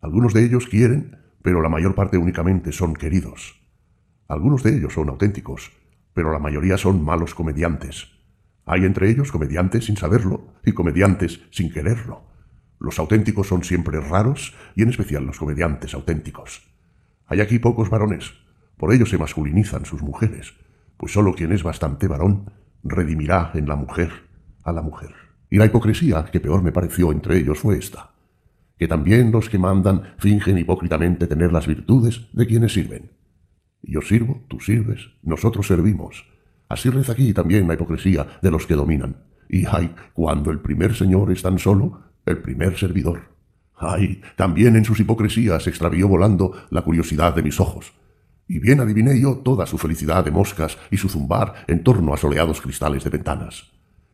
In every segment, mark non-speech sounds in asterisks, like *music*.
Algunos de ellos quieren, pero la mayor parte únicamente son queridos. Algunos de ellos son auténticos, pero la mayoría son malos comediantes. Hay entre ellos comediantes sin saberlo y comediantes sin quererlo. Los auténticos son siempre raros y en especial los comediantes auténticos. Hay aquí pocos varones, por ello se masculinizan sus mujeres, pues sólo quien es bastante varón redimirá en la mujer a la mujer. Y la hipocresía que peor me pareció entre ellos fue esta, que también los que mandan fingen hipócritamente tener las virtudes de quienes sirven. Yo sirvo, tú sirves, nosotros servimos. Así reza aquí también la hipocresía de los que dominan. Y ay, cuando el primer señor es tan solo, el primer servidor. Ay, también en sus hipocresías extravió volando la curiosidad de mis ojos. Y bien adiviné yo toda su felicidad de moscas y su zumbar en torno a soleados cristales de ventanas.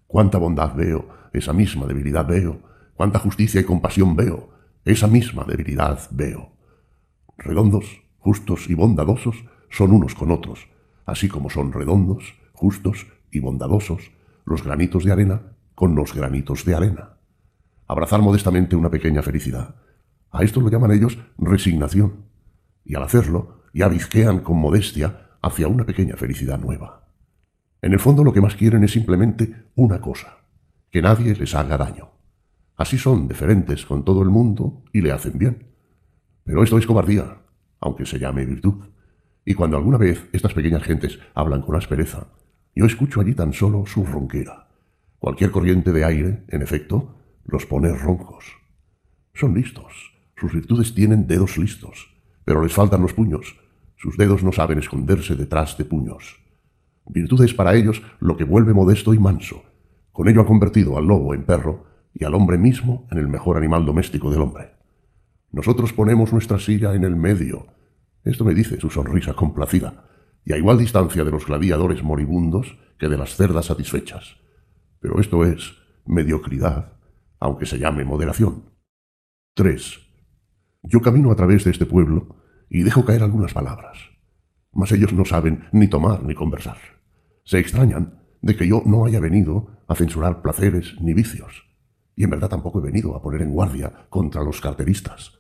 Cuánta bondad veo, esa misma debilidad veo. Cuánta justicia y compasión veo, esa misma debilidad veo. Redondos, justos y bondadosos son unos con otros, así como son redondos, justos y bondadosos los granitos de arena con los granitos de arena. Abrazar modestamente una pequeña felicidad. A esto lo llaman ellos resignación. Y al hacerlo, ya bizquean con modestia hacia una pequeña felicidad nueva. En el fondo lo que más quieren es simplemente una cosa, que nadie les haga daño. Así son deferentes con todo el mundo y le hacen bien. Pero esto es cobardía, aunque se llame virtud. Y cuando alguna vez estas pequeñas gentes hablan con aspereza, yo escucho allí tan solo su ronquera. Cualquier corriente de aire, en efecto, los pone roncos. Son listos, sus virtudes tienen dedos listos, pero les faltan los puños. Sus dedos no saben esconderse detrás de puños. Virtud es para ellos lo que vuelve modesto y manso. Con ello ha convertido al lobo en perro y al hombre mismo en el mejor animal doméstico del hombre. Nosotros ponemos nuestra silla en el medio. Esto me dice su sonrisa complacida, y a igual distancia de los gladiadores moribundos que de las cerdas satisfechas. Pero esto es mediocridad, aunque se llame moderación. 3. Yo camino a través de este pueblo y dejo caer algunas palabras, mas ellos no saben ni tomar ni conversar. Se extrañan de que yo no haya venido a censurar placeres ni vicios, y en verdad tampoco he venido a poner en guardia contra los carteristas.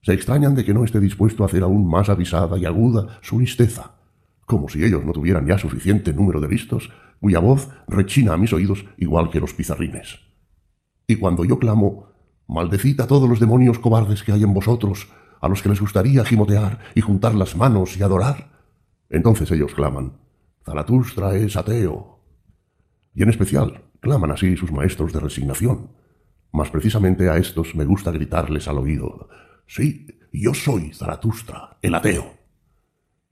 Se extrañan de que no esté dispuesto a hacer aún más avisada y aguda su listeza, como si ellos no tuvieran ya suficiente número de listos, cuya voz rechina a mis oídos igual que los pizarrines. Y cuando yo clamo, maldecid a todos los demonios cobardes que hay en vosotros, a los que les gustaría gimotear y juntar las manos y adorar, entonces ellos claman, Zaratustra es ateo. Y en especial, claman así sus maestros de resignación. Mas precisamente a estos me gusta gritarles al oído, sí, yo soy Zaratustra, el ateo.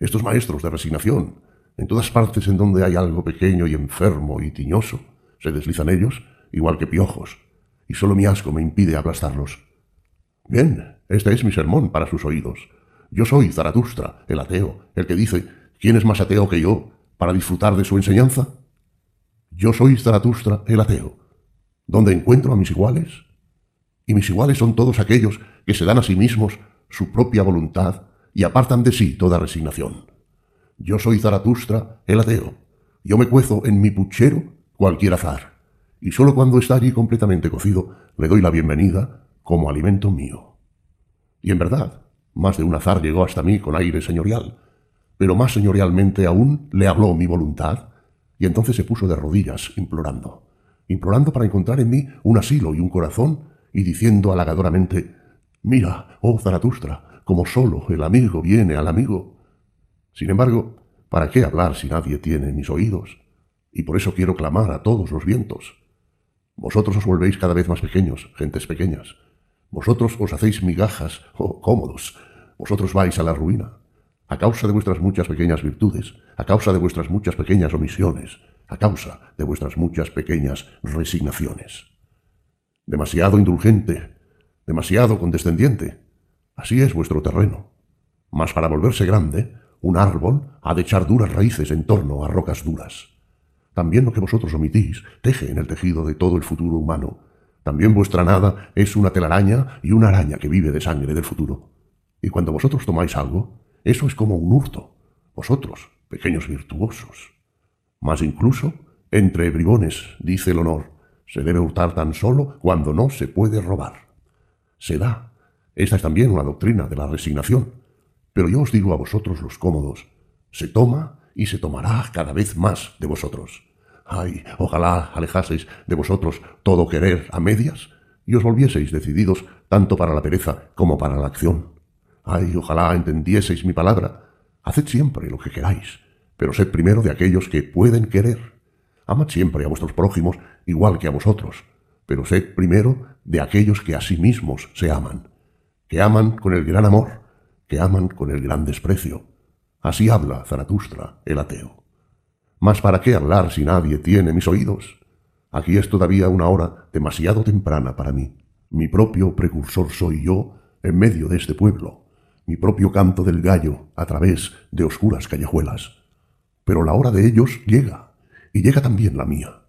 Estos maestros de resignación, en todas partes en donde hay algo pequeño y enfermo y tiñoso, se deslizan ellos, igual que piojos, y solo mi asco me impide aplastarlos. Bien, este es mi sermón para sus oídos. Yo soy Zaratustra, el ateo, el que dice, ¿quién es más ateo que yo? para disfrutar de su enseñanza? Yo soy Zaratustra el ateo, donde encuentro a mis iguales, y mis iguales son todos aquellos que se dan a sí mismos su propia voluntad y apartan de sí toda resignación. Yo soy Zaratustra el ateo, yo me cuezo en mi puchero cualquier azar, y sólo cuando está allí completamente cocido le doy la bienvenida como alimento mío. Y en verdad, más de un azar llegó hasta mí con aire señorial, pero más señorialmente aún le habló mi voluntad, y entonces se puso de rodillas, implorando, implorando para encontrar en mí un asilo y un corazón, y diciendo halagadoramente, Mira, oh Zaratustra, como solo el amigo viene al amigo. Sin embargo, ¿para qué hablar si nadie tiene mis oídos? Y por eso quiero clamar a todos los vientos. Vosotros os volvéis cada vez más pequeños, gentes pequeñas. Vosotros os hacéis migajas, oh cómodos. Vosotros vais a la ruina a causa de vuestras muchas pequeñas virtudes, a causa de vuestras muchas pequeñas omisiones, a causa de vuestras muchas pequeñas resignaciones. Demasiado indulgente, demasiado condescendiente. Así es vuestro terreno. Mas para volverse grande, un árbol ha de echar duras raíces en torno a rocas duras. También lo que vosotros omitís teje en el tejido de todo el futuro humano. También vuestra nada es una telaraña y una araña que vive de sangre del futuro. Y cuando vosotros tomáis algo, eso es como un hurto. Vosotros, pequeños virtuosos. Mas incluso, entre bribones, dice el honor, se debe hurtar tan solo cuando no se puede robar. Se da, Esta es también una doctrina de la resignación. Pero yo os digo a vosotros los cómodos, se toma y se tomará cada vez más de vosotros. Ay, ojalá alejaseis de vosotros todo querer a medias y os volvieseis decididos tanto para la pereza como para la acción. Ay, ojalá entendieseis mi palabra. Haced siempre lo que queráis, pero sed primero de aquellos que pueden querer. Amad siempre a vuestros prójimos igual que a vosotros, pero sed primero de aquellos que a sí mismos se aman, que aman con el gran amor, que aman con el gran desprecio. Así habla Zaratustra, el ateo. Mas ¿para qué hablar si nadie tiene mis oídos? Aquí es todavía una hora demasiado temprana para mí. Mi propio precursor soy yo en medio de este pueblo, mi propio canto del gallo a través de oscuras callejuelas. Pero la hora de ellos llega, y llega también la mía.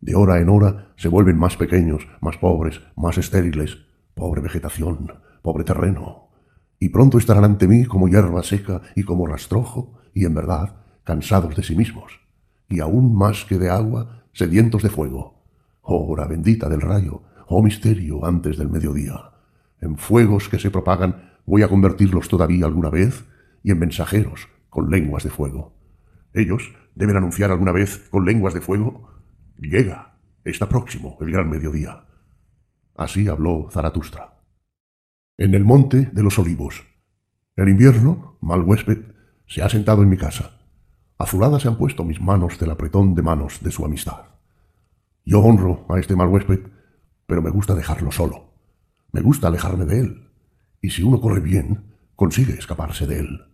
De hora en hora se vuelven más pequeños, más pobres, más estériles. Pobre vegetación, pobre terreno. Y pronto estarán ante mí como hierba seca y como rastrojo, y en verdad cansados de sí mismos, y aún más que de agua, sedientos de fuego. Oh, hora bendita del rayo, oh misterio antes del mediodía. En fuegos que se propagan voy a convertirlos todavía alguna vez y en mensajeros con lenguas de fuego. Ellos deben anunciar alguna vez con lenguas de fuego, llega, está próximo el gran mediodía. Así habló Zaratustra. En el monte de los olivos. El invierno, mal huésped, se ha sentado en mi casa Azuladas se han puesto mis manos del apretón de manos de su amistad. Yo honro a este mal huésped, pero me gusta dejarlo solo. Me gusta alejarme de él. Y si uno corre bien, consigue escaparse de él.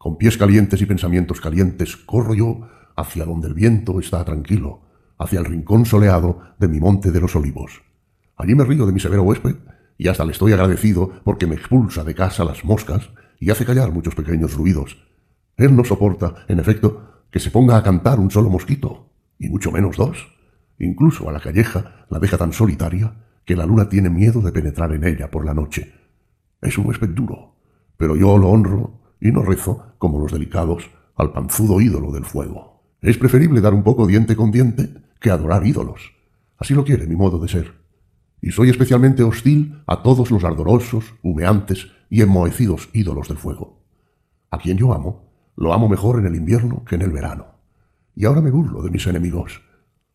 Con pies calientes y pensamientos calientes corro yo hacia donde el viento está tranquilo, hacia el rincón soleado de mi monte de los olivos. Allí me río de mi severo huésped y hasta le estoy agradecido porque me expulsa de casa las moscas y hace callar muchos pequeños ruidos él no soporta, en efecto, que se ponga a cantar un solo mosquito, y mucho menos dos. Incluso a la calleja la deja tan solitaria que la luna tiene miedo de penetrar en ella por la noche. Es un huésped duro, pero yo lo honro y no rezo, como los delicados, al panzudo ídolo del fuego. Es preferible dar un poco diente con diente que adorar ídolos. Así lo quiere mi modo de ser. Y soy especialmente hostil a todos los ardorosos, humeantes y enmohecidos ídolos del fuego. A quien yo amo, lo amo mejor en el invierno que en el verano. Y ahora me burlo de mis enemigos.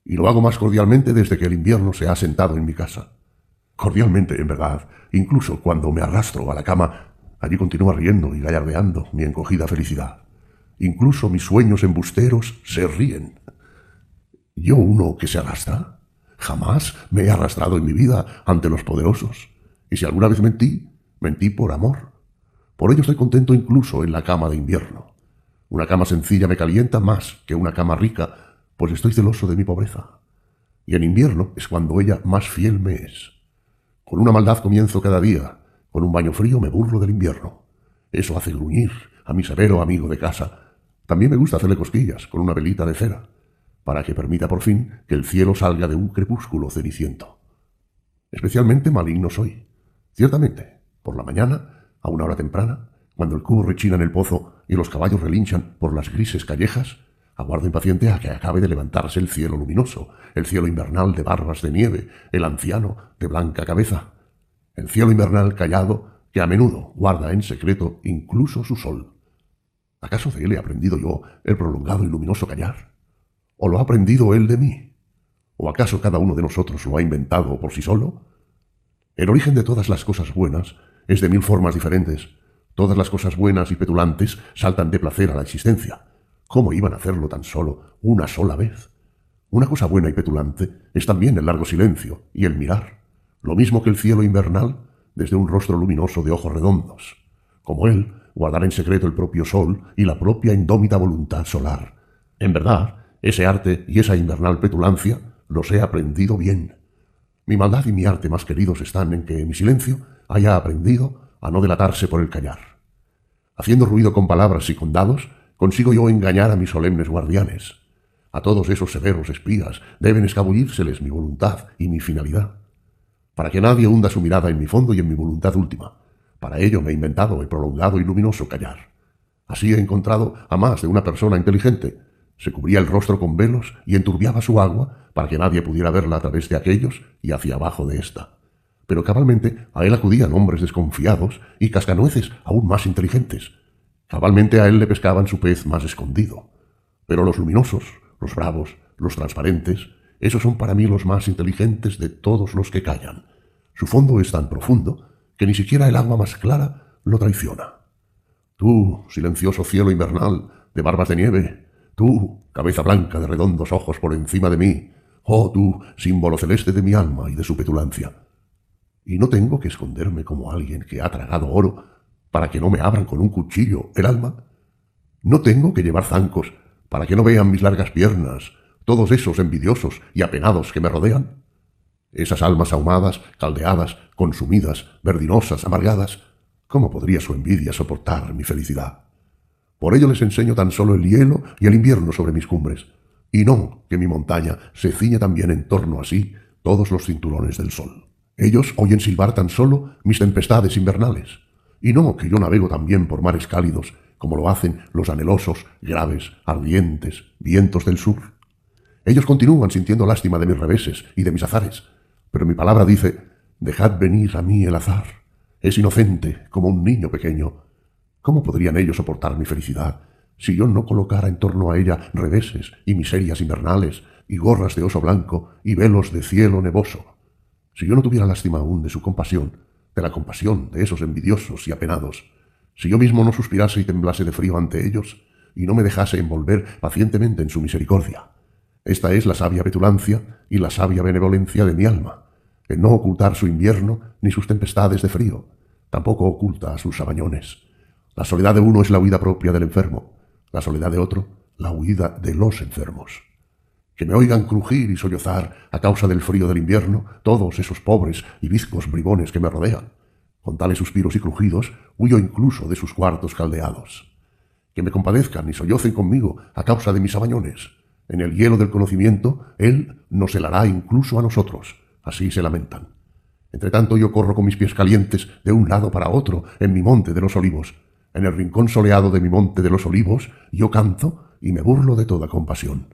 Y lo hago más cordialmente desde que el invierno se ha sentado en mi casa. Cordialmente, en verdad. Incluso cuando me arrastro a la cama, allí continúa riendo y gallardeando mi encogida felicidad. Incluso mis sueños embusteros se ríen. ¿Yo uno que se arrastra? Jamás me he arrastrado en mi vida ante los poderosos. Y si alguna vez mentí, mentí por amor. Por ello estoy contento incluso en la cama de invierno. Una cama sencilla me calienta más que una cama rica, pues estoy celoso de mi pobreza. Y en invierno es cuando ella más fiel me es. Con una maldad comienzo cada día, con un baño frío me burlo del invierno. Eso hace gruñir a mi severo amigo de casa. También me gusta hacerle cosquillas con una velita de cera, para que permita por fin que el cielo salga de un crepúsculo ceniciento. Especialmente maligno soy. Ciertamente, por la mañana, a una hora temprana, cuando el cubo rechina en el pozo y los caballos relinchan por las grises callejas, aguardo impaciente a que acabe de levantarse el cielo luminoso, el cielo invernal de barbas de nieve, el anciano de blanca cabeza, el cielo invernal callado que a menudo guarda en secreto incluso su sol. ¿Acaso de él he aprendido yo el prolongado y luminoso callar? ¿O lo ha aprendido él de mí? ¿O acaso cada uno de nosotros lo ha inventado por sí solo? El origen de todas las cosas buenas es de mil formas diferentes, Todas las cosas buenas y petulantes saltan de placer a la existencia. ¿Cómo iban a hacerlo tan solo una sola vez? Una cosa buena y petulante es también el largo silencio y el mirar, lo mismo que el cielo invernal desde un rostro luminoso de ojos redondos. Como él, guardar en secreto el propio sol y la propia indómita voluntad solar. En verdad, ese arte y esa invernal petulancia los he aprendido bien. Mi maldad y mi arte más queridos están en que mi silencio haya aprendido a no delatarse por el callar. Haciendo ruido con palabras y con dados, consigo yo engañar a mis solemnes guardianes. A todos esos severos espías deben escabullírseles mi voluntad y mi finalidad. Para que nadie hunda su mirada en mi fondo y en mi voluntad última. Para ello me he inventado el prolongado y luminoso callar. Así he encontrado a más de una persona inteligente. Se cubría el rostro con velos y enturbiaba su agua para que nadie pudiera verla a través de aquellos y hacia abajo de ésta. pero cabalmente a él acudían hombres desconfiados y cascanueces aún más inteligentes. Cabalmente a él le pescaban su pez más escondido. Pero los luminosos, los bravos, los transparentes, esos son para mí los más inteligentes de todos los que callan. Su fondo es tan profundo que ni siquiera el agua más clara lo traiciona. Tú, silencioso cielo invernal, de barbas de nieve, tú, cabeza blanca de redondos ojos por encima de mí, oh tú, símbolo celeste de mi alma y de su petulancia. Y no tengo que esconderme como alguien que ha tragado oro para que no me abran con un cuchillo el alma. No tengo que llevar zancos para que no vean mis largas piernas, todos esos envidiosos y apenados que me rodean. Esas almas ahumadas, caldeadas, consumidas, verdinosas, amargadas, ¿cómo podría su envidia soportar mi felicidad? Por ello les enseño tan solo el hielo y el invierno sobre mis cumbres, y no que mi montaña se ciñe también en torno a sí todos los cinturones del sol. Ellos oyen silbar tan solo mis tempestades invernales, y no que yo navego también por mares cálidos como lo hacen los anhelosos, graves, ardientes vientos del sur. Ellos continúan sintiendo lástima de mis reveses y de mis azares, pero mi palabra dice, dejad venir a mí el azar. Es inocente como un niño pequeño. ¿Cómo podrían ellos soportar mi felicidad si yo no colocara en torno a ella reveses y miserias invernales, y gorras de oso blanco y velos de cielo nevoso? Si yo no tuviera lástima aún de su compasión, de la compasión de esos envidiosos y apenados, si yo mismo no suspirase y temblase de frío ante ellos, y no me dejase envolver pacientemente en su misericordia. Esta es la sabia petulancia y la sabia benevolencia de mi alma en no ocultar su invierno ni sus tempestades de frío, tampoco oculta a sus sabañones. La soledad de uno es la huida propia del enfermo, la soledad de otro, la huida de los enfermos. Que me oigan crujir y sollozar a causa del frío del invierno todos esos pobres y viscos bribones que me rodean. Con tales suspiros y crujidos huyo incluso de sus cuartos caldeados. Que me compadezcan y sollocen conmigo a causa de mis sabañones. En el hielo del conocimiento, Él nos helará incluso a nosotros Así se lamentan. Entre tanto yo corro con mis pies calientes de un lado para otro en mi monte de los olivos. En el rincón soleado de mi monte de los olivos yo canto y me burlo de toda compasión.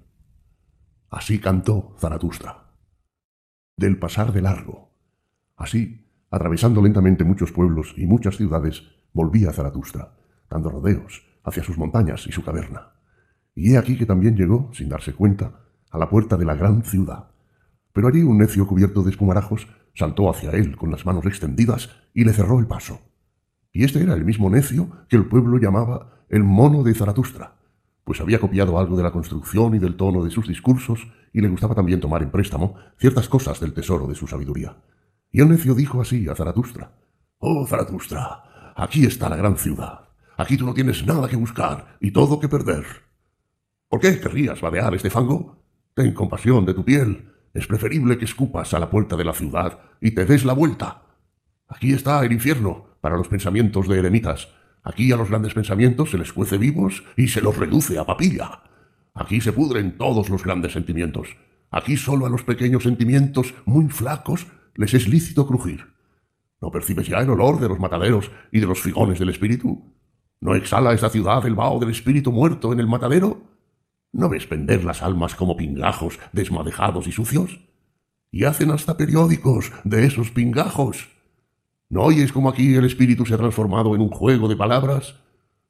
Así cantó Zaratustra. Del pasar de largo. Así, atravesando lentamente muchos pueblos y muchas ciudades, volvía Zaratustra, dando rodeos hacia sus montañas y su caverna. Y he aquí que también llegó, sin darse cuenta, a la puerta de la gran ciudad, pero allí un necio cubierto de espumarajos saltó hacia él con las manos extendidas y le cerró el paso. Y este era el mismo necio que el pueblo llamaba el mono de Zaratustra, pues había copiado algo de la construcción y del tono de sus discursos y le gustaba también tomar en préstamo ciertas cosas del tesoro de su sabiduría. Y el necio dijo así a Zaratustra, Oh Zaratustra, aquí está la gran ciudad. Aquí tú no tienes nada que buscar y todo que perder. ¿Por qué querrías vadear este fango? Ten compasión de tu piel es preferible que escupas a la puerta de la ciudad y te des la vuelta. Aquí está el infierno para los pensamientos de eremitas. Aquí a los grandes pensamientos se les cuece vivos y se los reduce a papilla. Aquí se pudren todos los grandes sentimientos. Aquí solo a los pequeños sentimientos muy flacos les es lícito crujir. ¿No percibes ya el olor de los mataderos y de los figones del espíritu? ¿No exhala esa ciudad el vaho del espíritu muerto en el matadero? ¿No ves vender las almas como pingajos desmadejados y sucios? Y hacen hasta periódicos de esos pingajos. ¿No oyes cómo aquí el espíritu se ha transformado en un juego de palabras?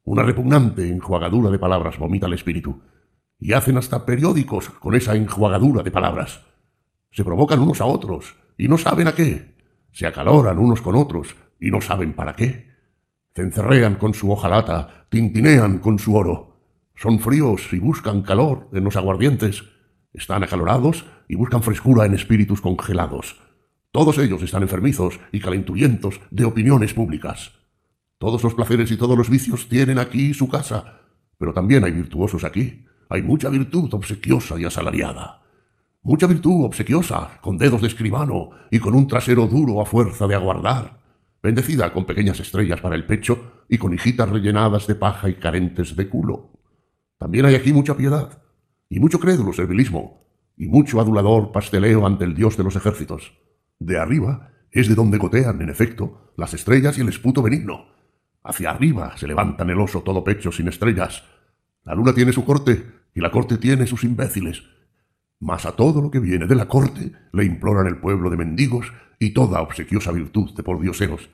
Una repugnante enjuagadura de palabras vomita el espíritu. Y hacen hasta periódicos con esa enjuagadura de palabras. Se provocan unos a otros y no saben a qué. Se acaloran unos con otros y no saben para qué. Cencerrean con su hojalata, tintinean con su oro son fríos y buscan calor en los aguardientes. Están acalorados y buscan frescura en espíritus congelados. Todos ellos están enfermizos y calenturientos de opiniones públicas. Todos los placeres y todos los vicios tienen aquí su casa, pero también hay virtuosos aquí. Hay mucha virtud obsequiosa y asalariada. Mucha virtud obsequiosa, con dedos de escribano y con un trasero duro a fuerza de aguardar, bendecida con pequeñas estrellas para el pecho y con hijitas rellenadas de paja y carentes de culo. También hay aquí mucha piedad, y mucho crédulo servilismo, y mucho adulador pasteleo ante el dios de los ejércitos. De arriba es de donde gotean, en efecto, las estrellas y el esputo benigno. Hacia arriba se levantan el oso todo pecho sin estrellas. La luna tiene su corte, y la corte tiene sus imbéciles. Mas a todo lo que viene de la corte le imploran el pueblo de mendigos y toda obsequiosa virtud de por dioseros.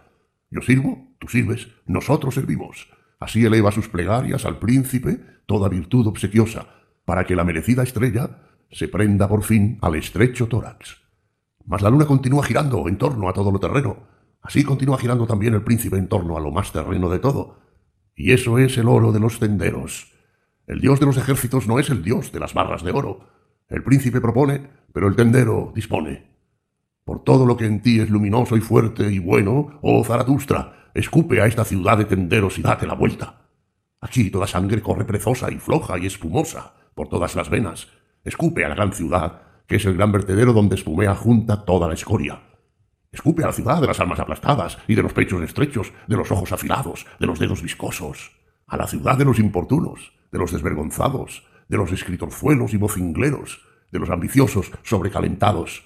Yo sirvo, tú sirves, nosotros servimos. Así eleva sus plegarias al príncipe toda virtud obsequiosa, para que la merecida estrella se prenda por fin al estrecho tórax. Mas la luna continúa girando en torno a todo lo terreno. Así continúa girando también el príncipe en torno a lo más terreno de todo. Y eso es el oro de los tenderos. El dios de los ejércitos no es el dios de las barras de oro. El príncipe propone, pero el tendero dispone. Por todo lo que en ti es luminoso y fuerte y bueno, oh Zaratustra, escupe a esta ciudad de tenderos y date la vuelta. Aquí toda sangre corre prezosa y floja y espumosa por todas las venas. Escupe a la gran ciudad, que es el gran vertedero donde espumea junta toda la escoria. Escupe a la ciudad de las almas aplastadas y de los pechos estrechos, de los ojos afilados, de los dedos viscosos. A la ciudad de los importunos, de los desvergonzados, de los escritorzuelos y vocingleros, de los ambiciosos sobrecalentados,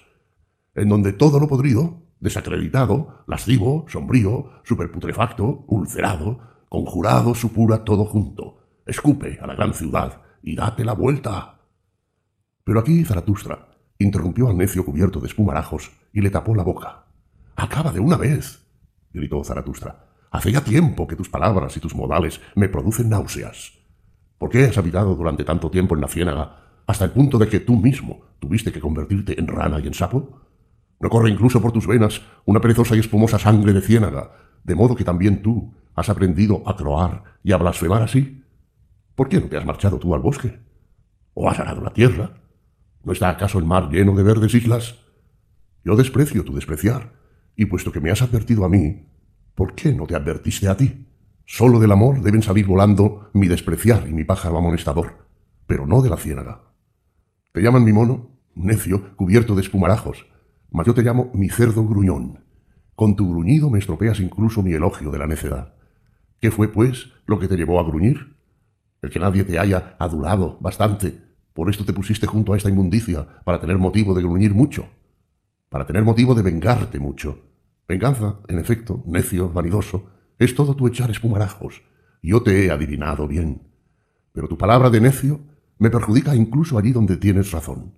en donde todo lo podrido, desacreditado, lascivo, sombrío, superputrefacto, ulcerado, conjurado supura todo junto. Escupe a la gran ciudad y date la vuelta. Pero aquí Zaratustra interrumpió al necio cubierto de espumarajos y le tapó la boca. Acaba de una vez, gritó Zaratustra. Hace ya tiempo que tus palabras y tus modales me producen náuseas. ¿Por qué has habitado durante tanto tiempo en la ciénaga hasta el punto de que tú mismo tuviste que convertirte en rana y en sapo? ¿No corre incluso por tus venas una perezosa y espumosa sangre de ciénaga, de modo que también tú has aprendido a croar y a blasfemar así? ¿Por qué no te has marchado tú al bosque? ¿O has arado la tierra? ¿No está acaso el mar lleno de verdes islas? Yo desprecio tu despreciar, y puesto que me has advertido a mí, ¿por qué no te advertiste a ti? Solo del amor deben salir volando mi despreciar y mi pájaro amonestador, pero no de la ciénaga. Te llaman mi mono, necio, cubierto de espumarajos, yo te llamo mi cerdo gruñón. Con tu gruñido me estropeas incluso mi elogio de la necedad. ¿Qué fue, pues, lo que te llevó a gruñir? El que nadie te haya adulado bastante. Por esto te pusiste junto a esta inmundicia, para tener motivo de gruñir mucho. Para tener motivo de vengarte mucho. Venganza, en efecto, necio, vanidoso, es todo tu echar espumarajos. Yo te he adivinado bien. Pero tu palabra de necio me perjudica incluso allí donde tienes razón.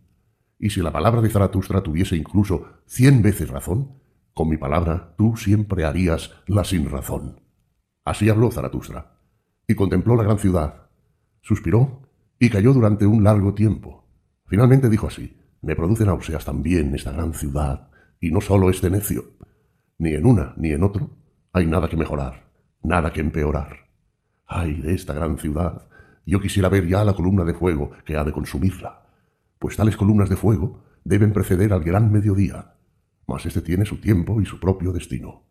Y si la palabra de Zaratustra tuviese incluso cien veces razón, con mi palabra tú siempre harías la sin razón. Así habló Zaratustra, y contempló la gran ciudad. Suspiró y cayó durante un largo tiempo. Finalmente dijo así, me produce náuseas también esta gran ciudad, y no solo este necio. Ni en una ni en otro hay nada que mejorar, nada que empeorar. Ay de esta gran ciudad, yo quisiera ver ya la columna de fuego que ha de consumirla pues tales columnas de fuego deben preceder al gran mediodía, mas éste tiene su tiempo y su propio destino.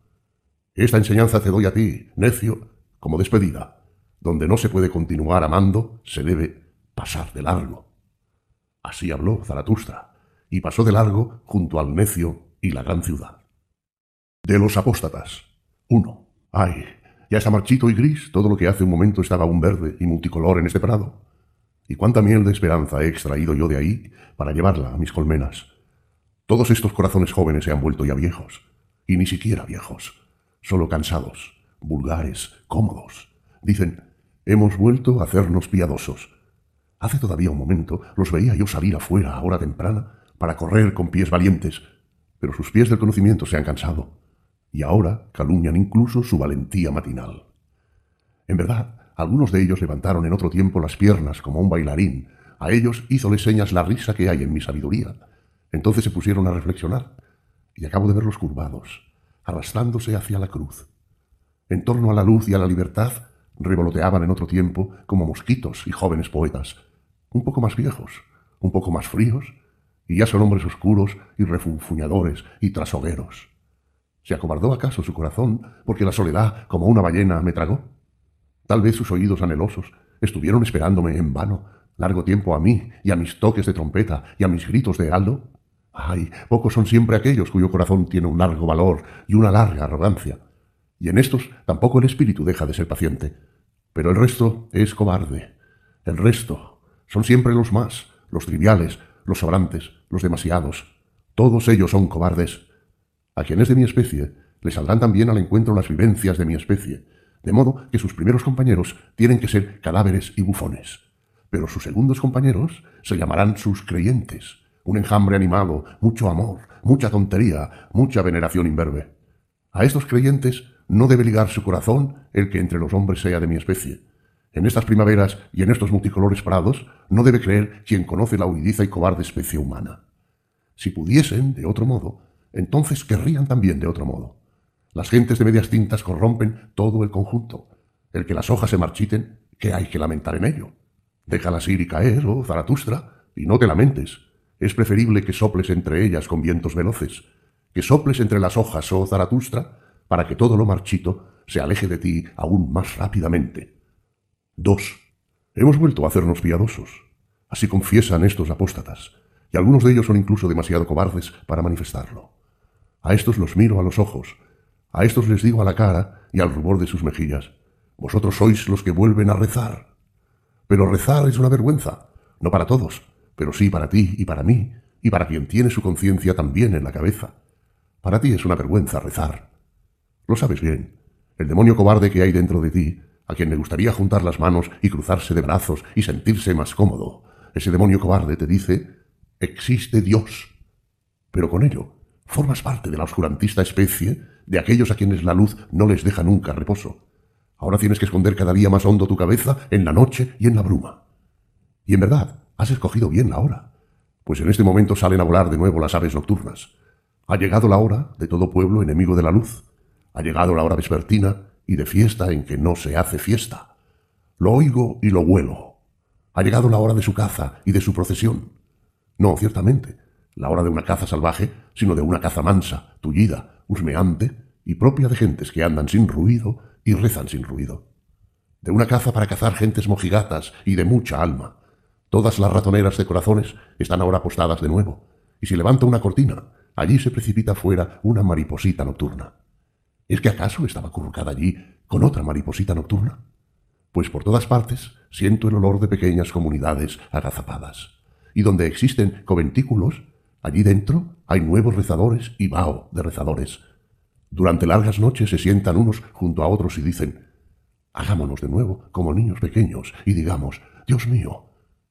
Esta enseñanza te doy a ti, necio, como despedida. Donde no se puede continuar amando, se debe pasar de largo. Así habló Zaratustra, y pasó de largo junto al necio y la gran ciudad. De los apóstatas. 1. Ay, ya está marchito y gris todo lo que hace un momento estaba aún verde y multicolor en este prado. Y cuánta miel de esperanza he extraído yo de ahí para llevarla a mis colmenas. Todos estos corazones jóvenes se han vuelto ya viejos, y ni siquiera viejos, solo cansados, vulgares, cómodos. Dicen, hemos vuelto a hacernos piadosos. Hace todavía un momento los veía yo salir afuera a hora temprana para correr con pies valientes, pero sus pies del conocimiento se han cansado, y ahora calumnian incluso su valentía matinal. En verdad, algunos de ellos levantaron en otro tiempo las piernas como un bailarín. A ellos hízole señas la risa que hay en mi sabiduría. Entonces se pusieron a reflexionar, y acabo de verlos curvados, arrastrándose hacia la cruz. En torno a la luz y a la libertad revoloteaban en otro tiempo como mosquitos y jóvenes poetas, un poco más viejos, un poco más fríos, y ya son hombres oscuros y refunfuñadores y trasogueros. ¿Se acobardó acaso su corazón porque la soledad como una ballena me tragó? Tal vez sus oídos anhelosos estuvieron esperándome en vano largo tiempo a mí y a mis toques de trompeta y a mis gritos de heraldo. Ay, pocos son siempre aquellos cuyo corazón tiene un largo valor y una larga arrogancia. Y en estos tampoco el espíritu deja de ser paciente. Pero el resto es cobarde. El resto son siempre los más, los triviales, los sobrantes, los demasiados. Todos ellos son cobardes. A quienes de mi especie le saldrán también al encuentro las vivencias de mi especie, de modo que sus primeros compañeros tienen que ser cadáveres y bufones, pero sus segundos compañeros se llamarán sus creyentes, un enjambre animado, mucho amor, mucha tontería, mucha veneración imberbe. A estos creyentes no debe ligar su corazón el que entre los hombres sea de mi especie. En estas primaveras y en estos multicolores prados no debe creer quien conoce la huidiza y cobarde especie humana. Si pudiesen, de otro modo, entonces querrían también de otro modo. Las gentes de medias tintas corrompen todo el conjunto. El que las hojas se marchiten, ¿qué hay que lamentar en ello? Déjalas ir y caer, oh Zaratustra, y no te lamentes. Es preferible que soples entre ellas con vientos veloces, que soples entre las hojas, oh Zaratustra, para que todo lo marchito se aleje de ti aún más rápidamente. 2. Hemos vuelto a hacernos piadosos. Así confiesan estos apóstatas, y algunos de ellos son incluso demasiado cobardes para manifestarlo. A estos los miro a los ojos, a estos les digo a la cara y al rubor de sus mejillas, vosotros sois los que vuelven a rezar. Pero rezar es una vergüenza, no para todos, pero sí para ti y para mí, y para quien tiene su conciencia también en la cabeza. Para ti es una vergüenza rezar. Lo sabes bien. El demonio cobarde que hay dentro de ti, a quien le gustaría juntar las manos y cruzarse de brazos y sentirse más cómodo, ese demonio cobarde te dice, existe Dios. Pero con ello, formas parte de la oscurantista especie de aquellos a quienes la luz no les deja nunca reposo. Ahora tienes que esconder cada día más hondo tu cabeza en la noche y en la bruma. Y en verdad, has escogido bien la hora, pues en este momento salen a volar de nuevo las aves nocturnas. Ha llegado la hora de todo pueblo enemigo de la luz. Ha llegado la hora vespertina y de fiesta en que no se hace fiesta. Lo oigo y lo huelo. Ha llegado la hora de su caza y de su procesión. No, ciertamente, la hora de una caza salvaje, sino de una caza mansa, tullida, husmeante y propia de gentes que andan sin ruido y rezan sin ruido. De una caza para cazar gentes mojigatas y de mucha alma. Todas las ratoneras de corazones están ahora apostadas de nuevo, y si levanta una cortina, allí se precipita fuera una mariposita nocturna. ¿Es que acaso estaba acurrucada allí con otra mariposita nocturna? Pues por todas partes siento el olor de pequeñas comunidades agazapadas. Y donde existen conventículos, allí dentro hay nuevos rezadores y vaho de rezadores. Durante largas noches se sientan unos junto a otros y dicen, hagámonos de nuevo como niños pequeños y digamos, Dios mío,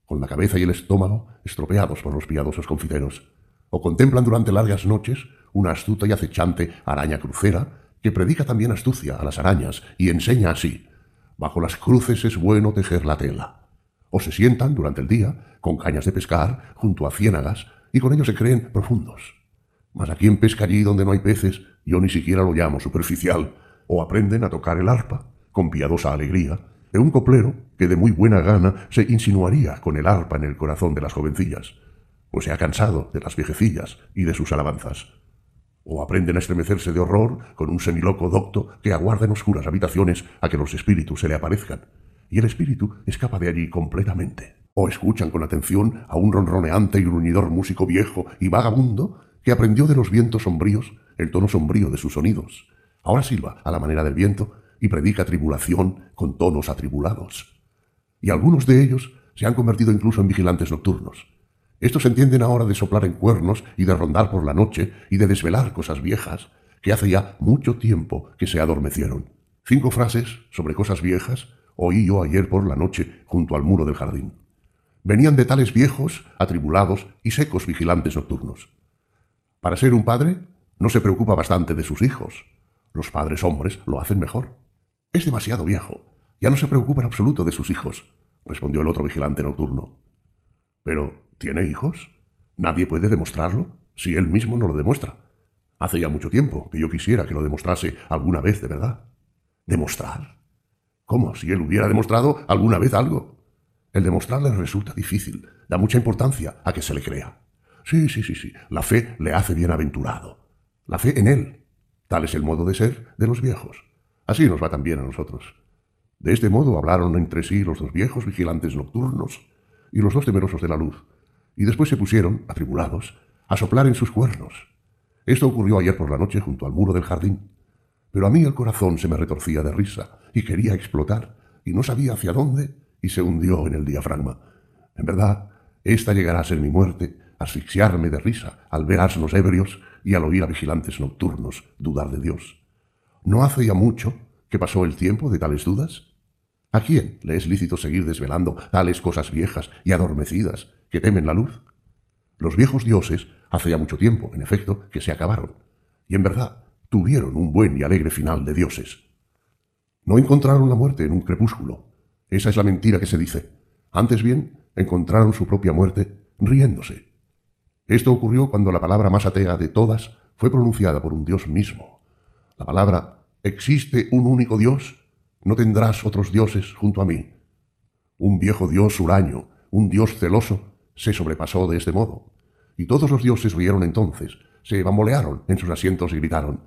con la cabeza y el estómago estropeados por los piadosos confiteros. O contemplan durante largas noches una astuta y acechante araña crucera que predica también astucia a las arañas y enseña así, bajo las cruces es bueno tejer la tela. O se sientan durante el día con cañas de pescar junto a ciénagas y con ello se creen profundos. Mas a quien pesca allí donde no hay peces, yo ni siquiera lo llamo superficial. O aprenden a tocar el arpa, con piadosa alegría, de un coplero que de muy buena gana se insinuaría con el arpa en el corazón de las jovencillas, pues se ha cansado de las viejecillas y de sus alabanzas o aprenden a estremecerse de horror con un semiloco docto que aguarda en oscuras habitaciones a que los espíritus se le aparezcan, y el espíritu escapa de allí completamente. O escuchan con atención a un ronroneante y gruñidor músico viejo y vagabundo que aprendió de los vientos sombríos el tono sombrío de sus sonidos. Ahora silba a la manera del viento y predica tribulación con tonos atribulados. Y algunos de ellos se han convertido incluso en vigilantes nocturnos, estos entienden ahora de soplar en cuernos y de rondar por la noche y de desvelar cosas viejas que hace ya mucho tiempo que se adormecieron. Cinco frases sobre cosas viejas oí yo ayer por la noche junto al muro del jardín. Venían de tales viejos, atribulados y secos vigilantes nocturnos. Para ser un padre, no se preocupa bastante de sus hijos. Los padres hombres lo hacen mejor. Es demasiado viejo. Ya no se preocupa en absoluto de sus hijos, respondió el otro vigilante nocturno. Pero ¿Tiene hijos? Nadie puede demostrarlo si él mismo no lo demuestra. Hace ya mucho tiempo que yo quisiera que lo demostrase alguna vez de verdad. ¿Demostrar? ¿Cómo? Si él hubiera demostrado alguna vez algo. El demostrar le resulta difícil, da mucha importancia a que se le crea. Sí, sí, sí, sí, la fe le hace bienaventurado. La fe en él. Tal es el modo de ser de los viejos. Así nos va también a nosotros. De este modo hablaron entre sí los dos viejos vigilantes nocturnos y los dos temerosos de la luz, y después se pusieron, atribulados, a soplar en sus cuernos. Esto ocurrió ayer por la noche junto al muro del jardín. Pero a mí el corazón se me retorcía de risa y quería explotar, y no sabía hacia dónde, y se hundió en el diafragma. En verdad, esta llegará a ser mi muerte, asfixiarme de risa al ver asnos ebrios y al oír a vigilantes nocturnos dudar de Dios. ¿No hace ya mucho que pasó el tiempo de tales dudas? ¿A quién le es lícito seguir desvelando tales cosas viejas y adormecidas que temen la luz? Los viejos dioses hace ya mucho tiempo, en efecto, que se acabaron, y en verdad tuvieron un buen y alegre final de dioses. No encontraron la muerte en un crepúsculo. Esa es la mentira que se dice. Antes bien, encontraron su propia muerte riéndose. Esto ocurrió cuando la palabra más atea de todas fue pronunciada por un dios mismo. La palabra ¿existe un único dios? No tendrás otros dioses junto a mí. Un viejo dios huraño, un dios celoso, se sobrepasó de este modo. Y todos los dioses rieron entonces, se bambolearon en sus asientos y gritaron,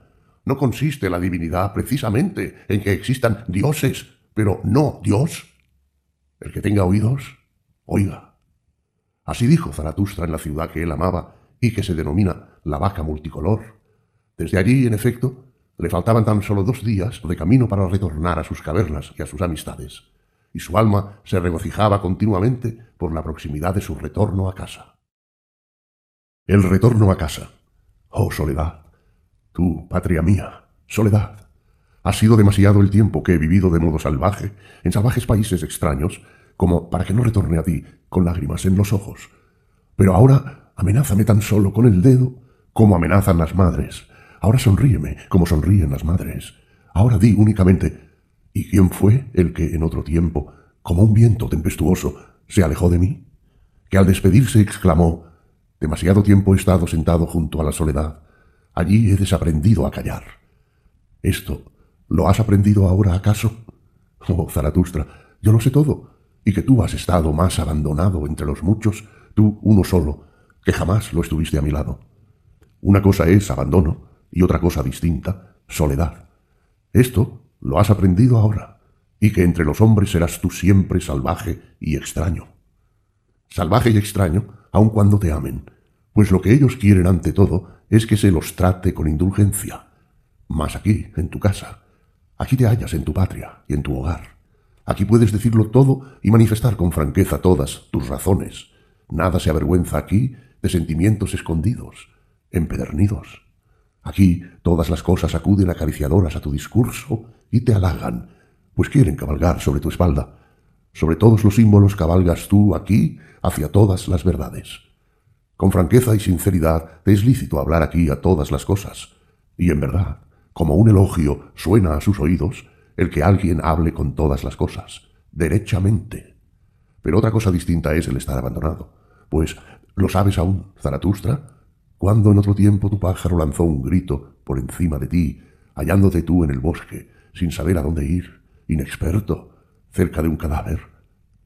¿no consiste la divinidad precisamente en que existan dioses, pero no Dios? El que tenga oídos, oiga. Así dijo Zaratustra en la ciudad que él amaba y que se denomina la vaca multicolor. Desde allí, en efecto, le faltaban tan solo dos días de camino para retornar a sus cavernas y a sus amistades, y su alma se regocijaba continuamente por la proximidad de su retorno a casa. El retorno a casa. Oh, Soledad, tú, patria mía, Soledad. Ha sido demasiado el tiempo que he vivido de modo salvaje, en salvajes países extraños, como para que no retorne a ti con lágrimas en los ojos. Pero ahora amenázame tan solo con el dedo como amenazan las madres. Ahora sonríeme como sonríen las madres. Ahora di únicamente ¿Y quién fue el que en otro tiempo, como un viento tempestuoso, se alejó de mí? Que al despedirse exclamó Demasiado tiempo he estado sentado junto a la soledad. Allí he desaprendido a callar. Esto, ¿lo has aprendido ahora acaso? Oh, Zaratustra, yo lo sé todo, y que tú has estado más abandonado entre los muchos, tú uno solo, que jamás lo estuviste a mi lado. Una cosa es abandono y otra cosa distinta, soledad. Esto lo has aprendido ahora, y que entre los hombres serás tú siempre salvaje y extraño. Salvaje y extraño, aun cuando te amen, pues lo que ellos quieren ante todo es que se los trate con indulgencia. Mas aquí, en tu casa, aquí te hallas en tu patria y en tu hogar. Aquí puedes decirlo todo y manifestar con franqueza todas tus razones. Nada se avergüenza aquí de sentimientos escondidos, empedernidos. Aquí todas las cosas acuden acariciadoras a tu discurso y te halagan, pues quieren cabalgar sobre tu espalda. Sobre todos los símbolos cabalgas tú aquí hacia todas las verdades. Con franqueza y sinceridad te es lícito hablar aquí a todas las cosas. Y en verdad, como un elogio suena a sus oídos el que alguien hable con todas las cosas, derechamente. Pero otra cosa distinta es el estar abandonado. Pues, ¿lo sabes aún, Zaratustra? Cuando en otro tiempo tu pájaro lanzó un grito por encima de ti, hallándote tú en el bosque, sin saber a dónde ir, inexperto, cerca de un cadáver.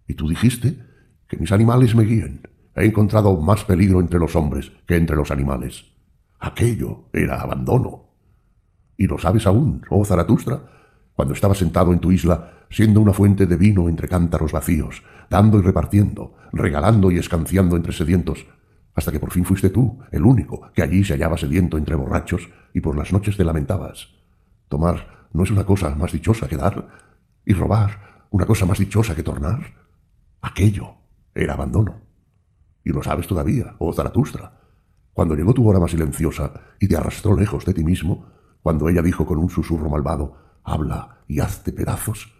Y tú dijiste que mis animales me guíen. He encontrado más peligro entre los hombres que entre los animales. Aquello era abandono. Y lo sabes aún, oh Zaratustra, cuando estaba sentado en tu isla, siendo una fuente de vino entre cántaros vacíos, dando y repartiendo, regalando y escanciando entre sedientos, hasta que por fin fuiste tú, el único, que allí se hallaba sediento entre borrachos y por las noches te lamentabas. Tomar no es una cosa más dichosa que dar, y robar una cosa más dichosa que tornar. Aquello era abandono. Y lo sabes todavía, oh Zaratustra. Cuando llegó tu hora más silenciosa y te arrastró lejos de ti mismo, cuando ella dijo con un susurro malvado, habla y hazte pedazos,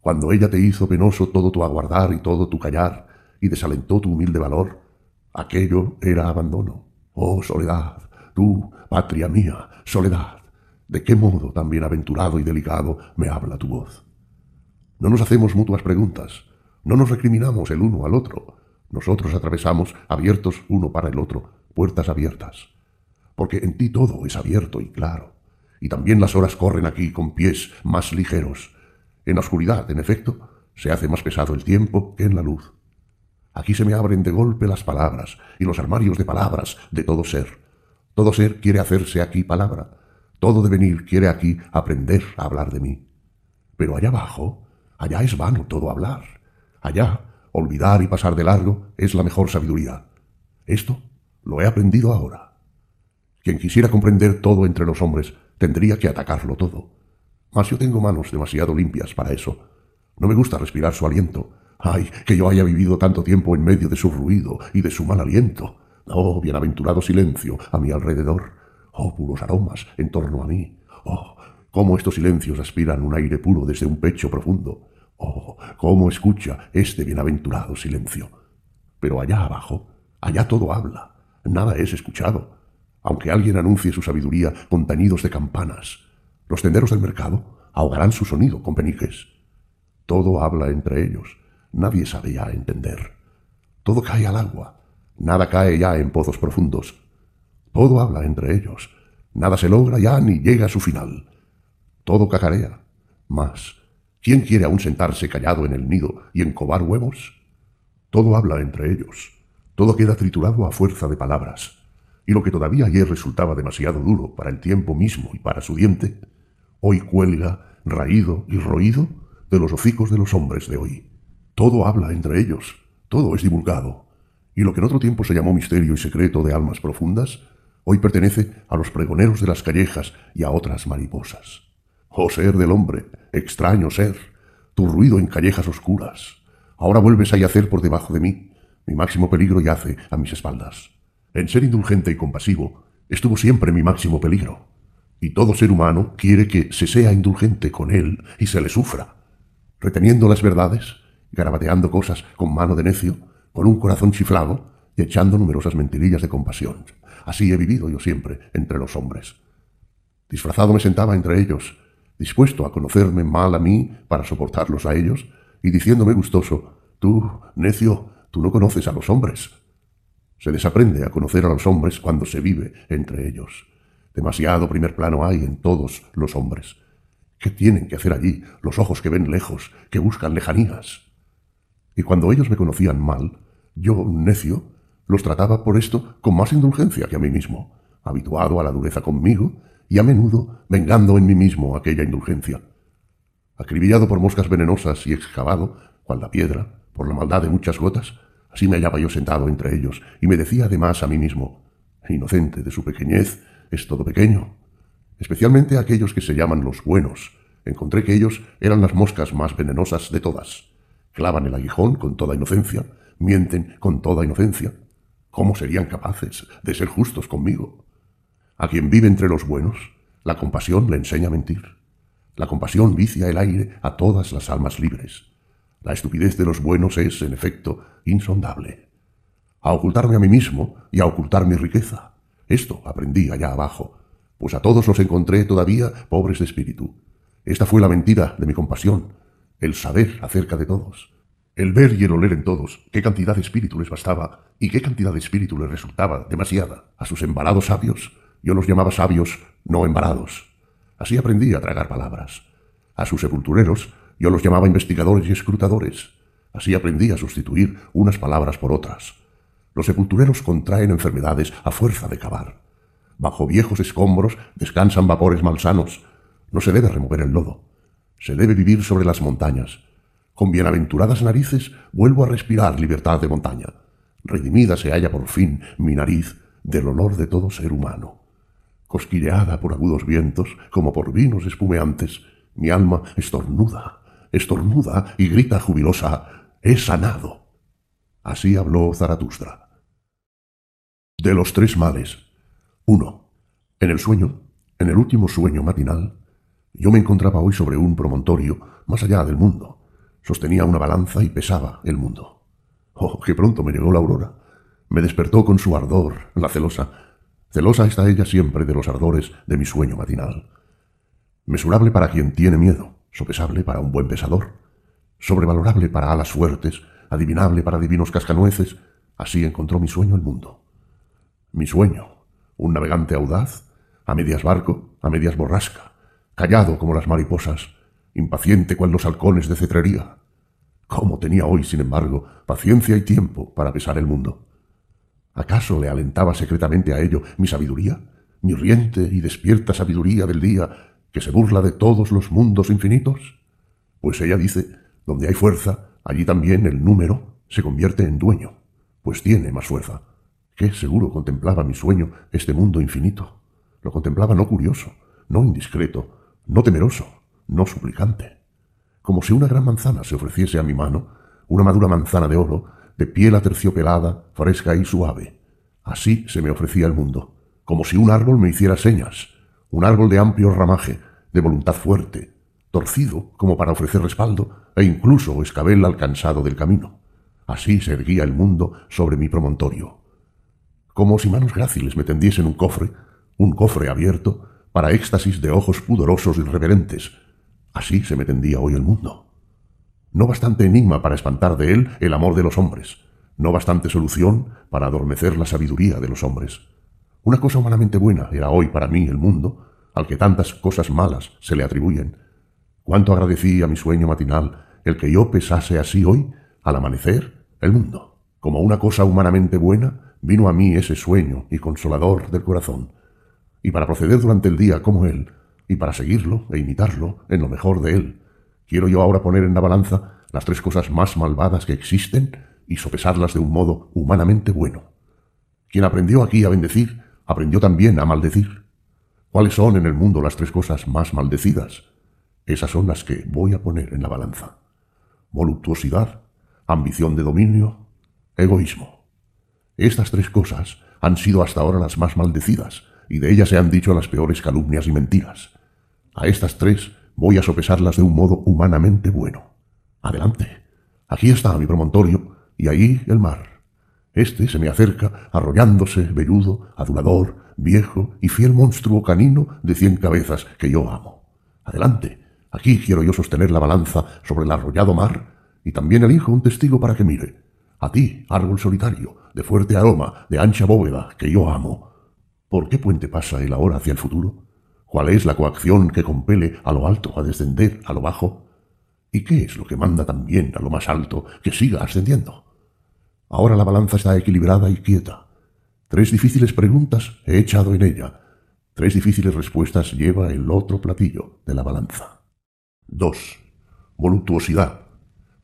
cuando ella te hizo penoso todo tu aguardar y todo tu callar, y desalentó tu humilde valor, Aquello era abandono. Oh soledad, tú, patria mía, soledad, ¿de qué modo tan bienaventurado y delicado me habla tu voz? No nos hacemos mutuas preguntas, no nos recriminamos el uno al otro, nosotros atravesamos, abiertos uno para el otro, puertas abiertas, porque en ti todo es abierto y claro, y también las horas corren aquí con pies más ligeros. En la oscuridad, en efecto, se hace más pesado el tiempo que en la luz. Aquí se me abren de golpe las palabras y los armarios de palabras de todo ser. Todo ser quiere hacerse aquí palabra. Todo devenir quiere aquí aprender a hablar de mí. Pero allá abajo, allá es vano todo hablar. Allá, olvidar y pasar de largo es la mejor sabiduría. Esto lo he aprendido ahora. Quien quisiera comprender todo entre los hombres tendría que atacarlo todo. Mas yo tengo manos demasiado limpias para eso. No me gusta respirar su aliento, Ay, que yo haya vivido tanto tiempo en medio de su ruido y de su mal aliento. Oh, bienaventurado silencio a mi alrededor. Oh, puros aromas en torno a mí. Oh, cómo estos silencios aspiran un aire puro desde un pecho profundo. Oh, cómo escucha este bienaventurado silencio. Pero allá abajo, allá todo habla. nada es escuchado, aunque alguien anuncie su sabiduría con tañidos de campanas. Los tenderos del mercado ahogarán su sonido con peniques. Todo habla entre ellos, nadie sabe ya entender. Todo cae al agua, nada cae ya en pozos profundos. Todo habla entre ellos, nada se logra ya ni llega a su final. Todo cacarea, mas ¿quién quiere aún sentarse callado en el nido y encobar huevos? Todo habla entre ellos, todo queda triturado a fuerza de palabras, y lo que todavía ayer resultaba demasiado duro para el tiempo mismo y para su diente, hoy cuelga, raído y roído, de los hocicos de los hombres de hoy. Todo habla entre ellos, todo es divulgado, y lo que en otro tiempo se llamó misterio y secreto de almas profundas, hoy pertenece a los pregoneros de las callejas y a otras mariposas. Oh ser del hombre, extraño ser, tu ruido en callejas oscuras, ahora vuelves a yacer por debajo de mí, mi máximo peligro yace a mis espaldas. En ser indulgente y compasivo estuvo siempre mi máximo peligro, y todo ser humano quiere que se sea indulgente con él y se le sufra, reteniendo las verdades, garabateando cosas con mano de necio, con un corazón chiflado y echando numerosas mentirillas de compasión. Así he vivido yo siempre entre los hombres. Disfrazado me sentaba entre ellos, dispuesto a conocerme mal a mí para soportarlos a ellos, y diciéndome gustoso, tú, necio, tú no conoces a los hombres. Se desaprende a conocer a los hombres cuando se vive entre ellos. Demasiado primer plano hay en todos los hombres. ¿Qué tienen que hacer allí los ojos que ven lejos, que buscan lejanías? Y cuando ellos me conocían mal, yo, necio, los trataba por esto con más indulgencia que a mí mismo, habituado a la dureza conmigo y a menudo vengando en mí mismo aquella indulgencia. Acribillado por moscas venenosas y excavado, cual la piedra, por la maldad de muchas gotas, así me hallaba yo sentado entre ellos y me decía además a mí mismo, inocente de su pequeñez, es todo pequeño. Especialmente aquellos que se llaman los buenos. Encontré que ellos eran las moscas más venenosas de todas. Clavan el aguijón con toda inocencia, mienten con toda inocencia. ¿Cómo serían capaces de ser justos conmigo? A quien vive entre los buenos, la compasión le enseña a mentir. La compasión vicia el aire a todas las almas libres. La estupidez de los buenos es, en efecto, insondable. A ocultarme a mí mismo y a ocultar mi riqueza. Esto aprendí allá abajo, pues a todos los encontré todavía pobres de espíritu. Esta fue la mentira de mi compasión, el saber acerca de todos, el ver y el oler en todos qué cantidad de espíritu les bastaba y qué cantidad de espíritu les resultaba demasiada. A sus embalados sabios, yo los llamaba sabios, no embalados. Así aprendí a tragar palabras. A sus sepultureros, yo los llamaba investigadores y escrutadores. Así aprendí a sustituir unas palabras por otras. Los sepultureros contraen enfermedades a fuerza de cavar. Bajo viejos escombros descansan vapores malsanos. No se debe remover el lodo. Se debe vivir sobre las montañas. Con bienaventuradas narices vuelvo a respirar libertad de montaña. Redimida se halla por fin mi nariz del olor de todo ser humano. Cosquilleada por agudos vientos, como por vinos espumeantes, mi alma estornuda, estornuda y grita jubilosa, he sanado. Así habló Zaratustra. De los tres males. Uno. En el sueño, en el último sueño matinal, yo me encontraba hoy sobre un promontorio más allá del mundo. Sostenía una balanza y pesaba el mundo. Oh, qué pronto me llegó la aurora. Me despertó con su ardor, la celosa. Celosa está ella siempre de los ardores de mi sueño matinal. Mesurable para quien tiene miedo, sopesable para un buen pesador, sobrevalorable para alas fuertes, adivinable para divinos cascanueces, así encontró mi sueño el mundo. Mi sueño, un navegante audaz, a medias barco, a medias borrasca, callado como las mariposas, impaciente cual los halcones de cetrería. ¿Cómo tenía hoy, sin embargo, paciencia y tiempo para besar el mundo? ¿Acaso le alentaba secretamente a ello mi sabiduría, mi riente y despierta sabiduría del día que se burla de todos los mundos infinitos? Pues ella dice, donde hay fuerza, allí también el número se convierte en dueño, pues tiene más fuerza. Qué seguro contemplaba mi sueño este mundo infinito. Lo contemplaba no curioso, no indiscreto, no temeroso, no suplicante. Como si una gran manzana se ofreciese a mi mano, una madura manzana de oro, de piel aterciopelada, fresca y suave. Así se me ofrecía el mundo, como si un árbol me hiciera señas, un árbol de amplio ramaje, de voluntad fuerte, torcido como para ofrecer respaldo, e incluso escabel alcanzado del camino. Así se erguía el mundo sobre mi promontorio como si manos gráciles me tendiesen un cofre, un cofre abierto, para éxtasis de ojos pudorosos y reverentes. Así se me tendía hoy el mundo. No bastante enigma para espantar de él el amor de los hombres, no bastante solución para adormecer la sabiduría de los hombres. Una cosa humanamente buena era hoy para mí el mundo, al que tantas cosas malas se le atribuyen. Cuánto agradecí a mi sueño matinal el que yo pesase así hoy, al amanecer, el mundo. Como una cosa humanamente buena, vino a mí ese sueño y consolador del corazón. Y para proceder durante el día como él, y para seguirlo e imitarlo en lo mejor de él, quiero yo ahora poner en la balanza las tres cosas más malvadas que existen y sopesarlas de un modo humanamente bueno. Quien aprendió aquí a bendecir, aprendió también a maldecir. ¿Cuáles son en el mundo las tres cosas más maldecidas? Esas son las que voy a poner en la balanza. Voluptuosidad, ambición de dominio, egoísmo. Estas tres cosas han sido hasta ahora las más maldecidas, y de ellas se han dicho las peores calumnias y mentiras. A estas tres voy a sopesarlas de un modo humanamente bueno. Adelante. Aquí está mi promontorio, y ahí el mar. Este se me acerca, arrollándose, velludo, adulador, viejo y fiel monstruo canino de cien cabezas que yo amo. Adelante, aquí quiero yo sostener la balanza sobre el arrollado mar, y también elijo un testigo para que mire. A ti, árbol solitario, de fuerte aroma, de ancha bóveda, que yo amo. ¿Por qué puente pasa el ahora hacia el futuro? ¿Cuál es la coacción que compele a lo alto a descender a lo bajo? ¿Y qué es lo que manda también a lo más alto que siga ascendiendo? Ahora la balanza está equilibrada y quieta. Tres difíciles preguntas he echado en ella. Tres difíciles respuestas lleva el otro platillo de la balanza. 2. Voluptuosidad.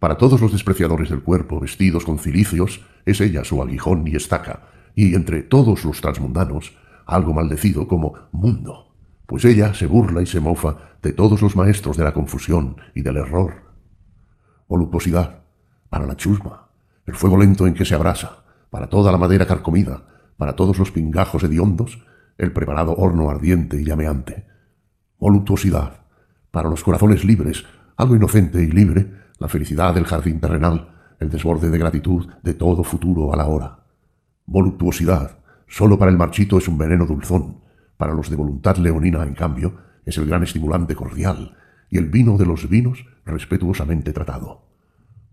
Para todos los despreciadores del cuerpo vestidos con cilicios, es ella su aguijón y estaca, y entre todos los transmundanos, algo maldecido como mundo, pues ella se burla y se mofa de todos los maestros de la confusión y del error. Voluptuosidad. Para la chusma, el fuego lento en que se abrasa, para toda la madera carcomida, para todos los pingajos hediondos, el preparado horno ardiente y llameante. Voluptuosidad, para los corazones libres, algo inocente y libre, la felicidad del jardín terrenal, el desborde de gratitud de todo futuro a la hora. Voluptuosidad, solo para el marchito es un veneno dulzón, para los de voluntad leonina, en cambio, es el gran estimulante cordial, y el vino de los vinos respetuosamente tratado.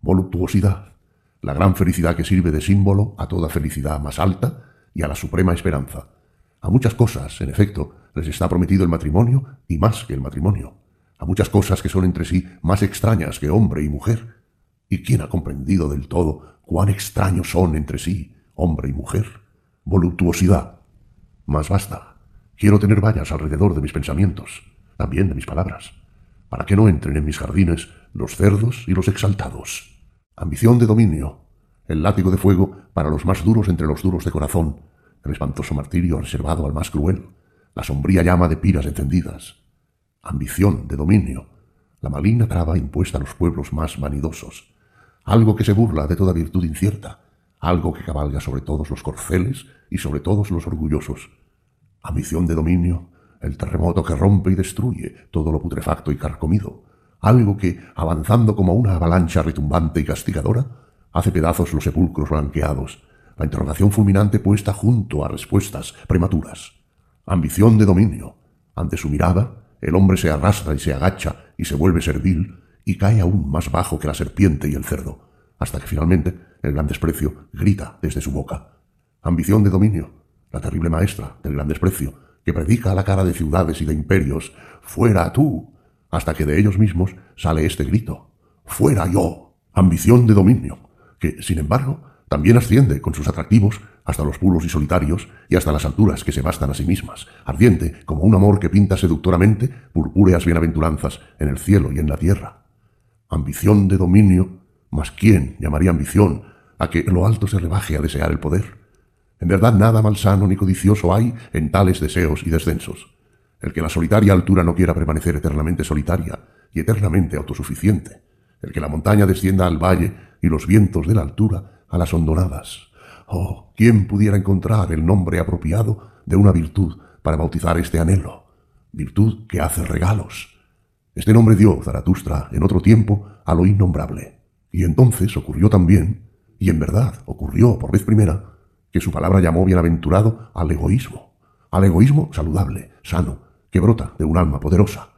Voluptuosidad, la gran felicidad que sirve de símbolo a toda felicidad más alta y a la suprema esperanza. A muchas cosas, en efecto, les está prometido el matrimonio y más que el matrimonio. A muchas cosas que son entre sí más extrañas que hombre y mujer. ¿Y quién ha comprendido del todo cuán extraños son entre sí hombre y mujer? Voluptuosidad. Más basta. Quiero tener vallas alrededor de mis pensamientos, también de mis palabras, para que no entren en mis jardines los cerdos y los exaltados ambición de dominio, el látigo de fuego para los más duros entre los duros de corazón, el espantoso martirio reservado al más cruel, la sombría llama de piras encendidas, ambición de dominio, la maligna traba impuesta a los pueblos más vanidosos, algo que se burla de toda virtud incierta, algo que cabalga sobre todos los corceles y sobre todos los orgullosos, ambición de dominio, el terremoto que rompe y destruye todo lo putrefacto y carcomido, algo que, avanzando como una avalancha retumbante y castigadora, hace pedazos los sepulcros blanqueados, la interrogación fulminante puesta junto a respuestas prematuras. Ambición de dominio. Ante su mirada, el hombre se arrastra y se agacha y se vuelve servil y cae aún más bajo que la serpiente y el cerdo, hasta que finalmente el gran desprecio grita desde su boca. Ambición de dominio, la terrible maestra del gran desprecio, que predica a la cara de ciudades y de imperios, fuera tú, hasta que de ellos mismos sale este grito, fuera yo, ambición de dominio, que, sin embargo, también asciende con sus atractivos hasta los puros y solitarios y hasta las alturas que se bastan a sí mismas, ardiente como un amor que pinta seductoramente purpúreas bienaventuranzas en el cielo y en la tierra. Ambición de dominio, mas ¿quién llamaría ambición a que lo alto se rebaje a desear el poder? En verdad nada malsano ni codicioso hay en tales deseos y descensos. El que la solitaria altura no quiera permanecer eternamente solitaria y eternamente autosuficiente. El que la montaña descienda al valle y los vientos de la altura a las hondonadas. Oh, ¿quién pudiera encontrar el nombre apropiado de una virtud para bautizar este anhelo? Virtud que hace regalos. Este nombre dio Zaratustra en otro tiempo a lo innombrable. Y entonces ocurrió también, y en verdad ocurrió por vez primera, que su palabra llamó bienaventurado al egoísmo, al egoísmo saludable, sano, que brota de un alma poderosa,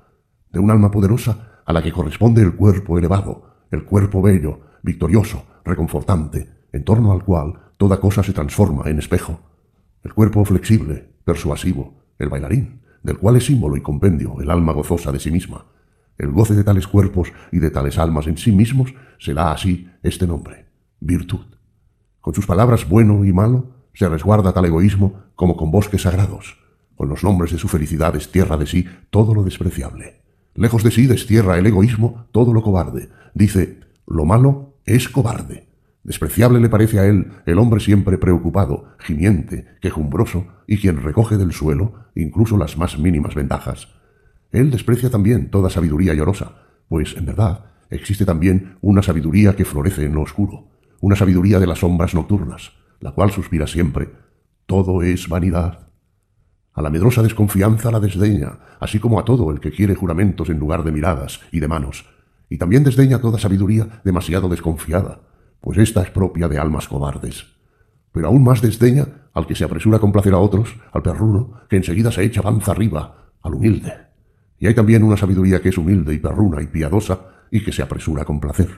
de un alma poderosa a la que corresponde el cuerpo elevado, el cuerpo bello, victorioso, reconfortante, en torno al cual toda cosa se transforma en espejo, el cuerpo flexible, persuasivo, el bailarín, del cual es símbolo y compendio el alma gozosa de sí misma. El goce de tales cuerpos y de tales almas en sí mismos será así este nombre, virtud. Con sus palabras bueno y malo se resguarda tal egoísmo como con bosques sagrados. Con los nombres de su felicidad destierra de sí todo lo despreciable. Lejos de sí destierra el egoísmo todo lo cobarde. Dice, lo malo es cobarde. Despreciable le parece a él el hombre siempre preocupado, gimiente, quejumbroso y quien recoge del suelo incluso las más mínimas ventajas. Él desprecia también toda sabiduría llorosa, pues, en verdad, existe también una sabiduría que florece en lo oscuro, una sabiduría de las sombras nocturnas, la cual suspira siempre, todo es vanidad. A la medrosa desconfianza la desdeña, así como a todo el que quiere juramentos en lugar de miradas y de manos, y también desdeña toda sabiduría demasiado desconfiada, pues ésta es propia de almas cobardes. Pero aún más desdeña al que se apresura a complacer a otros, al perruno, que enseguida se echa panza arriba, al humilde. Y hay también una sabiduría que es humilde y perruna y piadosa y que se apresura a complacer.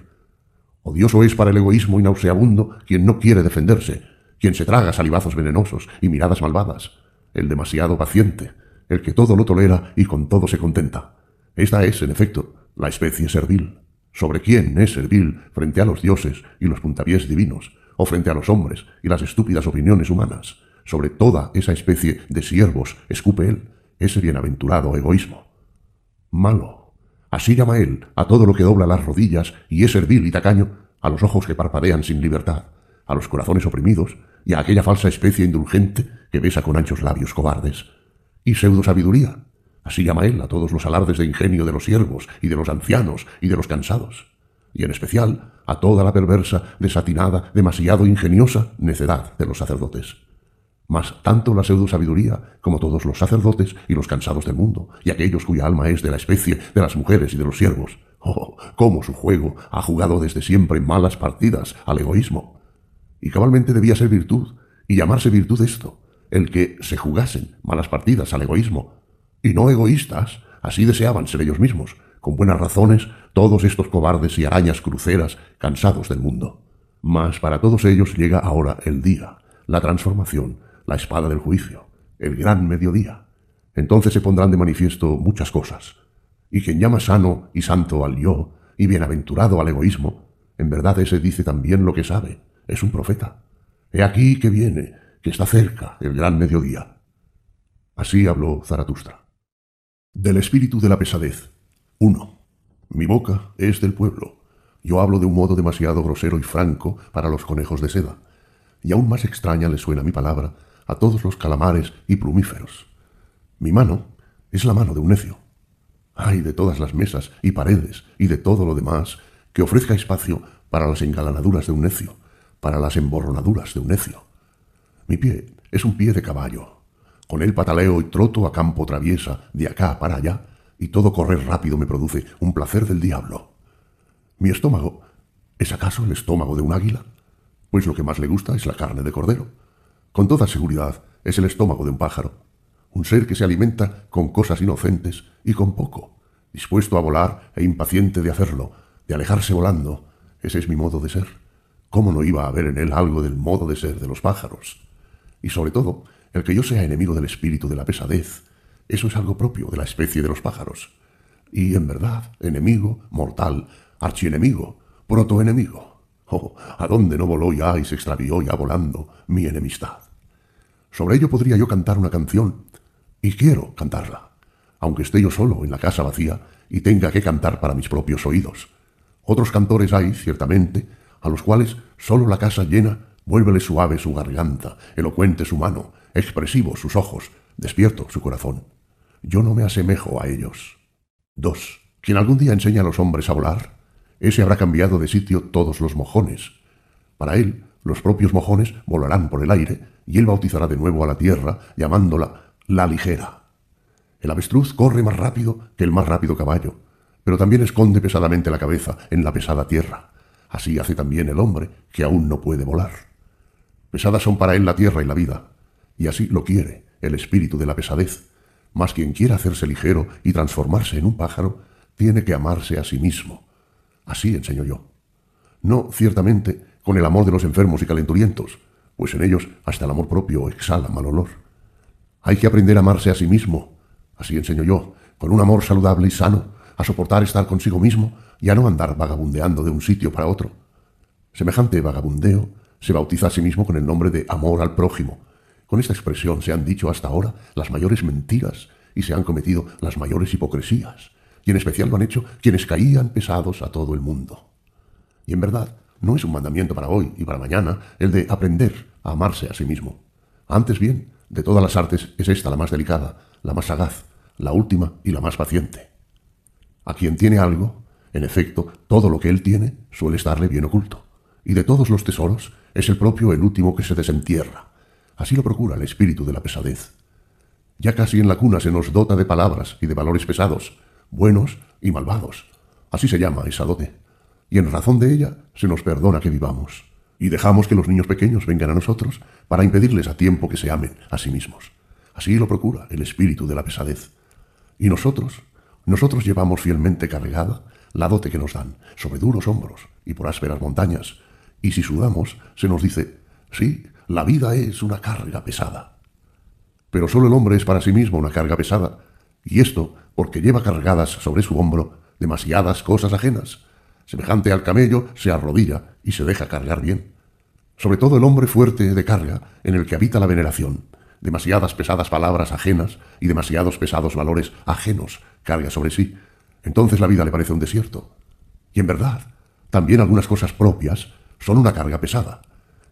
Odioso es para el egoísmo y nauseabundo quien no quiere defenderse, quien se traga salivazos venenosos y miradas malvadas, el demasiado paciente, el que todo lo tolera y con todo se contenta. Esta es, en efecto, la especie servil. ¿Sobre quién es servil frente a los dioses y los puntapiés divinos, o frente a los hombres y las estúpidas opiniones humanas? Sobre toda esa especie de siervos escupe él, ese bienaventurado egoísmo. Malo, Así llama él a todo lo que dobla las rodillas y es servil y tacaño, a los ojos que parpadean sin libertad, a los corazones oprimidos y a aquella falsa especie indulgente que besa con anchos labios cobardes. Y pseudo sabiduría. Así llama él a todos los alardes de ingenio de los siervos y de los ancianos y de los cansados. Y en especial a toda la perversa, desatinada, demasiado ingeniosa necedad de los sacerdotes mas tanto la pseudo sabiduría como todos los sacerdotes y los cansados del mundo, y aquellos cuya alma es de la especie de las mujeres y de los siervos. Oh, cómo su juego ha jugado desde siempre malas partidas al egoísmo. Y cabalmente debía ser virtud, y llamarse virtud esto, el que se jugasen malas partidas al egoísmo, y no egoístas, así deseaban ser ellos mismos, con buenas razones, todos estos cobardes y arañas cruceras cansados del mundo. Mas para todos ellos llega ahora el día, la transformación, la espada del juicio, el gran mediodía. Entonces se pondrán de manifiesto muchas cosas. Y quien llama sano y santo al yo, y bienaventurado al egoísmo, en verdad ese dice también lo que sabe, es un profeta. He aquí que viene, que está cerca el gran mediodía. Así habló Zaratustra. Del espíritu de la pesadez. 1. Mi boca es del pueblo. Yo hablo de un modo demasiado grosero y franco para los conejos de seda. Y aún más extraña le suena mi palabra a todos los calamares y plumíferos. Mi mano es la mano de un necio. Ay de todas las mesas y paredes y de todo lo demás que ofrezca espacio para las engalanaduras de un necio, para las emborronaduras de un necio. Mi pie es un pie de caballo. Con él pataleo y troto a campo traviesa, de acá para allá, y todo correr rápido me produce un placer del diablo. Mi estómago ¿es acaso el estómago de un águila? Pues lo que más le gusta es la carne de cordero. Con toda seguridad, es el estómago de un pájaro, un ser que se alimenta con cosas inocentes y con poco, dispuesto a volar e impaciente de hacerlo, de alejarse volando. Ese es mi modo de ser. ¿Cómo no iba a haber en él algo del modo de ser de los pájaros? Y sobre todo, el que yo sea enemigo del espíritu de la pesadez, eso es algo propio de la especie de los pájaros. Y en verdad, enemigo, mortal, archienemigo, protoenemigo. Oh, ¿a dónde no voló ya y se extravió ya volando mi enemistad? Sobre ello podría yo cantar una canción, y quiero cantarla, aunque esté yo solo en la casa vacía y tenga que cantar para mis propios oídos. Otros cantores hay, ciertamente, a los cuales solo la casa llena vuélvele suave su garganta, elocuente su mano, expresivo sus ojos, despierto su corazón. Yo no me asemejo a ellos. 2. Quien algún día enseña a los hombres a volar, ese habrá cambiado de sitio todos los mojones. Para él, los propios mojones volarán por el aire y él bautizará de nuevo a la tierra, llamándola la ligera. El avestruz corre más rápido que el más rápido caballo, pero también esconde pesadamente la cabeza en la pesada tierra. Así hace también el hombre, que aún no puede volar. Pesadas son para él la tierra y la vida, y así lo quiere el espíritu de la pesadez. Mas quien quiera hacerse ligero y transformarse en un pájaro, tiene que amarse a sí mismo. Así enseño yo. No, ciertamente, con el amor de los enfermos y calenturientos, pues en ellos hasta el amor propio exhala mal olor. Hay que aprender a amarse a sí mismo, así enseño yo, con un amor saludable y sano, a soportar estar consigo mismo y a no andar vagabundeando de un sitio para otro. Semejante vagabundeo se bautiza a sí mismo con el nombre de amor al prójimo. Con esta expresión se han dicho hasta ahora las mayores mentiras y se han cometido las mayores hipocresías, y en especial lo han hecho quienes caían pesados a todo el mundo. Y en verdad, no es un mandamiento para hoy y para mañana el de aprender a amarse a sí mismo. Antes bien, de todas las artes es esta la más delicada, la más sagaz, la última y la más paciente. A quien tiene algo, en efecto, todo lo que él tiene suele estarle bien oculto, y de todos los tesoros es el propio el último que se desentierra. Así lo procura el espíritu de la pesadez. Ya casi en la cuna se nos dota de palabras y de valores pesados, buenos y malvados. Así se llama esa dote. Y en razón de ella se nos perdona que vivamos. Y dejamos que los niños pequeños vengan a nosotros para impedirles a tiempo que se amen a sí mismos. Así lo procura el espíritu de la pesadez. Y nosotros, nosotros llevamos fielmente cargada la dote que nos dan, sobre duros hombros y por ásperas montañas, y si sudamos, se nos dice, sí, la vida es una carga pesada. Pero solo el hombre es para sí mismo una carga pesada, y esto porque lleva cargadas sobre su hombro demasiadas cosas ajenas. Semejante al camello, se arrodilla y se deja cargar bien. Sobre todo el hombre fuerte de carga, en el que habita la veneración, demasiadas pesadas palabras ajenas y demasiados pesados valores ajenos carga sobre sí. Entonces la vida le parece un desierto. Y en verdad, también algunas cosas propias son una carga pesada,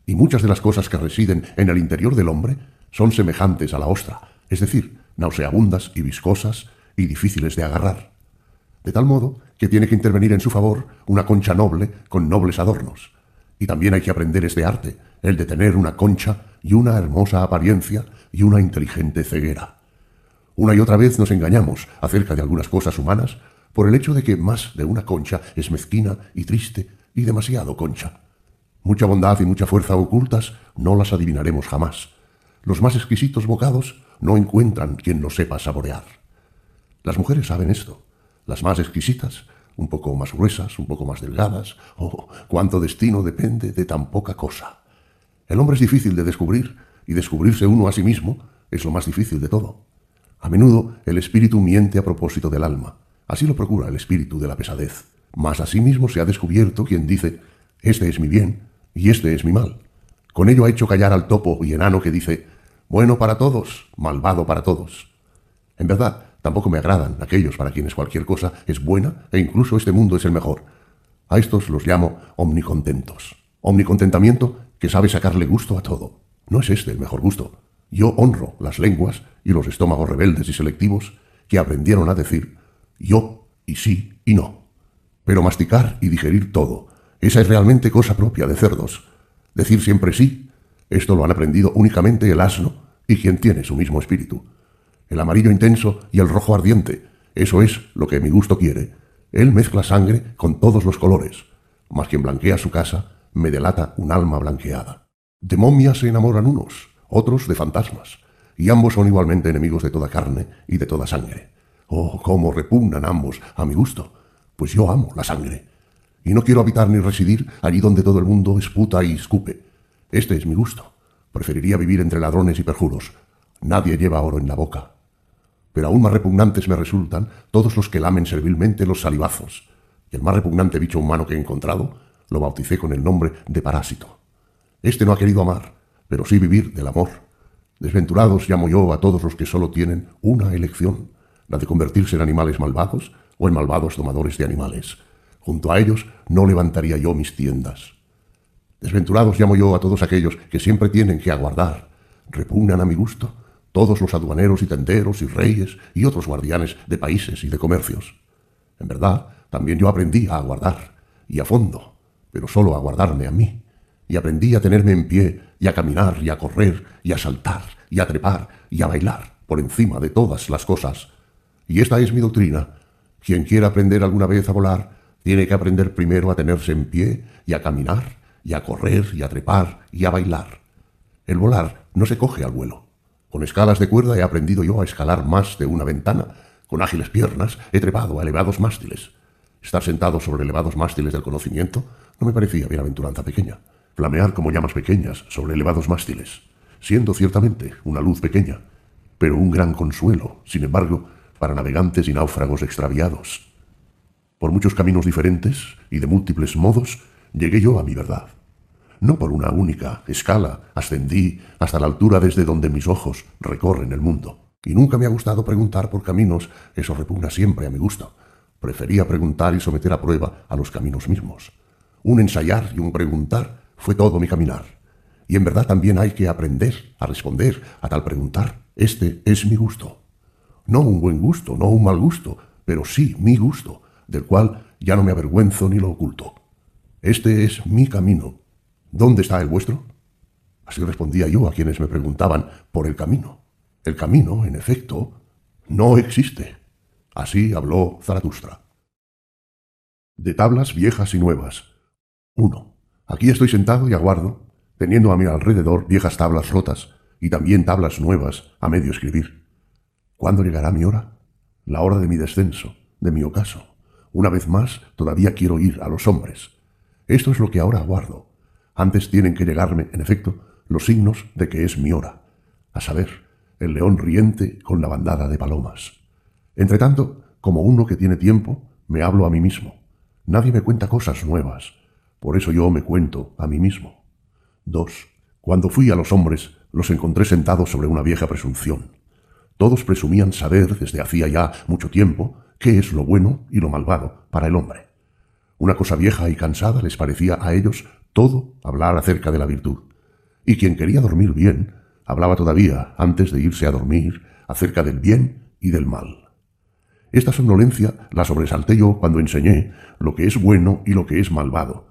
y muchas de las cosas que residen en el interior del hombre son semejantes a la ostra, es decir, nauseabundas y viscosas y difíciles de agarrar. De tal modo que tiene que intervenir en su favor una concha noble con nobles adornos. Y también hay que aprender este arte, el de tener una concha y una hermosa apariencia y una inteligente ceguera. Una y otra vez nos engañamos acerca de algunas cosas humanas por el hecho de que más de una concha es mezquina y triste y demasiado concha. Mucha bondad y mucha fuerza ocultas no las adivinaremos jamás. Los más exquisitos bocados no encuentran quien los sepa saborear. Las mujeres saben esto. Las más exquisitas, un poco más gruesas, un poco más delgadas. Oh, cuánto destino depende de tan poca cosa. El hombre es difícil de descubrir, y descubrirse uno a sí mismo es lo más difícil de todo. A menudo el espíritu miente a propósito del alma. Así lo procura el espíritu de la pesadez. Mas a sí mismo se ha descubierto quien dice, este es mi bien, y este es mi mal. Con ello ha hecho callar al topo y enano que dice, bueno para todos, malvado para todos. En verdad, tampoco me agradan aquellos para quienes cualquier cosa es buena e incluso este mundo es el mejor. A estos los llamo omnicontentos. Omnicontentamiento que sabe sacarle gusto a todo. No es este el mejor gusto. Yo honro las lenguas y los estómagos rebeldes y selectivos que aprendieron a decir yo y sí y no. Pero masticar y digerir todo, esa es realmente cosa propia de cerdos. Decir siempre sí, esto lo han aprendido únicamente el asno y quien tiene su mismo espíritu. El amarillo intenso y el rojo ardiente, eso es lo que mi gusto quiere. Él mezcla sangre con todos los colores, mas quien blanquea su casa me delata un alma blanqueada. De momias se enamoran unos, otros de fantasmas, y ambos son igualmente enemigos de toda carne y de toda sangre. Oh, cómo repugnan ambos a mi gusto, pues yo amo la sangre y no quiero habitar ni residir allí donde todo el mundo esputa y escupe. Este es mi gusto. Preferiría vivir entre ladrones y perjuros. Nadie lleva oro en la boca. Pero aún más repugnantes me resultan todos los que lamen servilmente los salivazos. Y el más repugnante bicho humano que he encontrado lo bauticé con el nombre de parásito. Este no ha querido amar, pero sí vivir del amor. Desventurados llamo yo a todos los que solo tienen una elección, la de convertirse en animales malvados o en malvados domadores de animales Junto a ellos no levantaría yo mis tiendas. Desventurados llamo yo a todos aquellos que siempre tienen que aguardar, repugnan a mi gusto, todos los aduaneros y tenderos y reyes y otros guardianes de países y de comercios. En verdad, también yo aprendí a aguardar, y a fondo, pero solo a guardarme a mí, y aprendí a tenerme en pie, y a caminar, y a correr, y a saltar, y a trepar, y a bailar, por encima de todas las cosas. Y esta es mi doctrina. Quien quiera aprender alguna vez a volar, tiene que aprender primero a tenerse en pie y a caminar y a correr y a trepar y a bailar. El volar no se coge al vuelo. Con escalas de cuerda he aprendido yo a escalar más de una ventana. Con ágiles piernas he trepado a elevados mástiles. Estar sentado sobre elevados mástiles del conocimiento no me parecía bienaventuranza pequeña. Flamear como llamas pequeñas sobre elevados mástiles, siendo ciertamente una luz pequeña, pero un gran consuelo, sin embargo, para navegantes y náufragos extraviados. Por muchos caminos diferentes y de múltiples modos llegué yo a mi verdad. No por una única escala ascendí hasta la altura desde donde mis ojos recorren el mundo. Y nunca me ha gustado preguntar por caminos, eso repugna siempre a mi gusto. Prefería preguntar y someter a prueba a los caminos mismos. Un ensayar y un preguntar fue todo mi caminar. Y en verdad también hay que aprender a responder a tal preguntar. Este es mi gusto. No un buen gusto, no un mal gusto, pero sí mi gusto, del cual ya no me avergüenzo ni lo oculto. Este es mi camino. ¿Dónde está el vuestro? Así respondía yo a quienes me preguntaban por el camino. El camino, en efecto, no existe. Así habló Zaratustra. De tablas viejas y nuevas. 1. Aquí estoy sentado y aguardo, teniendo a mi alrededor viejas tablas rotas y también tablas nuevas a medio escribir. ¿Cuándo llegará mi hora? La hora de mi descenso, de mi ocaso. Una vez más, todavía quiero ir a los hombres. Esto es lo que ahora aguardo. Antes tienen que llegarme, en efecto, los signos de que es mi hora. A saber, el león riente con la bandada de palomas. Entretanto, como uno que tiene tiempo, me hablo a mí mismo. Nadie me cuenta cosas nuevas. Por eso yo me cuento a mí mismo. 2. Cuando fui a los hombres, los encontré sentados sobre una vieja presunción. Todos presumían saber desde hacía ya mucho tiempo qué es lo bueno y lo malvado para el hombre. Una cosa vieja y cansada les parecía a ellos todo hablar acerca de la virtud. Y quien quería dormir bien, hablaba todavía, antes de irse a dormir, acerca del bien y del mal. Esta somnolencia la sobresalté yo cuando enseñé lo que es bueno y lo que es malvado.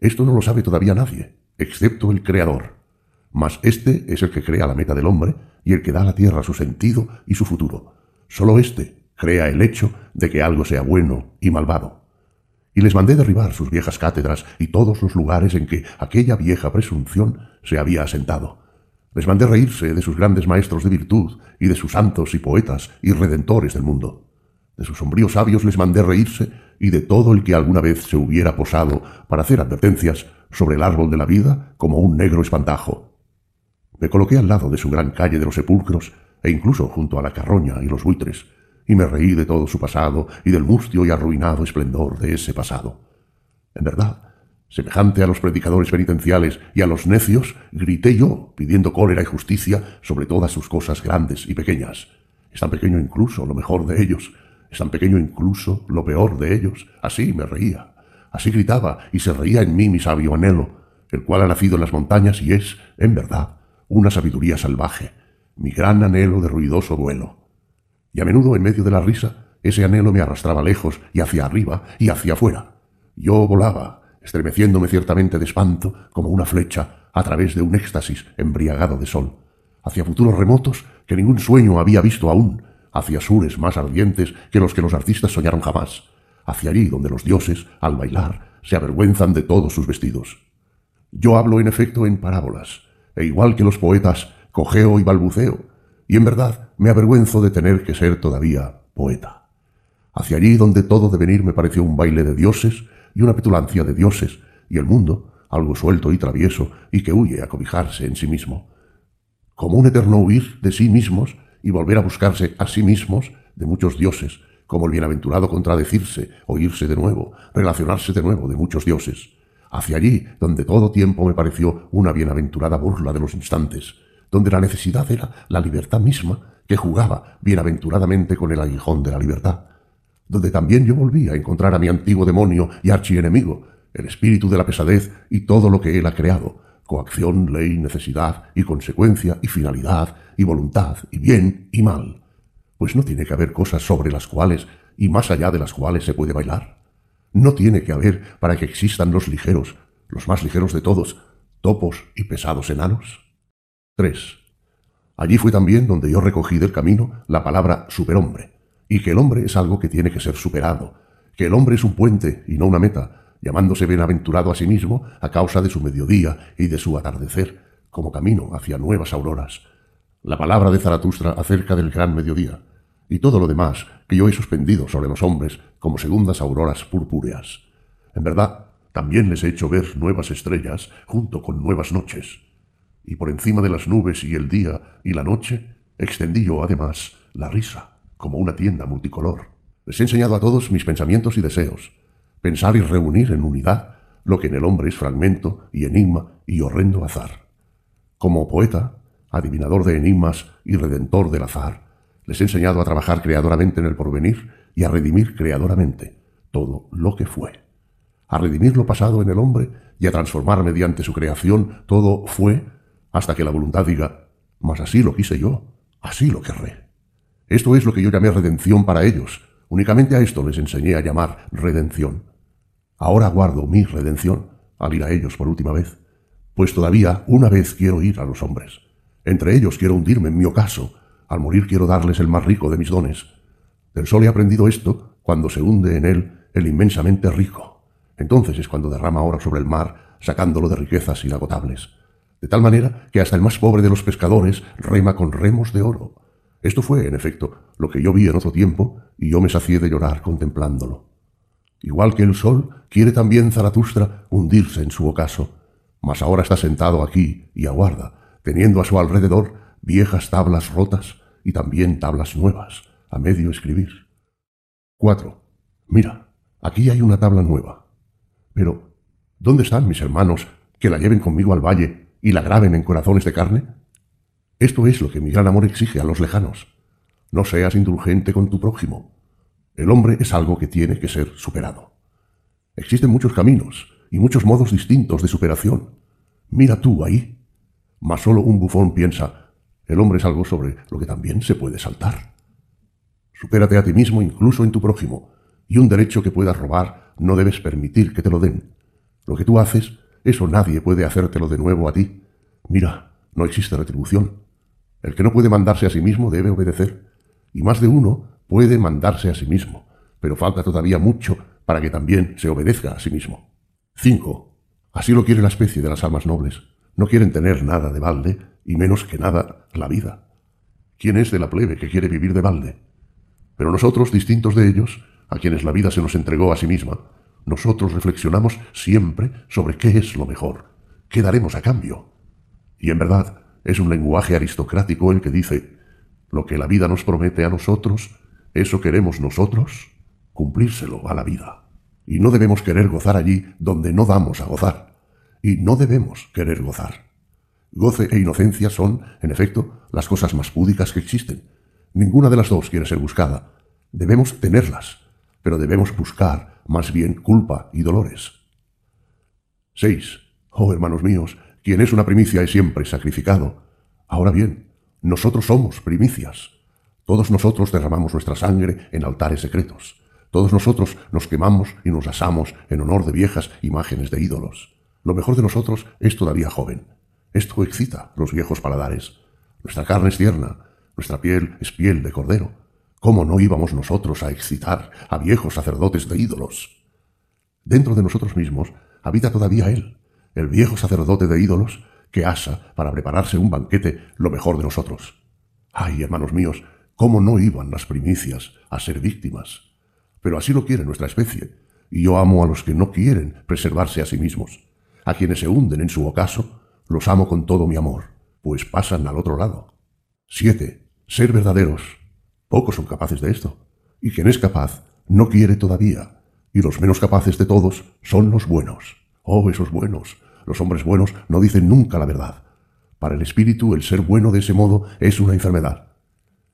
Esto no lo sabe todavía nadie, excepto el Creador. Mas este es el que crea la meta del hombre y el que da a la tierra su sentido y su futuro. Solo éste crea el hecho de que algo sea bueno y malvado. Y les mandé derribar sus viejas cátedras y todos los lugares en que aquella vieja presunción se había asentado. Les mandé reírse de sus grandes maestros de virtud y de sus santos y poetas y redentores del mundo. De sus sombríos sabios les mandé reírse y de todo el que alguna vez se hubiera posado para hacer advertencias sobre el árbol de la vida como un negro espantajo me coloqué al lado de su gran calle de los sepulcros e incluso junto a la carroña y los buitres, y me reí de todo su pasado y del mustio y arruinado esplendor de ese pasado. En verdad, semejante a los predicadores penitenciales y a los necios, grité yo, pidiendo cólera y justicia sobre todas sus cosas grandes y pequeñas. Es tan pequeño incluso lo mejor de ellos, es tan pequeño incluso lo peor de ellos. Así me reía, así gritaba y se reía en mí mi sabio anhelo, el cual ha nacido en las montañas y es, en verdad, una sabiduría salvaje, mi gran anhelo de ruidoso vuelo. Y a menudo en medio de la risa, ese anhelo me arrastraba lejos y hacia arriba y hacia afuera. Yo volaba, estremeciéndome ciertamente de espanto como una flecha a través de un éxtasis embriagado de sol, hacia futuros remotos que ningún sueño había visto aún, hacia sures más ardientes que los que los artistas soñaron jamás, hacia allí donde los dioses, al bailar, se avergüenzan de todos sus vestidos. Yo hablo en efecto en parábolas, e igual que los poetas, cojeo y balbuceo, y en verdad me avergüenzo de tener que ser todavía poeta. Hacia allí donde todo devenir me pareció un baile de dioses y una petulancia de dioses, y el mundo, algo suelto y travieso, y que huye a cobijarse en sí mismo. Como un eterno huir de sí mismos y volver a buscarse a sí mismos de muchos dioses, como el bienaventurado contradecirse, oírse de nuevo, relacionarse de nuevo de muchos dioses hacia allí donde todo tiempo me pareció una bienaventurada burla de los instantes, donde la necesidad era la libertad misma que jugaba bienaventuradamente con el aguijón de la libertad, donde también yo volví a encontrar a mi antiguo demonio y archienemigo, el espíritu de la pesadez y todo lo que él ha creado, coacción, ley, necesidad y consecuencia y finalidad y voluntad y bien y mal. Pues no tiene que haber cosas sobre las cuales y más allá de las cuales se puede bailar. No tiene que haber para que existan los ligeros, los más ligeros de todos, topos y pesados enanos. 3. Allí fue también donde yo recogí del camino la palabra superhombre, y que el hombre es algo que tiene que ser superado, que el hombre es un puente y no una meta, llamándose bienaventurado a sí mismo a causa de su mediodía y de su atardecer, como camino hacia nuevas auroras, la palabra de Zaratustra acerca del gran mediodía, y todo lo demás que yo he suspendido sobre los hombres como segundas auroras purpúreas. En verdad, también les he hecho ver nuevas estrellas junto con nuevas noches. Y por encima de las nubes y el día y la noche, extendí yo además la risa, como una tienda multicolor. Les he enseñado a todos mis pensamientos y deseos, pensar y reunir en unidad lo que en el hombre es fragmento y enigma y horrendo azar. Como poeta, adivinador de enigmas y redentor del azar, les he enseñado a trabajar creadoramente en el porvenir y a redimir creadoramente todo lo que fue. A redimir lo pasado en el hombre y a transformar mediante su creación todo fue hasta que la voluntad diga, mas así lo quise yo, así lo querré. Esto es lo que yo llamé redención para ellos. Únicamente a esto les enseñé a llamar redención. Ahora guardo mi redención al ir a ellos por última vez, pues todavía una vez quiero ir a los hombres. Entre ellos quiero hundirme en mi ocaso, al morir quiero darles el más rico de mis dones. Del sol he aprendido esto cuando se hunde en él el inmensamente rico. Entonces es cuando derrama oro sobre el mar, sacándolo de riquezas inagotables. De tal manera que hasta el más pobre de los pescadores rema con remos de oro. Esto fue, en efecto, lo que yo vi en otro tiempo, y yo me sacié de llorar contemplándolo. Igual que el sol, quiere también Zaratustra hundirse en su ocaso, mas ahora está sentado aquí y aguarda, teniendo a su alrededor viejas tablas rotas y también tablas nuevas, a medio escribir. 4. Mira, aquí hay una tabla nueva. Pero, ¿dónde están mis hermanos que la lleven conmigo al valle y la graben en corazones de carne? Esto es lo que mi gran amor exige a los lejanos. No seas indulgente con tu prójimo. El hombre es algo que tiene que ser superado. Existen muchos caminos y muchos modos distintos de superación. Mira tú ahí. Mas solo un bufón piensa, el hombre es algo sobre lo que también se puede saltar. Supérate a ti mismo incluso en tu prójimo, y un derecho que puedas robar no debes permitir que te lo den. Lo que tú haces, eso nadie puede hacértelo de nuevo a ti. Mira, no existe retribución. El que no puede mandarse a sí mismo debe obedecer, y más de uno puede mandarse a sí mismo, pero falta todavía mucho para que también se obedezca a sí mismo. 5. Así lo quiere la especie de las almas nobles. No quieren tener nada de balde, y menos que nada la vida. ¿Quién es de la plebe que quiere vivir de balde? Pero nosotros, distintos de ellos, a quienes la vida se nos entregó a sí misma, nosotros reflexionamos siempre sobre qué es lo mejor, qué daremos a cambio. Y en verdad es un lenguaje aristocrático el que dice, lo que la vida nos promete a nosotros, eso queremos nosotros, cumplírselo a la vida. Y no debemos querer gozar allí donde no damos a gozar. Y no debemos querer gozar. Goce e inocencia son, en efecto, las cosas más púdicas que existen. Ninguna de las dos quiere ser buscada. Debemos tenerlas, pero debemos buscar más bien culpa y dolores. 6. Oh, hermanos míos, quien es una primicia es siempre sacrificado. Ahora bien, nosotros somos primicias. Todos nosotros derramamos nuestra sangre en altares secretos. Todos nosotros nos quemamos y nos asamos en honor de viejas imágenes de ídolos. Lo mejor de nosotros es todavía joven. Esto excita los viejos paladares. Nuestra carne es tierna, nuestra piel es piel de cordero. ¿Cómo no íbamos nosotros a excitar a viejos sacerdotes de ídolos? Dentro de nosotros mismos habita todavía él, el viejo sacerdote de ídolos, que asa para prepararse un banquete lo mejor de nosotros. Ay, hermanos míos, cómo no iban las primicias a ser víctimas. Pero así lo quiere nuestra especie, y yo amo a los que no quieren preservarse a sí mismos, a quienes se hunden en su ocaso los amo con todo mi amor, pues pasan al otro lado. 7. Ser verdaderos. Pocos son capaces de esto. Y quien es capaz no quiere todavía. Y los menos capaces de todos son los buenos. Oh, esos buenos. Los hombres buenos no dicen nunca la verdad. Para el espíritu el ser bueno de ese modo es una enfermedad.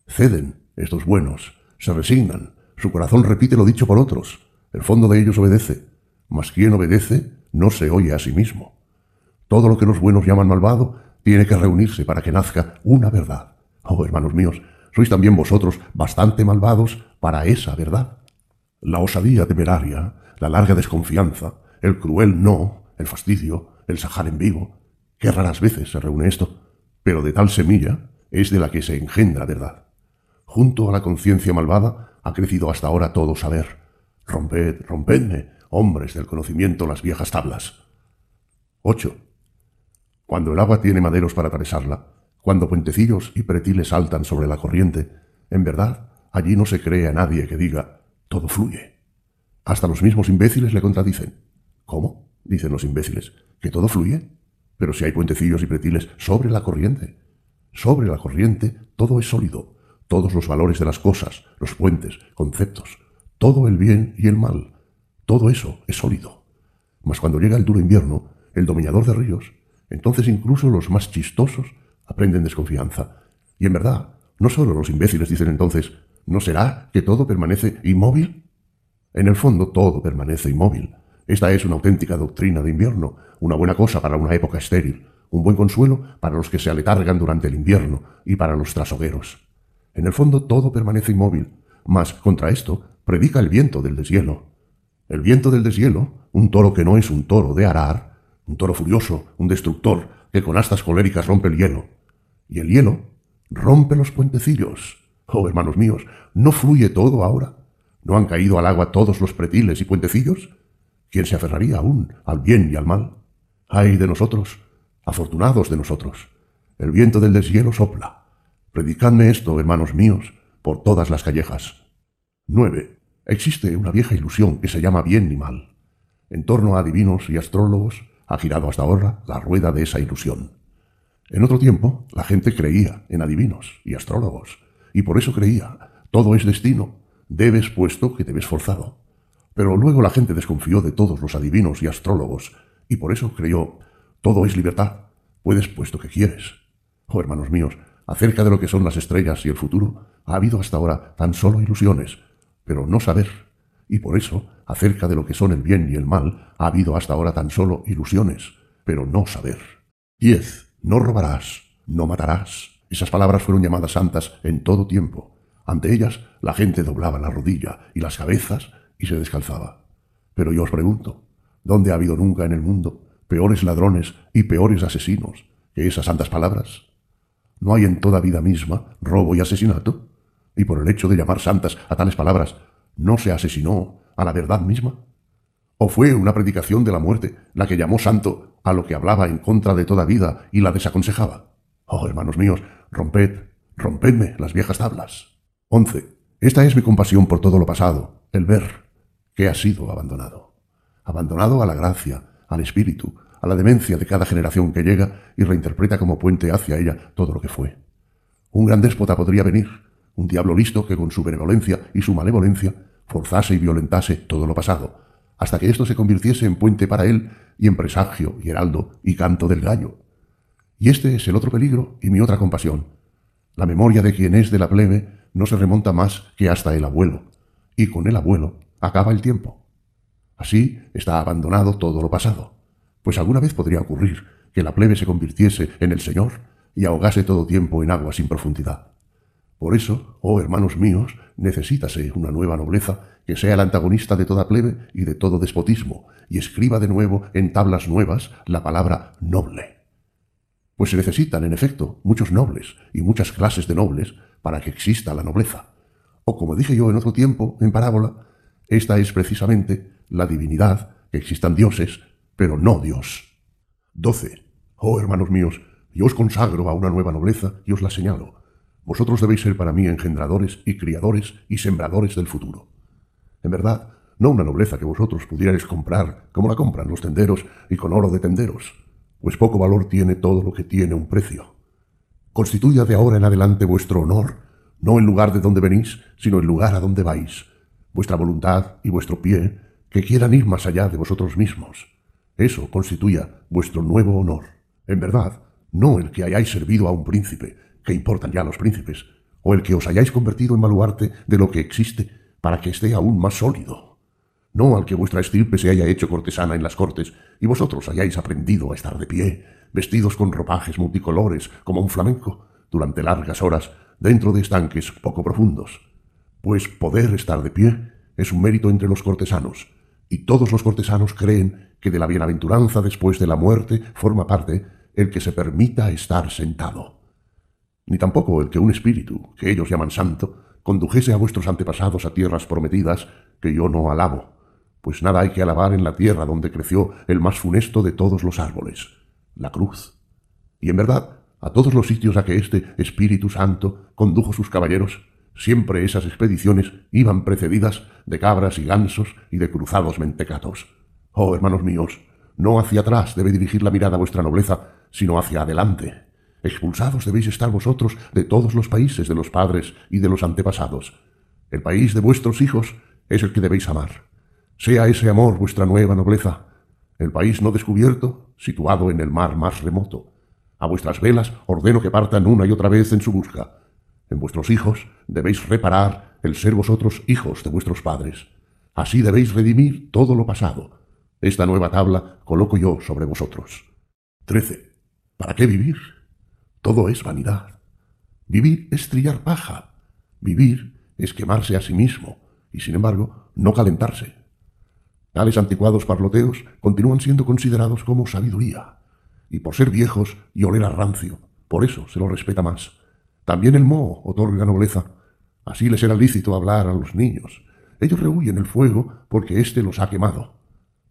Ceden estos buenos, se resignan, su corazón repite lo dicho por otros, el fondo de ellos obedece, mas quien obedece no se oye a sí mismo. Todo lo que los buenos llaman malvado tiene que reunirse para que nazca una verdad. Oh, hermanos míos, sois también vosotros bastante malvados para esa verdad. La osadía temeraria, la larga desconfianza, el cruel no, el fastidio, el sajar en vivo, qué raras veces se reúne esto, pero de tal semilla es de la que se engendra verdad. Junto a la conciencia malvada ha crecido hasta ahora todo saber. Romped, rompedme, hombres del conocimiento, las viejas tablas. 8. Cuando el agua tiene maderos para atravesarla, cuando puentecillos y pretiles saltan sobre la corriente, en verdad, allí no se cree a nadie que diga, todo fluye. Hasta los mismos imbéciles le contradicen. ¿Cómo? dicen los imbéciles, que todo fluye. Pero si hay puentecillos y pretiles sobre la corriente. Sobre la corriente todo es sólido, todos los valores de las cosas, los puentes, conceptos, todo el bien y el mal, todo eso es sólido. Mas cuando llega el duro invierno, el dominador de ríos, entonces incluso los más chistosos aprenden desconfianza. Y en verdad, no solo los imbéciles dicen entonces, ¿no será que todo permanece inmóvil? En el fondo todo permanece inmóvil. Esta es una auténtica doctrina de invierno, una buena cosa para una época estéril, un buen consuelo para los que se aletargan durante el invierno y para los trasogueros. En el fondo todo permanece inmóvil, mas contra esto predica el viento del deshielo. El viento del deshielo, un toro que no es un toro de arar, un toro furioso, un destructor, que con astas coléricas rompe el hielo. Y el hielo rompe los puentecillos. Oh, hermanos míos, ¿no fluye todo ahora? ¿No han caído al agua todos los pretiles y puentecillos? ¿Quién se aferraría aún al bien y al mal? ¡Ay de nosotros! Afortunados de nosotros. El viento del deshielo sopla. Predicadme esto, hermanos míos, por todas las callejas. 9. Existe una vieja ilusión que se llama bien y mal. En torno a adivinos y astrólogos ha girado hasta ahora la rueda de esa ilusión. En otro tiempo, la gente creía en adivinos y astrólogos, y por eso creía, todo es destino, debes puesto que te ves forzado. Pero luego la gente desconfió de todos los adivinos y astrólogos, y por eso creyó, todo es libertad, puedes puesto que quieres. Oh, hermanos míos, acerca de lo que son las estrellas y el futuro, ha habido hasta ahora tan solo ilusiones, pero no saber, y por eso, acerca de lo que son el bien y el mal, ha habido hasta ahora tan solo ilusiones, pero no saber. 10. No robarás, no matarás. Esas palabras fueron llamadas santas en todo tiempo. Ante ellas la gente doblaba la rodilla y las cabezas y se descalzaba. Pero yo os pregunto, ¿dónde ha habido nunca en el mundo peores ladrones y peores asesinos que esas santas palabras? ¿No hay en toda vida misma robo y asesinato? Y por el hecho de llamar santas a tales palabras, ¿no se asesinó a la verdad misma? ¿O fue una predicación de la muerte la que llamó santo a lo que hablaba en contra de toda vida y la desaconsejaba? Oh, hermanos míos, romped, rompedme las viejas tablas. 11. Esta es mi compasión por todo lo pasado, el ver que ha sido abandonado. Abandonado a la gracia, al espíritu, a la demencia de cada generación que llega y reinterpreta como puente hacia ella todo lo que fue. Un gran déspota podría venir, un diablo listo que con su benevolencia y su malevolencia forzase y violentase todo lo pasado, hasta que esto se convirtiese en puente para él y en presagio y heraldo y canto del gallo. Y este es el otro peligro y mi otra compasión. La memoria de quien es de la plebe no se remonta más que hasta el abuelo, y con el abuelo acaba el tiempo. Así está abandonado todo lo pasado, pues alguna vez podría ocurrir que la plebe se convirtiese en el Señor y ahogase todo tiempo en agua sin profundidad. Por eso, oh hermanos míos, necesítase una nueva nobleza que sea el antagonista de toda plebe y de todo despotismo, y escriba de nuevo en tablas nuevas la palabra noble. Pues se necesitan, en efecto, muchos nobles y muchas clases de nobles para que exista la nobleza. O como dije yo en otro tiempo, en parábola, esta es precisamente la divinidad, que existan dioses, pero no Dios. 12. Oh hermanos míos, yo os consagro a una nueva nobleza y os la señalo. Vosotros debéis ser para mí engendradores y criadores y sembradores del futuro. En verdad, no una nobleza que vosotros pudierais comprar como la compran los tenderos y con oro de tenderos, pues poco valor tiene todo lo que tiene un precio. Constituya de ahora en adelante vuestro honor, no el lugar de donde venís, sino el lugar a donde vais, vuestra voluntad y vuestro pie, que quieran ir más allá de vosotros mismos. Eso constituya vuestro nuevo honor. En verdad, no el que hayáis servido a un príncipe, que importan ya los príncipes, o el que os hayáis convertido en baluarte de lo que existe para que esté aún más sólido. No al que vuestra estirpe se haya hecho cortesana en las cortes y vosotros hayáis aprendido a estar de pie, vestidos con ropajes multicolores como un flamenco, durante largas horas dentro de estanques poco profundos pues poder estar de pie es un mérito entre los cortesanos, y todos los cortesanos creen que de la bienaventuranza después de la muerte forma parte el que se permita estar sentado. Ni tampoco el que un espíritu, que ellos llaman santo, condujese a vuestros antepasados a tierras prometidas que yo no alabo, pues nada hay que alabar en la tierra donde creció el más funesto de todos los árboles, la cruz. Y en verdad, a todos los sitios a que este Espíritu Santo condujo sus caballeros, siempre esas expediciones iban precedidas de cabras y gansos y de cruzados mentecatos. Oh, hermanos míos, no hacia atrás debe dirigir la mirada vuestra nobleza, sino hacia adelante. Expulsados debéis estar vosotros de todos los países de los padres y de los antepasados. El país de vuestros hijos es el que debéis amar. Sea ese amor vuestra nueva nobleza, el país no descubierto, situado en el mar más remoto. A vuestras velas ordeno que partan una y otra vez en su busca. En vuestros hijos debéis reparar el ser vosotros hijos de vuestros padres. Así debéis redimir todo lo pasado. Esta nueva tabla coloco yo sobre vosotros. 13. ¿Para qué vivir? Todo es vanidad. Vivir es trillar paja. Vivir es quemarse a sí mismo y, sin embargo, no calentarse. Tales anticuados parloteos continúan siendo considerados como sabiduría, y por ser viejos y oler a rancio, por eso se los respeta más. También el moho otorga nobleza. Así les era lícito hablar a los niños. Ellos rehuyen el fuego porque éste los ha quemado.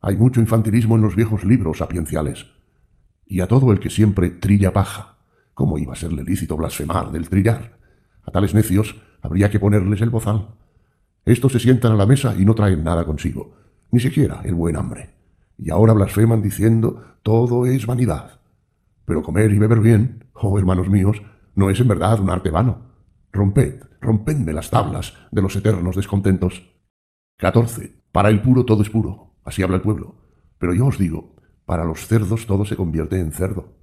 Hay mucho infantilismo en los viejos libros sapienciales. Y a todo el que siempre trilla paja, ¿cómo iba a serle lícito blasfemar del trillar? A tales necios habría que ponerles el bozal. Estos se sientan a la mesa y no traen nada consigo, ni siquiera el buen hambre. Y ahora blasfeman diciendo todo es vanidad. Pero comer y beber bien, oh hermanos míos, no es en verdad un arte vano. Romped, rompedme las tablas de los eternos descontentos. 14. Para el puro todo es puro, así habla el pueblo. Pero yo os digo, para los cerdos todo se convierte en cerdo.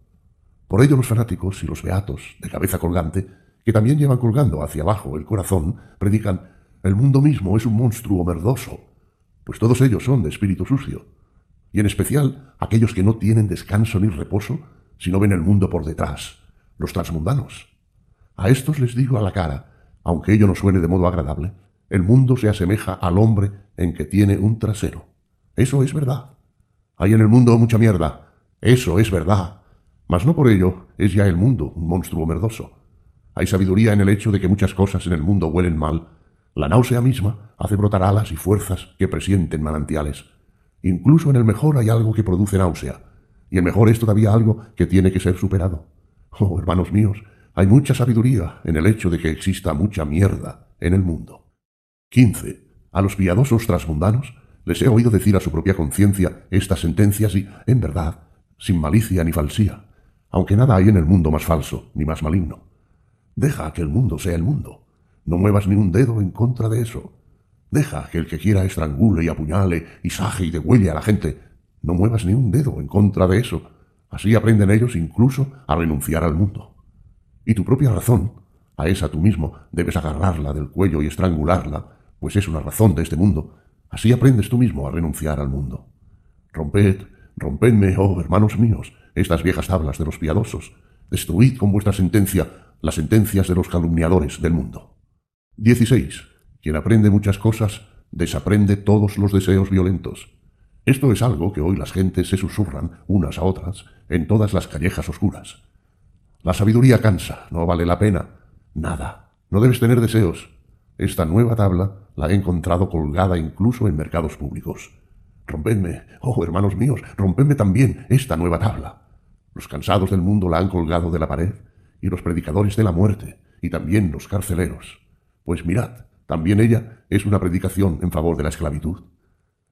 Por ello los fanáticos y los beatos, de cabeza colgante, que también llevan colgando hacia abajo el corazón, predican el mundo mismo es un monstruo merdoso, pues todos ellos son de espíritu sucio, y en especial aquellos que no tienen descanso ni reposo, sino ven el mundo por detrás, los transmundanos. A estos les digo a la cara, aunque ello no suene de modo agradable, el mundo se asemeja al hombre en que tiene un trasero. Eso es verdad. Hay en el mundo mucha mierda. Eso es verdad. Mas no por ello es ya el mundo un monstruo merdoso. Hay sabiduría en el hecho de que muchas cosas en el mundo huelen mal. La náusea misma hace brotar alas y fuerzas que presienten manantiales. Incluso en el mejor hay algo que produce náusea, y el mejor es todavía algo que tiene que ser superado. Oh, hermanos míos, hay mucha sabiduría en el hecho de que exista mucha mierda en el mundo. 15. A los piadosos transmundanos les he oído decir a su propia conciencia estas sentencias y, en verdad, sin malicia ni falsía, aunque nada hay en el mundo más falso ni más maligno. Deja que el mundo sea el mundo. No muevas ni un dedo en contra de eso. Deja que el que quiera estrangule y apuñale y saje y degüelle a la gente. No muevas ni un dedo en contra de eso. Así aprenden ellos incluso a renunciar al mundo. Y tu propia razón, a esa tú mismo debes agarrarla del cuello y estrangularla, pues es una razón de este mundo. Así aprendes tú mismo a renunciar al mundo. Romped, rompedme, oh hermanos míos, estas viejas tablas de los piadosos. Destruid con vuestra sentencia las sentencias de los calumniadores del mundo. 16. Quien aprende muchas cosas, desaprende todos los deseos violentos. Esto es algo que hoy las gentes se susurran unas a otras en todas las callejas oscuras. La sabiduría cansa, no vale la pena. Nada. No debes tener deseos. Esta nueva tabla la he encontrado colgada incluso en mercados públicos. Rompedme, oh hermanos míos, rompedme también esta nueva tabla. Los cansados del mundo la han colgado de la pared y los predicadores de la muerte, y también los carceleros. Pues mirad, también ella es una predicación en favor de la esclavitud.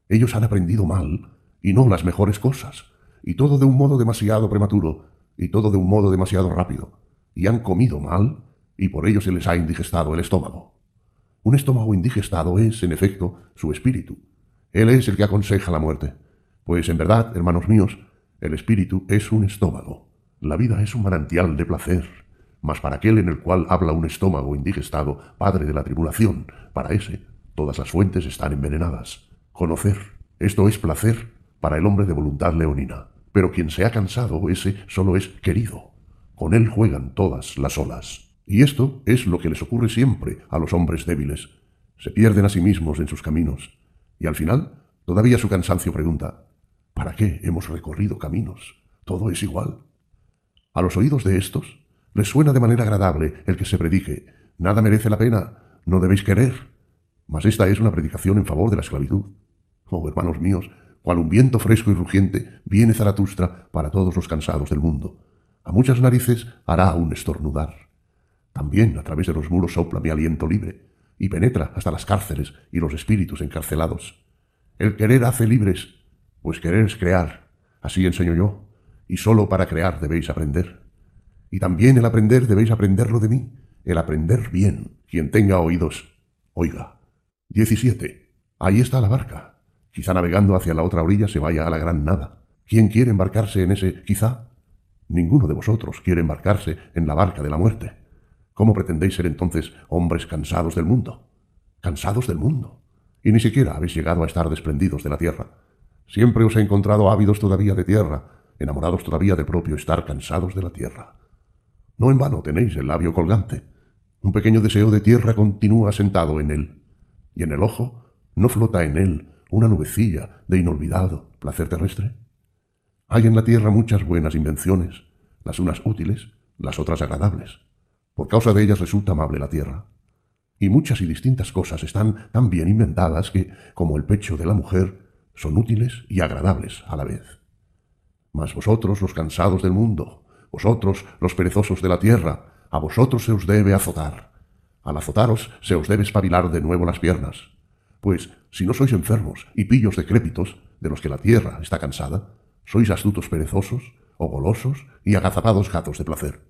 Ellos han aprendido mal, y no las mejores cosas, y todo de un modo demasiado prematuro, y todo de un modo demasiado rápido, y han comido mal, y por ello se les ha indigestado el estómago. Un estómago indigestado es, en efecto, su espíritu. Él es el que aconseja la muerte. Pues en verdad, hermanos míos, el espíritu es un estómago. La vida es un manantial de placer, mas para aquel en el cual habla un estómago indigestado, padre de la tribulación, para ese todas las fuentes están envenenadas. Conocer, esto es placer para el hombre de voluntad leonina, pero quien se ha cansado, ese solo es querido. Con él juegan todas las olas. Y esto es lo que les ocurre siempre a los hombres débiles. Se pierden a sí mismos en sus caminos. Y al final, todavía su cansancio pregunta, ¿para qué hemos recorrido caminos? Todo es igual. A los oídos de estos, les suena de manera agradable el que se predique. Nada merece la pena, no debéis querer. Mas esta es una predicación en favor de la esclavitud. Oh, hermanos míos, cual un viento fresco y rugiente viene Zaratustra para todos los cansados del mundo. A muchas narices hará un estornudar. También a través de los muros sopla mi aliento libre y penetra hasta las cárceles y los espíritus encarcelados. El querer hace libres, pues querer es crear, así enseño yo, y sólo para crear debéis aprender. Y también el aprender debéis aprenderlo de mí, el aprender bien. Quien tenga oídos, oiga. 17. Ahí está la barca. Quizá navegando hacia la otra orilla se vaya a la gran nada. ¿Quién quiere embarcarse en ese quizá? Ninguno de vosotros quiere embarcarse en la barca de la muerte. ¿Cómo pretendéis ser entonces hombres cansados del mundo? Cansados del mundo. Y ni siquiera habéis llegado a estar desprendidos de la tierra. Siempre os he encontrado ávidos todavía de tierra, enamorados todavía de propio estar cansados de la tierra. No en vano tenéis el labio colgante. Un pequeño deseo de tierra continúa sentado en él, y en el ojo no flota en él una nubecilla de inolvidado placer terrestre. Hay en la tierra muchas buenas invenciones, las unas útiles, las otras agradables. Por causa de ellas resulta amable la tierra. Y muchas y distintas cosas están tan bien inventadas que, como el pecho de la mujer, son útiles y agradables a la vez. Mas vosotros, los cansados del mundo, vosotros, los perezosos de la tierra, a vosotros se os debe azotar. Al azotaros se os debe espabilar de nuevo las piernas. Pues si no sois enfermos y pillos decrépitos, de los que la tierra está cansada, sois astutos perezosos, o golosos y agazapados gatos de placer.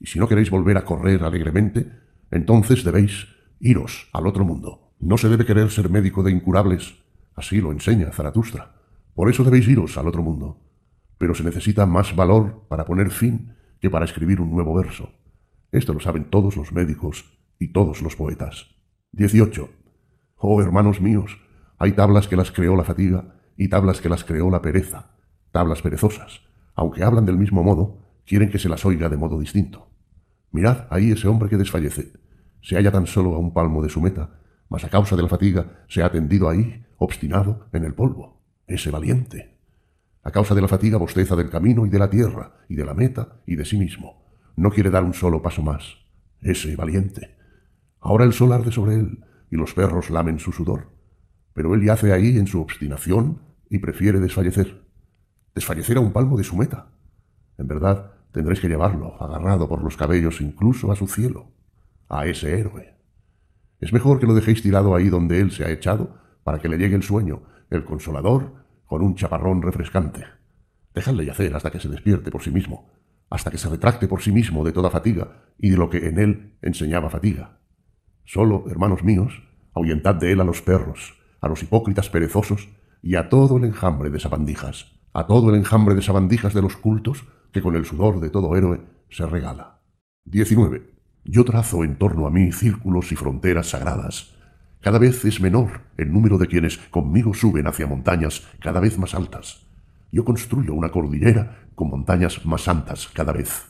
Y si no queréis volver a correr alegremente, entonces debéis iros al otro mundo. No se debe querer ser médico de incurables, así lo enseña Zaratustra. Por eso debéis iros al otro mundo pero se necesita más valor para poner fin que para escribir un nuevo verso. Esto lo saben todos los médicos y todos los poetas. 18. Oh hermanos míos, hay tablas que las creó la fatiga y tablas que las creó la pereza, tablas perezosas. Aunque hablan del mismo modo, quieren que se las oiga de modo distinto. Mirad ahí ese hombre que desfallece. Se halla tan solo a un palmo de su meta, mas a causa de la fatiga se ha tendido ahí, obstinado, en el polvo. Ese valiente. A causa de la fatiga bosteza del camino y de la tierra, y de la meta y de sí mismo. No quiere dar un solo paso más. Ese valiente. Ahora el sol arde sobre él, y los perros lamen su sudor. Pero él yace ahí en su obstinación y prefiere desfallecer. Desfallecer a un palmo de su meta. En verdad, tendréis que llevarlo, agarrado por los cabellos incluso a su cielo, a ese héroe. Es mejor que lo dejéis tirado ahí donde él se ha echado, para que le llegue el sueño, el consolador con un chaparrón refrescante. Dejadle yacer hasta que se despierte por sí mismo, hasta que se retracte por sí mismo de toda fatiga y de lo que en él enseñaba fatiga. Solo, hermanos míos, ahuyentad de él a los perros, a los hipócritas perezosos y a todo el enjambre de sabandijas, a todo el enjambre de sabandijas de los cultos que con el sudor de todo héroe se regala. 19. Yo trazo en torno a mí círculos y fronteras sagradas, cada vez es menor el número de quienes conmigo suben hacia montañas cada vez más altas. Yo construyo una cordillera con montañas más santas cada vez.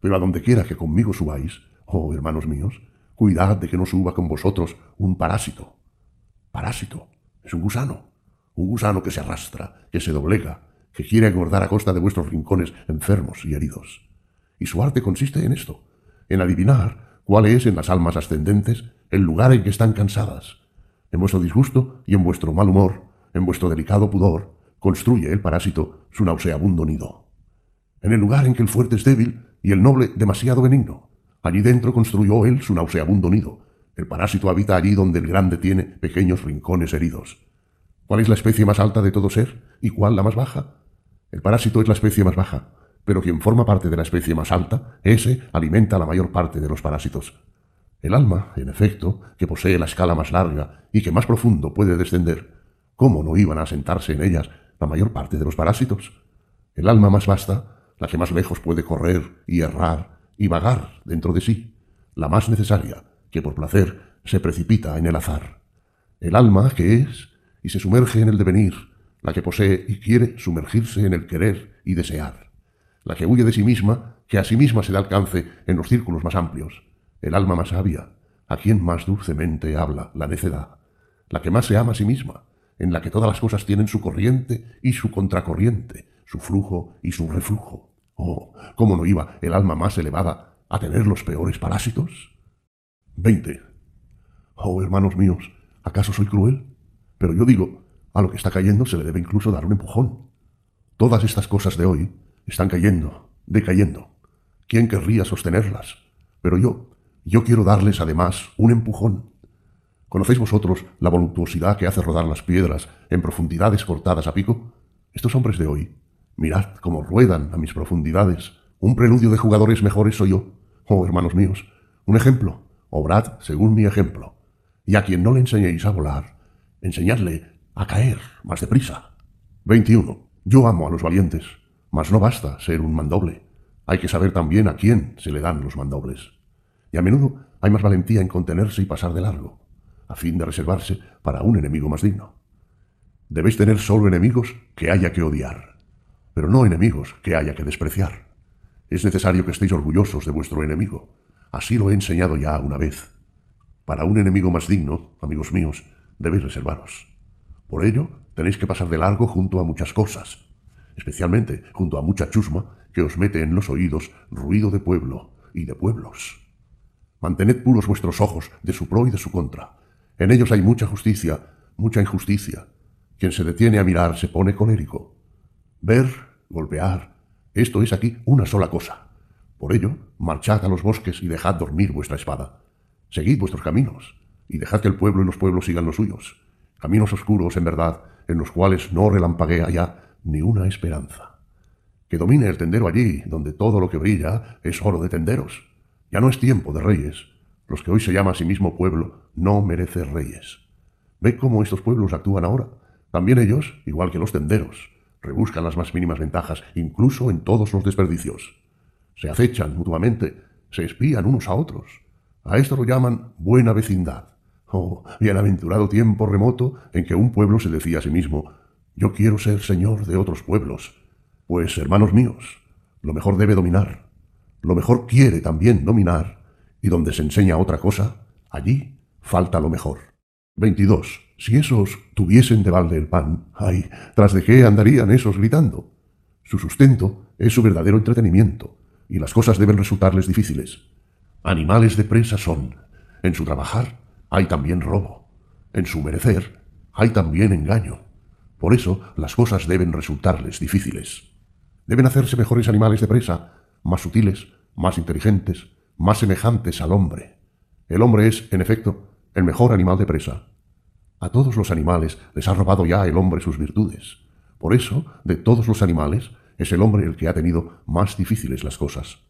Pero a donde quiera que conmigo subáis, oh hermanos míos, cuidad de que no suba con vosotros un parásito. Parásito es un gusano, un gusano que se arrastra, que se doblega, que quiere engordar a costa de vuestros rincones enfermos y heridos. Y su arte consiste en esto, en adivinar cuál es en las almas ascendentes el lugar en que están cansadas. En vuestro disgusto y en vuestro mal humor, en vuestro delicado pudor, construye el parásito su nauseabundo nido. En el lugar en que el fuerte es débil y el noble demasiado benigno, allí dentro construyó él su nauseabundo nido. El parásito habita allí donde el grande tiene pequeños rincones heridos. ¿Cuál es la especie más alta de todo ser y cuál la más baja? El parásito es la especie más baja, pero quien forma parte de la especie más alta, ese alimenta la mayor parte de los parásitos. El alma, en efecto, que posee la escala más larga y que más profundo puede descender, ¿cómo no iban a sentarse en ellas la mayor parte de los parásitos? El alma más vasta, la que más lejos puede correr y errar y vagar dentro de sí, la más necesaria, que por placer se precipita en el azar. El alma que es y se sumerge en el devenir, la que posee y quiere sumergirse en el querer y desear, la que huye de sí misma, que a sí misma se da alcance en los círculos más amplios, el alma más sabia, a quien más dulcemente habla la necedad, la que más se ama a sí misma, en la que todas las cosas tienen su corriente y su contracorriente, su flujo y su reflujo. Oh, ¿cómo no iba el alma más elevada a tener los peores parásitos? 20. Oh, hermanos míos, ¿acaso soy cruel? Pero yo digo, a lo que está cayendo se le debe incluso dar un empujón. Todas estas cosas de hoy están cayendo, decayendo. ¿Quién querría sostenerlas? Pero yo, yo quiero darles además un empujón. ¿Conocéis vosotros la voluptuosidad que hace rodar las piedras en profundidades cortadas a pico? Estos hombres de hoy, mirad cómo ruedan a mis profundidades. Un preludio de jugadores mejores soy yo. Oh, hermanos míos, un ejemplo. Obrad según mi ejemplo. Y a quien no le enseñéis a volar, enseñadle a caer más deprisa. 21. Yo amo a los valientes, mas no basta ser un mandoble. Hay que saber también a quién se le dan los mandobles. Y a menudo hay más valentía en contenerse y pasar de largo, a fin de reservarse para un enemigo más digno. Debéis tener solo enemigos que haya que odiar, pero no enemigos que haya que despreciar. Es necesario que estéis orgullosos de vuestro enemigo. Así lo he enseñado ya una vez. Para un enemigo más digno, amigos míos, debéis reservaros. Por ello, tenéis que pasar de largo junto a muchas cosas, especialmente junto a mucha chusma que os mete en los oídos ruido de pueblo y de pueblos. Mantened puros vuestros ojos de su pro y de su contra. En ellos hay mucha justicia, mucha injusticia. Quien se detiene a mirar se pone colérico. Ver, golpear, esto es aquí una sola cosa. Por ello, marchad a los bosques y dejad dormir vuestra espada. Seguid vuestros caminos, y dejad que el pueblo y los pueblos sigan los suyos. Caminos oscuros, en verdad, en los cuales no relampaguea ya ni una esperanza. Que domine el tendero allí, donde todo lo que brilla es oro de tenderos. Ya no es tiempo de reyes. Los que hoy se llama a sí mismo pueblo no merece reyes. Ve cómo estos pueblos actúan ahora. También ellos, igual que los tenderos, rebuscan las más mínimas ventajas, incluso en todos los desperdicios. Se acechan mutuamente, se espían unos a otros. A esto lo llaman buena vecindad. Oh, bienaventurado tiempo remoto en que un pueblo se decía a sí mismo, yo quiero ser señor de otros pueblos. Pues, hermanos míos, lo mejor debe dominar. Lo mejor quiere también dominar, y donde se enseña otra cosa, allí falta lo mejor. 22. Si esos tuviesen de balde el pan, ay, ¿tras de qué andarían esos gritando? Su sustento es su verdadero entretenimiento, y las cosas deben resultarles difíciles. Animales de presa son. En su trabajar hay también robo. En su merecer hay también engaño. Por eso las cosas deben resultarles difíciles. Deben hacerse mejores animales de presa, más sutiles, más inteligentes, más semejantes al hombre. El hombre es, en efecto, el mejor animal de presa. A todos los animales les ha robado ya el hombre sus virtudes. Por eso, de todos los animales, es el hombre el que ha tenido más difíciles las cosas.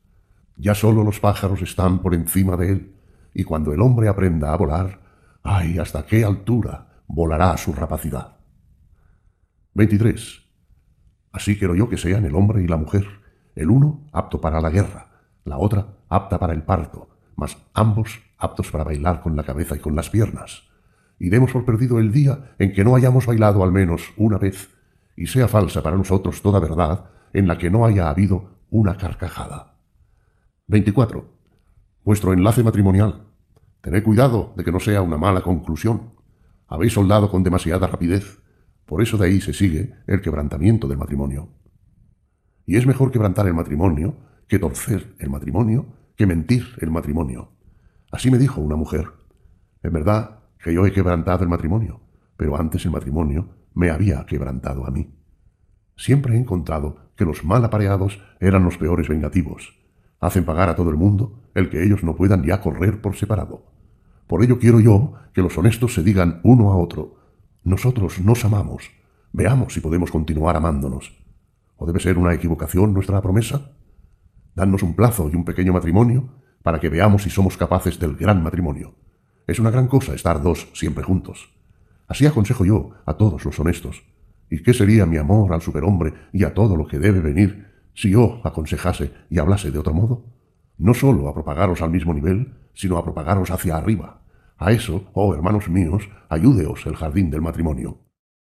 Ya solo los pájaros están por encima de él, y cuando el hombre aprenda a volar, ¡ay, hasta qué altura volará su rapacidad! 23. Así quiero yo que sean el hombre y la mujer, el uno apto para la guerra, la otra apta para el parto, mas ambos aptos para bailar con la cabeza y con las piernas y demos por perdido el día en que no hayamos bailado al menos una vez, y sea falsa para nosotros toda verdad en la que no haya habido una carcajada. 24. Vuestro enlace matrimonial. Tened cuidado de que no sea una mala conclusión. Habéis soldado con demasiada rapidez. Por eso de ahí se sigue el quebrantamiento del matrimonio. Y es mejor quebrantar el matrimonio que torcer el matrimonio, que mentir el matrimonio. Así me dijo una mujer. En verdad, que yo he quebrantado el matrimonio, pero antes el matrimonio me había quebrantado a mí. Siempre he encontrado que los mal apareados eran los peores vengativos. Hacen pagar a todo el mundo el que ellos no puedan ya correr por separado. Por ello quiero yo que los honestos se digan uno a otro, nosotros nos amamos, veamos si podemos continuar amándonos. ¿O debe ser una equivocación nuestra promesa? Danos un plazo y un pequeño matrimonio para que veamos si somos capaces del gran matrimonio. Es una gran cosa estar dos siempre juntos. Así aconsejo yo a todos los honestos. ¿Y qué sería mi amor al superhombre y a todo lo que debe venir si yo aconsejase y hablase de otro modo? No sólo a propagaros al mismo nivel, sino a propagaros hacia arriba. A eso, oh hermanos míos, ayúdeos el jardín del matrimonio.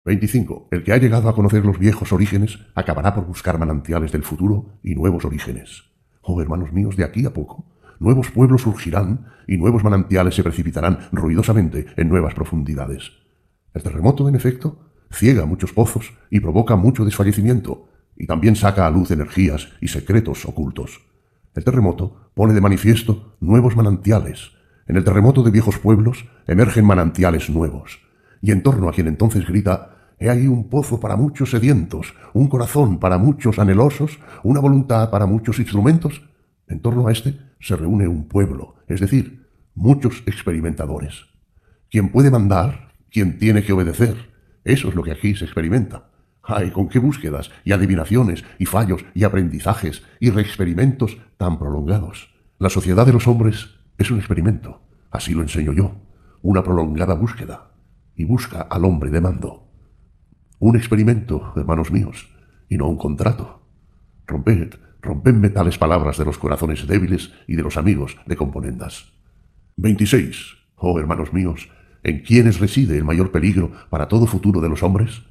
25. El que ha llegado a conocer los viejos orígenes acabará por buscar manantiales del futuro y nuevos orígenes. Oh hermanos míos, de aquí a poco nuevos pueblos surgirán y nuevos manantiales se precipitarán ruidosamente en nuevas profundidades. El terremoto, en efecto, ciega muchos pozos y provoca mucho desfallecimiento, y también saca a luz energías y secretos ocultos. El terremoto pone de manifiesto nuevos manantiales. En el terremoto de viejos pueblos emergen manantiales nuevos, y en torno a quien entonces grita, he ahí un pozo para muchos sedientos, un corazón para muchos anhelosos, una voluntad para muchos instrumentos. En torno a este se reúne un pueblo, es decir, muchos experimentadores. Quien puede mandar, quien tiene que obedecer, eso es lo que aquí se experimenta. ¡Ay, con qué búsquedas y adivinaciones y fallos y aprendizajes y reexperimentos tan prolongados! La sociedad de los hombres es un experimento, así lo enseño yo, una prolongada búsqueda, y busca al hombre de mando. Un experimento, hermanos míos, y no un contrato. Romped, rompedme tales palabras de los corazones débiles y de los amigos de componendas. 26. Oh, hermanos míos, ¿en quiénes reside el mayor peligro para todo futuro de los hombres?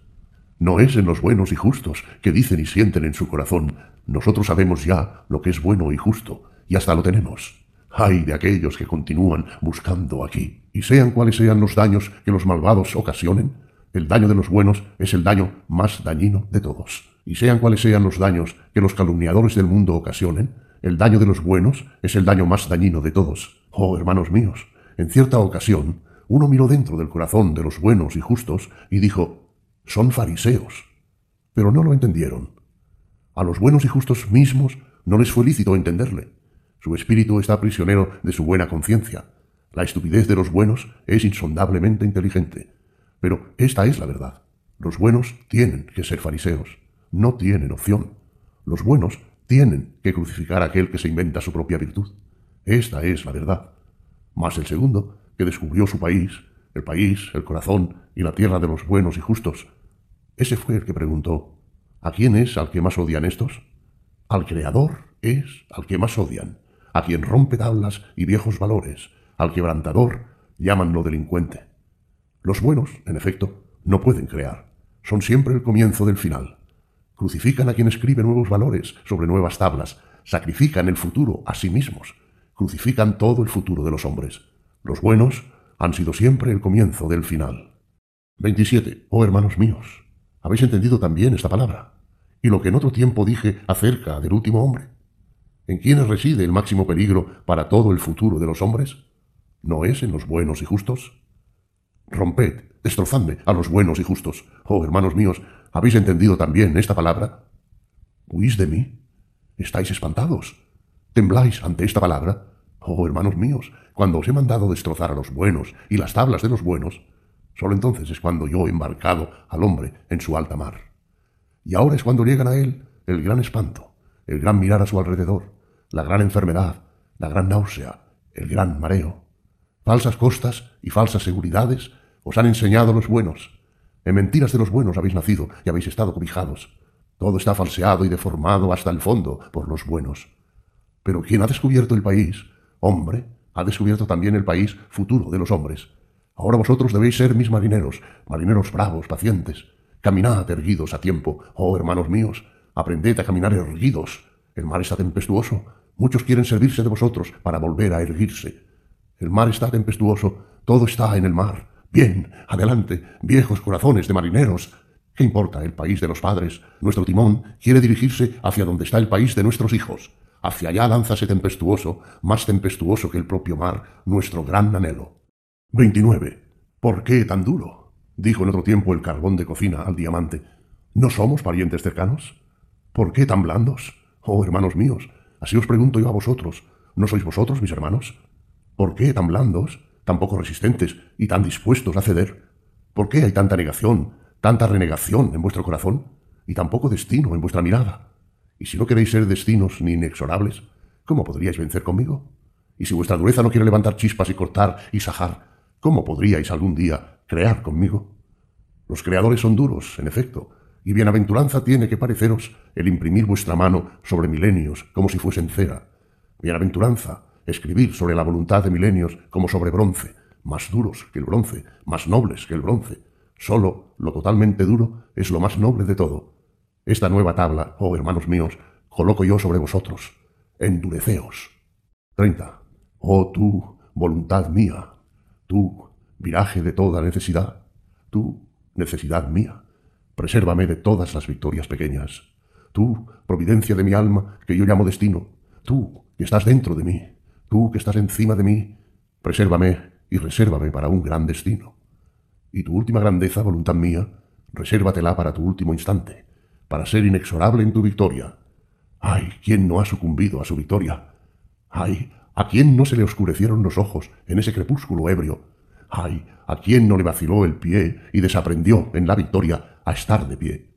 No es en los buenos y justos que dicen y sienten en su corazón, nosotros sabemos ya lo que es bueno y justo, y hasta lo tenemos. Ay de aquellos que continúan buscando aquí. Y sean cuales sean los daños que los malvados ocasionen, el daño de los buenos es el daño más dañino de todos. Y sean cuales sean los daños que los calumniadores del mundo ocasionen, el daño de los buenos es el daño más dañino de todos. Oh, hermanos míos, en cierta ocasión, uno miró dentro del corazón de los buenos y justos y dijo, son fariseos. Pero no lo entendieron. A los buenos y justos mismos no les fue lícito entenderle. Su espíritu está prisionero de su buena conciencia. La estupidez de los buenos es insondablemente inteligente. Pero esta es la verdad. Los buenos tienen que ser fariseos. No tienen opción. Los buenos tienen que crucificar a aquel que se inventa su propia virtud. Esta es la verdad. Mas el segundo, que descubrió su país, el país, el corazón y la tierra de los buenos y justos, ese fue el que preguntó, ¿a quién es al que más odian estos? Al Creador es al que más odian, a quien rompe tablas y viejos valores, al quebrantador llamanlo delincuente. Los buenos, en efecto, no pueden crear, son siempre el comienzo del final. Crucifican a quien escribe nuevos valores sobre nuevas tablas, sacrifican el futuro a sí mismos, crucifican todo el futuro de los hombres. Los buenos han sido siempre el comienzo del final. 27. Oh hermanos míos, ¿Habéis entendido también esta palabra? Y lo que en otro tiempo dije acerca del último hombre. ¿En quiénes reside el máximo peligro para todo el futuro de los hombres? ¿No es en los buenos y justos? Romped, destrozadme a los buenos y justos. Oh, hermanos míos, ¿habéis entendido también esta palabra? ¿Huís de mí? ¿Estáis espantados? ¿Tembláis ante esta palabra? Oh, hermanos míos, cuando os he mandado destrozar a los buenos y las tablas de los buenos, Solo entonces es cuando yo he embarcado al hombre en su alta mar. Y ahora es cuando llegan a él el gran espanto, el gran mirar a su alrededor, la gran enfermedad, la gran náusea, el gran mareo. Falsas costas y falsas seguridades os han enseñado los buenos. En mentiras de los buenos habéis nacido y habéis estado cobijados. Todo está falseado y deformado hasta el fondo por los buenos. Pero quien ha descubierto el país, hombre, ha descubierto también el país futuro de los hombres, Ahora vosotros debéis ser mis marineros, marineros bravos, pacientes. Caminad erguidos a tiempo, oh hermanos míos, aprended a caminar erguidos. El mar está tempestuoso, muchos quieren servirse de vosotros para volver a erguirse. El mar está tempestuoso, todo está en el mar. Bien, adelante, viejos corazones de marineros. ¿Qué importa el país de los padres? Nuestro timón quiere dirigirse hacia donde está el país de nuestros hijos. Hacia allá lánzase tempestuoso, más tempestuoso que el propio mar, nuestro gran anhelo. 29. ¿Por qué tan duro? dijo en otro tiempo el carbón de cocina al diamante. ¿No somos parientes cercanos? ¿Por qué tan blandos? Oh, hermanos míos, así os pregunto yo a vosotros. ¿No sois vosotros mis hermanos? ¿Por qué tan blandos, tan poco resistentes y tan dispuestos a ceder? ¿Por qué hay tanta negación, tanta renegación en vuestro corazón y tan poco destino en vuestra mirada? Y si no queréis ser destinos ni inexorables, ¿cómo podríais vencer conmigo? Y si vuestra dureza no quiere levantar chispas y cortar y sajar, ¿Cómo podríais algún día crear conmigo? Los creadores son duros, en efecto, y bienaventuranza tiene que pareceros el imprimir vuestra mano sobre milenios como si fuesen cera. Bienaventuranza, escribir sobre la voluntad de milenios como sobre bronce, más duros que el bronce, más nobles que el bronce. Solo lo totalmente duro es lo más noble de todo. Esta nueva tabla, oh hermanos míos, coloco yo sobre vosotros. Endureceos. 30. Oh tú, voluntad mía, Tú, viraje de toda necesidad, tú, necesidad mía, presérvame de todas las victorias pequeñas. Tú, providencia de mi alma, que yo llamo destino, tú, que estás dentro de mí, tú, que estás encima de mí, presérvame y resérvame para un gran destino. Y tu última grandeza, voluntad mía, Resérvatela para tu último instante, para ser inexorable en tu victoria. Ay, ¿quién no ha sucumbido a su victoria? Ay, ¿a quién no se le oscurecieron los ojos en ese crepúsculo ebrio? Ay, ¿a quién no le vaciló el pie y desaprendió en la victoria a estar de pie?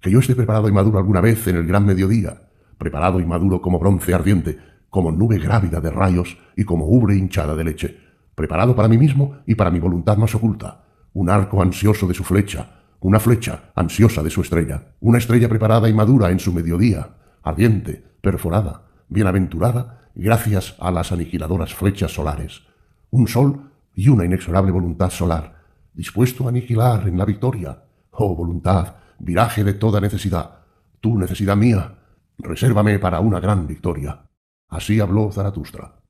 Que yo esté preparado y maduro alguna vez en el gran mediodía, preparado y maduro como bronce ardiente, como nube grávida de rayos y como ubre hinchada de leche, preparado para mí mismo y para mi voluntad más oculta, un arco ansioso de su flecha, una flecha ansiosa de su estrella, una estrella preparada y madura en su mediodía, ardiente, perforada, bienaventurada, gracias a las aniquiladoras flechas solares, un sol y una inexorable voluntad solar, dispuesto a aniquilar en la victoria. Oh voluntad, viraje de toda necesidad, tu necesidad mía, resérvame para una gran victoria. Así habló Zaratustra.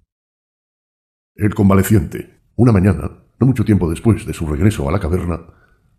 El convaleciente. Una mañana, no mucho tiempo después de su regreso a la caverna,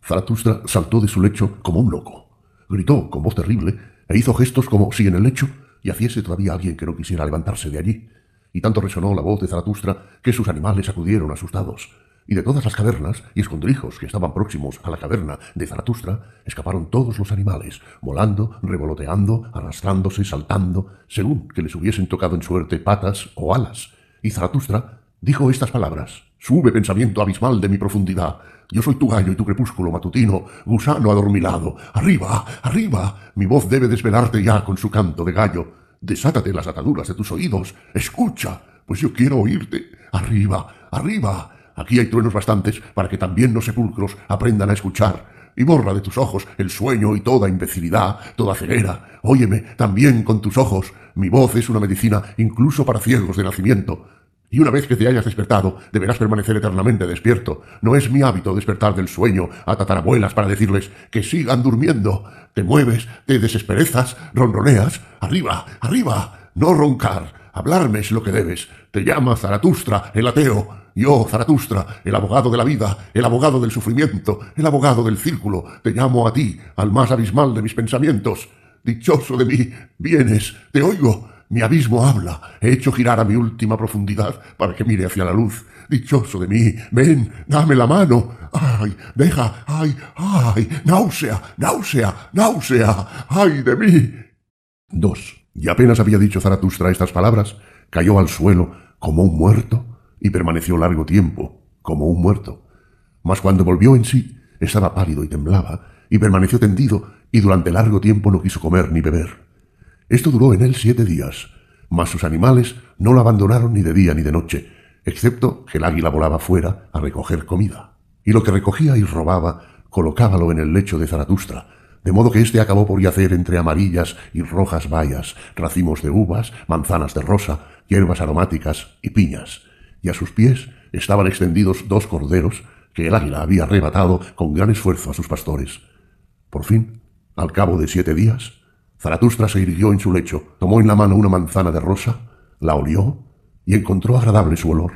Zaratustra saltó de su lecho como un loco. Gritó con voz terrible e hizo gestos como si en el lecho yaciese todavía alguien que no quisiera levantarse de allí. Y tanto resonó la voz de Zaratustra que sus animales acudieron asustados y de todas las cavernas y escondrijos que estaban próximos a la caverna de Zaratustra, escaparon todos los animales, volando, revoloteando, arrastrándose, saltando, según que les hubiesen tocado en suerte patas o alas. Y Zaratustra dijo estas palabras. Sube pensamiento abismal de mi profundidad. Yo soy tu gallo y tu crepúsculo matutino, gusano adormilado. Arriba, arriba. Mi voz debe desvelarte ya con su canto de gallo. Desátate las ataduras de tus oídos. Escucha, pues yo quiero oírte. Arriba, arriba. Aquí hay truenos bastantes para que también los sepulcros aprendan a escuchar. Y borra de tus ojos el sueño y toda imbecilidad, toda ceguera. Óyeme también con tus ojos. Mi voz es una medicina incluso para ciegos de nacimiento. Y una vez que te hayas despertado, deberás permanecer eternamente despierto. No es mi hábito despertar del sueño a tatarabuelas para decirles que sigan durmiendo. Te mueves, te desesperezas, ronroneas. Arriba, arriba. No roncar. Hablarme es lo que debes. Te llama Zaratustra, el ateo. Yo, Zaratustra, el abogado de la vida, el abogado del sufrimiento, el abogado del círculo, te llamo a ti, al más abismal de mis pensamientos. Dichoso de mí, vienes, te oigo, mi abismo habla, he hecho girar a mi última profundidad para que mire hacia la luz. Dichoso de mí, ven, dame la mano. Ay, deja, ay, ay, náusea, náusea, náusea, ay de mí. Dos. Y apenas había dicho Zaratustra estas palabras, cayó al suelo como un muerto y permaneció largo tiempo, como un muerto. Mas cuando volvió en sí, estaba pálido y temblaba, y permaneció tendido, y durante largo tiempo no quiso comer ni beber. Esto duró en él siete días, mas sus animales no lo abandonaron ni de día ni de noche, excepto que el águila volaba fuera a recoger comida. Y lo que recogía y robaba, colocábalo en el lecho de Zaratustra, de modo que éste acabó por yacer entre amarillas y rojas bayas, racimos de uvas, manzanas de rosa, hierbas aromáticas y piñas, y a sus pies estaban extendidos dos corderos que el águila había arrebatado con gran esfuerzo a sus pastores. Por fin, al cabo de siete días, Zaratustra se irguió en su lecho, tomó en la mano una manzana de rosa, la olió y encontró agradable su olor.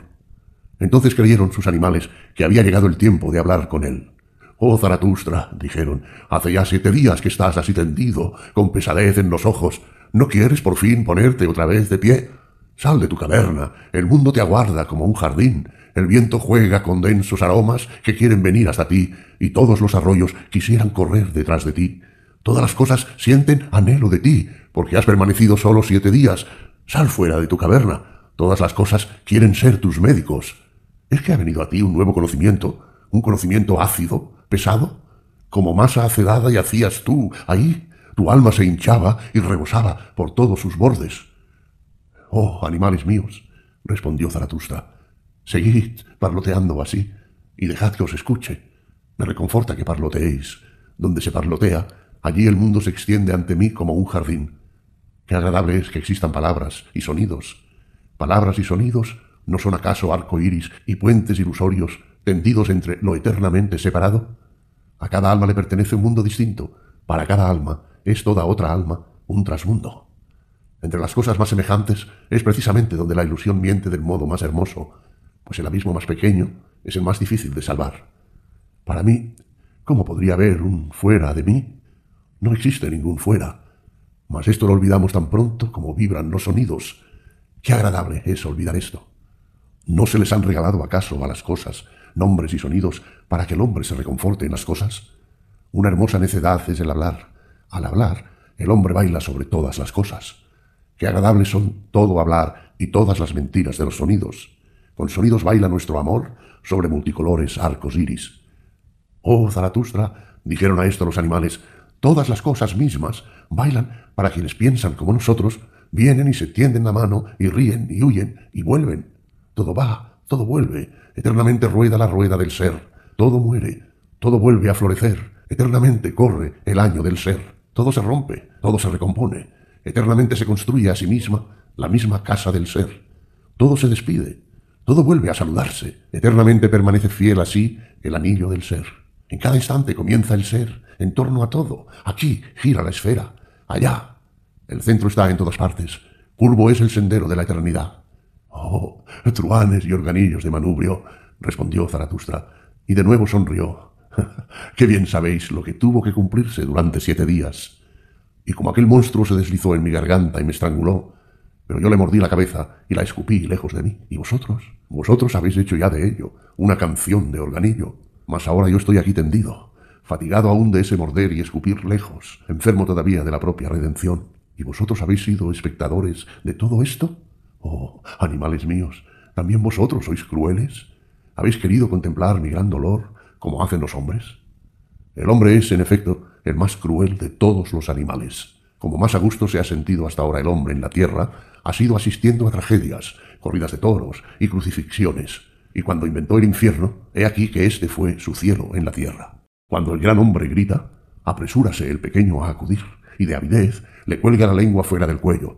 Entonces creyeron sus animales que había llegado el tiempo de hablar con él. Oh Zaratustra, dijeron, hace ya siete días que estás así tendido, con pesadez en los ojos. ¿No quieres por fin ponerte otra vez de pie? Sal de tu caverna, el mundo te aguarda como un jardín, el viento juega con densos aromas que quieren venir hasta ti, y todos los arroyos quisieran correr detrás de ti. Todas las cosas sienten anhelo de ti, porque has permanecido solo siete días. Sal fuera de tu caverna. Todas las cosas quieren ser tus médicos. ¿Es que ha venido a ti un nuevo conocimiento? ¿Un conocimiento ácido? ¿Pesado? Como masa acedada y hacías tú, ahí, tu alma se hinchaba y rebosaba por todos sus bordes. Oh, animales míos, respondió Zaratustra, seguid parloteando así, y dejad que os escuche. Me reconforta que parloteéis. Donde se parlotea, allí el mundo se extiende ante mí como un jardín. Qué agradable es que existan palabras y sonidos. Palabras y sonidos no son acaso arco iris y puentes ilusorios tendidos entre lo eternamente separado. A cada alma le pertenece un mundo distinto. Para cada alma es toda otra alma un trasmundo. Entre las cosas más semejantes es precisamente donde la ilusión miente del modo más hermoso, pues el abismo más pequeño es el más difícil de salvar. Para mí, ¿cómo podría haber un fuera de mí? No existe ningún fuera. Mas esto lo olvidamos tan pronto como vibran los sonidos. Qué agradable es olvidar esto. ¿No se les han regalado acaso a las cosas nombres y sonidos para que el hombre se reconforte en las cosas? Una hermosa necedad es el hablar. Al hablar, el hombre baila sobre todas las cosas. Qué agradables son todo hablar y todas las mentiras de los sonidos. Con sonidos baila nuestro amor sobre multicolores arcos iris. Oh, Zaratustra, dijeron a esto los animales, todas las cosas mismas bailan para quienes piensan como nosotros, vienen y se tienden la mano y ríen y huyen y vuelven. Todo va, todo vuelve, eternamente rueda la rueda del ser, todo muere, todo vuelve a florecer, eternamente corre el año del ser, todo se rompe, todo se recompone, eternamente se construye a sí misma la misma casa del ser, todo se despide, todo vuelve a saludarse, eternamente permanece fiel así el anillo del ser. En cada instante comienza el ser, en torno a todo. Aquí gira la esfera, allá. El centro está en todas partes. Curvo es el sendero de la eternidad. Oh, truanes y organillos de manubrio, respondió Zaratustra, y de nuevo sonrió. *laughs* Qué bien sabéis lo que tuvo que cumplirse durante siete días. Y como aquel monstruo se deslizó en mi garganta y me estranguló, pero yo le mordí la cabeza y la escupí lejos de mí. ¿Y vosotros? Vosotros habéis hecho ya de ello una canción de organillo. Mas ahora yo estoy aquí tendido, fatigado aún de ese morder y escupir lejos, enfermo todavía de la propia redención. ¿Y vosotros habéis sido espectadores de todo esto? Oh, animales míos, ¿también vosotros sois crueles? ¿Habéis querido contemplar mi gran dolor como hacen los hombres? El hombre es, en efecto, el más cruel de todos los animales. Como más a gusto se ha sentido hasta ahora el hombre en la tierra, ha sido asistiendo a tragedias, corridas de toros y crucifixiones, y cuando inventó el infierno, he aquí que éste fue su cielo en la tierra. Cuando el gran hombre grita, apresúrase el pequeño a acudir, y de avidez le cuelga la lengua fuera del cuello.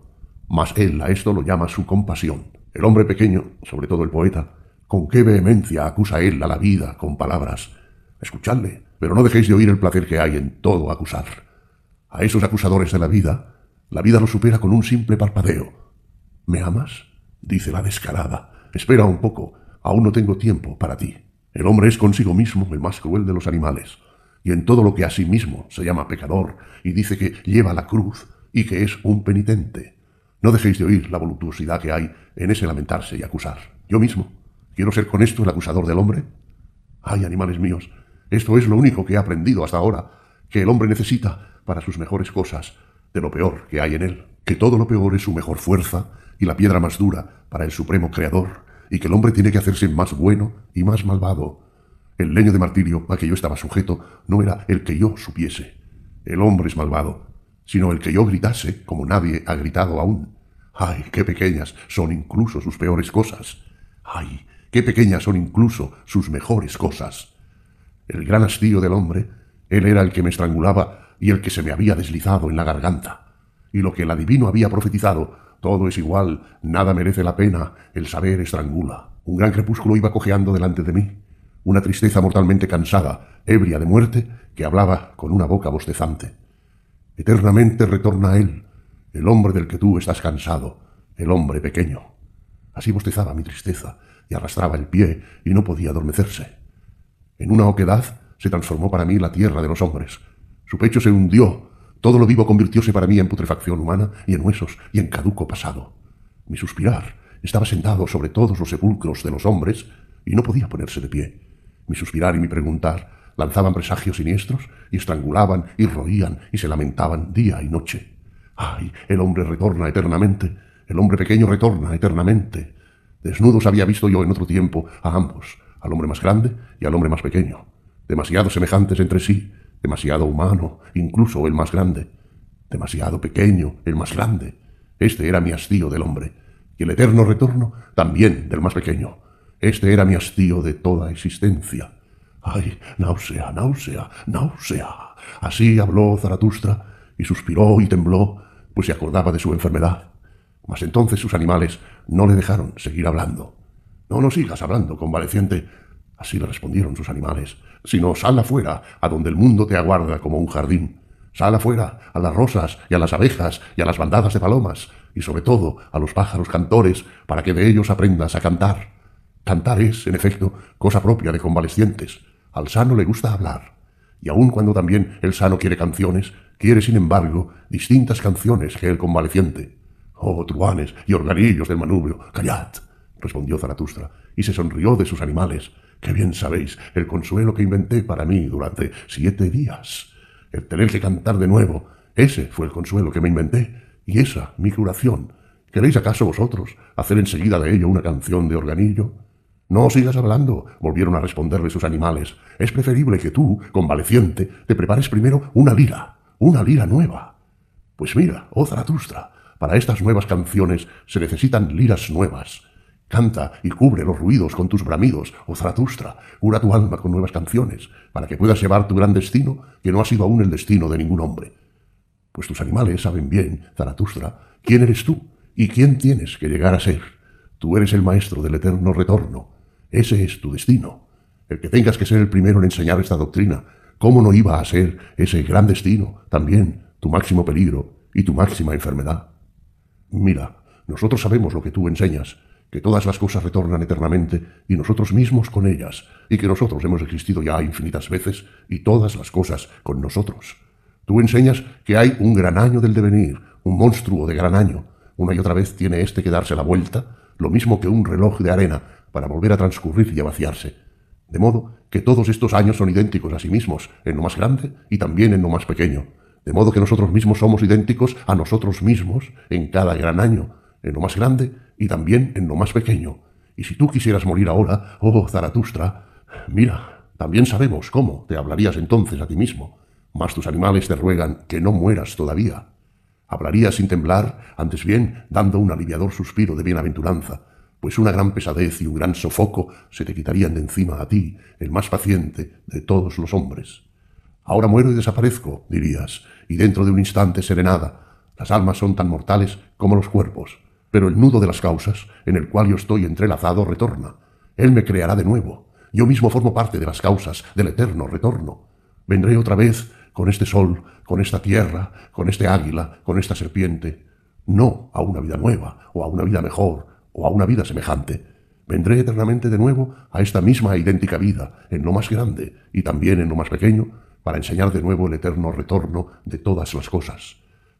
Mas él a esto lo llama su compasión. El hombre pequeño, sobre todo el poeta, con qué vehemencia acusa él a la vida con palabras. Escuchadle, pero no dejéis de oír el placer que hay en todo acusar. A esos acusadores de la vida, la vida los supera con un simple parpadeo. ¿Me amas? dice la descarada. Espera un poco, aún no tengo tiempo para ti. El hombre es consigo mismo el más cruel de los animales, y en todo lo que a sí mismo se llama pecador, y dice que lleva la cruz y que es un penitente. No dejéis de oír la voluptuosidad que hay en ese lamentarse y acusar. Yo mismo, ¿quiero ser con esto el acusador del hombre? Ay, animales míos, esto es lo único que he aprendido hasta ahora, que el hombre necesita para sus mejores cosas, de lo peor que hay en él, que todo lo peor es su mejor fuerza y la piedra más dura para el supremo creador, y que el hombre tiene que hacerse más bueno y más malvado. El leño de martirio a que yo estaba sujeto no era el que yo supiese. El hombre es malvado, sino el que yo gritase como nadie ha gritado aún. ¡Ay, qué pequeñas son incluso sus peores cosas! ¡Ay, qué pequeñas son incluso sus mejores cosas! El gran hastío del hombre, él era el que me estrangulaba y el que se me había deslizado en la garganta. Y lo que el adivino había profetizado todo es igual, nada merece la pena, el saber estrangula. Un gran crepúsculo iba cojeando delante de mí, una tristeza mortalmente cansada, ebria de muerte, que hablaba con una boca bostezante. Eternamente retorna él, el hombre del que tú estás cansado, el hombre pequeño. Así bostezaba mi tristeza, y arrastraba el pie, y no podía adormecerse. En una oquedad se transformó para mí la tierra de los hombres. Su pecho se hundió todo lo vivo convirtióse para mí en putrefacción humana y en huesos y en caduco pasado. Mi suspirar estaba sentado sobre todos los sepulcros de los hombres y no podía ponerse de pie. Mi suspirar y mi preguntar lanzaban presagios siniestros y estrangulaban y roían y se lamentaban día y noche. ¡Ay! El hombre retorna eternamente. El hombre pequeño retorna eternamente. Desnudos había visto yo en otro tiempo a ambos, al hombre más grande y al hombre más pequeño, demasiado semejantes entre sí, demasiado humano, incluso el más grande, demasiado pequeño, el más grande. Este era mi hastío del hombre, y el eterno retorno también del más pequeño. Este era mi hastío de toda existencia. ¡Ay, náusea, náusea, náusea! Así habló Zaratustra, y suspiró y tembló, pues se acordaba de su enfermedad. Mas entonces sus animales no le dejaron seguir hablando. No, no sigas hablando, convaleciente, Así le respondieron sus animales, sino sal afuera, a donde el mundo te aguarda como un jardín. Sal afuera, a las rosas y a las abejas y a las bandadas de palomas, y sobre todo a los pájaros cantores, para que de ellos aprendas a cantar. Cantar es, en efecto, cosa propia de convalecientes. Al sano le gusta hablar. Y aun cuando también el sano quiere canciones, quiere, sin embargo, distintas canciones que el convaleciente. Oh, truanes y organillos del manubrio, callad, respondió Zaratustra, y se sonrió de sus animales, qué bien sabéis el consuelo que inventé para mí durante siete días. El tener que cantar de nuevo, ese fue el consuelo que me inventé, y esa mi curación. ¿Queréis acaso vosotros hacer enseguida de ello una canción de organillo? No sigas hablando, volvieron a responderle sus animales. Es preferible que tú, convaleciente, te prepares primero una lira, una lira nueva. Pues mira, oh Zaratustra, para estas nuevas canciones se necesitan liras nuevas. Canta y cubre los ruidos con tus bramidos, oh Zaratustra, cura tu alma con nuevas canciones, para que puedas llevar tu gran destino, que no ha sido aún el destino de ningún hombre. Pues tus animales saben bien, Zaratustra, quién eres tú y quién tienes que llegar a ser. Tú eres el maestro del eterno retorno, ese es tu destino. El que tengas que ser el primero en enseñar esta doctrina, ¿cómo no iba a ser ese gran destino también tu máximo peligro y tu máxima enfermedad? Mira, nosotros sabemos lo que tú enseñas, que todas las cosas retornan eternamente y nosotros mismos con ellas, y que nosotros hemos existido ya infinitas veces y todas las cosas con nosotros. Tú enseñas que hay un gran año del devenir, un monstruo de gran año. Una y otra vez tiene éste que darse la vuelta, lo mismo que un reloj de arena, para volver a transcurrir y a vaciarse. De modo que todos estos años son idénticos a sí mismos, en lo más grande y también en lo más pequeño. De modo que nosotros mismos somos idénticos a nosotros mismos en cada gran año, en lo más grande y también en lo más pequeño. Y si tú quisieras morir ahora, oh Zaratustra, mira, también sabemos cómo te hablarías entonces a ti mismo, mas tus animales te ruegan que no mueras todavía. Hablarías sin temblar, antes bien dando un aliviador suspiro de bienaventuranza, pues una gran pesadez y un gran sofoco se te quitarían de encima a ti, el más paciente de todos los hombres. Ahora muero y desaparezco, dirías, y dentro de un instante serenada. Las almas son tan mortales como los cuerpos, pero el nudo de las causas, en el cual yo estoy entrelazado, retorna. Él me creará de nuevo. Yo mismo formo parte de las causas del eterno retorno. Vendré otra vez con este sol, con esta tierra, con este águila, con esta serpiente, no a una vida nueva o a una vida mejor, o a una vida semejante. Vendré eternamente de nuevo a esta misma idéntica vida, en lo más grande y también en lo más pequeño, para enseñar de nuevo el eterno retorno de todas las cosas,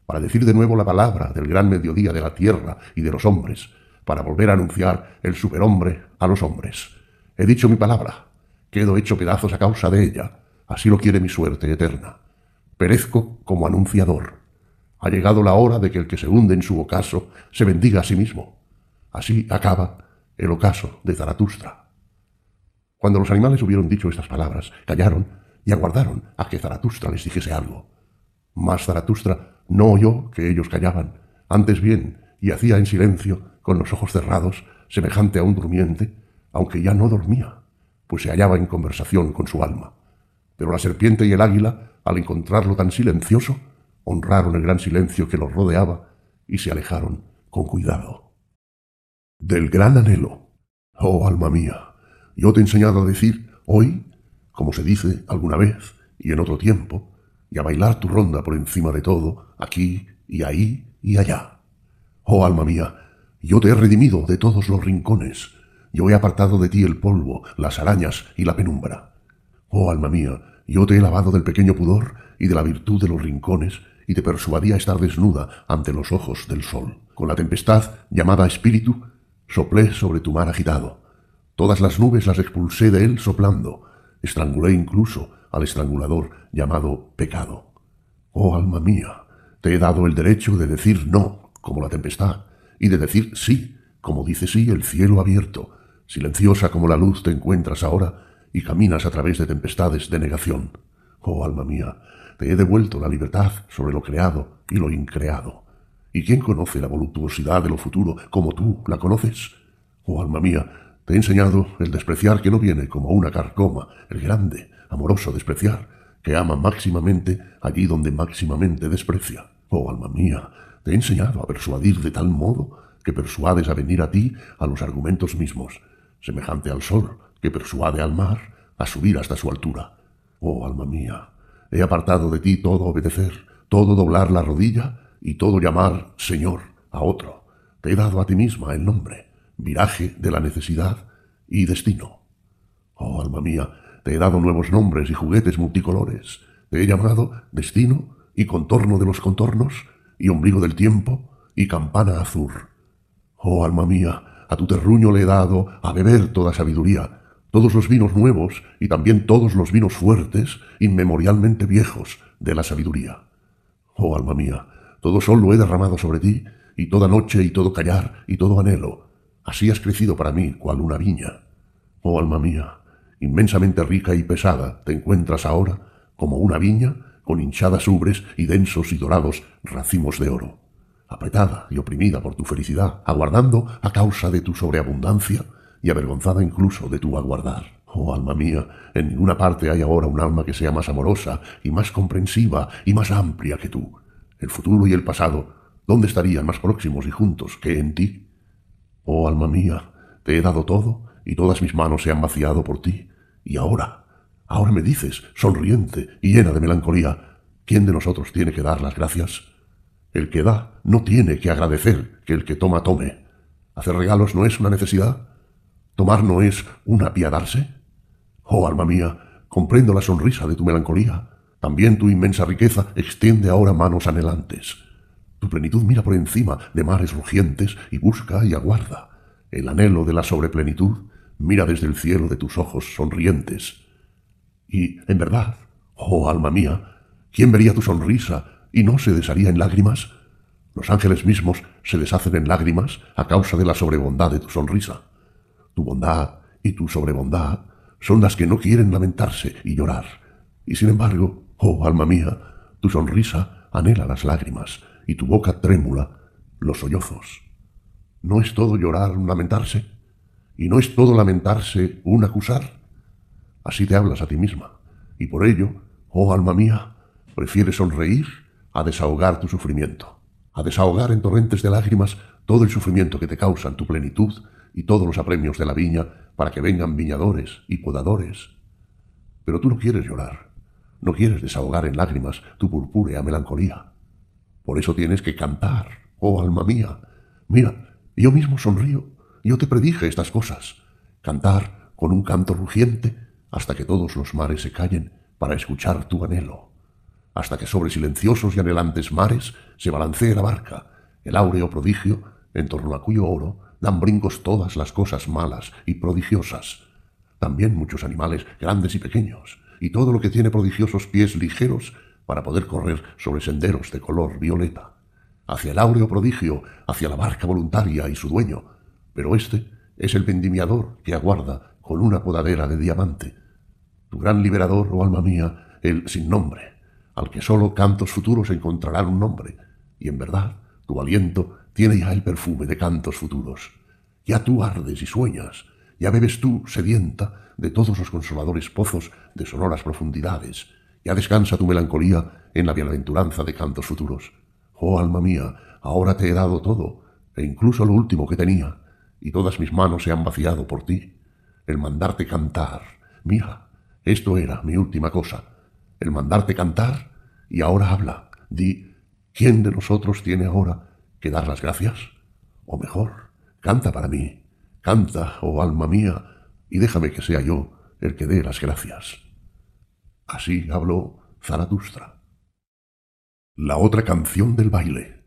para decir de nuevo la palabra del gran mediodía de la tierra y de los hombres, para volver a anunciar el superhombre a los hombres. He dicho mi palabra, quedo hecho pedazos a causa de ella, así lo quiere mi suerte eterna. Perezco como anunciador. Ha llegado la hora de que el que se hunde en su ocaso se bendiga a sí mismo. Así acaba el ocaso de Zaratustra. Cuando los animales hubieron dicho estas palabras, callaron y aguardaron a que Zaratustra les dijese algo. Mas Zaratustra no oyó que ellos callaban, antes bien, y hacía en silencio, con los ojos cerrados, semejante a un durmiente, aunque ya no dormía, pues se hallaba en conversación con su alma. Pero la serpiente y el águila, al encontrarlo tan silencioso, honraron el gran silencio que los rodeaba y se alejaron con cuidado del gran anhelo. Oh, alma mía, yo te he enseñado a decir hoy, como se dice alguna vez y en otro tiempo, y a bailar tu ronda por encima de todo, aquí y ahí y allá. Oh, alma mía, yo te he redimido de todos los rincones, yo he apartado de ti el polvo, las arañas y la penumbra. Oh, alma mía, yo te he lavado del pequeño pudor y de la virtud de los rincones, y te persuadí a estar desnuda ante los ojos del sol. Con la tempestad llamada espíritu, Soplé sobre tu mar agitado. Todas las nubes las expulsé de él soplando. Estrangulé incluso al estrangulador llamado pecado. Oh alma mía, te he dado el derecho de decir no, como la tempestad, y de decir sí, como dice sí el cielo abierto. Silenciosa como la luz te encuentras ahora y caminas a través de tempestades de negación. Oh alma mía, te he devuelto la libertad sobre lo creado y lo increado. ¿Y quién conoce la voluptuosidad de lo futuro como tú la conoces? Oh alma mía, te he enseñado el despreciar que no viene como una carcoma, el grande, amoroso despreciar, que ama máximamente allí donde máximamente desprecia. Oh alma mía, te he enseñado a persuadir de tal modo que persuades a venir a ti a los argumentos mismos, semejante al sol que persuade al mar a subir hasta su altura. Oh alma mía, he apartado de ti todo obedecer, todo doblar la rodilla y todo llamar Señor a otro. Te he dado a ti misma el nombre, viraje de la necesidad y destino. Oh, alma mía, te he dado nuevos nombres y juguetes multicolores. Te he llamado destino y contorno de los contornos y ombligo del tiempo y campana azul. Oh, alma mía, a tu terruño le he dado a beber toda sabiduría, todos los vinos nuevos y también todos los vinos fuertes, inmemorialmente viejos, de la sabiduría. Oh alma mía, todo sol lo he derramado sobre ti, y toda noche y todo callar y todo anhelo. Así has crecido para mí, cual una viña. Oh alma mía, inmensamente rica y pesada, te encuentras ahora como una viña con hinchadas ubres y densos y dorados racimos de oro, apretada y oprimida por tu felicidad, aguardando a causa de tu sobreabundancia y avergonzada incluso de tu aguardar. Oh alma mía, en ninguna parte hay ahora un alma que sea más amorosa y más comprensiva y más amplia que tú. El futuro y el pasado, ¿dónde estarían más próximos y juntos que en ti? Oh alma mía, te he dado todo y todas mis manos se han vaciado por ti. Y ahora, ahora me dices, sonriente y llena de melancolía, ¿quién de nosotros tiene que dar las gracias? El que da no tiene que agradecer que el que toma tome. Hacer regalos no es una necesidad. Tomar no es un apiadarse. Oh, alma mía, comprendo la sonrisa de tu melancolía. También tu inmensa riqueza extiende ahora manos anhelantes. Tu plenitud mira por encima de mares rugientes y busca y aguarda. El anhelo de la sobreplenitud mira desde el cielo de tus ojos sonrientes. Y, en verdad, oh alma mía, ¿quién vería tu sonrisa y no se desharía en lágrimas? Los ángeles mismos se deshacen en lágrimas a causa de la sobrebondad de tu sonrisa. Tu bondad y tu sobrebondad son las que no quieren lamentarse y llorar. Y sin embargo, oh alma mía, tu sonrisa anhela las lágrimas y tu boca trémula los sollozos. ¿No es todo llorar lamentarse? ¿Y no es todo lamentarse un acusar? Así te hablas a ti misma, y por ello, oh alma mía, prefieres sonreír a desahogar tu sufrimiento, a desahogar en torrentes de lágrimas todo el sufrimiento que te causan tu plenitud y todos los apremios de la viña para que vengan viñadores y podadores. Pero tú no quieres llorar, no quieres desahogar en lágrimas tu purpúrea melancolía. Por eso tienes que cantar, oh alma mía. Mira, yo mismo sonrío yo te predije estas cosas. Cantar con un canto rugiente hasta que todos los mares se callen para escuchar tu anhelo. Hasta que sobre silenciosos y anhelantes mares se balancee la barca, el áureo prodigio en torno a cuyo oro dan brincos todas las cosas malas y prodigiosas. También muchos animales grandes y pequeños, y todo lo que tiene prodigiosos pies ligeros para poder correr sobre senderos de color violeta. Hacia el áureo prodigio, hacia la barca voluntaria y su dueño, pero este es el vendimiador que aguarda con una podadera de diamante. Tu gran liberador, oh alma mía, el sin nombre, al que sólo cantos futuros encontrarán un nombre, y en verdad tu aliento tiene ya el perfume de cantos futuros. Ya tú ardes y sueñas, ya bebes tú, sedienta, de todos los consoladores pozos de sonoras profundidades, ya descansa tu melancolía en la bienaventuranza de cantos futuros. Oh alma mía, ahora te he dado todo, e incluso lo último que tenía, y todas mis manos se han vaciado por ti, el mandarte cantar. Mira, esto era mi última cosa, el mandarte cantar, y ahora habla, di, ¿quién de nosotros tiene ahora que dar las gracias? O mejor, canta para mí, canta, oh alma mía, y déjame que sea yo el que dé las gracias. Así habló Zaratustra. La otra canción del baile.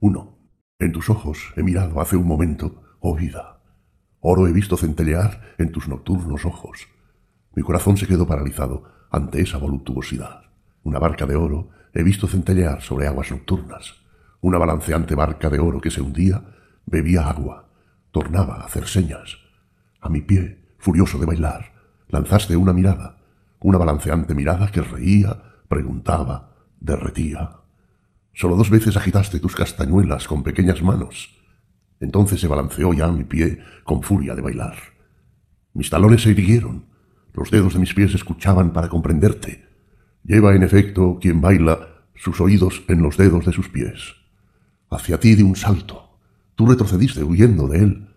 1. En tus ojos he mirado hace un momento oh vida. Oro he visto centellear en tus nocturnos ojos. Mi corazón se quedó paralizado ante esa voluptuosidad. Una barca de oro he visto centellear sobre aguas nocturnas. Una balanceante barca de oro que se hundía, bebía agua, tornaba a hacer señas. A mi pie, furioso de bailar, lanzaste una mirada, una balanceante mirada que reía, preguntaba, derretía. Solo dos veces agitaste tus castañuelas con pequeñas manos, entonces se balanceó ya mi pie con furia de bailar. Mis talones se irguieron, los dedos de mis pies escuchaban para comprenderte. Lleva, en efecto, quien baila sus oídos en los dedos de sus pies. Hacia ti de un salto. Tú retrocediste huyendo de él.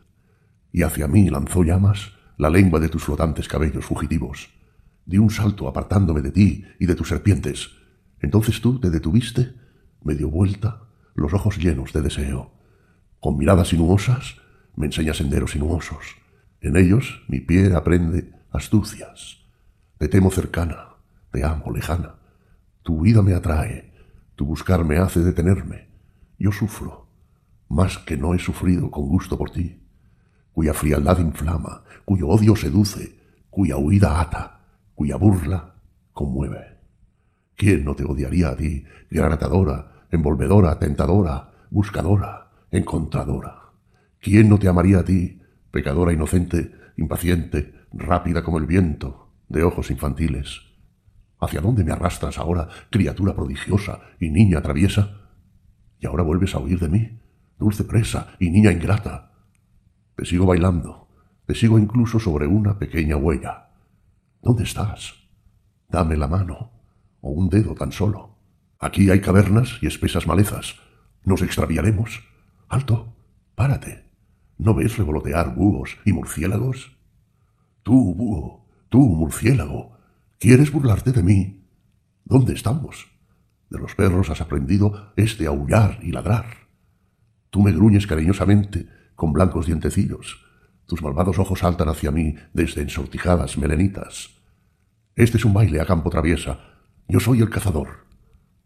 Y hacia mí lanzó llamas la lengua de tus flotantes cabellos fugitivos. Di un salto apartándome de ti y de tus serpientes. Entonces tú te detuviste, me dio vuelta, los ojos llenos de deseo. Con miradas sinuosas me enseña senderos sinuosos. En ellos mi pie aprende astucias. Te temo cercana, te amo lejana. Tu vida me atrae, tu buscar me hace detenerme. Yo sufro, más que no he sufrido con gusto por ti, cuya frialdad inflama, cuyo odio seduce, cuya huida ata, cuya burla conmueve. ¿Quién no te odiaría a ti, granatadora, envolvedora, tentadora, buscadora, encontradora? ¿Quién no te amaría a ti, pecadora inocente, impaciente, rápida como el viento, de ojos infantiles? ¿Hacia dónde me arrastras ahora, criatura prodigiosa y niña traviesa? Y ahora vuelves a huir de mí, dulce presa y niña ingrata. Te sigo bailando, te sigo incluso sobre una pequeña huella. ¿Dónde estás? Dame la mano, o un dedo tan solo. Aquí hay cavernas y espesas malezas. Nos extraviaremos. Alto, párate. ¿No ves revolotear búhos y murciélagos? Tú, búho, tú, murciélago, ¿quieres burlarte de mí? ¿Dónde estamos? De los perros has aprendido este aullar y ladrar. Tú me gruñes cariñosamente con blancos dientecillos. Tus malvados ojos saltan hacia mí desde ensortijadas melenitas. Este es un baile a campo traviesa. Yo soy el cazador.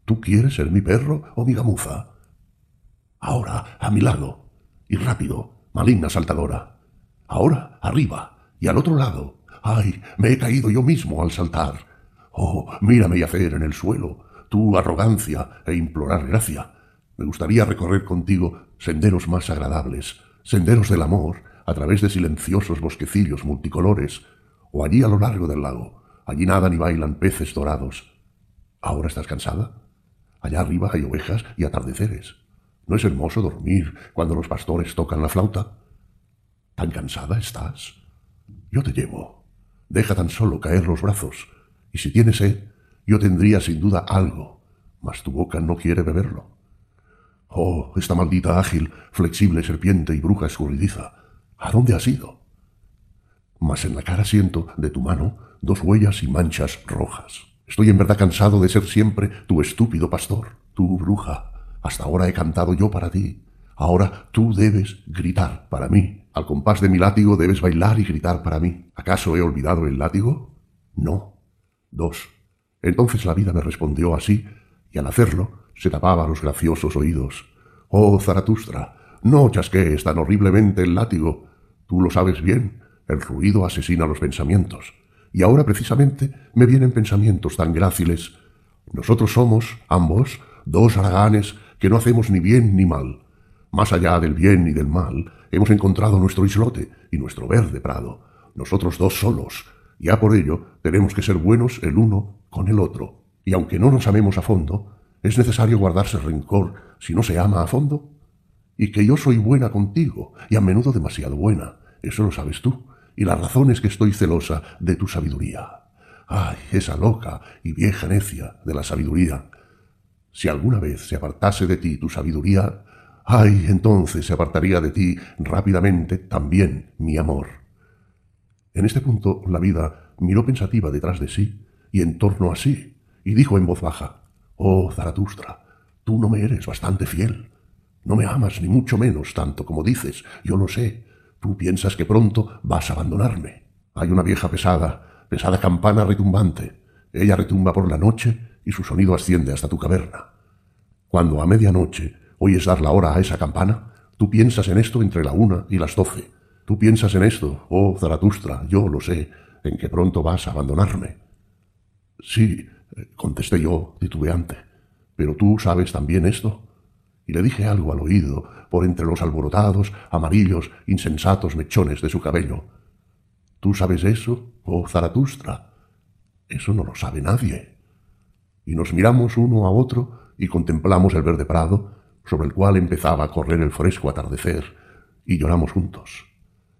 ¿Tú quieres ser mi perro o mi gamuza? Ahora, a mi lado. Y rápido, maligna saltadora. Ahora, arriba. Y al otro lado. ¡Ay! Me he caído yo mismo al saltar. Oh, mírame yacer en el suelo, tu arrogancia e implorar gracia. Me gustaría recorrer contigo senderos más agradables, senderos del amor, a través de silenciosos bosquecillos multicolores, o allí a lo largo del lago. Allí nadan y bailan peces dorados. ¿Ahora estás cansada? Allá arriba hay ovejas y atardeceres. ¿No es hermoso dormir cuando los pastores tocan la flauta? ¿Tan cansada estás? Yo te llevo. Deja tan solo caer los brazos, y si tienes sed, yo tendría sin duda algo, mas tu boca no quiere beberlo. Oh, esta maldita ágil, flexible serpiente y bruja escurridiza. ¿A dónde has ido? Mas en la cara siento de tu mano dos huellas y manchas rojas. Estoy en verdad cansado de ser siempre tu estúpido pastor, tu bruja. Hasta ahora he cantado yo para ti. Ahora tú debes gritar para mí. Al compás de mi látigo debes bailar y gritar para mí. ¿Acaso he olvidado el látigo? No. Dos. Entonces la vida me respondió así, y al hacerlo se tapaba los graciosos oídos. Oh, Zaratustra, no chasquees tan horriblemente el látigo. Tú lo sabes bien, el ruido asesina los pensamientos. Y ahora precisamente me vienen pensamientos tan gráciles. Nosotros somos, ambos, dos haraganes que no hacemos ni bien ni mal. Más allá del bien y del mal, hemos encontrado nuestro islote y nuestro verde prado. Nosotros dos solos. Ya por ello tenemos que ser buenos el uno con el otro. Y aunque no nos amemos a fondo, ¿Es necesario guardarse rencor si no se ama a fondo? Y que yo soy buena contigo, y a menudo demasiado buena, eso lo sabes tú, y la razón es que estoy celosa de tu sabiduría. Ay, esa loca y vieja necia de la sabiduría. Si alguna vez se apartase de ti tu sabiduría, ay, entonces se apartaría de ti rápidamente también mi amor. En este punto la vida miró pensativa detrás de sí y en torno a sí, y dijo en voz baja, Oh, Zaratustra, tú no me eres bastante fiel. No me amas ni mucho menos tanto como dices, yo lo sé. Tú piensas que pronto vas a abandonarme. Hay una vieja pesada, pesada campana retumbante. Ella retumba por la noche y su sonido asciende hasta tu caverna. Cuando a medianoche oyes dar la hora a esa campana, tú piensas en esto entre la una y las doce. Tú piensas en esto, oh Zaratustra, yo lo sé, en que pronto vas a abandonarme. Sí, contesté yo, titubeante. ¿Pero tú sabes también esto? Y le dije algo al oído, por entre los alborotados, amarillos, insensatos mechones de su cabello. ¿Tú sabes eso, oh Zaratustra? Eso no lo sabe nadie. Y nos miramos uno a otro y contemplamos el verde prado, sobre el cual empezaba a correr el fresco atardecer, y lloramos juntos.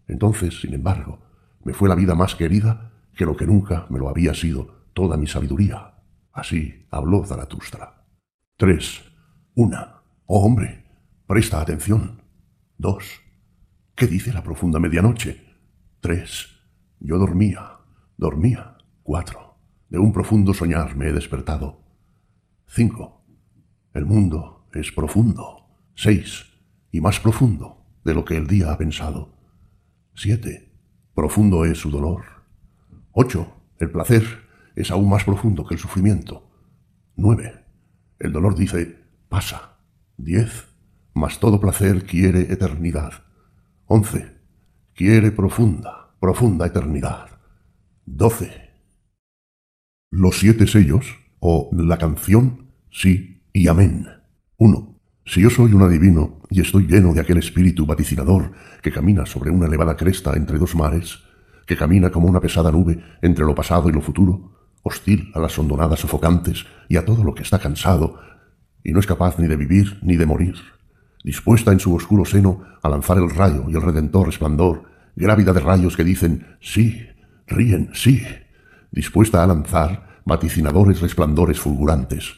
Entonces, sin embargo, me fue la vida más querida que lo que nunca me lo había sido toda mi sabiduría. Así habló Zaratustra. Tres. Una. Oh hombre, presta atención. Dos. ¿Qué dice la profunda medianoche? Tres. Yo dormía, dormía. Cuatro. De un profundo soñar me he despertado. Cinco. El mundo es profundo. Seis. Y más profundo de lo que el día ha pensado. Siete. Profundo es su dolor. Ocho. El placer es aún más profundo que el sufrimiento. Nueve. El dolor dice, pasa. Diez. Mas todo placer quiere eternidad. Once. Quiere profunda, profunda eternidad. 12. Los siete sellos, o la canción, sí y amén. 1. Si yo soy un adivino y estoy lleno de aquel espíritu vaticinador que camina sobre una elevada cresta entre dos mares, que camina como una pesada nube entre lo pasado y lo futuro, hostil a las hondonadas sofocantes y a todo lo que está cansado, y no es capaz ni de vivir ni de morir, dispuesta en su oscuro seno a lanzar el rayo y el redentor resplandor, grávida de rayos que dicen sí, ríen sí, dispuesta a lanzar vaticinadores resplandores fulgurantes.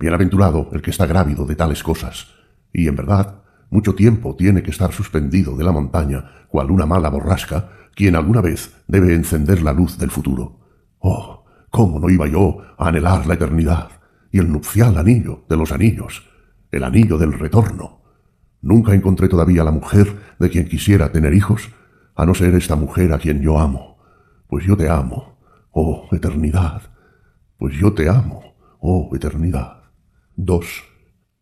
Bienaventurado el que está grávido de tales cosas, y en verdad, mucho tiempo tiene que estar suspendido de la montaña, cual una mala borrasca, quien alguna vez debe encender la luz del futuro. Oh, cómo no iba yo a anhelar la eternidad y el nupcial anillo de los anillos, el anillo del retorno. Nunca encontré todavía la mujer de quien quisiera tener hijos, a no ser esta mujer a quien yo amo. Pues yo te amo, oh eternidad. Pues yo te amo, oh eternidad. 2.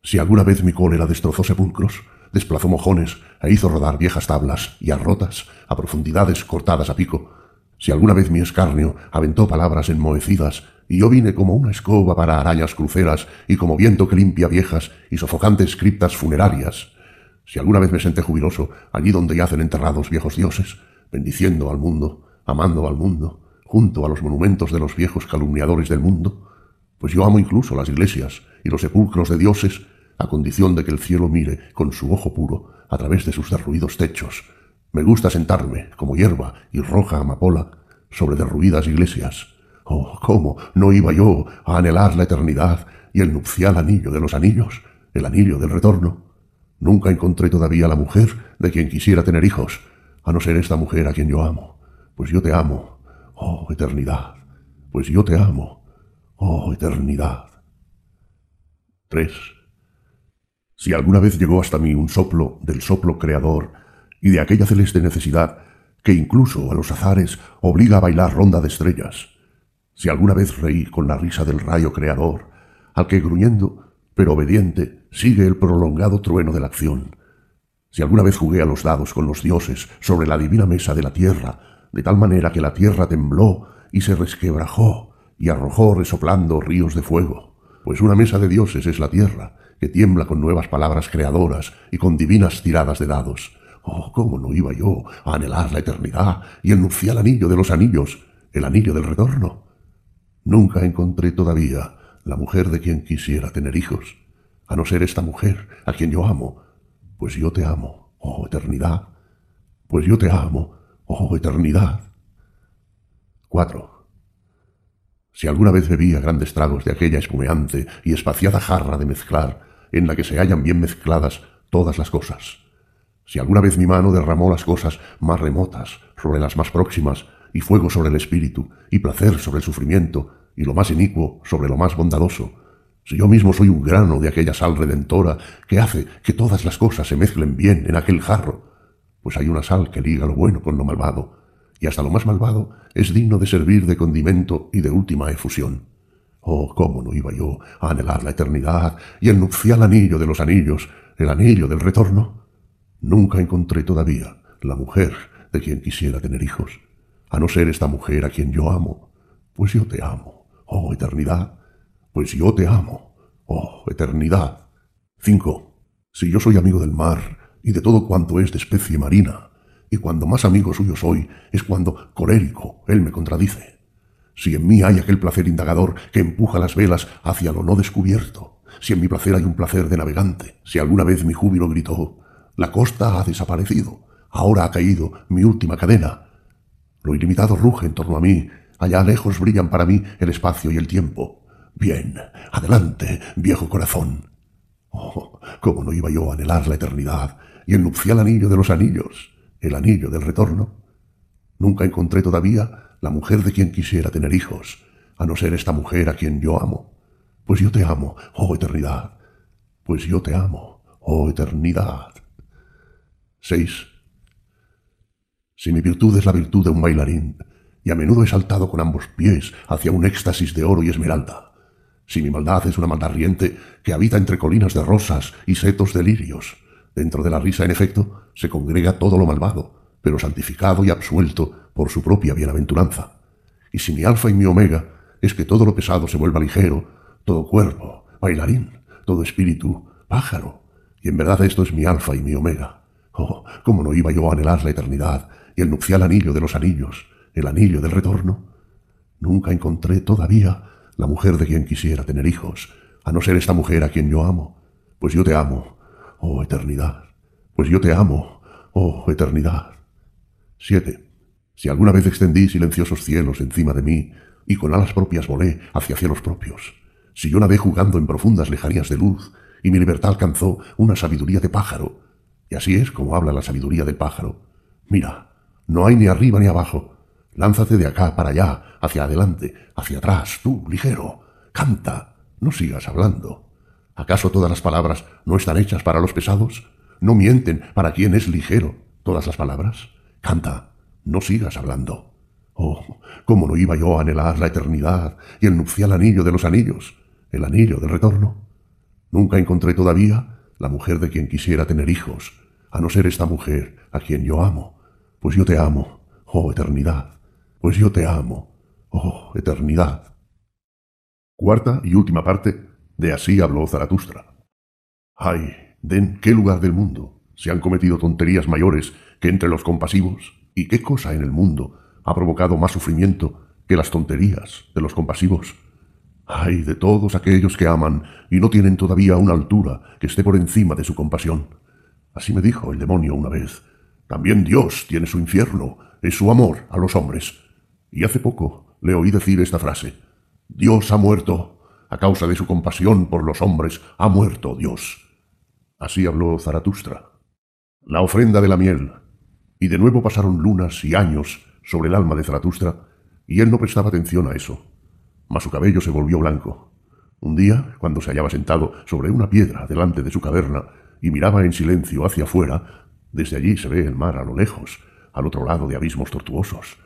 Si alguna vez mi cólera destrozó sepulcros, desplazó mojones e hizo rodar viejas tablas y arrotas a profundidades cortadas a pico. Si alguna vez mi escarnio aventó palabras enmohecidas y yo vine como una escoba para arañas cruceras y como viento que limpia viejas y sofocantes criptas funerarias. Si alguna vez me senté jubiloso allí donde yacen enterrados viejos dioses, bendiciendo al mundo, amando al mundo, junto a los monumentos de los viejos calumniadores del mundo, pues yo amo incluso las iglesias y los sepulcros de dioses a condición de que el cielo mire con su ojo puro a través de sus derruidos techos. Me gusta sentarme, como hierba y roja amapola, sobre derruidas iglesias. Oh, cómo no iba yo a anhelar la eternidad y el nupcial anillo de los anillos, el anillo del retorno. Nunca encontré todavía la mujer de quien quisiera tener hijos, a no ser esta mujer a quien yo amo. Pues yo te amo, oh eternidad. Pues yo te amo, oh eternidad. 3. Si alguna vez llegó hasta mí un soplo del soplo creador y de aquella celeste necesidad que incluso a los azares obliga a bailar ronda de estrellas, si alguna vez reí con la risa del rayo creador, al que gruñendo, pero obediente, sigue el prolongado trueno de la acción, si alguna vez jugué a los dados con los dioses sobre la divina mesa de la tierra, de tal manera que la tierra tembló y se resquebrajó y arrojó resoplando ríos de fuego, pues una mesa de dioses es la tierra, que tiembla con nuevas palabras creadoras y con divinas tiradas de dados. Oh, cómo no iba yo a anhelar la eternidad y el nupcial anillo de los anillos, el anillo del retorno. Nunca encontré todavía la mujer de quien quisiera tener hijos, a no ser esta mujer a quien yo amo, pues yo te amo, oh eternidad, pues yo te amo, oh eternidad. 4. Si alguna vez bebía grandes tragos de aquella espumeante y espaciada jarra de mezclar, en la que se hallan bien mezcladas todas las cosas. Si alguna vez mi mano derramó las cosas más remotas sobre las más próximas, y fuego sobre el espíritu, y placer sobre el sufrimiento, y lo más inicuo sobre lo más bondadoso, si yo mismo soy un grano de aquella sal redentora que hace que todas las cosas se mezclen bien en aquel jarro, pues hay una sal que liga lo bueno con lo malvado, y hasta lo más malvado es digno de servir de condimento y de última efusión. Oh, cómo no iba yo a anhelar la eternidad y el nupcial anillo de los anillos, el anillo del retorno. Nunca encontré todavía la mujer de quien quisiera tener hijos, a no ser esta mujer a quien yo amo, pues yo te amo, oh eternidad, pues yo te amo, oh eternidad. 5. Si yo soy amigo del mar y de todo cuanto es de especie marina, y cuando más amigo suyo soy es cuando, colérico, él me contradice si en mí hay aquel placer indagador que empuja las velas hacia lo no descubierto, si en mi placer hay un placer de navegante, si alguna vez mi júbilo gritó, la costa ha desaparecido, ahora ha caído mi última cadena. Lo ilimitado ruge en torno a mí, allá lejos brillan para mí el espacio y el tiempo. Bien, adelante, viejo corazón. Oh, cómo no iba yo a anhelar la eternidad y el nupcial anillo de los anillos, el anillo del retorno. Nunca encontré todavía la mujer de quien quisiera tener hijos, a no ser esta mujer a quien yo amo. Pues yo te amo, oh eternidad. Pues yo te amo, oh eternidad. 6. Si mi virtud es la virtud de un bailarín, y a menudo he saltado con ambos pies hacia un éxtasis de oro y esmeralda, si mi maldad es una maldad riente que habita entre colinas de rosas y setos de lirios, dentro de la risa, en efecto, se congrega todo lo malvado, pero santificado y absuelto por su propia bienaventuranza. Y si mi alfa y mi omega es que todo lo pesado se vuelva ligero, todo cuerpo, bailarín, todo espíritu, pájaro. Y en verdad esto es mi alfa y mi omega. Oh, cómo no iba yo a anhelar la eternidad y el nupcial anillo de los anillos, el anillo del retorno. Nunca encontré todavía la mujer de quien quisiera tener hijos, a no ser esta mujer a quien yo amo. Pues yo te amo, oh eternidad. Pues yo te amo, oh eternidad. 7. Si alguna vez extendí silenciosos cielos encima de mí y con alas propias volé hacia cielos propios, si yo nadé jugando en profundas lejanías de luz y mi libertad alcanzó una sabiduría de pájaro, y así es como habla la sabiduría del pájaro. Mira, no hay ni arriba ni abajo. Lánzate de acá para allá, hacia adelante, hacia atrás, tú, ligero. Canta, no sigas hablando. ¿Acaso todas las palabras no están hechas para los pesados? ¿No mienten para quien es ligero todas las palabras? Canta, no sigas hablando. Oh, cómo no iba yo a anhelar la eternidad y el nupcial anillo de los anillos, el anillo del retorno. Nunca encontré todavía la mujer de quien quisiera tener hijos, a no ser esta mujer a quien yo amo, pues yo te amo, oh eternidad, pues yo te amo, oh eternidad. Cuarta y última parte de Así habló Zaratustra. Ay, ¿den qué lugar del mundo se han cometido tonterías mayores que entre los compasivos? ¿Y qué cosa en el mundo ha provocado más sufrimiento que las tonterías de los compasivos? Ay de todos aquellos que aman y no tienen todavía una altura que esté por encima de su compasión. Así me dijo el demonio una vez. También Dios tiene su infierno, es su amor a los hombres. Y hace poco le oí decir esta frase. Dios ha muerto. A causa de su compasión por los hombres, ha muerto Dios. Así habló Zaratustra. La ofrenda de la miel. Y de nuevo pasaron lunas y años sobre el alma de Zaratustra, y él no prestaba atención a eso mas su cabello se volvió blanco. Un día, cuando se hallaba sentado sobre una piedra delante de su caverna y miraba en silencio hacia afuera, desde allí se ve el mar a lo lejos, al otro lado de abismos tortuosos.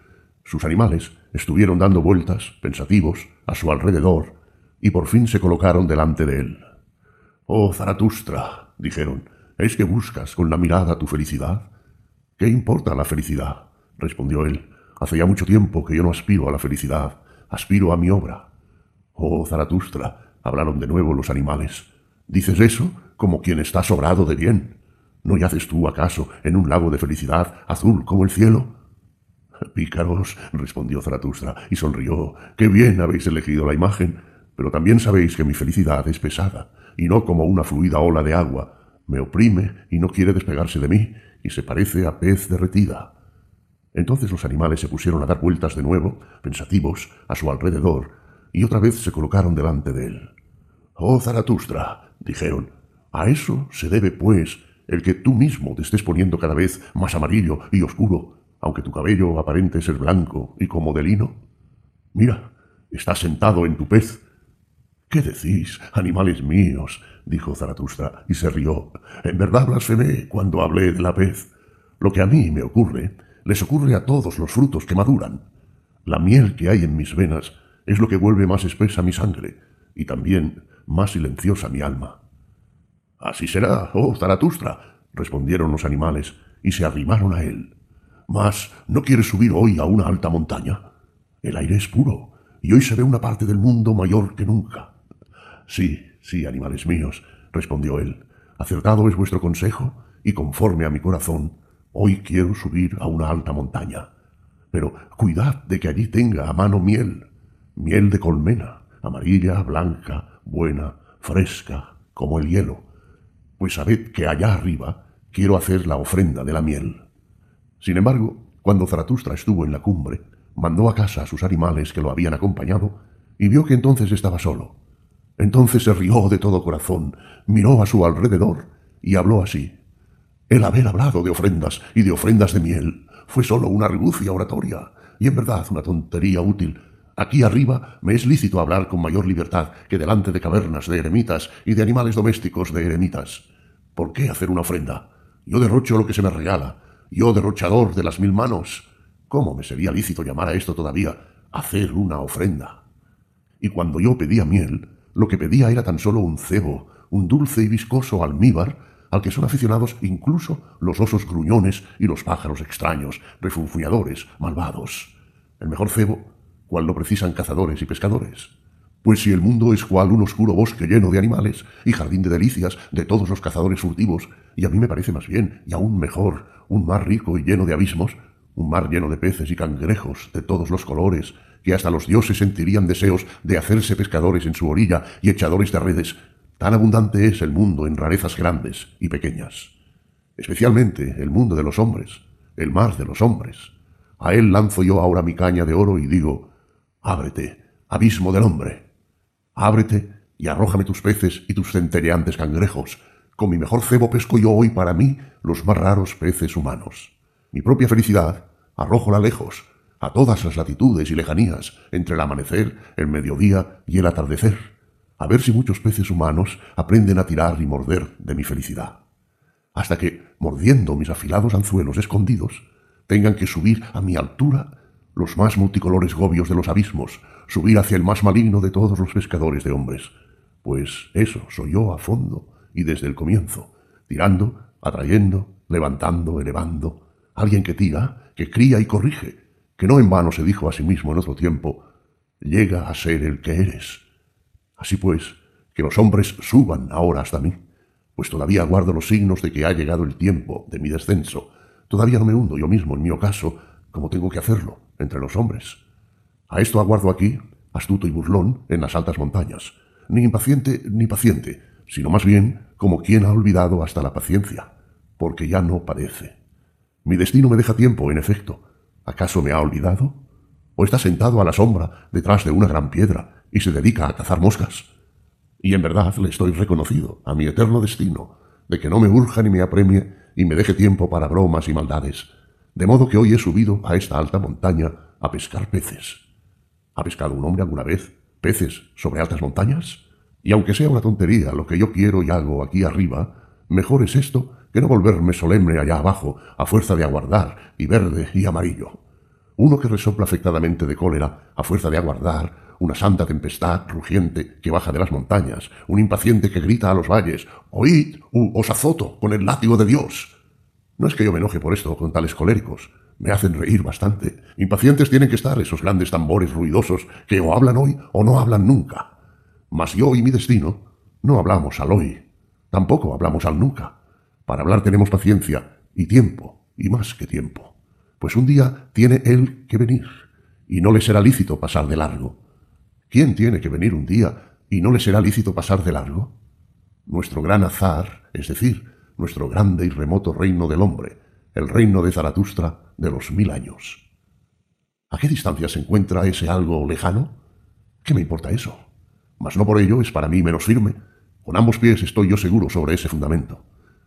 Sus animales estuvieron dando vueltas, pensativos, a su alrededor, y por fin se colocaron delante de él. Oh, Zaratustra, dijeron, ¿es que buscas con la mirada tu felicidad? ¿Qué importa la felicidad? respondió él. Hace ya mucho tiempo que yo no aspiro a la felicidad aspiro a mi obra. Oh, Zaratustra, hablaron de nuevo los animales. Dices eso como quien está sobrado de bien. ¿No yaces tú acaso en un lago de felicidad azul como el cielo? Pícaros, respondió Zaratustra, y sonrió. Qué bien habéis elegido la imagen, pero también sabéis que mi felicidad es pesada, y no como una fluida ola de agua. Me oprime y no quiere despegarse de mí, y se parece a pez derretida. Entonces los animales se pusieron a dar vueltas de nuevo, pensativos, a su alrededor, y otra vez se colocaron delante de él. Oh, Zaratustra, dijeron, a eso se debe, pues, el que tú mismo te estés poniendo cada vez más amarillo y oscuro, aunque tu cabello aparente ser blanco y como de lino. Mira, estás sentado en tu pez. ¿Qué decís, animales míos? dijo Zaratustra, y se rió. En verdad blasfemé cuando hablé de la pez. Lo que a mí me ocurre les ocurre a todos los frutos que maduran. La miel que hay en mis venas es lo que vuelve más espesa mi sangre y también más silenciosa mi alma. Así será, oh Zaratustra, respondieron los animales y se arrimaron a él. Mas, ¿no quieres subir hoy a una alta montaña? El aire es puro y hoy se ve una parte del mundo mayor que nunca. Sí, sí, animales míos, respondió él. Acertado es vuestro consejo y conforme a mi corazón, Hoy quiero subir a una alta montaña, pero cuidad de que allí tenga a mano miel, miel de colmena, amarilla, blanca, buena, fresca, como el hielo, pues sabed que allá arriba quiero hacer la ofrenda de la miel. Sin embargo, cuando Zaratustra estuvo en la cumbre, mandó a casa a sus animales que lo habían acompañado y vio que entonces estaba solo. Entonces se rió de todo corazón, miró a su alrededor y habló así. El haber hablado de ofrendas y de ofrendas de miel fue sólo una argucia oratoria, y en verdad una tontería útil. Aquí arriba me es lícito hablar con mayor libertad que delante de cavernas de eremitas y de animales domésticos de eremitas. ¿Por qué hacer una ofrenda? Yo derrocho lo que se me regala, yo derrochador de las mil manos. ¿Cómo me sería lícito llamar a esto todavía hacer una ofrenda? Y cuando yo pedía miel, lo que pedía era tan solo un cebo, un dulce y viscoso almíbar al que son aficionados incluso los osos gruñones y los pájaros extraños, refunfuñadores, malvados. El mejor cebo cual lo precisan cazadores y pescadores. Pues si el mundo es cual un oscuro bosque lleno de animales y jardín de delicias de todos los cazadores furtivos, y a mí me parece más bien, y aún mejor, un mar rico y lleno de abismos, un mar lleno de peces y cangrejos de todos los colores, que hasta los dioses sentirían deseos de hacerse pescadores en su orilla y echadores de redes, tan abundante es el mundo en rarezas grandes y pequeñas. Especialmente el mundo de los hombres, el mar de los hombres. A él lanzo yo ahora mi caña de oro y digo, ábrete, abismo del hombre. Ábrete y arrójame tus peces y tus centelleantes cangrejos. Con mi mejor cebo pesco yo hoy para mí los más raros peces humanos. Mi propia felicidad arrójola lejos, a todas las latitudes y lejanías, entre el amanecer, el mediodía y el atardecer, a ver si muchos peces humanos aprenden a tirar y morder de mi felicidad. Hasta que, mordiendo mis afilados anzuelos escondidos, tengan que subir a mi altura los más multicolores gobios de los abismos, subir hacia el más maligno de todos los pescadores de hombres. Pues eso soy yo a fondo y desde el comienzo, tirando, atrayendo, levantando, elevando, alguien que tira, que cría y corrige, que no en vano se dijo a sí mismo en otro tiempo, llega a ser el que eres. Así pues, que los hombres suban ahora hasta mí, pues todavía guardo los signos de que ha llegado el tiempo de mi descenso, todavía no me hundo yo mismo en mi ocaso, como tengo que hacerlo, entre los hombres. A esto aguardo aquí, astuto y burlón, en las altas montañas, ni impaciente ni paciente, sino más bien como quien ha olvidado hasta la paciencia, porque ya no padece. Mi destino me deja tiempo, en efecto. ¿Acaso me ha olvidado? ¿O está sentado a la sombra detrás de una gran piedra y se dedica a cazar moscas? Y en verdad le estoy reconocido a mi eterno destino, de que no me urja ni me apremie y me deje tiempo para bromas y maldades, de modo que hoy he subido a esta alta montaña a pescar peces. ¿Ha pescado un hombre alguna vez peces sobre altas montañas? Y aunque sea una tontería lo que yo quiero y hago aquí arriba, mejor es esto que no volverme solemne allá abajo a fuerza de aguardar y verde y amarillo. Uno que resopla afectadamente de cólera a fuerza de aguardar una santa tempestad rugiente que baja de las montañas, un impaciente que grita a los valles, oíd, os azoto con el látigo de Dios. No es que yo me enoje por esto con tales coléricos, me hacen reír bastante. Impacientes tienen que estar esos grandes tambores ruidosos que o hablan hoy o no hablan nunca. Mas yo y mi destino no hablamos al hoy, tampoco hablamos al nunca. Para hablar tenemos paciencia y tiempo, y más que tiempo. Pues un día tiene él que venir, y no le será lícito pasar de largo. ¿Quién tiene que venir un día y no le será lícito pasar de largo? Nuestro gran azar, es decir, nuestro grande y remoto reino del hombre, el reino de Zaratustra de los mil años. ¿A qué distancia se encuentra ese algo lejano? ¿Qué me importa eso? Mas no por ello es para mí menos firme. Con ambos pies estoy yo seguro sobre ese fundamento,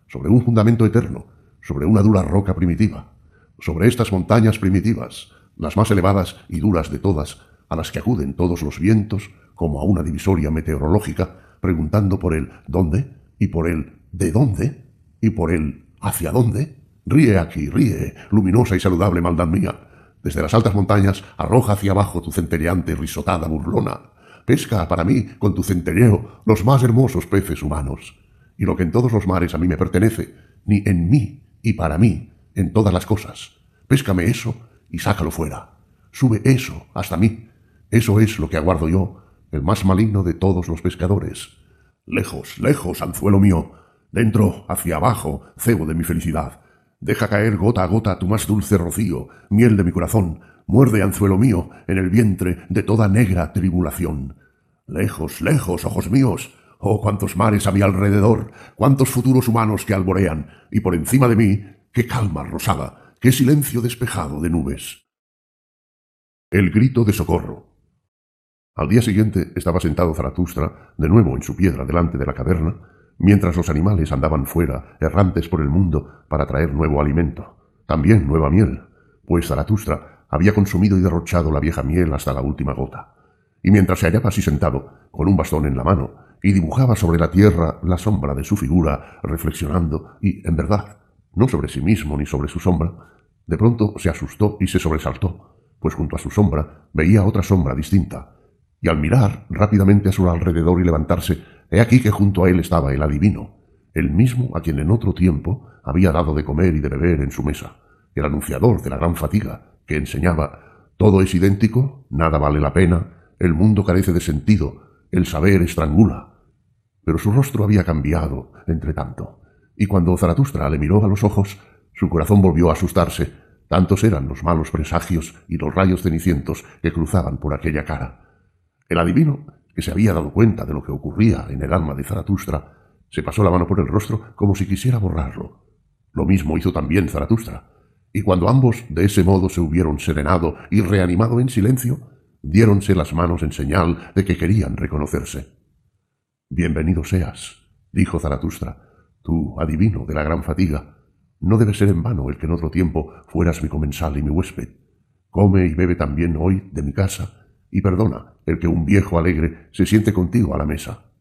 sobre un fundamento eterno, sobre una dura roca primitiva, sobre estas montañas primitivas, las más elevadas y duras de todas, a las que acuden todos los vientos como a una divisoria meteorológica, preguntando por el dónde y por el de dónde y por el hacia dónde. Ríe aquí, ríe, luminosa y saludable maldad mía. Desde las altas montañas arroja hacia abajo tu centelleante risotada burlona. Pesca para mí, con tu centelleo, los más hermosos peces humanos. Y lo que en todos los mares a mí me pertenece, ni en mí y para mí, en todas las cosas. Péscame eso y sácalo fuera. Sube eso hasta mí. Eso es lo que aguardo yo, el más maligno de todos los pescadores. Lejos, lejos, anzuelo mío. Dentro, hacia abajo, cebo de mi felicidad. Deja caer gota a gota tu más dulce rocío, miel de mi corazón, muerde anzuelo mío en el vientre de toda negra tribulación. Lejos, lejos, ojos míos, oh cuántos mares a mi alrededor, cuántos futuros humanos que alborean, y por encima de mí, qué calma rosada, qué silencio despejado de nubes. El grito de socorro. Al día siguiente estaba sentado Zaratustra, de nuevo en su piedra delante de la caverna, mientras los animales andaban fuera, errantes por el mundo, para traer nuevo alimento, también nueva miel, pues Zaratustra había consumido y derrochado la vieja miel hasta la última gota. Y mientras se hallaba así sentado, con un bastón en la mano, y dibujaba sobre la tierra la sombra de su figura, reflexionando, y, en verdad, no sobre sí mismo ni sobre su sombra, de pronto se asustó y se sobresaltó, pues junto a su sombra veía otra sombra distinta, y al mirar rápidamente a su alrededor y levantarse, He aquí que junto a él estaba el adivino, el mismo a quien en otro tiempo había dado de comer y de beber en su mesa, el anunciador de la gran fatiga, que enseñaba Todo es idéntico, nada vale la pena, el mundo carece de sentido, el saber estrangula. Pero su rostro había cambiado, entre tanto, y cuando Zaratustra le miró a los ojos, su corazón volvió a asustarse, tantos eran los malos presagios y los rayos cenicientos que cruzaban por aquella cara. El adivino, que se había dado cuenta de lo que ocurría en el alma de Zaratustra, se pasó la mano por el rostro como si quisiera borrarlo. Lo mismo hizo también Zaratustra, y cuando ambos de ese modo se hubieron serenado y reanimado en silencio, diéronse las manos en señal de que querían reconocerse. Bienvenido seas, dijo Zaratustra, tú, adivino de la gran fatiga. No debe ser en vano el que en otro tiempo fueras mi comensal y mi huésped. Come y bebe también hoy de mi casa, y perdona el que un viejo alegre se siente contigo a la mesa.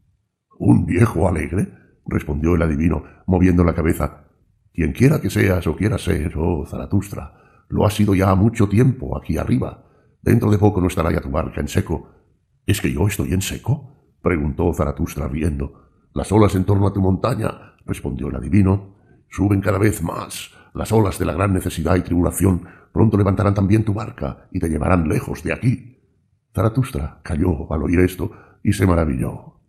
¿Un viejo alegre? respondió el adivino, moviendo la cabeza. Quien quiera que seas o quiera ser, oh Zaratustra, lo ha sido ya mucho tiempo aquí arriba. Dentro de poco no estará ya tu barca en seco. ¿Es que yo estoy en seco? preguntó Zaratustra riendo. Las olas en torno a tu montaña, respondió el adivino, suben cada vez más. Las olas de la gran necesidad y tribulación pronto levantarán también tu barca y te llevarán lejos de aquí. Zaratustra calló al oír esto y se maravilló.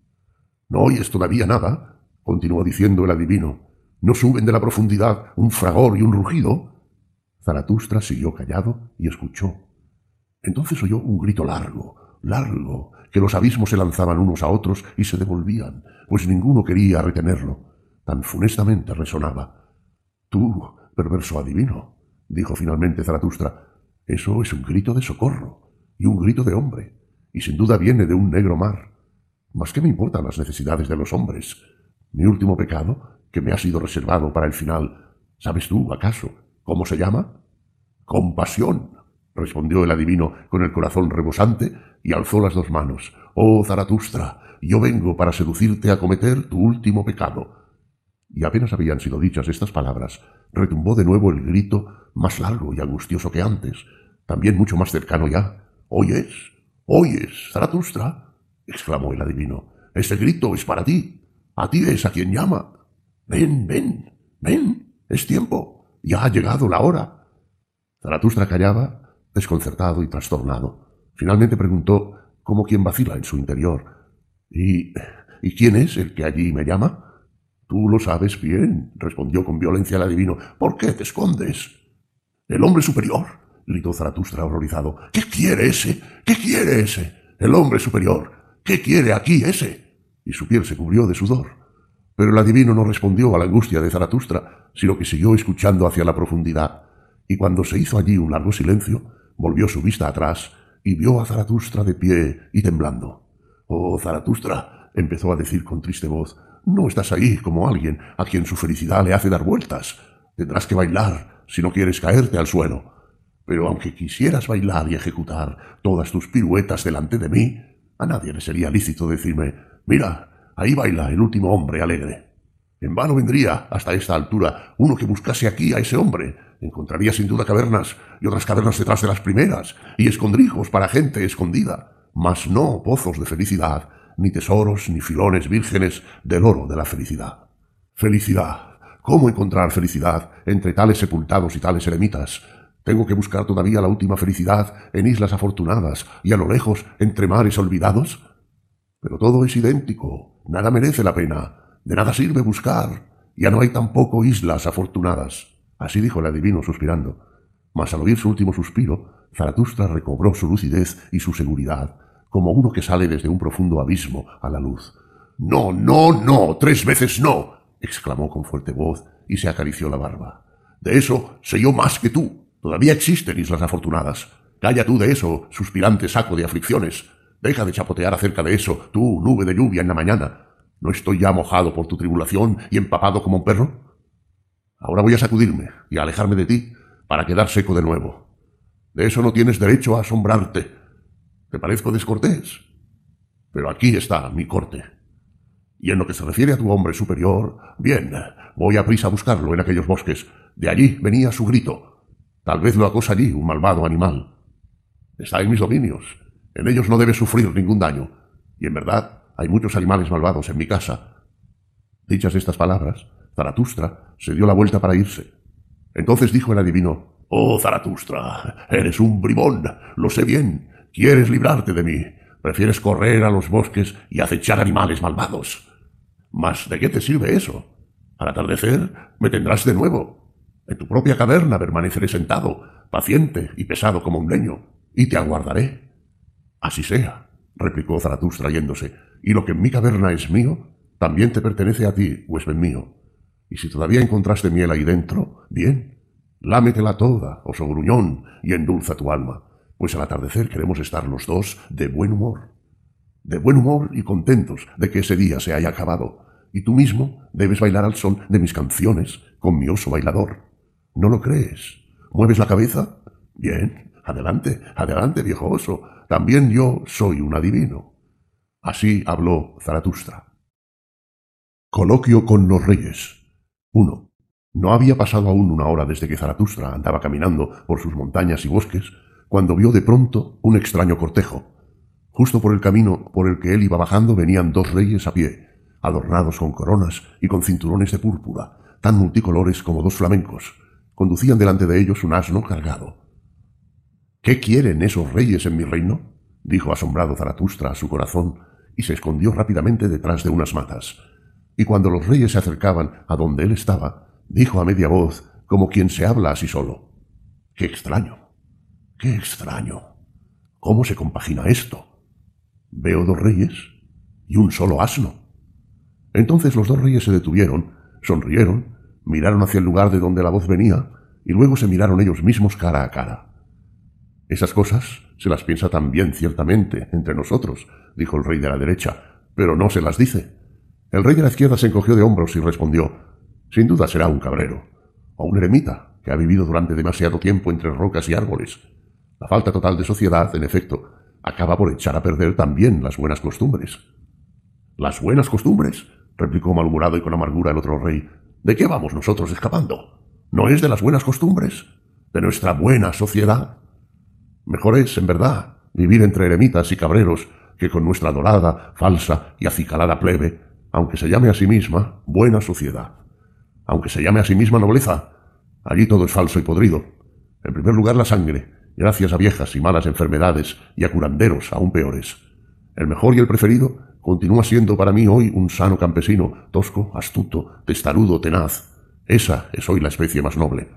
¿No oyes todavía nada? continuó diciendo el adivino. ¿No suben de la profundidad un fragor y un rugido? Zaratustra siguió callado y escuchó. Entonces oyó un grito largo, largo, que los abismos se lanzaban unos a otros y se devolvían, pues ninguno quería retenerlo. Tan funestamente resonaba. Tú, perverso adivino, dijo finalmente Zaratustra, eso es un grito de socorro y un grito de hombre, y sin duda viene de un negro mar. Mas qué me importan las necesidades de los hombres. Mi último pecado, que me ha sido reservado para el final, ¿sabes tú, acaso, cómo se llama? Compasión, respondió el adivino con el corazón rebosante y alzó las dos manos. Oh, Zaratustra, yo vengo para seducirte a cometer tu último pecado. Y apenas habían sido dichas estas palabras, retumbó de nuevo el grito, más largo y angustioso que antes, también mucho más cercano ya, ¿Oyes? ¿Oyes, Zaratustra? exclamó el adivino. Ese grito es para ti. A ti es a quien llama. Ven, ven, ven. Es tiempo. Ya ha llegado la hora. Zaratustra callaba, desconcertado y trastornado. Finalmente preguntó, como quien vacila en su interior. ¿Y, ¿Y quién es el que allí me llama? Tú lo sabes bien, respondió con violencia el adivino. ¿Por qué te escondes? El hombre superior, gritó Zaratustra horrorizado. ¿Qué quiere ese? ¿Qué quiere ese? El hombre superior. ¿Qué quiere aquí ese? Y su piel se cubrió de sudor. Pero el adivino no respondió a la angustia de Zaratustra, sino que siguió escuchando hacia la profundidad. Y cuando se hizo allí un largo silencio, volvió su vista atrás y vio a Zaratustra de pie y temblando. Oh, Zaratustra, empezó a decir con triste voz, no estás ahí como alguien a quien su felicidad le hace dar vueltas. Tendrás que bailar si no quieres caerte al suelo. Pero aunque quisieras bailar y ejecutar todas tus piruetas delante de mí, a nadie le sería lícito decirme, mira, ahí baila el último hombre alegre. En vano vendría, hasta esta altura, uno que buscase aquí a ese hombre. Encontraría sin duda cavernas y otras cavernas detrás de las primeras, y escondrijos para gente escondida, mas no pozos de felicidad, ni tesoros, ni filones vírgenes del oro de la felicidad. Felicidad. ¿Cómo encontrar felicidad entre tales sepultados y tales eremitas, tengo que buscar todavía la última felicidad en islas afortunadas y a lo lejos entre mares olvidados. Pero todo es idéntico, nada merece la pena, de nada sirve buscar, ya no hay tampoco islas afortunadas. Así dijo el adivino suspirando. Mas al oír su último suspiro, Zaratustra recobró su lucidez y su seguridad, como uno que sale desde un profundo abismo a la luz. No, no, no, tres veces no, exclamó con fuerte voz y se acarició la barba. De eso sé yo más que tú. Todavía existen islas afortunadas. Calla tú de eso, suspirante saco de aflicciones. Deja de chapotear acerca de eso, tú, nube de lluvia en la mañana. ¿No estoy ya mojado por tu tribulación y empapado como un perro? Ahora voy a sacudirme y a alejarme de ti para quedar seco de nuevo. De eso no tienes derecho a asombrarte. Te parezco descortés. Pero aquí está mi corte. Y en lo que se refiere a tu hombre superior, bien, voy a prisa a buscarlo en aquellos bosques. De allí venía su grito. Tal vez lo acosa allí un malvado animal. Está en mis dominios. En ellos no debe sufrir ningún daño. Y en verdad hay muchos animales malvados en mi casa. Dichas estas palabras, Zaratustra se dio la vuelta para irse. Entonces dijo el adivino, Oh, Zaratustra, eres un bribón, lo sé bien. Quieres librarte de mí. Prefieres correr a los bosques y acechar animales malvados. Mas, ¿de qué te sirve eso? Al atardecer me tendrás de nuevo. En tu propia caverna permaneceré sentado, paciente y pesado como un leño, y te aguardaré. Así sea, replicó Zaratustra yéndose, y lo que en mi caverna es mío, también te pertenece a ti, huésped mío. Y si todavía encontraste miel ahí dentro, bien, lámetela toda, oso gruñón, y endulza tu alma, pues al atardecer queremos estar los dos de buen humor. De buen humor y contentos de que ese día se haya acabado, y tú mismo debes bailar al son de mis canciones con mi oso bailador. ¿No lo crees? ¿Mueves la cabeza? Bien, adelante, adelante, viejo oso. También yo soy un adivino. Así habló Zaratustra. Coloquio con los reyes. 1. No había pasado aún una hora desde que Zaratustra andaba caminando por sus montañas y bosques, cuando vio de pronto un extraño cortejo. Justo por el camino por el que él iba bajando venían dos reyes a pie, adornados con coronas y con cinturones de púrpura, tan multicolores como dos flamencos. Conducían delante de ellos un asno cargado. ¿Qué quieren esos reyes en mi reino? dijo asombrado Zaratustra a su corazón, y se escondió rápidamente detrás de unas matas. Y cuando los reyes se acercaban a donde él estaba, dijo a media voz, como quien se habla así solo. ¡Qué extraño! ¡Qué extraño! ¿Cómo se compagina esto? Veo dos reyes y un solo asno. Entonces los dos reyes se detuvieron, sonrieron, miraron hacia el lugar de donde la voz venía, y luego se miraron ellos mismos cara a cara. Esas cosas se las piensa también ciertamente entre nosotros, dijo el rey de la derecha, pero no se las dice. El rey de la izquierda se encogió de hombros y respondió Sin duda será un cabrero, o un eremita, que ha vivido durante demasiado tiempo entre rocas y árboles. La falta total de sociedad, en efecto, acaba por echar a perder también las buenas costumbres. ¿Las buenas costumbres? replicó malhumorado y con amargura el otro rey. ¿De qué vamos nosotros escapando? ¿No es de las buenas costumbres? ¿De nuestra buena sociedad? Mejor es, en verdad, vivir entre eremitas y cabreros que con nuestra dorada, falsa y acicalada plebe, aunque se llame a sí misma buena sociedad. Aunque se llame a sí misma nobleza, allí todo es falso y podrido. En primer lugar la sangre, gracias a viejas y malas enfermedades y a curanderos aún peores. El mejor y el preferido continúa siendo para mí hoy un sano campesino, tosco, astuto, testarudo, tenaz. Esa es hoy la especie más noble.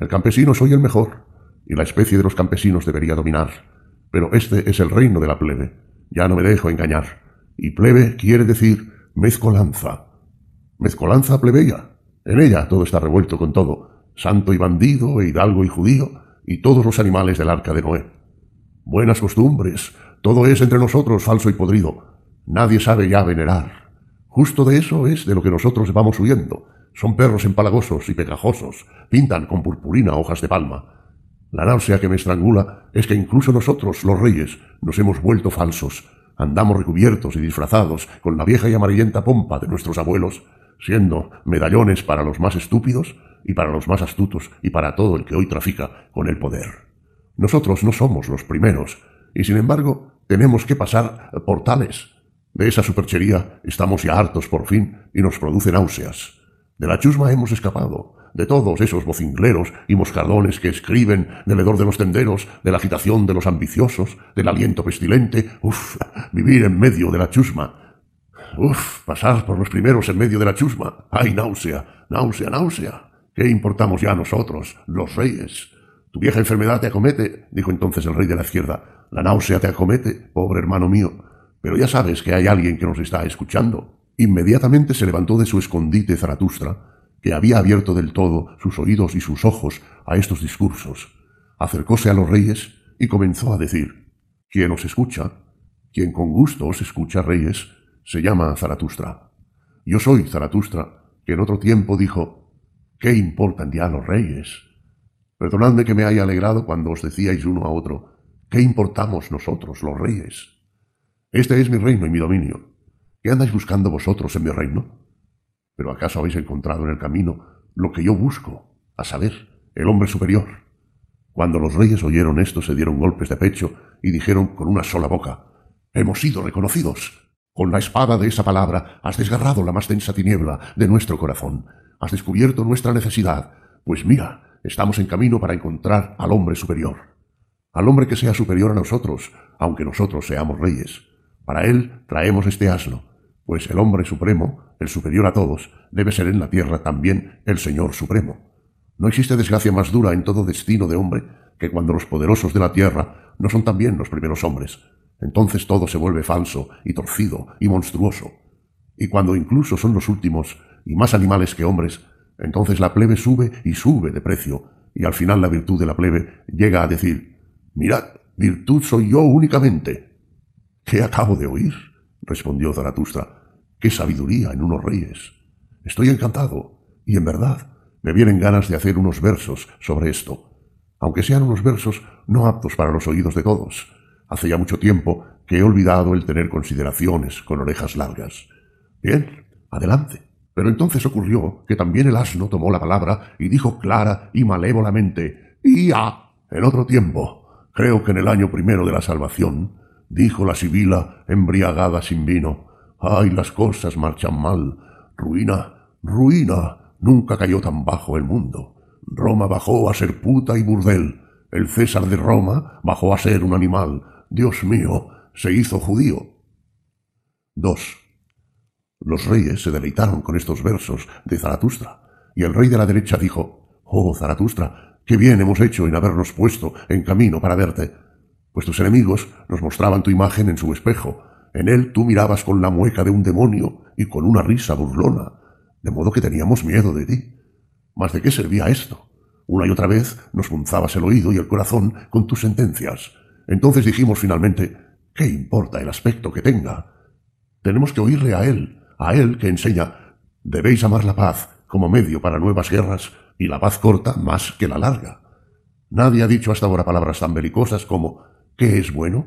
El campesino soy el mejor, y la especie de los campesinos debería dominar. Pero este es el reino de la plebe. Ya no me dejo engañar. Y plebe quiere decir mezcolanza. Mezcolanza plebeya. En ella todo está revuelto con todo. Santo y bandido, e hidalgo y judío, y todos los animales del arca de Noé. Buenas costumbres. Todo es entre nosotros falso y podrido Nadie sabe ya venerar. Justo de eso es de lo que nosotros vamos huyendo. Son perros empalagosos y pegajosos, pintan con purpurina hojas de palma. La náusea que me estrangula es que incluso nosotros, los reyes, nos hemos vuelto falsos. Andamos recubiertos y disfrazados con la vieja y amarillenta pompa de nuestros abuelos, siendo medallones para los más estúpidos y para los más astutos y para todo el que hoy trafica con el poder. Nosotros no somos los primeros, y sin embargo tenemos que pasar por tales de esa superchería estamos ya hartos por fin y nos produce náuseas. De la chusma hemos escapado, de todos esos vocingleros y moscardones que escriben del hedor de los tenderos, de la agitación de los ambiciosos, del aliento pestilente. Uf, vivir en medio de la chusma. Uf, pasar por los primeros en medio de la chusma. ¡Ay, náusea! ¡Náusea, náusea! ¿Qué importamos ya nosotros, los reyes? Tu vieja enfermedad te acomete, dijo entonces el rey de la izquierda. La náusea te acomete, pobre hermano mío. Pero ya sabes que hay alguien que nos está escuchando. Inmediatamente se levantó de su escondite Zaratustra, que había abierto del todo sus oídos y sus ojos a estos discursos. Acercóse a los reyes y comenzó a decir, Quien os escucha, quien con gusto os escucha, reyes, se llama Zaratustra. Yo soy Zaratustra, que en otro tiempo dijo, ¿qué importan ya los reyes? Perdonadme que me haya alegrado cuando os decíais uno a otro, ¿qué importamos nosotros los reyes? Este es mi reino y mi dominio. ¿Qué andáis buscando vosotros en mi reino? ¿Pero acaso habéis encontrado en el camino lo que yo busco, a saber, el hombre superior? Cuando los reyes oyeron esto se dieron golpes de pecho y dijeron con una sola boca, Hemos sido reconocidos. Con la espada de esa palabra has desgarrado la más densa tiniebla de nuestro corazón, has descubierto nuestra necesidad, pues mira, estamos en camino para encontrar al hombre superior. Al hombre que sea superior a nosotros, aunque nosotros seamos reyes. Para él traemos este asno, pues el hombre supremo, el superior a todos, debe ser en la tierra también el Señor supremo. No existe desgracia más dura en todo destino de hombre que cuando los poderosos de la tierra no son también los primeros hombres. Entonces todo se vuelve falso y torcido y monstruoso. Y cuando incluso son los últimos y más animales que hombres, entonces la plebe sube y sube de precio, y al final la virtud de la plebe llega a decir, mirad, virtud soy yo únicamente. ¿Qué acabo de oír? respondió Zaratustra. ¡Qué sabiduría en unos reyes! Estoy encantado, y en verdad me vienen ganas de hacer unos versos sobre esto, aunque sean unos versos no aptos para los oídos de todos. Hace ya mucho tiempo que he olvidado el tener consideraciones con orejas largas. Bien, adelante. Pero entonces ocurrió que también el asno tomó la palabra y dijo clara y malévolamente, ¡Ya! En otro tiempo, creo que en el año primero de la salvación, dijo la sibila embriagada sin vino, ¡Ay, las cosas marchan mal! Ruina, ruina. Nunca cayó tan bajo el mundo. Roma bajó a ser puta y burdel. El César de Roma bajó a ser un animal. Dios mío, se hizo judío. 2. Los reyes se deleitaron con estos versos de Zaratustra, y el rey de la derecha dijo, Oh, Zaratustra, qué bien hemos hecho en habernos puesto en camino para verte. Pues tus enemigos nos mostraban tu imagen en su espejo, en él tú mirabas con la mueca de un demonio y con una risa burlona, de modo que teníamos miedo de ti. ¿Mas de qué servía esto? Una y otra vez nos punzabas el oído y el corazón con tus sentencias. Entonces dijimos finalmente, ¿qué importa el aspecto que tenga? Tenemos que oírle a él, a él que enseña, debéis amar la paz como medio para nuevas guerras y la paz corta más que la larga. Nadie ha dicho hasta ahora palabras tan belicosas como ¿qué es bueno?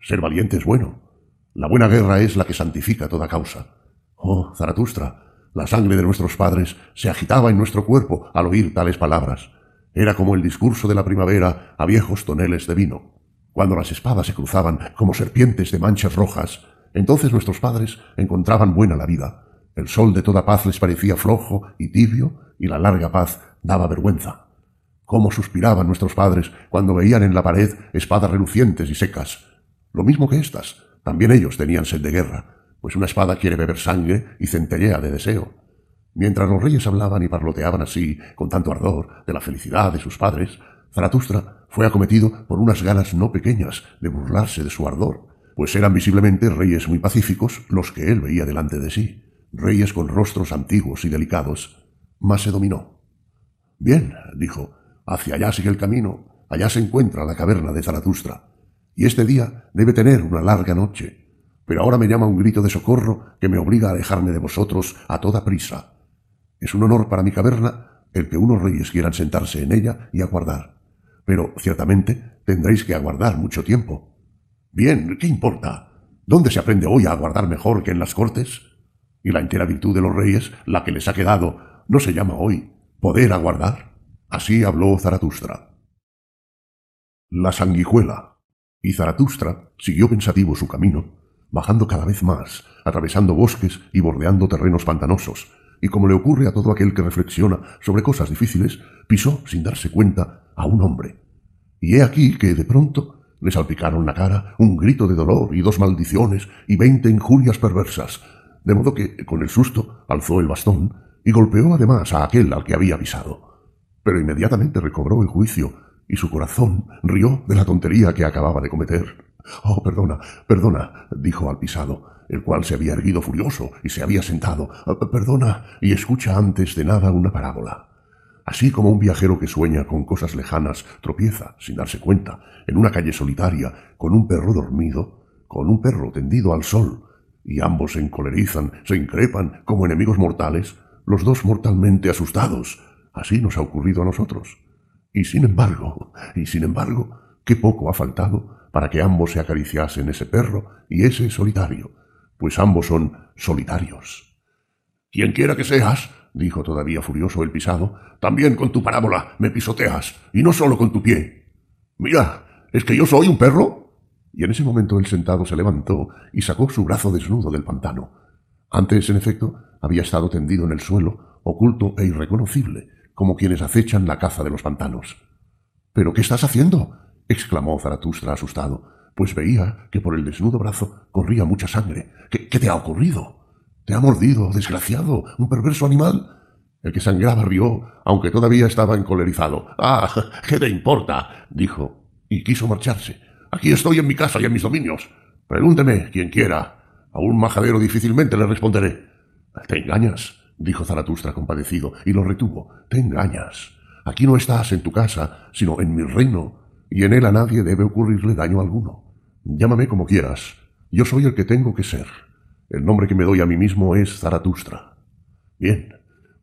Ser valiente es bueno. La buena guerra es la que santifica toda causa. Oh, Zaratustra, la sangre de nuestros padres se agitaba en nuestro cuerpo al oír tales palabras. Era como el discurso de la primavera a viejos toneles de vino. Cuando las espadas se cruzaban como serpientes de manchas rojas, entonces nuestros padres encontraban buena la vida. El sol de toda paz les parecía flojo y tibio, y la larga paz daba vergüenza. Cómo suspiraban nuestros padres cuando veían en la pared espadas relucientes y secas. Lo mismo que éstas, también ellos tenían sed de guerra, pues una espada quiere beber sangre y centellea de deseo. Mientras los reyes hablaban y parloteaban así, con tanto ardor, de la felicidad de sus padres, Zaratustra fue acometido por unas ganas no pequeñas de burlarse de su ardor, pues eran visiblemente reyes muy pacíficos los que él veía delante de sí, reyes con rostros antiguos y delicados. Mas se dominó. Bien, dijo, hacia allá sigue el camino, allá se encuentra la caverna de Zaratustra y este día debe tener una larga noche. Pero ahora me llama un grito de socorro que me obliga a alejarme de vosotros a toda prisa. Es un honor para mi caverna el que unos reyes quieran sentarse en ella y aguardar. Pero ciertamente tendréis que aguardar mucho tiempo. Bien, ¿qué importa? ¿Dónde se aprende hoy a aguardar mejor que en las cortes? Y la entera virtud de los reyes, la que les ha quedado, no se llama hoy poder aguardar. Así habló Zaratustra. La sanguijuela. Y Zaratustra siguió pensativo su camino, bajando cada vez más, atravesando bosques y bordeando terrenos pantanosos, y como le ocurre a todo aquel que reflexiona sobre cosas difíciles, pisó, sin darse cuenta, a un hombre. Y he aquí que, de pronto, le salpicaron la cara un grito de dolor y dos maldiciones y veinte injurias perversas, de modo que, con el susto, alzó el bastón y golpeó además a aquel al que había pisado. Pero inmediatamente recobró el juicio y su corazón rió de la tontería que acababa de cometer. Oh, perdona, perdona, dijo al pisado, el cual se había erguido furioso y se había sentado. Perdona, y escucha antes de nada una parábola. Así como un viajero que sueña con cosas lejanas tropieza, sin darse cuenta, en una calle solitaria, con un perro dormido, con un perro tendido al sol, y ambos se encolerizan, se increpan como enemigos mortales, los dos mortalmente asustados. Así nos ha ocurrido a nosotros. Y sin embargo, y sin embargo, qué poco ha faltado para que ambos se acariciasen ese perro y ese solitario, pues ambos son solitarios. Quien quiera que seas, dijo todavía furioso el pisado, también con tu parábola me pisoteas, y no solo con tu pie. Mira, ¿es que yo soy un perro? Y en ese momento el sentado se levantó y sacó su brazo desnudo del pantano. Antes, en efecto, había estado tendido en el suelo, oculto e irreconocible, como quienes acechan la caza de los pantanos. ¿Pero qué estás haciendo? exclamó Zaratustra asustado, pues veía que por el desnudo brazo corría mucha sangre. ¿Qué, te ha ocurrido? ¿Te ha mordido, desgraciado, un perverso animal? El que sangraba rió, aunque todavía estaba encolerizado. Ah, ¿qué te importa? dijo, y quiso marcharse. Aquí estoy en mi casa y en mis dominios. Pregúnteme, quien quiera. A un majadero difícilmente le responderé. Te engañas, dijo Zaratustra compadecido, y lo retuvo. Te engañas. Aquí no estás en tu casa, sino en mi reino, y en él a nadie debe ocurrirle daño alguno. Llámame como quieras. Yo soy el que tengo que ser. El nombre que me doy a mí mismo es Zaratustra. Bien,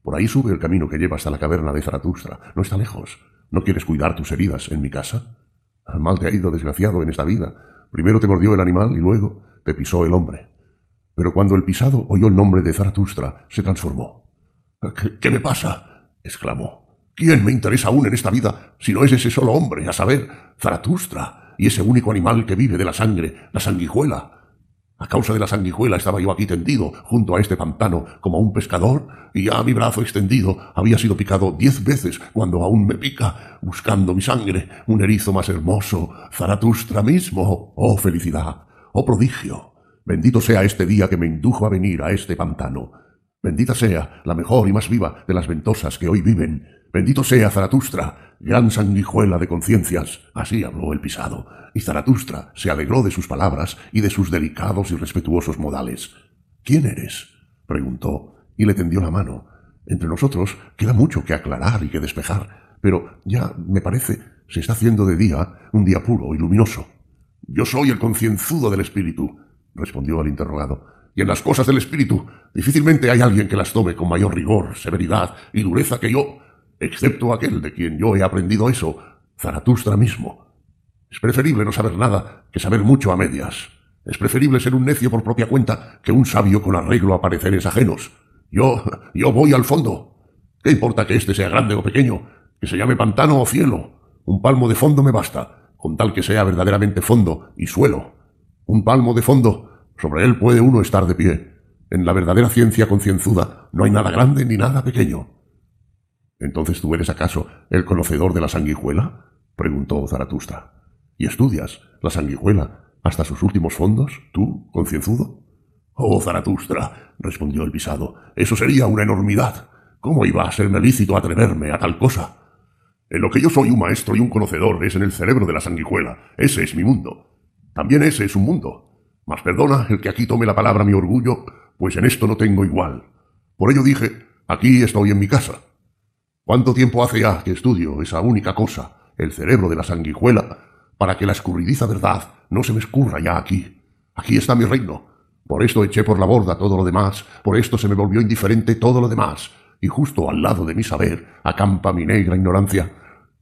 por ahí sube el camino que lleva hasta la caverna de Zaratustra. No está lejos. ¿No quieres cuidar tus heridas en mi casa? Mal te ha ido, desgraciado, en esta vida. Primero te mordió el animal y luego te pisó el hombre. Pero cuando el pisado oyó el nombre de Zaratustra, se transformó. ¿Qué, me pasa? exclamó. ¿Quién me interesa aún en esta vida si no es ese solo hombre, a saber, Zaratustra, y ese único animal que vive de la sangre, la sanguijuela? A causa de la sanguijuela estaba yo aquí tendido, junto a este pantano, como un pescador, y ya mi brazo extendido había sido picado diez veces cuando aún me pica, buscando mi sangre, un erizo más hermoso, Zaratustra mismo. Oh felicidad, oh prodigio. Bendito sea este día que me indujo a venir a este pantano. Bendita sea la mejor y más viva de las ventosas que hoy viven. Bendito sea Zaratustra, gran sanguijuela de conciencias. Así habló el pisado, y Zaratustra se alegró de sus palabras y de sus delicados y respetuosos modales. ¿Quién eres? preguntó, y le tendió la mano. Entre nosotros queda mucho que aclarar y que despejar, pero ya, me parece, se está haciendo de día un día puro y luminoso. Yo soy el concienzudo del espíritu, respondió el interrogado y en las cosas del espíritu difícilmente hay alguien que las tome con mayor rigor, severidad y dureza que yo, excepto aquel de quien yo he aprendido eso, Zaratustra mismo. Es preferible no saber nada que saber mucho a medias. Es preferible ser un necio por propia cuenta que un sabio con arreglo a pareceres ajenos. Yo, yo voy al fondo. ¿Qué importa que éste sea grande o pequeño? Que se llame pantano o cielo. Un palmo de fondo me basta, con tal que sea verdaderamente fondo y suelo. Un palmo de fondo sobre él puede uno estar de pie. En la verdadera ciencia concienzuda no hay nada grande ni nada pequeño. ¿Entonces tú eres acaso el conocedor de la sanguijuela? preguntó Zaratustra. ¿Y estudias la sanguijuela hasta sus últimos fondos, tú, concienzudo? Oh, Zaratustra, respondió el pisado, eso sería una enormidad. ¿Cómo iba a serme lícito atreverme a tal cosa? En lo que yo soy un maestro y un conocedor es en el cerebro de la sanguijuela. Ese es mi mundo. También ese es un mundo. Mas perdona el que aquí tome la palabra mi orgullo, pues en esto no tengo igual. Por ello dije, aquí estoy en mi casa. ¿Cuánto tiempo hace ya que estudio esa única cosa, el cerebro de la sanguijuela, para que la escurridiza verdad no se me escurra ya aquí? Aquí está mi reino. Por esto eché por la borda todo lo demás, por esto se me volvió indiferente todo lo demás, y justo al lado de mi saber acampa mi negra ignorancia.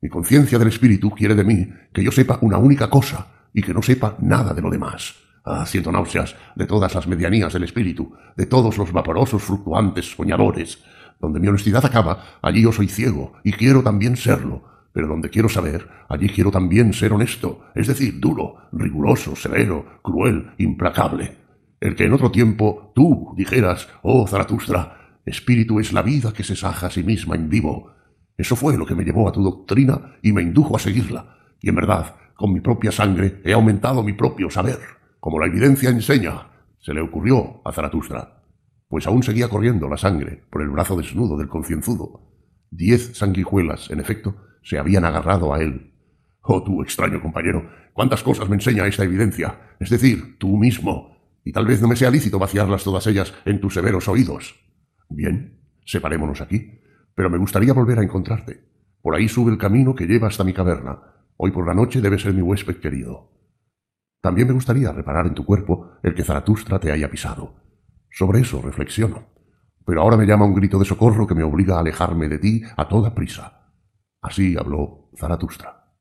Mi conciencia del espíritu quiere de mí que yo sepa una única cosa y que no sepa nada de lo demás. Ah, siento náuseas de todas las medianías del espíritu, de todos los vaporosos fluctuantes soñadores. Donde mi honestidad acaba, allí yo soy ciego, y quiero también serlo. Pero donde quiero saber, allí quiero también ser honesto, es decir, duro, riguroso, severo, cruel, implacable. El que en otro tiempo tú dijeras, oh Zaratustra, espíritu es la vida que se saja a sí misma en vivo. Eso fue lo que me llevó a tu doctrina y me indujo a seguirla. Y en verdad, con mi propia sangre he aumentado mi propio saber como la evidencia enseña, se le ocurrió a Zaratustra, pues aún seguía corriendo la sangre por el brazo desnudo del concienzudo. Diez sanguijuelas, en efecto, se habían agarrado a él. Oh, tú, extraño compañero, cuántas cosas me enseña esta evidencia, es decir, tú mismo, y tal vez no me sea lícito vaciarlas todas ellas en tus severos oídos. Bien, separémonos aquí, pero me gustaría volver a encontrarte. Por ahí sube el camino que lleva hasta mi caverna. Hoy por la noche debe ser mi huésped querido. También me gustaría reparar en tu cuerpo el que Zaratustra te haya pisado. Sobre eso reflexiono. Pero ahora me llama un grito de socorro que me obliga a alejarme de ti a toda prisa. Así habló Zaratustra.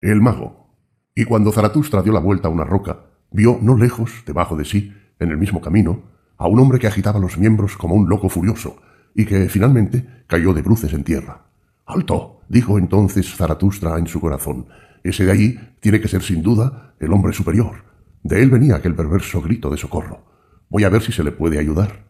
El mago. Y cuando Zaratustra dio la vuelta a una roca, vio no lejos, debajo de sí, en el mismo camino, a un hombre que agitaba los miembros como un loco furioso, y que finalmente cayó de bruces en tierra. ¡Alto! dijo entonces Zaratustra en su corazón. Ese de allí tiene que ser sin duda el hombre superior. De él venía aquel perverso grito de socorro. Voy a ver si se le puede ayudar.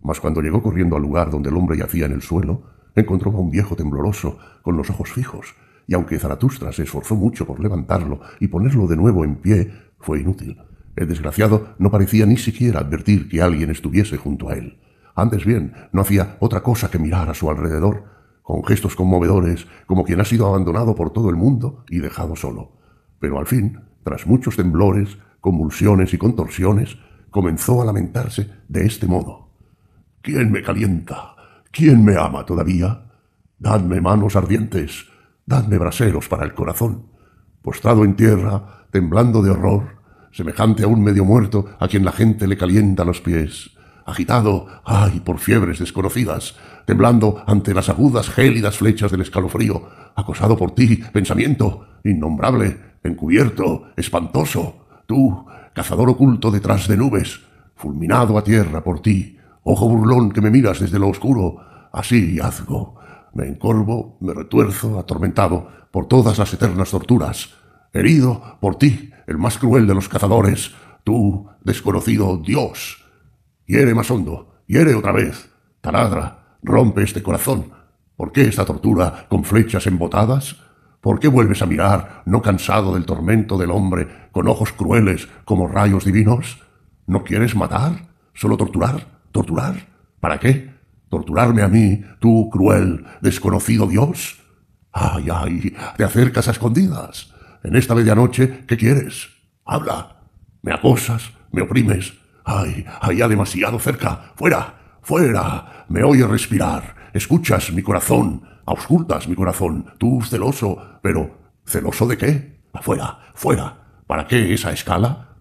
Mas cuando llegó corriendo al lugar donde el hombre yacía en el suelo, encontró a un viejo tembloroso, con los ojos fijos, y aunque Zaratustra se esforzó mucho por levantarlo y ponerlo de nuevo en pie, fue inútil. El desgraciado no parecía ni siquiera advertir que alguien estuviese junto a él. Antes bien, no hacía otra cosa que mirar a su alrededor, con gestos conmovedores, como quien ha sido abandonado por todo el mundo y dejado solo. Pero al fin, tras muchos temblores, convulsiones y contorsiones, comenzó a lamentarse de este modo. ¿Quién me calienta? ¿Quién me ama todavía? Dadme manos ardientes, dadme braseros para el corazón. Postrado en tierra, temblando de horror, semejante a un medio muerto a quien la gente le calienta los pies, agitado, ay, por fiebres desconocidas, temblando ante las agudas, gélidas flechas del escalofrío, acosado por ti, pensamiento, innombrable, encubierto, espantoso, tú, cazador oculto detrás de nubes, fulminado a tierra por ti, ojo burlón que me miras desde lo oscuro, así hazgo. Me encorvo, me retuerzo, atormentado por todas las eternas torturas, herido por ti, el más cruel de los cazadores, tú, desconocido Dios. Hiere más hondo, hiere otra vez, taladra, rompe este corazón. ¿Por qué esta tortura con flechas embotadas? ¿Por qué vuelves a mirar, no cansado del tormento del hombre, con ojos crueles como rayos divinos? ¿No quieres matar? ¿Solo torturar? ¿Torturar? ¿Para qué? ¿Torturarme a mí, tú cruel, desconocido Dios? Ay, ay, te acercas a escondidas. En esta medianoche, ¿qué quieres? Habla. Me acosas, me oprimes. Ay, allá demasiado cerca. Fuera, fuera. Me oyes respirar. Escuchas mi corazón. Auscultas mi corazón. Tú celoso. Pero, ¿celoso de qué? Afuera, fuera. ¿Para qué esa escala?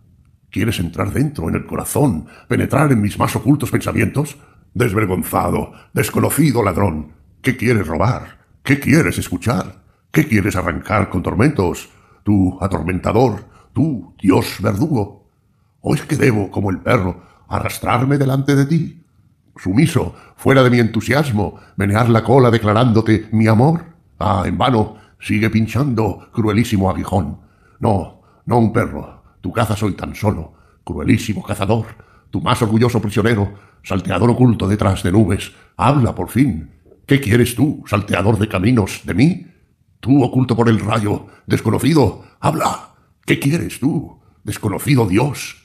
¿Quieres entrar dentro, en el corazón, penetrar en mis más ocultos pensamientos? Desvergonzado, desconocido ladrón. ¿Qué quieres robar? ¿Qué quieres escuchar? ¿Qué quieres arrancar con tormentos? tú atormentador, tú, Dios verdugo. ¿O es que debo, como el perro, arrastrarme delante de ti? Sumiso, fuera de mi entusiasmo, menear la cola declarándote mi amor. Ah, en vano, sigue pinchando, cruelísimo aguijón. No, no un perro, tu caza soy tan solo, cruelísimo cazador, tu más orgulloso prisionero, salteador oculto detrás de nubes. Habla por fin. ¿Qué quieres tú, salteador de caminos, de mí? Tú, oculto por el rayo, desconocido, habla. ¿Qué quieres tú, desconocido Dios?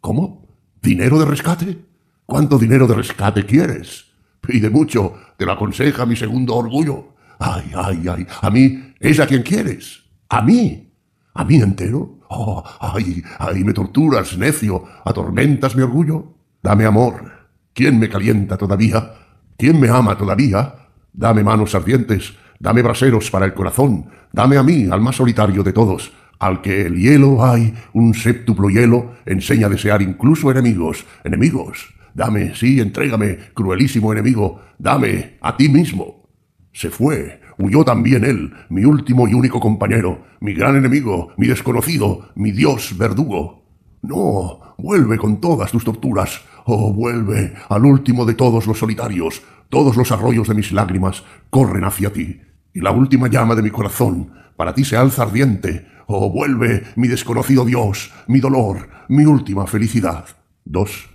¿Cómo? ¿Dinero de rescate? ¿Cuánto dinero de rescate quieres? Pide mucho, te lo aconseja mi segundo orgullo. Ay, ay, ay, a mí es a quien quieres. A mí. ¿A mí entero? Oh, ay, ay, me torturas, necio, atormentas mi orgullo. Dame amor. ¿Quién me calienta todavía? ¿Quién me ama todavía? Dame manos ardientes, Dame braseros para el corazón, dame a mí, al más solitario de todos, al que el hielo hay, un séptuplo hielo, enseña a desear incluso enemigos, enemigos. Dame, sí, entrégame, cruelísimo enemigo, dame, a ti mismo. Se fue, huyó también él, mi último y único compañero, mi gran enemigo, mi desconocido, mi dios verdugo. No, vuelve con todas tus torturas, oh, vuelve al último de todos los solitarios, todos los arroyos de mis lágrimas corren hacia ti y la última llama de mi corazón para ti se alza ardiente. Oh, vuelve, mi desconocido Dios, mi dolor, mi última felicidad. Dos.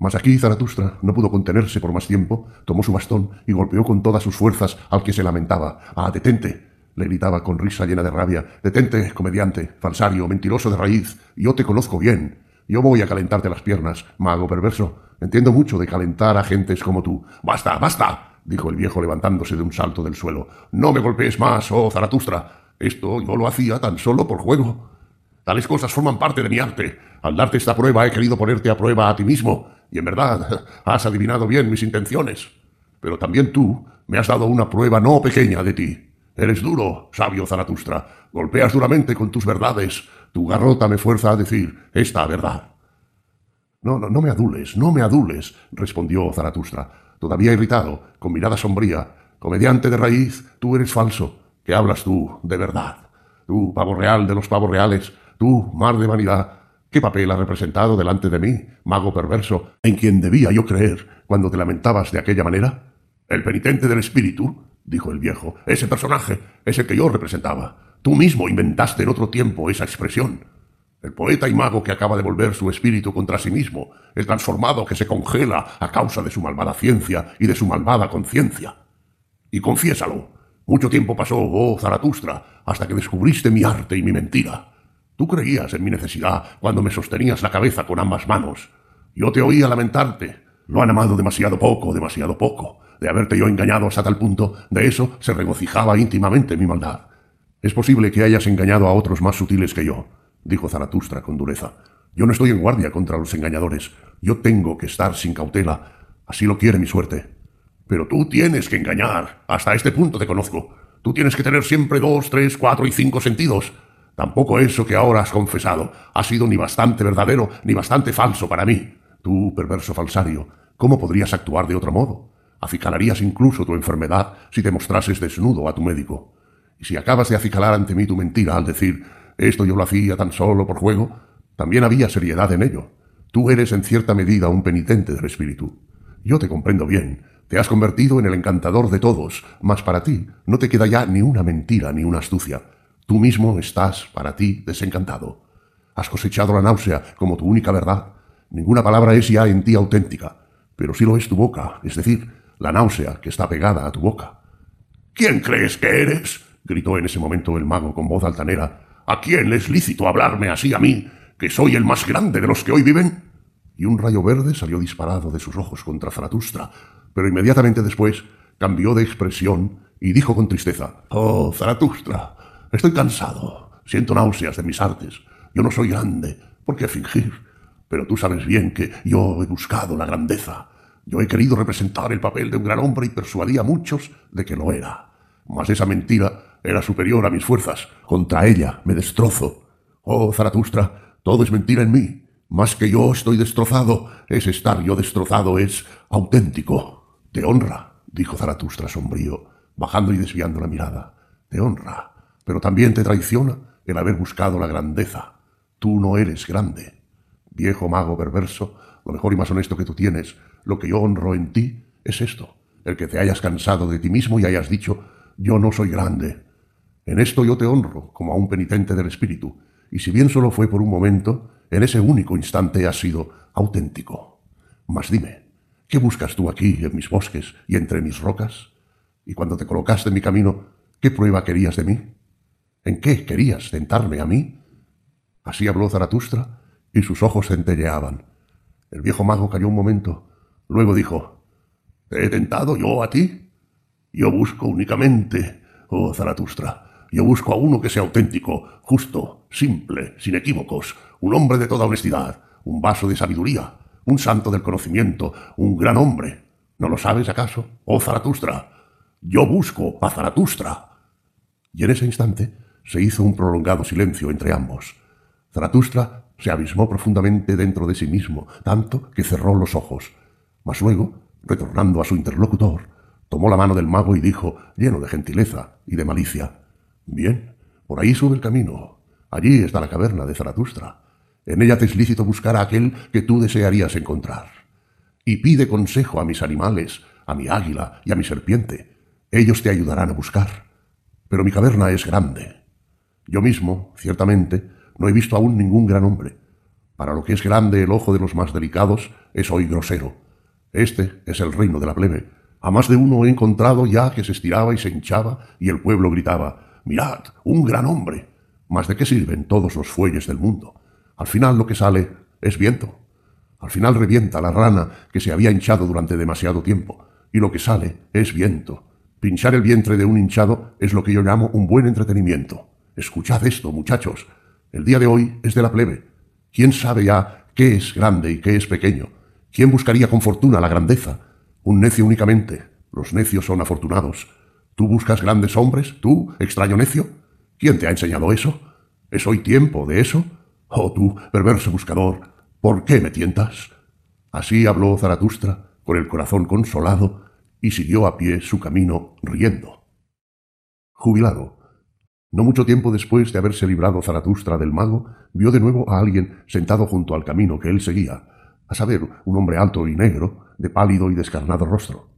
Mas aquí Zaratustra no pudo contenerse por más tiempo, tomó su bastón y golpeó con todas sus fuerzas al que se lamentaba. Ah, detente, le gritaba con risa llena de rabia. Detente, comediante, falsario, mentiroso de raíz. Yo te conozco bien. Yo voy a calentarte las piernas, mago perverso. Entiendo mucho de calentar a gentes como tú. Basta, basta dijo el viejo levantándose de un salto del suelo. No me golpees más, oh Zaratustra. Esto yo lo hacía tan solo por juego. Tales cosas forman parte de mi arte. Al darte esta prueba he querido ponerte a prueba a ti mismo, y en verdad *laughs* has adivinado bien mis intenciones. Pero también tú me has dado una prueba no pequeña de ti. Eres duro, sabio Zaratustra. Golpeas duramente con tus verdades. Tu garrota me fuerza a decir esta verdad. No, no, no me adules, no me adules, respondió Zaratustra todavía irritado, con mirada sombría. Comediante de raíz, tú eres falso. ¿Qué hablas tú de verdad? Tú, pavo real de los pavos reales, tú, mar de vanidad. ¿Qué papel has representado delante de mí, mago perverso, en quien debía yo creer cuando te lamentabas de aquella manera? El penitente del espíritu, dijo el viejo, ese personaje es el que yo representaba. Tú mismo inventaste en otro tiempo esa expresión. El poeta y mago que acaba de volver su espíritu contra sí mismo, el transformado que se congela a causa de su malvada ciencia y de su malvada conciencia. Y confiésalo. Mucho tiempo pasó, oh Zaratustra, hasta que descubriste mi arte y mi mentira. Tú creías en mi necesidad cuando me sostenías la cabeza con ambas manos. Yo te oía lamentarte. Lo han amado demasiado poco, demasiado poco. De haberte yo engañado hasta tal punto, de eso se regocijaba íntimamente mi maldad. Es posible que hayas engañado a otros más sutiles que yo, dijo Zaratustra con dureza. Yo no estoy en guardia contra los engañadores. Yo tengo que estar sin cautela. Así lo quiere mi suerte. Pero tú tienes que engañar. Hasta este punto te conozco. Tú tienes que tener siempre dos, tres, cuatro y cinco sentidos. Tampoco eso que ahora has confesado ha sido ni bastante verdadero ni bastante falso para mí. Tú, perverso falsario, ¿cómo podrías actuar de otro modo? Acicalarías incluso tu enfermedad si te mostrases desnudo a tu médico. Y si acabas de acicalar ante mí tu mentira al decir esto yo lo hacía tan solo por juego, también había seriedad en ello. Tú eres en cierta medida un penitente del espíritu. Yo te comprendo bien. Te has convertido en el encantador de todos, mas para ti no te queda ya ni una mentira ni una astucia. Tú mismo estás, para ti, desencantado. Has cosechado la náusea como tu única verdad. Ninguna palabra es ya en ti auténtica, pero sí lo es tu boca, es decir, la náusea que está pegada a tu boca. ¿Quién crees que eres? gritó en ese momento el mago con voz altanera. ¿A quién es lícito hablarme así a mí, que soy el más grande de los que hoy viven? Y un rayo verde salió disparado de sus ojos contra Zaratustra, pero inmediatamente después cambió de expresión y dijo con tristeza, Oh, Zaratustra, estoy cansado, siento náuseas de mis artes, yo no soy grande, ¿por qué fingir? Pero tú sabes bien que yo he buscado la grandeza, yo he querido representar el papel de un gran hombre y persuadí a muchos de que lo era. Mas esa mentira era superior a mis fuerzas, contra ella me destrozo. Oh, Zaratustra, todo es mentira en mí. Más que yo estoy destrozado, es estar yo destrozado, es auténtico. Te honra, dijo Zaratustra sombrío, bajando y desviando la mirada. Te honra, pero también te traiciona el haber buscado la grandeza. Tú no eres grande. Viejo mago perverso, lo mejor y más honesto que tú tienes, lo que yo honro en ti es esto, el que te hayas cansado de ti mismo y hayas dicho, yo no soy grande. En esto yo te honro como a un penitente del espíritu, y si bien solo fue por un momento, en ese único instante has sido auténtico. Mas dime, ¿qué buscas tú aquí, en mis bosques y entre mis rocas? Y cuando te colocaste en mi camino, ¿qué prueba querías de mí? ¿En qué querías tentarme a mí? Así habló Zaratustra, y sus ojos centelleaban. El viejo mago cayó un momento, luego dijo, ¿Te he tentado yo a ti? Yo busco únicamente, oh Zaratustra, yo busco a uno que sea auténtico, justo, simple, sin equívocos, un hombre de toda honestidad, un vaso de sabiduría, un santo del conocimiento, un gran hombre. ¿No lo sabes acaso? Oh Zaratustra. Yo busco a Zaratustra. Y en ese instante se hizo un prolongado silencio entre ambos. Zaratustra se abismó profundamente dentro de sí mismo, tanto que cerró los ojos. Mas luego, retornando a su interlocutor, tomó la mano del mago y dijo, lleno de gentileza y de malicia, Bien, por ahí sube el camino. Allí está la caverna de Zaratustra. En ella te es lícito buscar a aquel que tú desearías encontrar. Y pide consejo a mis animales, a mi águila y a mi serpiente. Ellos te ayudarán a buscar. Pero mi caverna es grande. Yo mismo, ciertamente, no he visto aún ningún gran hombre. Para lo que es grande el ojo de los más delicados, es hoy grosero. Este es el reino de la plebe. A más de uno he encontrado ya que se estiraba y se hinchaba y el pueblo gritaba Mirad, un gran hombre. Mas ¿de qué sirven todos los fuelles del mundo? Al final lo que sale es viento. Al final revienta la rana que se había hinchado durante demasiado tiempo, y lo que sale es viento. Pinchar el vientre de un hinchado es lo que yo llamo un buen entretenimiento. Escuchad esto, muchachos. El día de hoy es de la plebe. ¿Quién sabe ya qué es grande y qué es pequeño? ¿Quién buscaría con fortuna la grandeza? Un necio únicamente. Los necios son afortunados. ¿Tú buscas grandes hombres? ¿Tú, extraño necio? ¿Quién te ha enseñado eso? ¿Es hoy tiempo de eso? Oh tú, perverso buscador, ¿por qué me tientas? Así habló Zaratustra, con el corazón consolado, y siguió a pie su camino riendo. Jubilado. No mucho tiempo después de haberse librado Zaratustra del mago, vio de nuevo a alguien sentado junto al camino que él seguía, a saber, un hombre alto y negro, de pálido y descarnado rostro.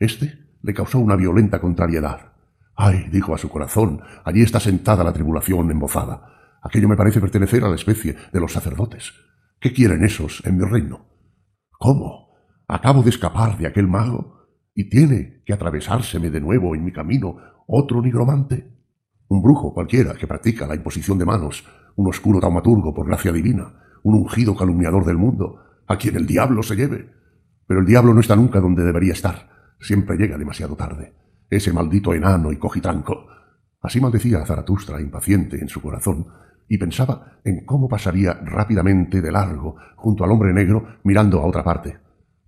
Este le causó una violenta contrariedad. Ay, dijo a su corazón, allí está sentada la tribulación embozada. Aquello me parece pertenecer a la especie de los sacerdotes. ¿Qué quieren esos en mi reino? ¿Cómo? ¿Acabo de escapar de aquel mago? ¿Y tiene que atravesárseme de nuevo en mi camino otro nigromante? Un brujo cualquiera que practica la imposición de manos, un oscuro taumaturgo por gracia divina, un ungido calumniador del mundo, a quien el diablo se lleve. Pero el diablo no está nunca donde debería estar, siempre llega demasiado tarde. Ese maldito enano y cojitranco. Así maldecía Zaratustra impaciente en su corazón, y pensaba en cómo pasaría rápidamente de largo junto al hombre negro mirando a otra parte.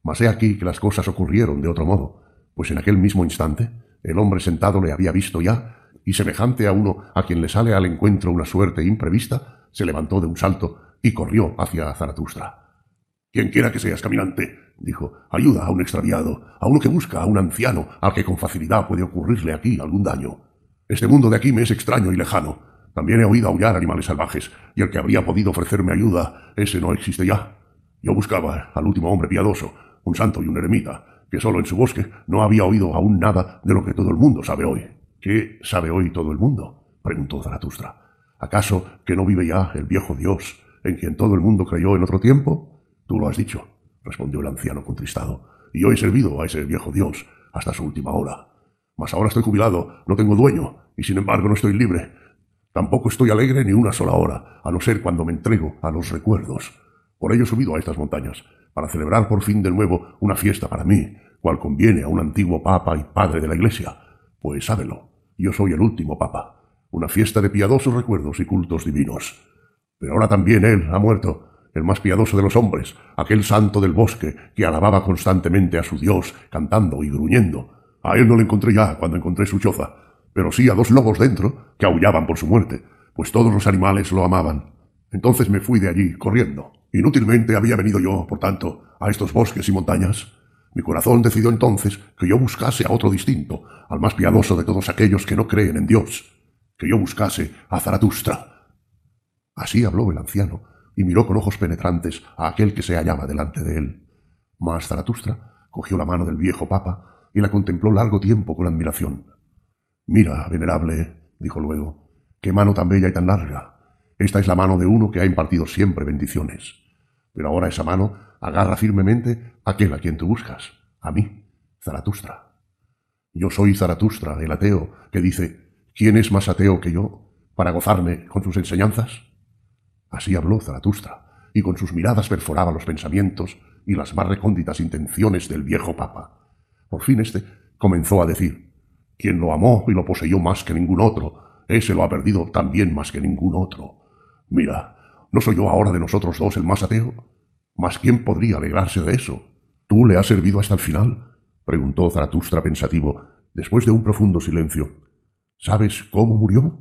Mas he aquí que las cosas ocurrieron de otro modo, pues en aquel mismo instante el hombre sentado le había visto ya, y semejante a uno a quien le sale al encuentro una suerte imprevista, se levantó de un salto y corrió hacia Zaratustra. Quien quiera que seas, caminante, dijo, ayuda a un extraviado, a uno que busca a un anciano al que con facilidad puede ocurrirle aquí algún daño. Este mundo de aquí me es extraño y lejano. También he oído aullar animales salvajes, y el que habría podido ofrecerme ayuda, ese no existe ya. Yo buscaba al último hombre piadoso, un santo y un eremita, que solo en su bosque no había oído aún nada de lo que todo el mundo sabe hoy. ¿Qué sabe hoy todo el mundo? preguntó Zaratustra. ¿Acaso que no vive ya el viejo Dios, en quien todo el mundo creyó en otro tiempo? Tú lo has dicho, respondió el anciano contristado, y yo he servido a ese viejo Dios hasta su última hora. Mas ahora estoy jubilado, no tengo dueño, y sin embargo no estoy libre. Tampoco estoy alegre ni una sola hora, a no ser cuando me entrego a los recuerdos. Por ello he subido a estas montañas, para celebrar por fin de nuevo una fiesta para mí, cual conviene a un antiguo papa y padre de la Iglesia. Pues sábelo, yo soy el último papa, una fiesta de piadosos recuerdos y cultos divinos. Pero ahora también él ha muerto, el más piadoso de los hombres, aquel santo del bosque que alababa constantemente a su Dios, cantando y gruñendo. A él no le encontré ya cuando encontré su choza, pero sí a dos lobos dentro que aullaban por su muerte, pues todos los animales lo amaban. Entonces me fui de allí, corriendo. Inútilmente había venido yo, por tanto, a estos bosques y montañas. Mi corazón decidió entonces que yo buscase a otro distinto, al más piadoso de todos aquellos que no creen en Dios, que yo buscase a Zaratustra. Así habló el anciano, y miró con ojos penetrantes a aquel que se hallaba delante de él. Mas Zaratustra cogió la mano del viejo papa y la contempló largo tiempo con admiración. Mira, venerable, dijo luego, qué mano tan bella y tan larga. Esta es la mano de uno que ha impartido siempre bendiciones. Pero ahora esa mano agarra firmemente aquel a quien tú buscas, a mí, Zaratustra. Yo soy Zaratustra, el ateo, que dice, ¿quién es más ateo que yo para gozarme con sus enseñanzas? Así habló Zaratustra, y con sus miradas perforaba los pensamientos y las más recónditas intenciones del viejo papa. Por fin éste comenzó a decir, quien lo amó y lo poseyó más que ningún otro, ese lo ha perdido también más que ningún otro. Mira, ¿No soy yo ahora de nosotros dos el más ateo? ¿Mas quién podría alegrarse de eso? ¿Tú le has servido hasta el final? preguntó Zaratustra pensativo, después de un profundo silencio. ¿Sabes cómo murió?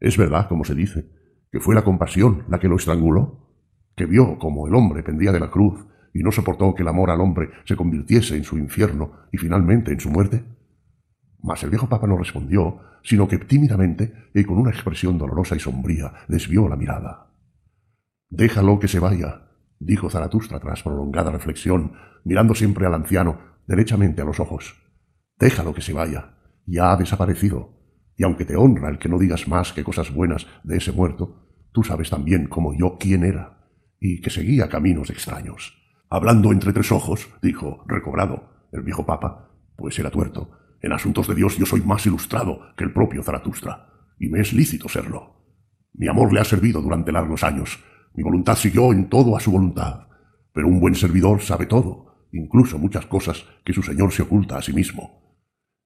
Es verdad, como se dice, que fue la compasión la que lo estranguló, que vio como el hombre pendía de la cruz y no soportó que el amor al hombre se convirtiese en su infierno y finalmente en su muerte. Mas el viejo papa no respondió, sino que tímidamente y con una expresión dolorosa y sombría desvió la mirada. Déjalo que se vaya, dijo Zaratustra tras prolongada reflexión, mirando siempre al anciano derechamente a los ojos. Déjalo que se vaya. Ya ha desaparecido. Y aunque te honra el que no digas más que cosas buenas de ese muerto, tú sabes también como yo quién era, y que seguía caminos extraños. Hablando entre tres ojos, dijo, recobrado, el viejo papa, pues era tuerto. En asuntos de Dios yo soy más ilustrado que el propio Zaratustra, y me es lícito serlo. Mi amor le ha servido durante largos años, mi voluntad siguió en todo a su voluntad. Pero un buen servidor sabe todo, incluso muchas cosas que su Señor se oculta a sí mismo.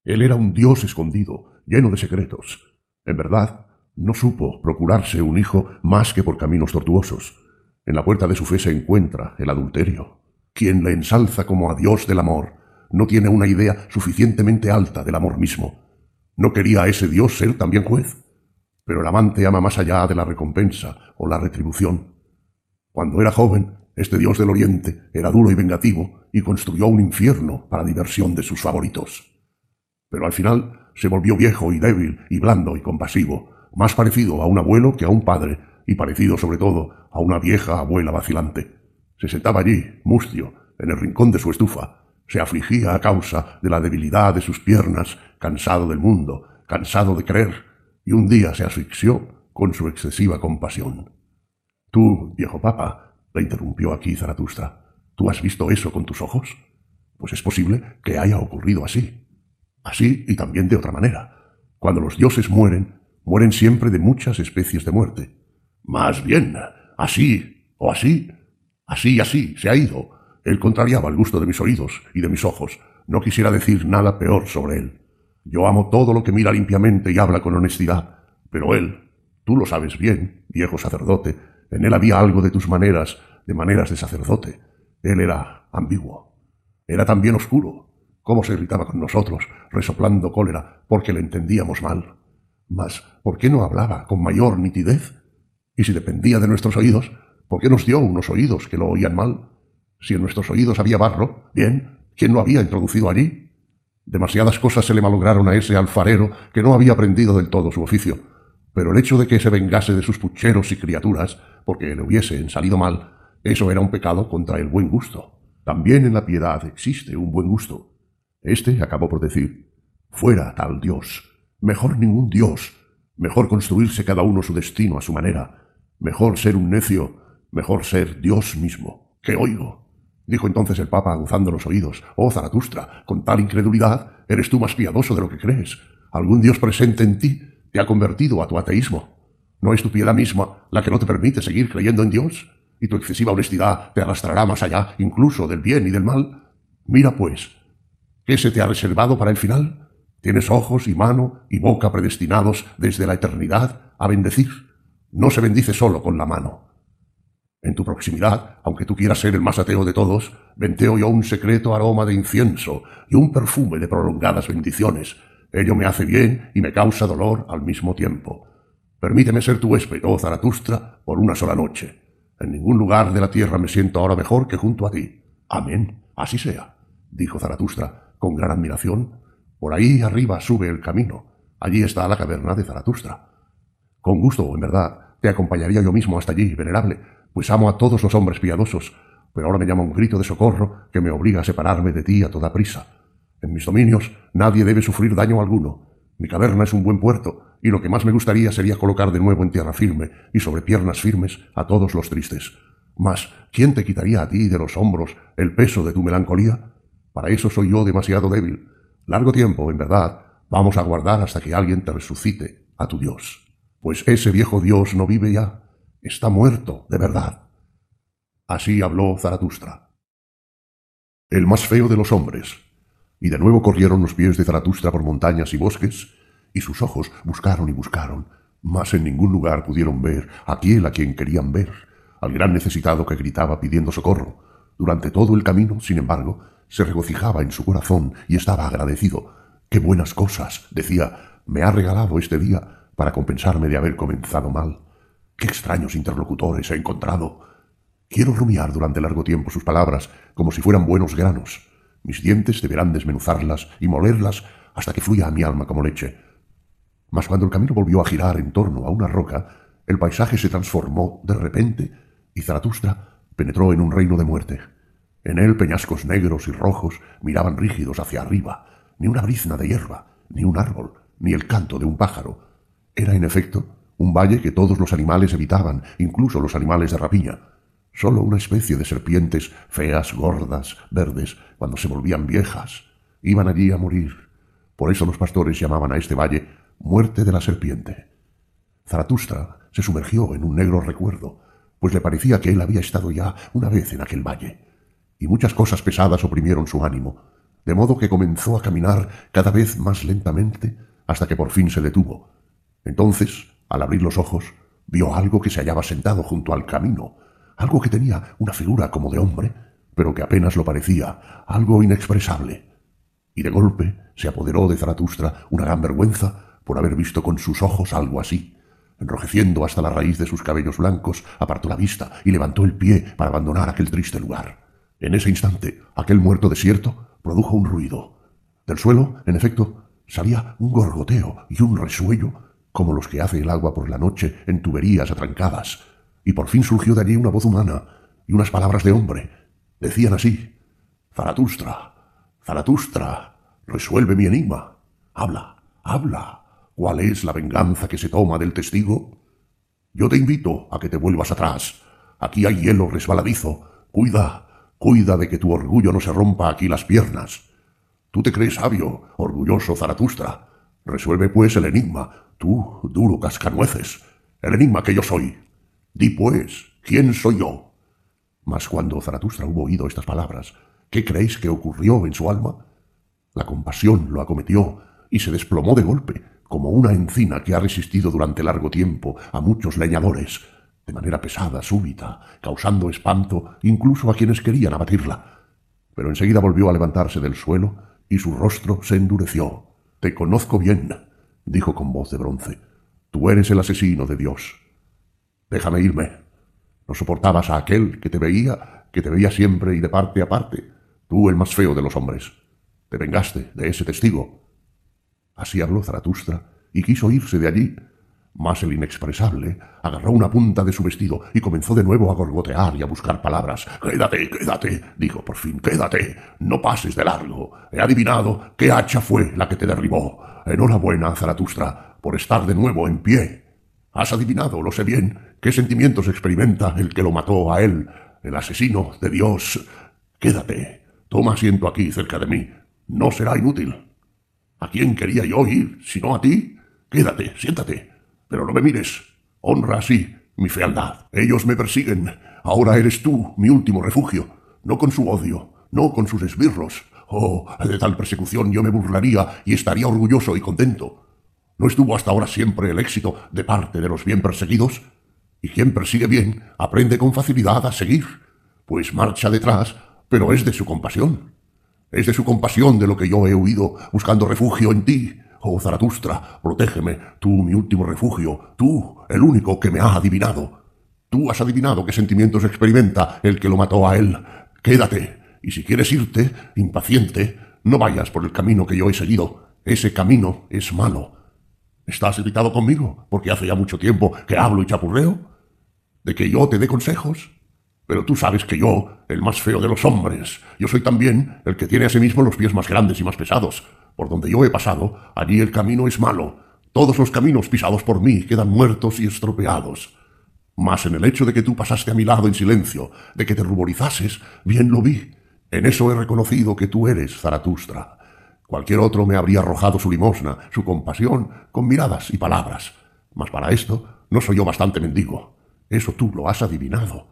Él era un Dios escondido, lleno de secretos. En verdad, no supo procurarse un hijo más que por caminos tortuosos. En la puerta de su fe se encuentra el adulterio. Quien le ensalza como a Dios del amor no tiene una idea suficientemente alta del amor mismo. ¿No quería ese Dios ser también juez? Pero el amante ama más allá de la recompensa o la retribución. Cuando era joven, este dios del oriente era duro y vengativo y construyó un infierno para diversión de sus favoritos. Pero al final se volvió viejo y débil y blando y compasivo, más parecido a un abuelo que a un padre y parecido sobre todo a una vieja abuela vacilante. Se sentaba allí, mustio, en el rincón de su estufa, se afligía a causa de la debilidad de sus piernas, cansado del mundo, cansado de creer, y un día se asfixió con su excesiva compasión. Tú, viejo papa, la interrumpió aquí Zaratustra, ¿tú has visto eso con tus ojos? pues es posible que haya ocurrido así. Así y también de otra manera. Cuando los dioses mueren, mueren siempre de muchas especies de muerte. Más bien, así o así, así y así, se ha ido. Él contrariaba el gusto de mis oídos y de mis ojos. No quisiera decir nada peor sobre él. Yo amo todo lo que mira limpiamente y habla con honestidad, pero él, tú lo sabes bien, viejo sacerdote, en él había algo de tus maneras, de maneras de sacerdote. Él era ambiguo. Era también oscuro. Cómo se irritaba con nosotros, resoplando cólera, porque le entendíamos mal. Mas, ¿por qué no hablaba con mayor nitidez? Y si dependía de nuestros oídos, ¿por qué nos dio unos oídos que lo oían mal? Si en nuestros oídos había barro, bien, ¿quién lo había introducido allí? Demasiadas cosas se le malograron a ese alfarero que no había aprendido del todo su oficio. Pero el hecho de que se vengase de sus pucheros y criaturas, porque le hubiesen salido mal, eso era un pecado contra el buen gusto. También en la piedad existe un buen gusto. Este acabó por decir, fuera tal Dios, mejor ningún Dios, mejor construirse cada uno su destino a su manera, mejor ser un necio, mejor ser Dios mismo. ¿Qué oigo? Dijo entonces el Papa aguzando los oídos. Oh, Zaratustra, con tal incredulidad, eres tú más piadoso de lo que crees. Algún Dios presente en ti te ha convertido a tu ateísmo. ¿No es tu piedad misma la que no te permite seguir creyendo en Dios? Y tu excesiva honestidad te arrastrará más allá, incluso del bien y del mal. Mira, pues, ¿qué se te ha reservado para el final? Tienes ojos y mano y boca predestinados desde la eternidad a bendecir. No se bendice solo con la mano, en tu proximidad, aunque tú quieras ser el más ateo de todos, venteo yo un secreto aroma de incienso y un perfume de prolongadas bendiciones. Ello me hace bien y me causa dolor al mismo tiempo. Permíteme ser tu huésped, oh Zaratustra, por una sola noche. En ningún lugar de la tierra me siento ahora mejor que junto a ti. Amén. Así sea, dijo Zaratustra, con gran admiración. Por ahí arriba sube el camino. Allí está la caverna de Zaratustra. Con gusto, en verdad, te acompañaría yo mismo hasta allí, venerable, pues amo a todos los hombres piadosos, pero ahora me llama un grito de socorro que me obliga a separarme de ti a toda prisa. En mis dominios nadie debe sufrir daño alguno. Mi caverna es un buen puerto, y lo que más me gustaría sería colocar de nuevo en tierra firme y sobre piernas firmes a todos los tristes. Mas, ¿quién te quitaría a ti de los hombros el peso de tu melancolía? Para eso soy yo demasiado débil. Largo tiempo, en verdad, vamos a guardar hasta que alguien te resucite a tu Dios. Pues ese viejo Dios no vive ya, está muerto de verdad. Así habló Zaratustra. El más feo de los hombres. Y de nuevo corrieron los pies de Zaratustra por montañas y bosques, y sus ojos buscaron y buscaron, mas en ningún lugar pudieron ver a aquel a quien querían ver, al gran necesitado que gritaba pidiendo socorro. Durante todo el camino, sin embargo, se regocijaba en su corazón y estaba agradecido. Qué buenas cosas, decía, me ha regalado este día para compensarme de haber comenzado mal. Qué extraños interlocutores he encontrado. Quiero rumiar durante largo tiempo sus palabras como si fueran buenos granos. Mis dientes deberán desmenuzarlas y molerlas hasta que fluya a mi alma como leche. Mas cuando el camino volvió a girar en torno a una roca, el paisaje se transformó de repente y Zaratustra penetró en un reino de muerte. En él peñascos negros y rojos miraban rígidos hacia arriba, ni una brizna de hierba, ni un árbol, ni el canto de un pájaro. Era, en efecto, un valle que todos los animales evitaban, incluso los animales de rapiña. Solo una especie de serpientes feas, gordas, verdes, cuando se volvían viejas, iban allí a morir. Por eso los pastores llamaban a este valle muerte de la serpiente. Zaratustra se sumergió en un negro recuerdo, pues le parecía que él había estado ya una vez en aquel valle, y muchas cosas pesadas oprimieron su ánimo, de modo que comenzó a caminar cada vez más lentamente hasta que por fin se detuvo. Entonces al abrir los ojos, vio algo que se hallaba sentado junto al camino, algo que tenía una figura como de hombre, pero que apenas lo parecía, algo inexpresable. Y de golpe se apoderó de Zaratustra una gran vergüenza por haber visto con sus ojos algo así. Enrojeciendo hasta la raíz de sus cabellos blancos, apartó la vista y levantó el pie para abandonar aquel triste lugar. En ese instante, aquel muerto desierto produjo un ruido. Del suelo, en efecto, salía un gorgoteo y un resuello como los que hace el agua por la noche en tuberías atrancadas, y por fin surgió de allí una voz humana y unas palabras de hombre. Decían así, Zaratustra, Zaratustra, resuelve mi enigma. Habla, habla. ¿Cuál es la venganza que se toma del testigo? Yo te invito a que te vuelvas atrás. Aquí hay hielo resbaladizo. Cuida, Cuida de que tu orgullo no se rompa aquí las piernas. Tú te crees sabio, orgulloso Zaratustra. Resuelve pues el enigma, tú, duro cascanueces, el enigma que yo soy. Di pues, ¿quién soy yo? Mas cuando Zaratustra hubo oído estas palabras, ¿qué creéis que ocurrió en su alma? La compasión lo acometió y se desplomó de golpe, como una encina que ha resistido durante largo tiempo a muchos leñadores, de manera pesada, súbita, causando espanto incluso a quienes querían abatirla. Pero enseguida volvió a levantarse del suelo y su rostro se endureció. Te conozco bien, dijo con voz de bronce. Tú eres el asesino de Dios. Déjame irme. No soportabas a aquel que te veía, que te veía siempre y de parte a parte. Tú el más feo de los hombres. Te vengaste de ese testigo. Así habló Zaratustra y quiso irse de allí. Mas el inexpresable agarró una punta de su vestido y comenzó de nuevo a gorgotear y a buscar palabras. Quédate, quédate, dijo por fin, quédate, no pases de largo. He adivinado qué hacha fue la que te derribó. Enhorabuena, Zaratustra, por estar de nuevo en pie. Has adivinado, lo sé bien, qué sentimientos experimenta el que lo mató a él, el asesino de Dios. Quédate, toma asiento aquí cerca de mí. No será inútil. ¿A quién quería yo ir, sino a ti? Quédate, siéntate. Pero no me mires. Honra así mi fealdad. Ellos me persiguen. Ahora eres tú mi último refugio. No con su odio, no con sus esbirros. Oh, de tal persecución yo me burlaría y estaría orgulloso y contento. ¿No estuvo hasta ahora siempre el éxito de parte de los bien perseguidos? Y quien persigue bien aprende con facilidad a seguir, pues marcha detrás, pero es de su compasión. Es de su compasión de lo que yo he huido, buscando refugio en ti. Oh Zaratustra, protégeme, tú mi último refugio, tú, el único que me ha adivinado. Tú has adivinado qué sentimientos experimenta el que lo mató a él. Quédate, y si quieres irte, impaciente, no vayas por el camino que yo he seguido. Ese camino es malo. ¿Estás irritado conmigo porque hace ya mucho tiempo que hablo y chapurreo? ¿De que yo te dé consejos? Pero tú sabes que yo, el más feo de los hombres, yo soy también el que tiene a sí mismo los pies más grandes y más pesados. Por donde yo he pasado, allí el camino es malo. Todos los caminos pisados por mí quedan muertos y estropeados. Mas en el hecho de que tú pasaste a mi lado en silencio, de que te ruborizases, bien lo vi. En eso he reconocido que tú eres Zaratustra. Cualquier otro me habría arrojado su limosna, su compasión, con miradas y palabras. Mas para esto no soy yo bastante mendigo. Eso tú lo has adivinado.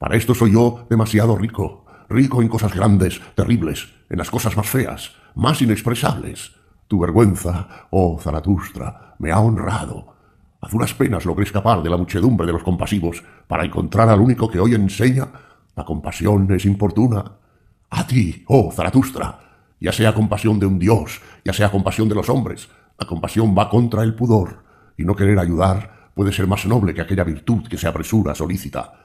Para esto soy yo demasiado rico, rico en cosas grandes, terribles, en las cosas más feas, más inexpresables. Tu vergüenza, oh Zaratustra, me ha honrado. A duras penas logré escapar de la muchedumbre de los compasivos para encontrar al único que hoy enseña la compasión es importuna. A ti, oh Zaratustra, ya sea compasión de un dios, ya sea compasión de los hombres, la compasión va contra el pudor, y no querer ayudar puede ser más noble que aquella virtud que se apresura solícita.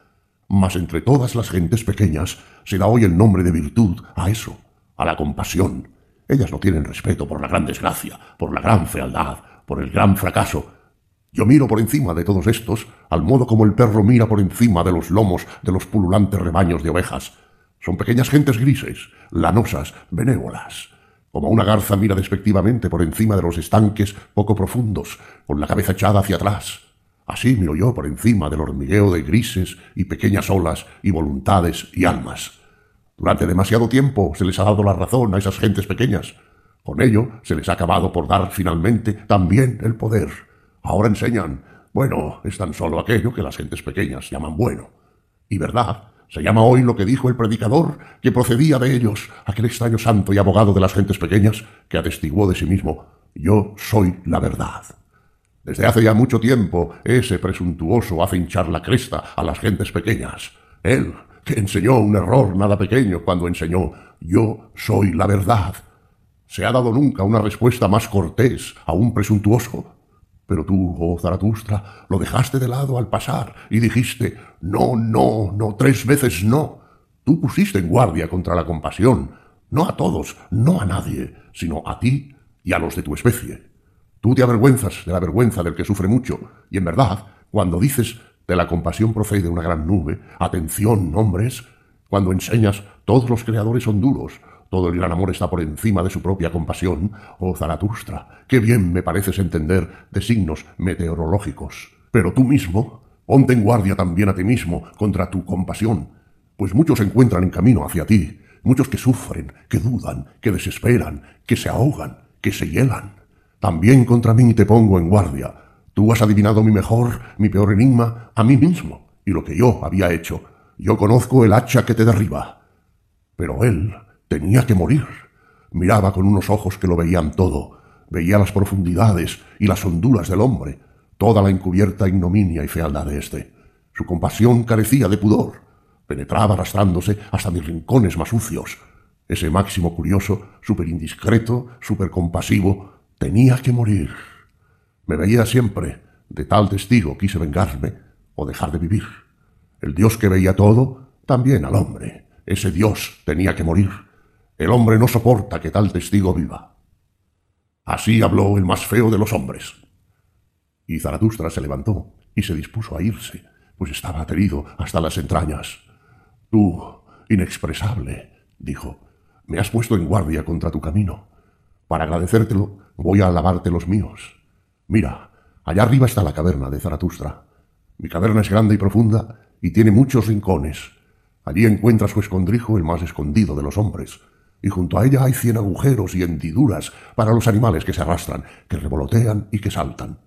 Mas entre todas las gentes pequeñas se da hoy el nombre de virtud a eso, a la compasión. Ellas no tienen respeto por la gran desgracia, por la gran fealdad, por el gran fracaso. Yo miro por encima de todos estos, al modo como el perro mira por encima de los lomos de los pululantes rebaños de ovejas. Son pequeñas gentes grises, lanosas, benévolas. Como una garza mira despectivamente por encima de los estanques poco profundos, con la cabeza echada hacia atrás. Así miro yo por encima del hormigueo de grises y pequeñas olas y voluntades y almas. Durante demasiado tiempo se les ha dado la razón a esas gentes pequeñas. Con ello se les ha acabado por dar finalmente también el poder. Ahora enseñan, bueno, es tan solo aquello que las gentes pequeñas llaman bueno. Y verdad, se llama hoy lo que dijo el predicador, que procedía de ellos, aquel extraño santo y abogado de las gentes pequeñas, que atestiguó de sí mismo, yo soy la verdad. Desde hace ya mucho tiempo ese presuntuoso hace hinchar la cresta a las gentes pequeñas. Él, que enseñó un error nada pequeño cuando enseñó yo soy la verdad. ¿Se ha dado nunca una respuesta más cortés a un presuntuoso? Pero tú, oh Zaratustra, lo dejaste de lado al pasar y dijiste no, no, no, tres veces no. Tú pusiste en guardia contra la compasión, no a todos, no a nadie, sino a ti y a los de tu especie. Tú te avergüenzas de la vergüenza del que sufre mucho, y en verdad, cuando dices de la compasión procede una gran nube, atención, hombres, cuando enseñas todos los creadores son duros, todo el gran amor está por encima de su propia compasión, oh Zaratustra, qué bien me pareces entender de signos meteorológicos. Pero tú mismo, ponte en guardia también a ti mismo contra tu compasión. Pues muchos se encuentran en camino hacia ti, muchos que sufren, que dudan, que desesperan, que se ahogan, que se hielan. También contra mí te pongo en guardia. Tú has adivinado mi mejor, mi peor enigma, a mí mismo, y lo que yo había hecho. Yo conozco el hacha que te derriba. Pero él tenía que morir. Miraba con unos ojos que lo veían todo, veía las profundidades y las honduras del hombre, toda la encubierta ignominia y fealdad de éste. Su compasión carecía de pudor, penetraba arrastrándose hasta mis rincones más sucios. Ese máximo curioso, súper indiscreto, súper compasivo, tenía que morir. Me veía siempre, de tal testigo quise vengarme o dejar de vivir. El Dios que veía todo, también al hombre. Ese Dios tenía que morir. El hombre no soporta que tal testigo viva. Así habló el más feo de los hombres. Y Zaratustra se levantó y se dispuso a irse, pues estaba aterido hasta las entrañas. Tú, inexpresable, dijo, me has puesto en guardia contra tu camino. Para agradecértelo, voy a lavarte los míos. Mira, allá arriba está la caverna de Zaratustra. Mi caverna es grande y profunda y tiene muchos rincones. Allí encuentra su escondrijo el más escondido de los hombres, y junto a ella hay cien agujeros y hendiduras para los animales que se arrastran, que revolotean y que saltan.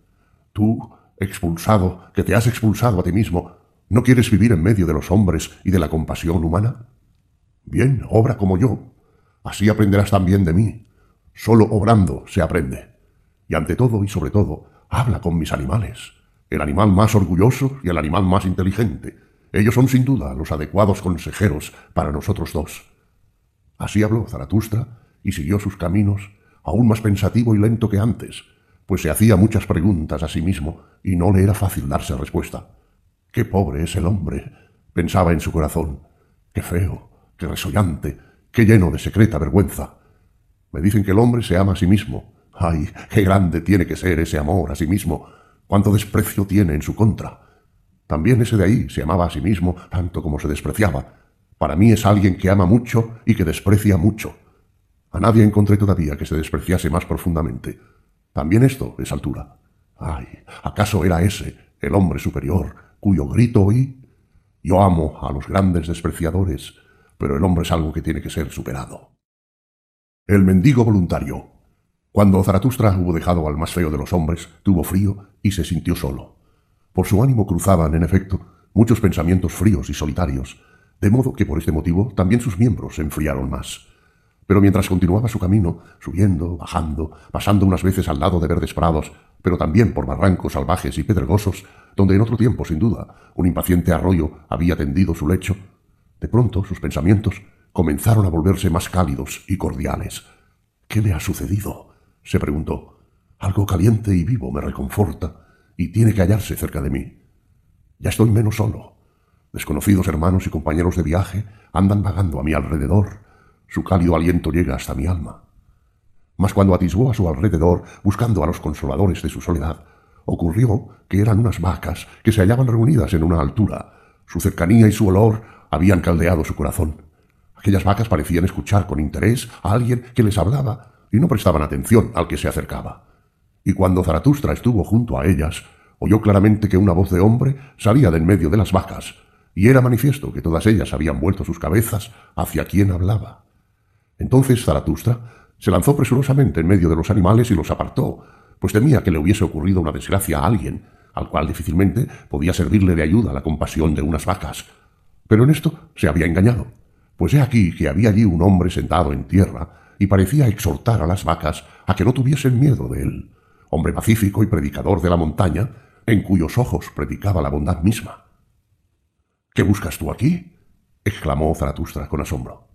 Tú, expulsado, que te has expulsado a ti mismo, ¿No quieres vivir en medio de los hombres y de la compasión humana? Bien, obra como yo. Así aprenderás también de mí. Solo obrando se aprende. Y ante todo y sobre todo, habla con mis animales. El animal más orgulloso y el animal más inteligente. Ellos son sin duda los adecuados consejeros para nosotros dos. Así habló Zaratustra y siguió sus caminos, aún más pensativo y lento que antes, pues se hacía muchas preguntas a sí mismo y no le era fácil darse respuesta. Qué pobre es el hombre, pensaba en su corazón. Qué feo, qué resollante, qué lleno de secreta vergüenza. Me dicen que el hombre se ama a sí mismo. Ay, qué grande tiene que ser ese amor a sí mismo. Cuánto desprecio tiene en su contra. También ese de ahí se amaba a sí mismo tanto como se despreciaba. Para mí es alguien que ama mucho y que desprecia mucho. A nadie encontré todavía que se despreciase más profundamente. También esto es altura. Ay, ¿acaso era ese, el hombre superior, cuyo grito oí. Yo amo a los grandes despreciadores, pero el hombre es algo que tiene que ser superado. El mendigo voluntario. Cuando Zaratustra hubo dejado al más feo de los hombres, tuvo frío y se sintió solo. Por su ánimo cruzaban, en efecto, muchos pensamientos fríos y solitarios, de modo que por este motivo también sus miembros se enfriaron más. Pero mientras continuaba su camino, subiendo, bajando, pasando unas veces al lado de verdes prados, pero también por barrancos salvajes y pedregosos, donde en otro tiempo, sin duda, un impaciente arroyo había tendido su lecho, de pronto sus pensamientos comenzaron a volverse más cálidos y cordiales. ¿Qué me ha sucedido? se preguntó. Algo caliente y vivo me reconforta y tiene que hallarse cerca de mí. Ya estoy menos solo. Desconocidos hermanos y compañeros de viaje andan vagando a mi alrededor, su cálido aliento llega hasta mi alma. Mas cuando atisbó a su alrededor, buscando a los consoladores de su soledad, ocurrió que eran unas vacas que se hallaban reunidas en una altura. Su cercanía y su olor habían caldeado su corazón. Aquellas vacas parecían escuchar con interés a alguien que les hablaba y no prestaban atención al que se acercaba. Y cuando Zaratustra estuvo junto a ellas, oyó claramente que una voz de hombre salía de en medio de las vacas, y era manifiesto que todas ellas habían vuelto sus cabezas hacia quien hablaba. Entonces Zaratustra se lanzó presurosamente en medio de los animales y los apartó, pues temía que le hubiese ocurrido una desgracia a alguien, al cual difícilmente podía servirle de ayuda la compasión de unas vacas. Pero en esto se había engañado, pues he aquí que había allí un hombre sentado en tierra y parecía exhortar a las vacas a que no tuviesen miedo de él, hombre pacífico y predicador de la montaña, en cuyos ojos predicaba la bondad misma. ¿Qué buscas tú aquí? exclamó Zaratustra con asombro.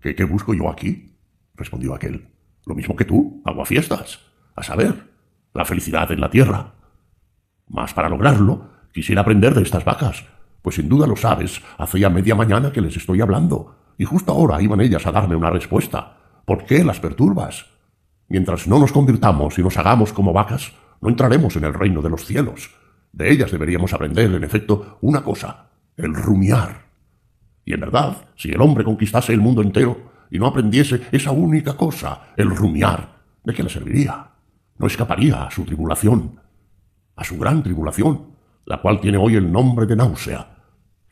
¿Qué, busco yo aquí? respondió aquel. Lo mismo que tú, aguafiestas. A saber, la felicidad en la tierra. Mas para lograrlo, quisiera aprender de estas vacas, pues sin duda lo sabes, hace ya media mañana que les estoy hablando, y justo ahora iban ellas a darme una respuesta. ¿Por qué las perturbas? Mientras no nos convirtamos y nos hagamos como vacas, no entraremos en el reino de los cielos. De ellas deberíamos aprender, en efecto, una cosa, el rumiar. Y en verdad, si el hombre conquistase el mundo entero y no aprendiese esa única cosa, el rumiar, ¿de qué le serviría? No escaparía a su tribulación, a su gran tribulación, la cual tiene hoy el nombre de náusea.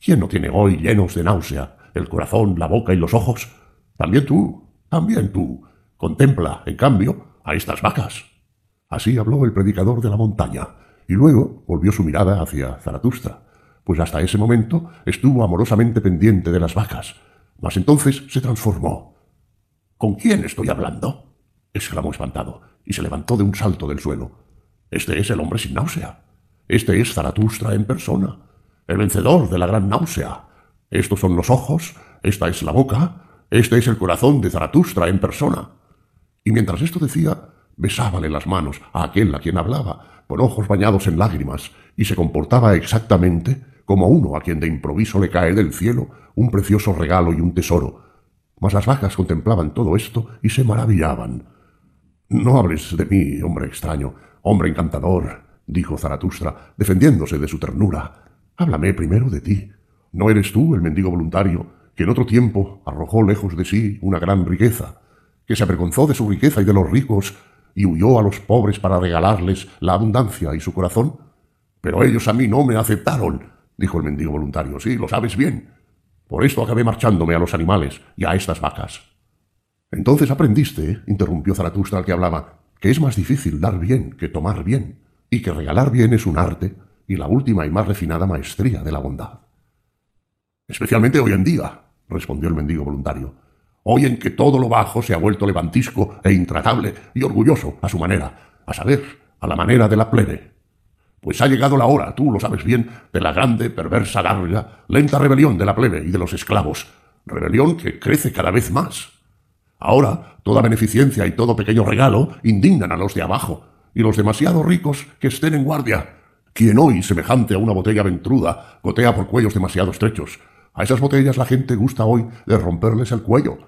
¿Quién no tiene hoy llenos de náusea el corazón, la boca y los ojos? También tú, también tú. Contempla, en cambio, a estas vacas. Así habló el predicador de la montaña, y luego volvió su mirada hacia Zaratustra, pues hasta ese momento estuvo amorosamente pendiente de las vacas, mas entonces se transformó. ¿Con quién estoy hablando? exclamó espantado, y se levantó de un salto del suelo. Este es el hombre sin náusea. Este es Zaratustra en persona, el vencedor de la gran náusea. Estos son los ojos, esta es la boca, este es el corazón de Zaratustra en persona. Y mientras esto decía, besábale las manos a aquel a quien hablaba, con ojos bañados en lágrimas, y se comportaba exactamente como uno a quien de improviso le cae del cielo un precioso regalo y un tesoro. Mas las vacas contemplaban todo esto y se maravillaban. No hables de mí, hombre extraño, hombre encantador, dijo Zaratustra, defendiéndose de su ternura. Háblame primero de ti. ¿No eres tú el mendigo voluntario que en otro tiempo arrojó lejos de sí una gran riqueza, que se avergonzó de su riqueza y de los ricos y huyó a los pobres para regalarles la abundancia y su corazón? Pero ellos a mí no me aceptaron, dijo el mendigo voluntario. Sí, lo sabes bien. Por esto acabé marchándome a los animales y a estas vacas. Entonces aprendiste, interrumpió Zaratustra al que hablaba, que es más difícil dar bien que tomar bien, y que regalar bien es un arte y la última y más refinada maestría de la bondad. Especialmente hoy en día, respondió el mendigo voluntario, hoy en que todo lo bajo se ha vuelto levantisco e intratable y orgulloso a su manera, a saber, a la manera de la plebe. Pues ha llegado la hora, tú lo sabes bien, de la grande, perversa, larga, lenta rebelión de la plebe y de los esclavos, rebelión que crece cada vez más. Ahora, toda beneficencia y todo pequeño regalo indignan a los de abajo, y los demasiado ricos que estén en guardia. Quien hoy, semejante a una botella ventruda, gotea por cuellos demasiado estrechos. A esas botellas la gente gusta hoy de romperles el cuello.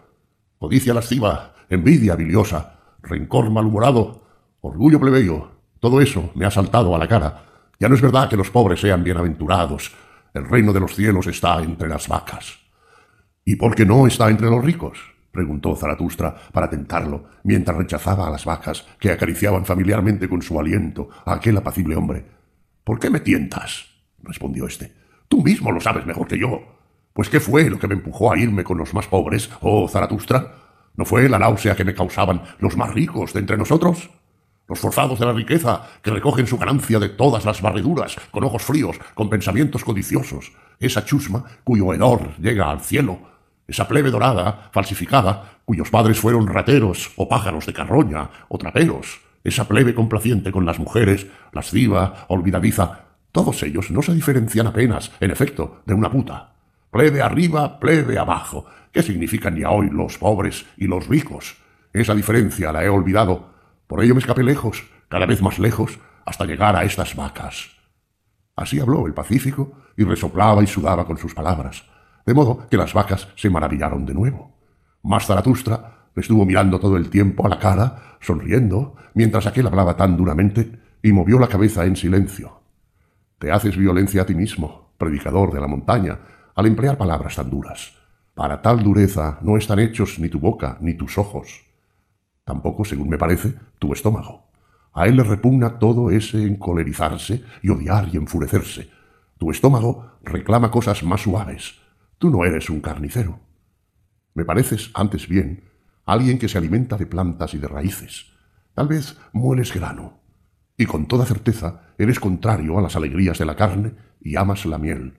Codicia lasciva, envidia biliosa, rencor malhumorado, orgullo plebeyo, todo eso me ha saltado a la cara. Ya no es verdad que los pobres sean bienaventurados. El reino de los cielos está entre las vacas. ¿Y por qué no está entre los ricos? Preguntó Zaratustra para tentarlo, mientras rechazaba a las vacas que acariciaban familiarmente con su aliento a aquel apacible hombre. ¿Por qué me tientas? respondió éste. Tú mismo lo sabes mejor que yo. Pues ¿qué fue lo que me empujó a irme con los más pobres, oh Zaratustra? ¿No fue la náusea que me causaban los más ricos de entre nosotros? Los forzados de la riqueza, que recogen su ganancia de todas las barriduras, con ojos fríos, con pensamientos codiciosos. Esa chusma cuyo hedor llega al cielo, esa plebe dorada, falsificada, cuyos padres fueron rateros o pájaros de carroña o traperos, esa plebe complaciente con las mujeres, lasciva, olvidadiza, todos ellos no se diferencian apenas, en efecto, de una puta. Plebe arriba, plebe abajo. ¿Qué significan ya hoy los pobres y los ricos? Esa diferencia la he olvidado. Por ello me escapé lejos, cada vez más lejos, hasta llegar a estas vacas. Así habló el Pacífico y resoplaba y sudaba con sus palabras de modo que las vacas se maravillaron de nuevo. Más Zaratustra le estuvo mirando todo el tiempo a la cara, sonriendo, mientras aquel hablaba tan duramente, y movió la cabeza en silencio. Te haces violencia a ti mismo, predicador de la montaña, al emplear palabras tan duras. Para tal dureza no están hechos ni tu boca ni tus ojos. Tampoco, según me parece, tu estómago. A él le repugna todo ese encolerizarse y odiar y enfurecerse. Tu estómago reclama cosas más suaves, Tú no eres un carnicero. Me pareces, antes bien, alguien que se alimenta de plantas y de raíces. Tal vez mueles grano. Y con toda certeza eres contrario a las alegrías de la carne y amas la miel.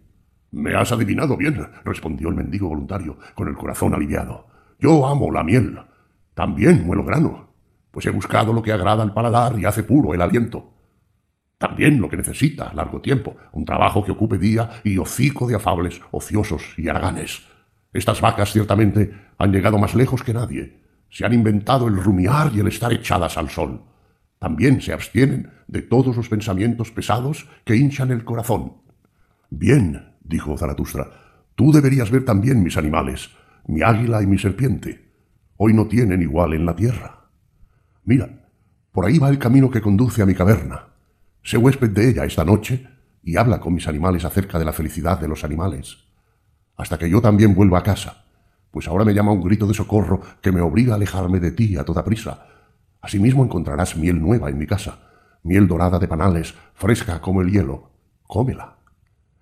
Me has adivinado bien, respondió el mendigo voluntario, con el corazón aliviado. Yo amo la miel. También muelo grano, pues he buscado lo que agrada al paladar y hace puro el aliento. También lo que necesita largo tiempo, un trabajo que ocupe día y hocico de afables, ociosos y haraganes. Estas vacas ciertamente han llegado más lejos que nadie. Se han inventado el rumiar y el estar echadas al sol. También se abstienen de todos los pensamientos pesados que hinchan el corazón. Bien, dijo Zaratustra, tú deberías ver también mis animales, mi águila y mi serpiente. Hoy no tienen igual en la tierra. Mira, por ahí va el camino que conduce a mi caverna. Sé huésped de ella esta noche y habla con mis animales acerca de la felicidad de los animales, hasta que yo también vuelva a casa, pues ahora me llama un grito de socorro que me obliga a alejarme de ti a toda prisa. Asimismo encontrarás miel nueva en mi casa, miel dorada de panales, fresca como el hielo. Cómela.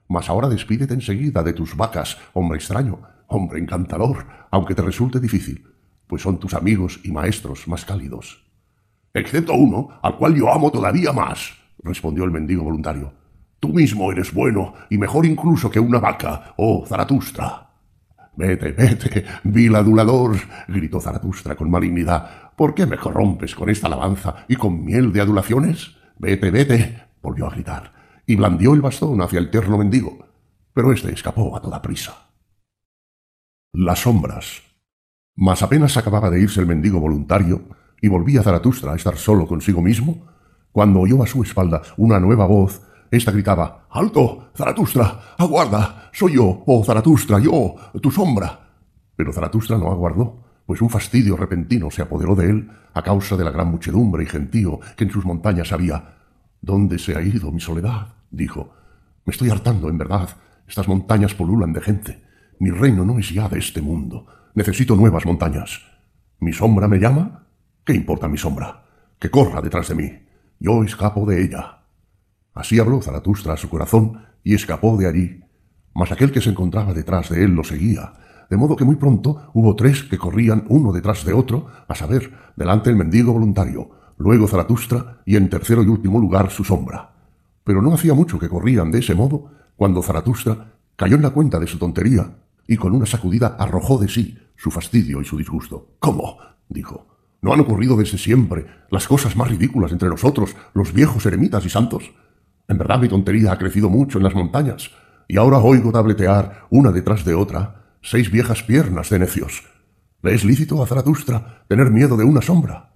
Mas ahora despídete enseguida de tus vacas, hombre extraño, hombre encantador, aunque te resulte difícil, pues son tus amigos y maestros más cálidos. Excepto uno, al cual yo amo todavía más, respondió el mendigo voluntario. Tú mismo eres bueno y mejor incluso que una vaca, oh Zaratustra. Vete, vete, vil adulador, gritó Zaratustra con malignidad. ¿Por qué me corrompes con esta alabanza y con miel de adulaciones? Vete, vete, volvió a gritar, y blandió el bastón hacia el terno mendigo, pero éste escapó a toda prisa. Las sombras. Mas apenas acababa de irse el mendigo voluntario, y volvía Zaratustra a estar solo consigo mismo, cuando oyó a su espalda una nueva voz esta gritaba ¡Alto! Zaratustra. ¡Aguarda! Soy yo, oh Zaratustra, yo, tu sombra. Pero Zaratustra no aguardó, pues un fastidio repentino se apoderó de él a causa de la gran muchedumbre y gentío que en sus montañas había. ¿Dónde se ha ido mi soledad? dijo. Me estoy hartando, en verdad. Estas montañas polulan de gente. Mi reino no es ya de este mundo. Necesito nuevas montañas. ¿Mi sombra me llama? ¿Qué importa mi sombra? Que corra detrás de mí. Yo escapo de ella. Así habló Zaratustra a su corazón y escapó de allí. Mas aquel que se encontraba detrás de él lo seguía, de modo que muy pronto hubo tres que corrían uno detrás de otro, a saber, delante el mendigo voluntario, luego Zaratustra y en tercero y último lugar su sombra. Pero no hacía mucho que corrían de ese modo cuando Zaratustra cayó en la cuenta de su tontería y con una sacudida arrojó de sí su fastidio y su disgusto. ¿Cómo? dijo. ¿No han ocurrido desde siempre las cosas más ridículas entre nosotros, los viejos eremitas y santos? En verdad mi tontería ha crecido mucho en las montañas, y ahora oigo tabletear, una detrás de otra, seis viejas piernas de necios. ¿Le es lícito a Zaratustra tener miedo de una sombra?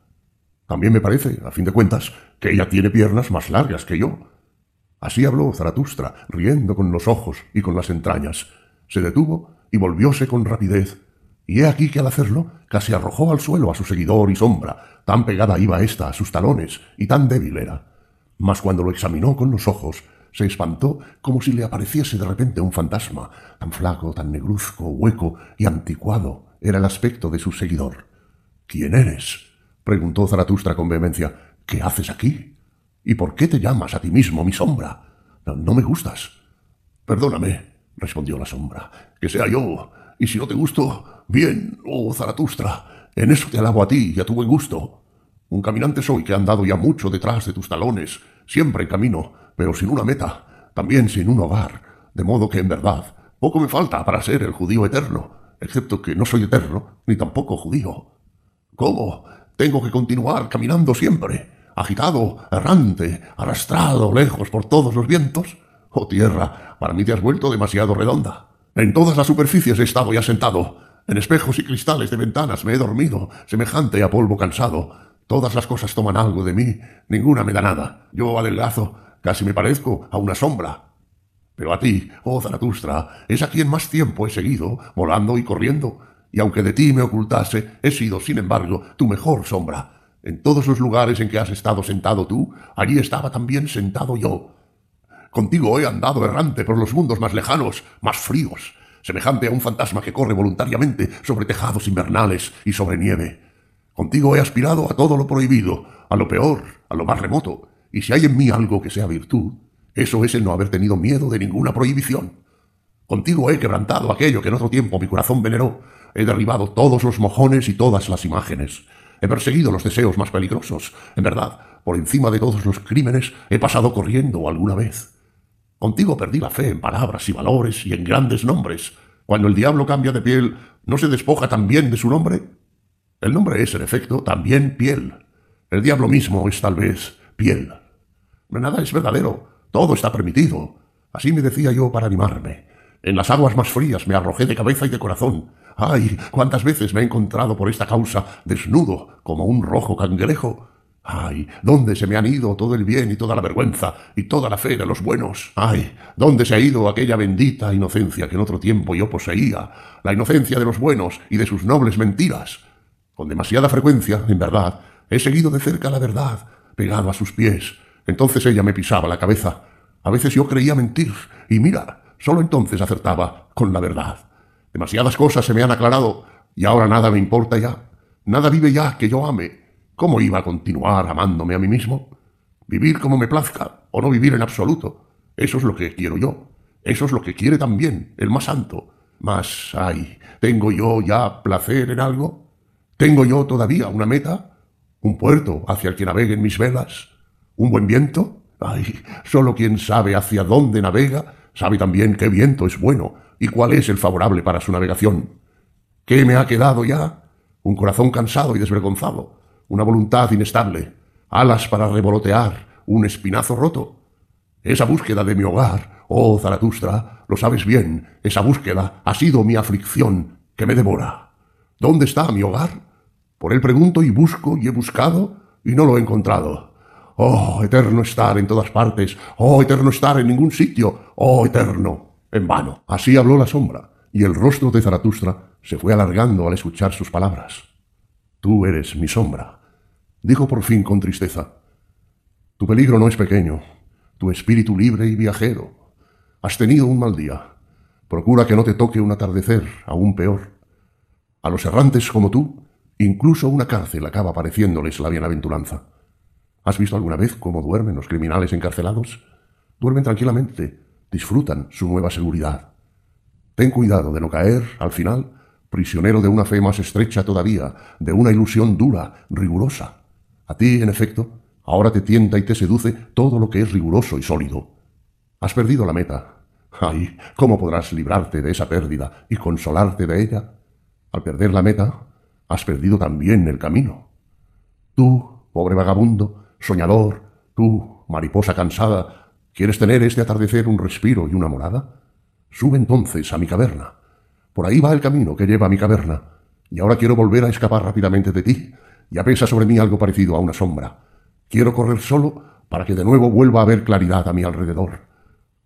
También me parece, a fin de cuentas, que ella tiene piernas más largas que yo. Así habló Zaratustra, riendo con los ojos y con las entrañas. Se detuvo y volvióse con rapidez, y he aquí que al hacerlo casi arrojó al suelo a su seguidor y sombra, tan pegada iba ésta a sus talones y tan débil era mas cuando lo examinó con los ojos, se espantó como si le apareciese de repente un fantasma, tan flaco, tan negruzco, hueco y anticuado era el aspecto de su seguidor. ¿Quién eres? preguntó Zaratustra con vehemencia. ¿Qué haces aquí? ¿Y por qué te llamas a ti mismo mi sombra? No, me gustas. Perdóname, respondió la sombra, que sea yo, y si no te gusto, bien, oh Zaratustra, en eso te alabo a ti y a tu buen gusto. Un caminante soy que ha andado ya mucho detrás de tus talones, siempre en camino, pero sin una meta, también sin un hogar, de modo que en verdad poco me falta para ser el judío eterno, excepto que no soy eterno, ni tampoco judío. ¿Cómo? Tengo que continuar caminando siempre, agitado, errante, arrastrado lejos por todos los vientos. Oh tierra, para mí te has vuelto demasiado redonda. En todas las superficies he estado ya sentado, en espejos y cristales de ventanas me he dormido, semejante a polvo cansado, Todas las cosas toman algo de mí, ninguna me da nada. Yo adelgazo, casi me parezco a una sombra. Pero a ti, oh Zaratustra, es a quien más tiempo he seguido, volando y corriendo, y aunque de ti me ocultase, he sido, sin embargo, tu mejor sombra. En todos los lugares en que has estado sentado tú, allí estaba también sentado yo. Contigo he andado errante por los mundos más lejanos, más fríos, semejante a un fantasma que corre voluntariamente sobre tejados invernales y sobre nieve. Contigo he aspirado a todo lo prohibido, a lo peor, a lo más remoto, y si hay en mí algo que sea virtud, eso es el no haber tenido miedo de ninguna prohibición. Contigo he quebrantado aquello que en otro tiempo mi corazón veneró, he derribado todos los mojones y todas las imágenes, he perseguido los deseos más peligrosos, en verdad, por encima de todos los crímenes he pasado corriendo alguna vez. Contigo perdí la fe en palabras y valores y en grandes nombres. Cuando el diablo cambia de piel, ¿no se despoja también de su nombre? El nombre es, en efecto, también piel. El diablo mismo es tal vez piel. Nada es verdadero, todo está permitido. Así me decía yo para animarme. En las aguas más frías me arrojé de cabeza y de corazón. ¡Ay! cuántas veces me he encontrado por esta causa desnudo, como un rojo cangrejo. ¡Ay! ¿Dónde se me han ido todo el bien y toda la vergüenza y toda la fe de los buenos? ¡Ay! ¿Dónde se ha ido aquella bendita inocencia que en otro tiempo yo poseía? La inocencia de los buenos y de sus nobles mentiras. Con demasiada frecuencia, en verdad, he seguido de cerca la verdad, pegado a sus pies. Entonces ella me pisaba la cabeza. A veces yo creía mentir, y mira, solo entonces acertaba con la verdad. Demasiadas cosas se me han aclarado, y ahora nada me importa ya. Nada vive ya que yo ame. ¿Cómo iba a continuar amándome a mí mismo? Vivir como me plazca, o no vivir en absoluto. Eso es lo que quiero yo. Eso es lo que quiere también el más santo. Mas, ay, ¿tengo yo ya placer en algo? ¿Tengo yo todavía una meta? ¿Un puerto hacia el que naveguen mis velas? ¿Un buen viento? Ay, solo quien sabe hacia dónde navega sabe también qué viento es bueno y cuál es el favorable para su navegación. ¿Qué me ha quedado ya? Un corazón cansado y desvergonzado, una voluntad inestable, alas para revolotear, un espinazo roto. Esa búsqueda de mi hogar, oh Zaratustra, lo sabes bien, esa búsqueda ha sido mi aflicción que me devora. ¿Dónde está mi hogar? Por él pregunto y busco y he buscado y no lo he encontrado. Oh, eterno estar en todas partes, oh, eterno estar en ningún sitio, oh, eterno, en vano. Así habló la sombra, y el rostro de Zaratustra se fue alargando al escuchar sus palabras. Tú eres mi sombra, dijo por fin con tristeza. Tu peligro no es pequeño, tu espíritu libre y viajero. Has tenido un mal día. Procura que no te toque un atardecer, aún peor. A los errantes como tú, incluso una cárcel acaba pareciéndoles la bienaventuranza. ¿Has visto alguna vez cómo duermen los criminales encarcelados? Duermen tranquilamente, disfrutan su nueva seguridad. Ten cuidado de no caer, al final, prisionero de una fe más estrecha todavía, de una ilusión dura, rigurosa. A ti, en efecto, ahora te tienta y te seduce todo lo que es riguroso y sólido. Has perdido la meta. Ay, ¿cómo podrás librarte de esa pérdida y consolarte de ella? Al perder la meta, has perdido también el camino. Tú, pobre vagabundo, Soñador, tú, mariposa cansada, ¿quieres tener este atardecer un respiro y una morada? Sube entonces a mi caverna. Por ahí va el camino que lleva a mi caverna, y ahora quiero volver a escapar rápidamente de ti. Ya pesa sobre mí algo parecido a una sombra. Quiero correr solo para que de nuevo vuelva a haber claridad a mi alrededor.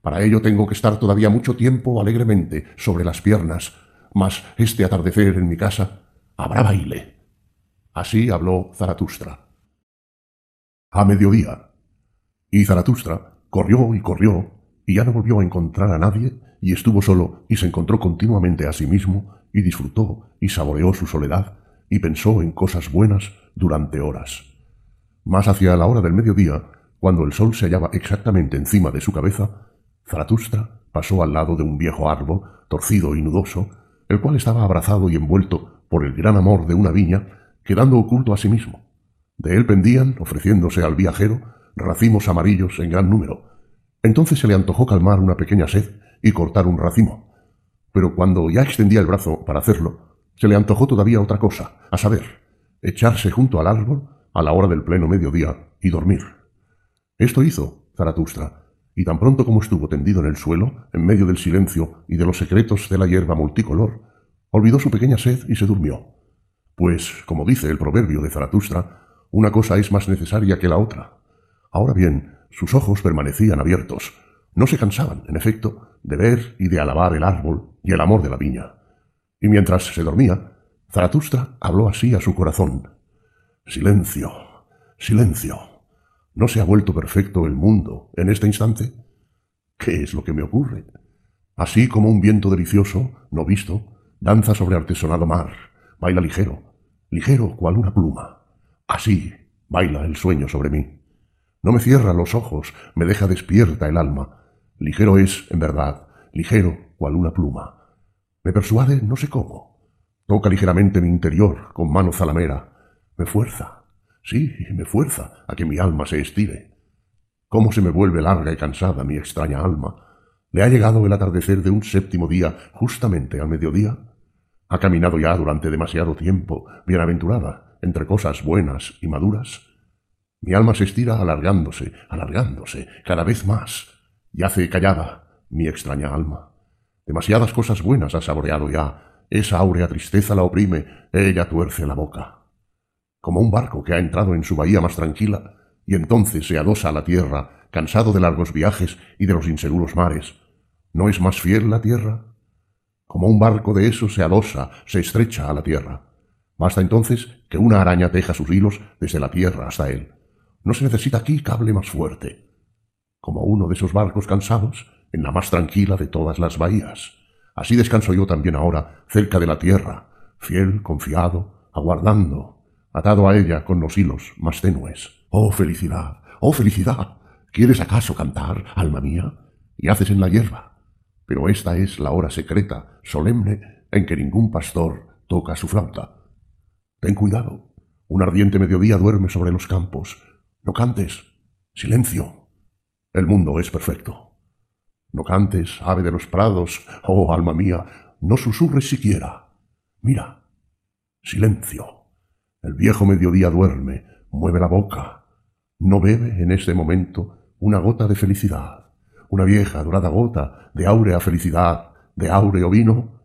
Para ello tengo que estar todavía mucho tiempo alegremente sobre las piernas, mas este atardecer en mi casa habrá baile. Así habló Zaratustra a mediodía. Y Zaratustra corrió y corrió, y ya no volvió a encontrar a nadie, y estuvo solo, y se encontró continuamente a sí mismo, y disfrutó y saboreó su soledad, y pensó en cosas buenas durante horas. Más hacia la hora del mediodía, cuando el sol se hallaba exactamente encima de su cabeza, Zaratustra pasó al lado de un viejo árbol, torcido y nudoso, el cual estaba abrazado y envuelto por el gran amor de una viña, quedando oculto a sí mismo. De él pendían, ofreciéndose al viajero, racimos amarillos en gran número. Entonces se le antojó calmar una pequeña sed y cortar un racimo. Pero cuando ya extendía el brazo para hacerlo, se le antojó todavía otra cosa, a saber, echarse junto al árbol a la hora del pleno mediodía y dormir. Esto hizo Zaratustra, y tan pronto como estuvo tendido en el suelo, en medio del silencio y de los secretos de la hierba multicolor, olvidó su pequeña sed y se durmió. Pues, como dice el proverbio de Zaratustra, una cosa es más necesaria que la otra. Ahora bien, sus ojos permanecían abiertos. No se cansaban, en efecto, de ver y de alabar el árbol y el amor de la viña. Y mientras se dormía, Zaratustra habló así a su corazón. Silencio, silencio. ¿No se ha vuelto perfecto el mundo en este instante? ¿Qué es lo que me ocurre? Así como un viento delicioso, no visto, danza sobre artesonado mar, baila ligero, ligero cual una pluma. Así baila el sueño sobre mí. No me cierra los ojos, me deja despierta el alma. Ligero es, en verdad, ligero cual una pluma. Me persuade no sé cómo. Toca ligeramente mi interior con mano zalamera. Me fuerza, sí, me fuerza a que mi alma se estire. Cómo se me vuelve larga y cansada mi extraña alma. ¿Le ha llegado el atardecer de un séptimo día justamente al mediodía? Ha caminado ya durante demasiado tiempo, bienaventurada, entre cosas buenas y maduras, mi alma se estira alargándose, alargándose, cada vez más. Yace callada mi extraña alma. Demasiadas cosas buenas ha saboreado ya. Esa áurea tristeza la oprime, ella tuerce la boca. Como un barco que ha entrado en su bahía más tranquila y entonces se adosa a la tierra, cansado de largos viajes y de los inseguros mares. ¿No es más fiel la tierra? Como un barco de eso se adosa, se estrecha a la tierra. Basta entonces que una araña teja sus hilos desde la tierra hasta él. No se necesita aquí cable más fuerte. Como uno de esos barcos cansados, en la más tranquila de todas las bahías. Así descanso yo también ahora, cerca de la tierra, fiel, confiado, aguardando, atado a ella con los hilos más tenues. Oh felicidad, oh felicidad. ¿Quieres acaso cantar, alma mía? Y haces en la hierba. pero esta es la hora secreta, solemne, en que ningún pastor toca su flauta. Ten cuidado. Un ardiente mediodía duerme sobre los campos. No cantes. Silencio. El mundo es perfecto. No cantes, ave de los prados, oh alma mía, no susurres siquiera. Mira. Silencio. El viejo mediodía duerme, mueve la boca. No bebe en este momento una gota de felicidad, una vieja dorada gota de áurea felicidad, de áureo vino.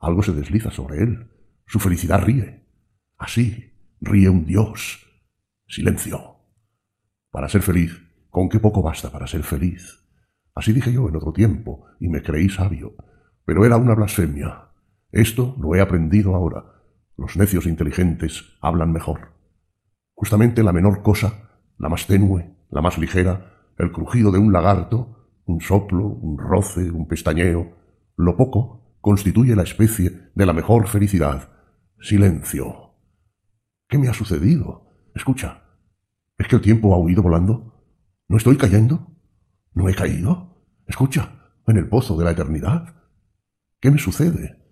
Algo se desliza sobre él. Su felicidad ríe. Así ríe un dios. Silencio. Para ser feliz, ¿con qué poco basta para ser feliz? Así dije yo en otro tiempo, y me creí sabio, pero era una blasfemia. Esto lo he aprendido ahora. Los necios inteligentes hablan mejor. Justamente la menor cosa, la más tenue, la más ligera, el crujido de un lagarto, un soplo, un roce, un pestañeo, lo poco constituye la especie de la mejor felicidad. Silencio. ¿Qué me ha sucedido? Escucha, ¿es que el tiempo ha huido volando? ¿No estoy cayendo? ¿No he caído? Escucha, en el pozo de la eternidad. ¿Qué me sucede?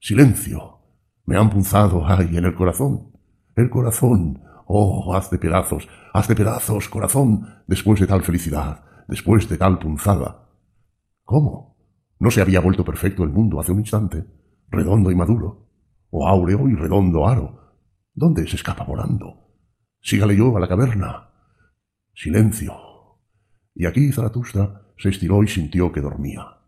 Silencio. Me han punzado, ay, en el corazón. El corazón. Oh, haz de pedazos, haz de pedazos, corazón, después de tal felicidad, después de tal punzada. ¿Cómo? ¿No se había vuelto perfecto el mundo hace un instante? Redondo y maduro. O áureo y redondo aro ¿Dónde se escapa volando? Sígale yo a la caverna. Silencio. Y aquí Zaratustra se estiró y sintió que dormía.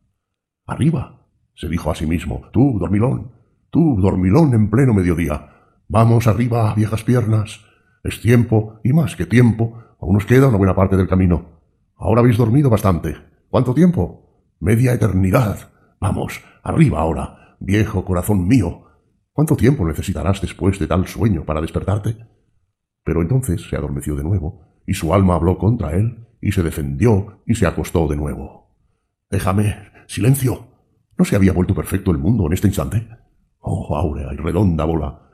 Arriba, se dijo a sí mismo, tú, dormilón, tú, dormilón en pleno mediodía. Vamos arriba, viejas piernas. Es tiempo, y más que tiempo, aún nos queda una buena parte del camino. Ahora habéis dormido bastante. ¿Cuánto tiempo? Media eternidad. Vamos, arriba ahora, viejo corazón mío, ¿Cuánto tiempo necesitarás después de tal sueño para despertarte? Pero entonces se adormeció de nuevo, y su alma habló contra él, y se defendió, y se acostó de nuevo. Déjame. Silencio. ¿No se había vuelto perfecto el mundo en este instante? Oh, áurea y redonda bola.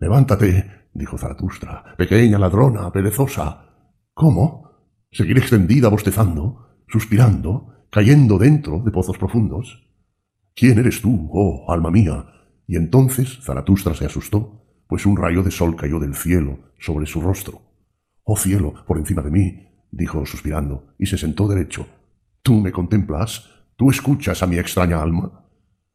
Levántate, dijo Zaratustra, pequeña ladrona, perezosa. ¿Cómo? ¿Seguir extendida bostezando, suspirando, cayendo dentro de pozos profundos? ¿Quién eres tú, oh alma mía, y entonces Zaratustra se asustó, pues un rayo de sol cayó del cielo sobre su rostro. Oh cielo, por encima de mí, dijo suspirando, y se sentó derecho. ¿Tú me contemplas? ¿Tú escuchas a mi extraña alma?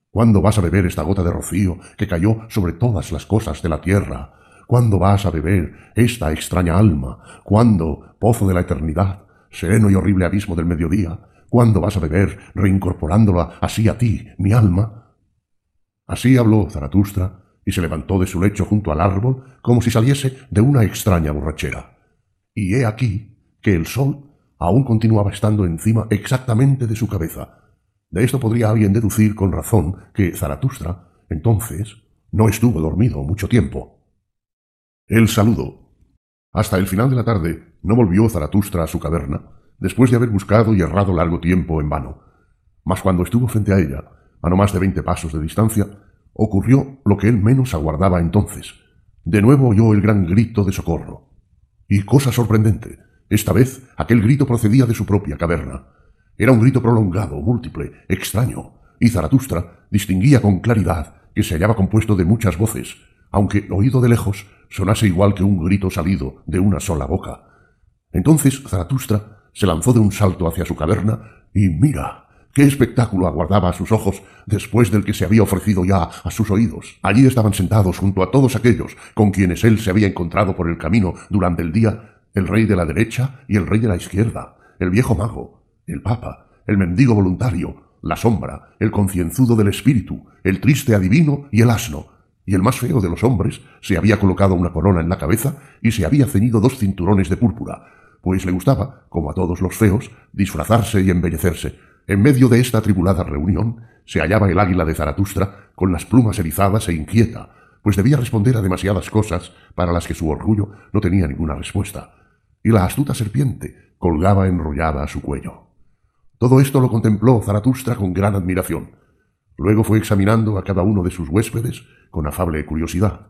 ¿Cuándo vas a beber esta gota de rocío que cayó sobre todas las cosas de la tierra? ¿Cuándo vas a beber esta extraña alma? ¿Cuándo, pozo de la eternidad, sereno y horrible abismo del mediodía? ¿Cuándo vas a beber, reincorporándola así a ti, mi alma? Así habló Zaratustra, y se levantó de su lecho junto al árbol como si saliese de una extraña borrachera. Y he aquí que el sol aún continuaba estando encima exactamente de su cabeza. De esto podría alguien deducir con razón que Zaratustra, entonces, no estuvo dormido mucho tiempo. El saludo. Hasta el final de la tarde no volvió Zaratustra a su caverna, después de haber buscado y errado largo tiempo en vano. Mas cuando estuvo frente a ella, a no más de veinte pasos de distancia, ocurrió lo que él menos aguardaba entonces. De nuevo oyó el gran grito de socorro. Y cosa sorprendente, esta vez aquel grito procedía de su propia caverna. Era un grito prolongado, múltiple, extraño, y Zaratustra distinguía con claridad que se hallaba compuesto de muchas voces, aunque oído de lejos sonase igual que un grito salido de una sola boca. Entonces Zaratustra se lanzó de un salto hacia su caverna y mira, ¿Qué espectáculo aguardaba a sus ojos después del que se había ofrecido ya a sus oídos? Allí estaban sentados junto a todos aquellos con quienes él se había encontrado por el camino durante el día el rey de la derecha y el rey de la izquierda, el viejo mago, el papa, el mendigo voluntario, la sombra, el concienzudo del espíritu, el triste adivino y el asno, y el más feo de los hombres se había colocado una corona en la cabeza y se había ceñido dos cinturones de púrpura, pues le gustaba, como a todos los feos, disfrazarse y embellecerse, en medio de esta atribulada reunión se hallaba el águila de Zaratustra con las plumas erizadas e inquieta, pues debía responder a demasiadas cosas para las que su orgullo no tenía ninguna respuesta, y la astuta serpiente colgaba enrollada a su cuello. Todo esto lo contempló Zaratustra con gran admiración. Luego fue examinando a cada uno de sus huéspedes con afable curiosidad.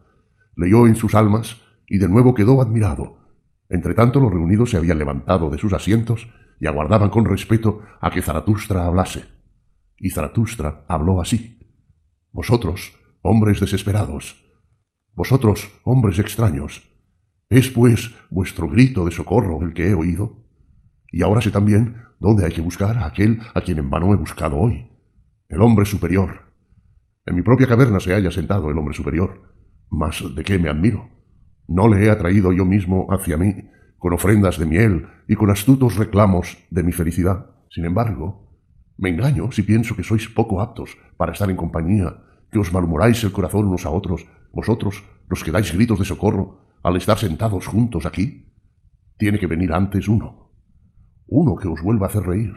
Leyó en sus almas y de nuevo quedó admirado. Entretanto los reunidos se habían levantado de sus asientos y aguardaban con respeto a que Zaratustra hablase. Y Zaratustra habló así. Vosotros, hombres desesperados, vosotros, hombres extraños, ¿es pues vuestro grito de socorro el que he oído? Y ahora sé también dónde hay que buscar a aquel a quien en vano he buscado hoy, el hombre superior. En mi propia caverna se halla sentado el hombre superior. Mas ¿de qué me admiro? ¿No le he atraído yo mismo hacia mí con ofrendas de miel y con astutos reclamos de mi felicidad? Sin embargo, me engaño si pienso que sois poco aptos para estar en compañía, que os malhumoráis el corazón unos a otros, vosotros, los que dais gritos de socorro, al estar sentados juntos aquí. Tiene que venir antes uno. Uno que os vuelva a hacer reír,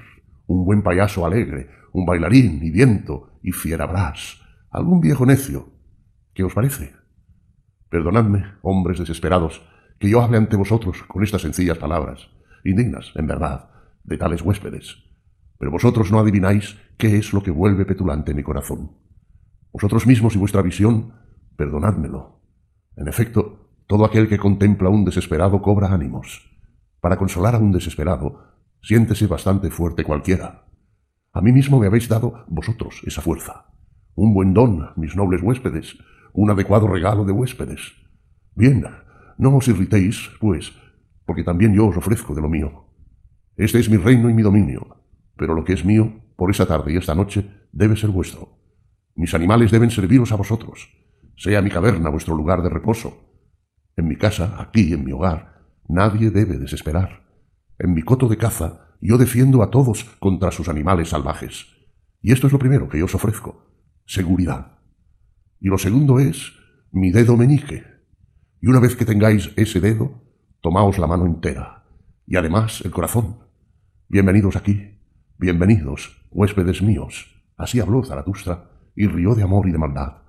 un buen payaso alegre, un bailarín y viento y fierabras, algún viejo necio. ¿Qué os parece? Perdonadme, hombres desesperados, que yo hable ante vosotros con estas sencillas palabras, indignas, en verdad, de tales huéspedes. Pero vosotros no adivináis qué es lo que vuelve petulante mi corazón. Vosotros mismos y vuestra visión, perdonádmelo. En efecto, todo aquel que contempla a un desesperado cobra ánimos. Para consolar a un desesperado, siéntese bastante fuerte cualquiera. A mí mismo me habéis dado vosotros esa fuerza. Un buen don, mis nobles huéspedes, un adecuado regalo de huéspedes. Bien, no os irritéis, pues, porque también yo os ofrezco de lo mío. Este es mi reino y mi dominio, pero lo que es mío, por esta tarde y esta noche, debe ser vuestro. Mis animales deben serviros a vosotros, sea mi caverna vuestro lugar de reposo. En mi casa, aquí, en mi hogar, nadie debe desesperar. En mi coto de caza, yo defiendo a todos contra sus animales salvajes. Y esto es lo primero que yo os ofrezco, seguridad. Y lo segundo es mi dedo meñique. Y una vez que tengáis ese dedo, tomaos la mano entera, y además el corazón. Bienvenidos aquí, bienvenidos, huéspedes míos. Así habló Zaratustra, y rió de amor y de maldad.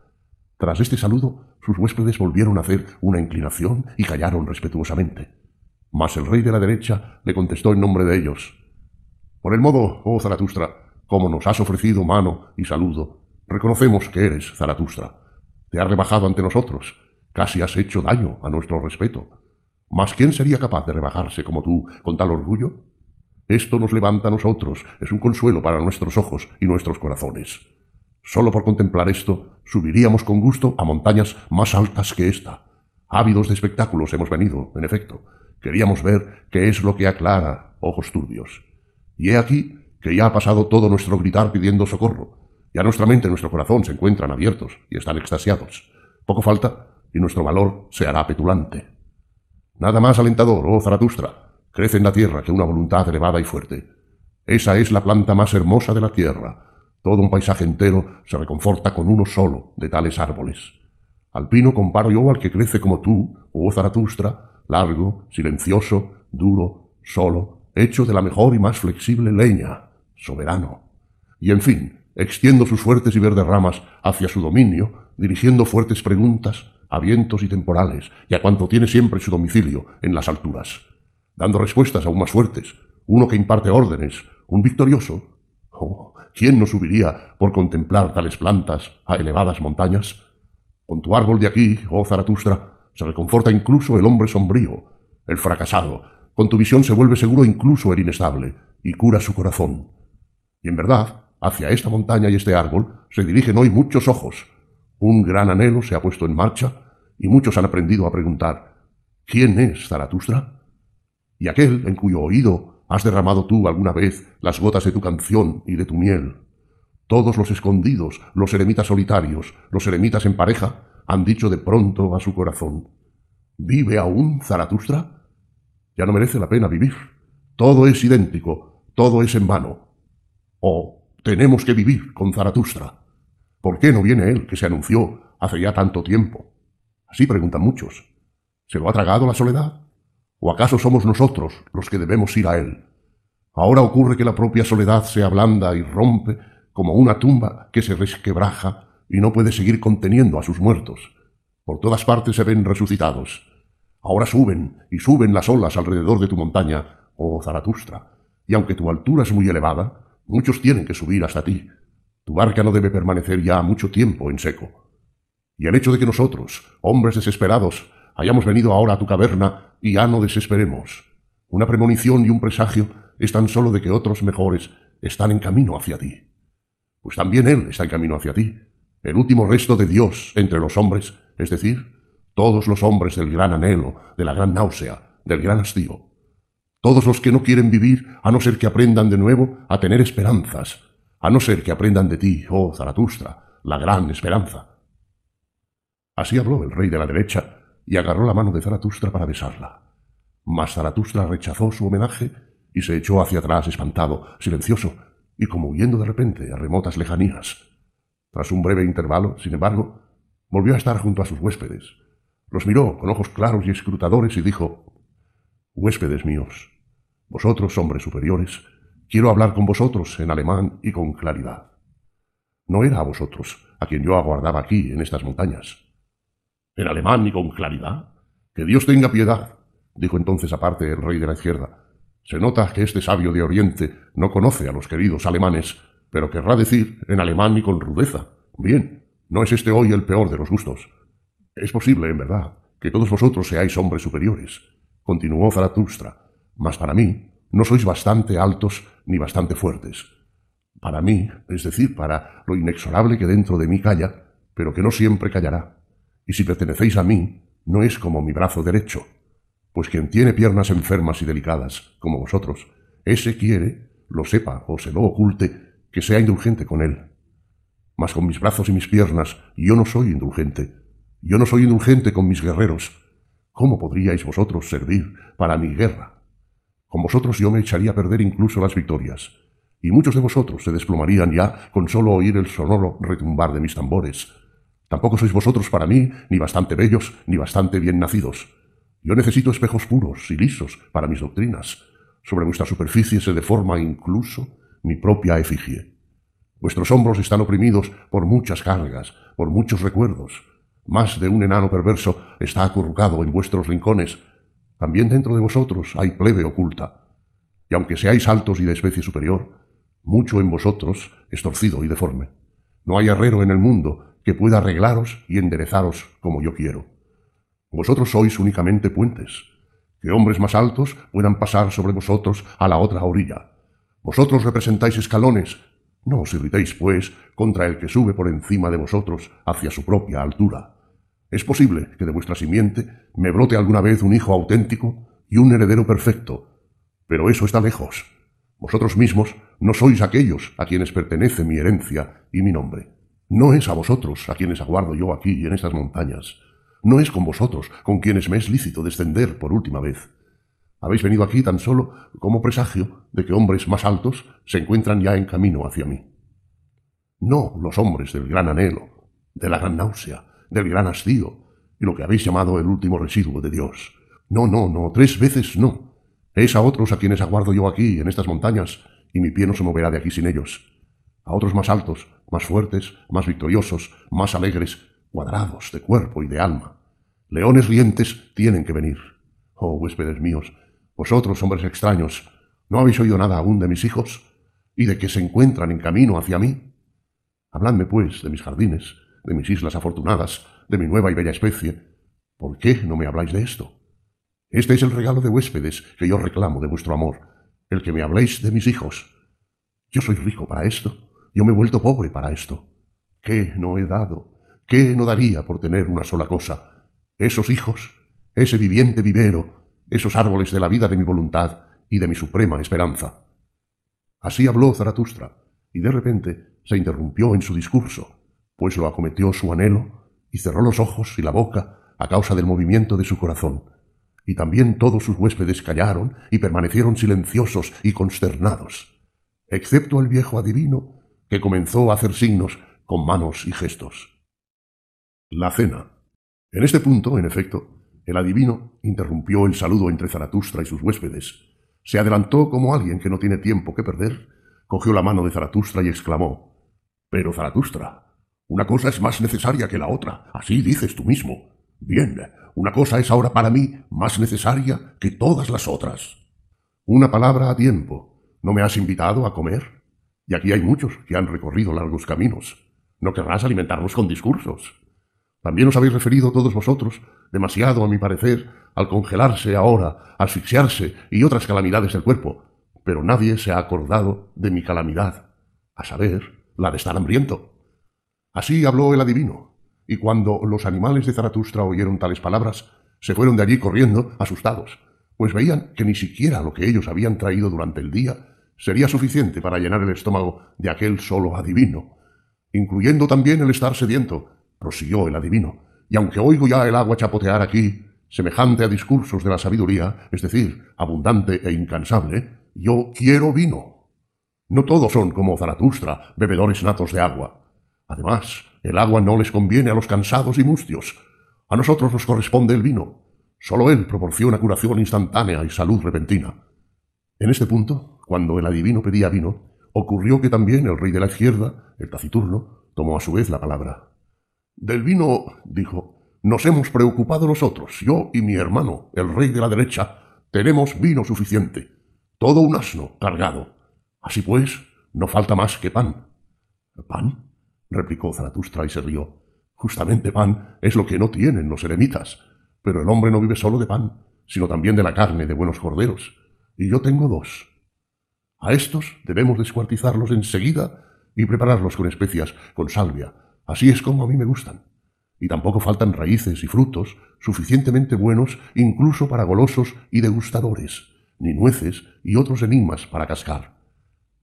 Tras este saludo, sus huéspedes volvieron a hacer una inclinación y callaron respetuosamente. Mas el rey de la derecha le contestó en nombre de ellos. Por el modo, oh Zaratustra, como nos has ofrecido mano y saludo, reconocemos que eres Zaratustra te has rebajado ante nosotros, casi has hecho daño a nuestro respeto. Mas ¿quién sería capaz de rebajarse como tú con tal orgullo? Esto nos levanta a nosotros, es un consuelo para nuestros ojos y nuestros corazones. Solo por contemplar esto, subiríamos con gusto a montañas más altas que esta. Ávidos de espectáculos hemos venido, en efecto. Queríamos ver qué es lo que aclara ojos turbios. Y he aquí que ya ha pasado todo nuestro gritar pidiendo socorro, ya nuestra mente y nuestro corazón se encuentran abiertos y están extasiados. Poco falta y nuestro valor se hará petulante. Nada más alentador, oh Zaratustra, crece en la tierra que una voluntad elevada y fuerte. Esa es la planta más hermosa de la tierra. Todo un paisaje entero se reconforta con uno solo de tales árboles. Al pino comparo yo al que crece como tú, oh Zaratustra, largo, silencioso, duro, solo, hecho de la mejor y más flexible leña, soberano. Y en fin, extiendo sus fuertes y verdes ramas hacia su dominio, dirigiendo fuertes preguntas a vientos y temporales y a cuanto tiene siempre su domicilio en las alturas, dando respuestas aún más fuertes, uno que imparte órdenes, un victorioso. Oh, ¿quién no subiría por contemplar tales plantas a elevadas montañas? Con tu árbol de aquí, oh Zaratustra, se reconforta incluso el hombre sombrío, el fracasado. Con tu visión se vuelve seguro incluso el inestable y cura su corazón. Y en verdad, Hacia esta montaña y este árbol se dirigen hoy muchos ojos. Un gran anhelo se ha puesto en marcha y muchos han aprendido a preguntar ¿Quién es Zaratustra? Y aquel en cuyo oído has derramado tú alguna vez las gotas de tu canción y de tu miel. Todos los escondidos, los eremitas solitarios, los eremitas en pareja, han dicho de pronto a su corazón ¿Vive aún Zaratustra? Ya no merece la pena vivir. Todo es idéntico, todo es en vano. Oh, tenemos que vivir con Zaratustra. ¿Por qué no viene él, que se anunció hace ya tanto tiempo? Así preguntan muchos. ¿Se lo ha tragado la soledad? ¿O acaso somos nosotros los que debemos ir a él? Ahora ocurre que la propia soledad se ablanda y rompe como una tumba que se resquebraja y no puede seguir conteniendo a sus muertos. Por todas partes se ven resucitados. Ahora suben y suben las olas alrededor de tu montaña, oh Zaratustra, y aunque tu altura es muy elevada, Muchos tienen que subir hasta ti. Tu barca no debe permanecer ya mucho tiempo en seco. Y el hecho de que nosotros, hombres desesperados, hayamos venido ahora a tu caverna y ya no desesperemos. Una premonición y un presagio es tan solo de que otros mejores están en camino hacia ti. Pues también Él está en camino hacia ti, el último resto de Dios entre los hombres, es decir, todos los hombres del gran anhelo, de la gran náusea, del gran hastío. Todos los que no quieren vivir a no ser que aprendan de nuevo a tener esperanzas, a no ser que aprendan de ti, oh Zaratustra, la gran esperanza. Así habló el rey de la derecha y agarró la mano de Zaratustra para besarla. Mas Zaratustra rechazó su homenaje y se echó hacia atrás espantado, silencioso, y como huyendo de repente a remotas lejanías. Tras un breve intervalo, sin embargo, volvió a estar junto a sus huéspedes. Los miró con ojos claros y escrutadores y dijo Huéspedes míos, vosotros, hombres superiores, quiero hablar con vosotros en alemán y con claridad. No era a vosotros a quien yo aguardaba aquí, en estas montañas. ¿En alemán y con claridad? Que Dios tenga piedad, dijo entonces aparte el rey de la izquierda. Se nota que este sabio de Oriente no conoce a los queridos alemanes, pero querrá decir en alemán y con rudeza. Bien, no es este hoy el peor de los gustos. Es posible, en verdad, que todos vosotros seáis hombres superiores, continuó Zaratustra, mas para mí no sois bastante altos ni bastante fuertes. Para mí, es decir, para lo inexorable que dentro de mí calla, pero que no siempre callará. Y si pertenecéis a mí, no es como mi brazo derecho, pues quien tiene piernas enfermas y delicadas, como vosotros, ese quiere, lo sepa o se lo oculte, que sea indulgente con él. Mas con mis brazos y mis piernas yo no soy indulgente. Yo no soy indulgente con mis guerreros. ¿Cómo podríais vosotros servir para mi guerra? Con vosotros yo me echaría a perder incluso las victorias, y muchos de vosotros se desplomarían ya con solo oír el sonoro retumbar de mis tambores. Tampoco sois vosotros para mí ni bastante bellos ni bastante bien nacidos. Yo necesito espejos puros y lisos para mis doctrinas. Sobre vuestra superficie se deforma incluso mi propia efigie. Vuestros hombros están oprimidos por muchas cargas, por muchos recuerdos. Más de un enano perverso está acurrucado en vuestros rincones. También dentro de vosotros hay plebe oculta. Y aunque seáis altos y de especie superior, mucho en vosotros es torcido y deforme. No hay herrero en el mundo que pueda arreglaros y enderezaros como yo quiero. Vosotros sois únicamente puentes, que hombres más altos puedan pasar sobre vosotros a la otra orilla. Vosotros representáis escalones. No os irritéis, pues, contra el que sube por encima de vosotros hacia su propia altura. Es posible que de vuestra simiente me brote alguna vez un hijo auténtico y un heredero perfecto, pero eso está lejos. Vosotros mismos no sois aquellos a quienes pertenece mi herencia y mi nombre. No es a vosotros a quienes aguardo yo aquí en estas montañas. No es con vosotros con quienes me es lícito descender por última vez. Habéis venido aquí tan solo como presagio de que hombres más altos se encuentran ya en camino hacia mí. No los hombres del gran anhelo, de la gran náusea, del gran hastío, y lo que habéis llamado el último residuo de Dios. No, no, no, tres veces no. Es a otros a quienes aguardo yo aquí, en estas montañas, y mi pie no se moverá de aquí sin ellos. A otros más altos, más fuertes, más victoriosos, más alegres, cuadrados de cuerpo y de alma. Leones rientes tienen que venir. Oh, huéspedes míos, vosotros, hombres extraños, ¿no habéis oído nada aún de mis hijos? ¿Y de que se encuentran en camino hacia mí? Habladme, pues, de mis jardines, de mis islas afortunadas, de mi nueva y bella especie. ¿Por qué no me habláis de esto? Este es el regalo de huéspedes que yo reclamo de vuestro amor, el que me habléis de mis hijos. Yo soy rico para esto, yo me he vuelto pobre para esto. ¿Qué no he dado? ¿Qué no daría por tener una sola cosa? Esos hijos, ese viviente vivero, esos árboles de la vida de mi voluntad y de mi suprema esperanza. Así habló Zaratustra, y de repente se interrumpió en su discurso, pues lo acometió su anhelo, y cerró los ojos y la boca a causa del movimiento de su corazón. Y también todos sus huéspedes callaron y permanecieron silenciosos y consternados, excepto el viejo adivino, que comenzó a hacer signos con manos y gestos. La cena. En este punto, en efecto, el adivino interrumpió el saludo entre Zaratustra y sus huéspedes. Se adelantó como alguien que no tiene tiempo que perder, cogió la mano de Zaratustra y exclamó Pero Zaratustra, una cosa es más necesaria que la otra, así dices tú mismo. Bien, una cosa es ahora para mí más necesaria que todas las otras. Una palabra a tiempo. ¿No me has invitado a comer? Y aquí hay muchos que han recorrido largos caminos. No querrás alimentarnos con discursos. También os habéis referido todos vosotros, demasiado a mi parecer, al congelarse ahora, asfixiarse y otras calamidades del cuerpo, pero nadie se ha acordado de mi calamidad, a saber, la de estar hambriento. Así habló el adivino, y cuando los animales de Zaratustra oyeron tales palabras, se fueron de allí corriendo, asustados, pues veían que ni siquiera lo que ellos habían traído durante el día sería suficiente para llenar el estómago de aquel solo adivino, incluyendo también el estar sediento, prosiguió el adivino, y aunque oigo ya el agua chapotear aquí, semejante a discursos de la sabiduría, es decir, abundante e incansable, yo quiero vino. No todos son como Zaratustra, bebedores natos de agua. Además, el agua no les conviene a los cansados y mustios. A nosotros nos corresponde el vino. Solo él proporciona curación instantánea y salud repentina. En este punto, cuando el adivino pedía vino, ocurrió que también el rey de la izquierda, el taciturno, tomó a su vez la palabra. Del vino, dijo, nos hemos preocupado nosotros, yo y mi hermano, el rey de la derecha, tenemos vino suficiente, todo un asno cargado. Así pues, no falta más que pan. ¿Pan? replicó Zaratustra y se rió. Justamente pan es lo que no tienen los eremitas. Pero el hombre no vive solo de pan, sino también de la carne de buenos corderos. Y yo tengo dos. A estos debemos descuartizarlos enseguida y prepararlos con especias, con salvia. Así es como a mí me gustan. Y tampoco faltan raíces y frutos suficientemente buenos incluso para golosos y degustadores, ni nueces y otros enigmas para cascar.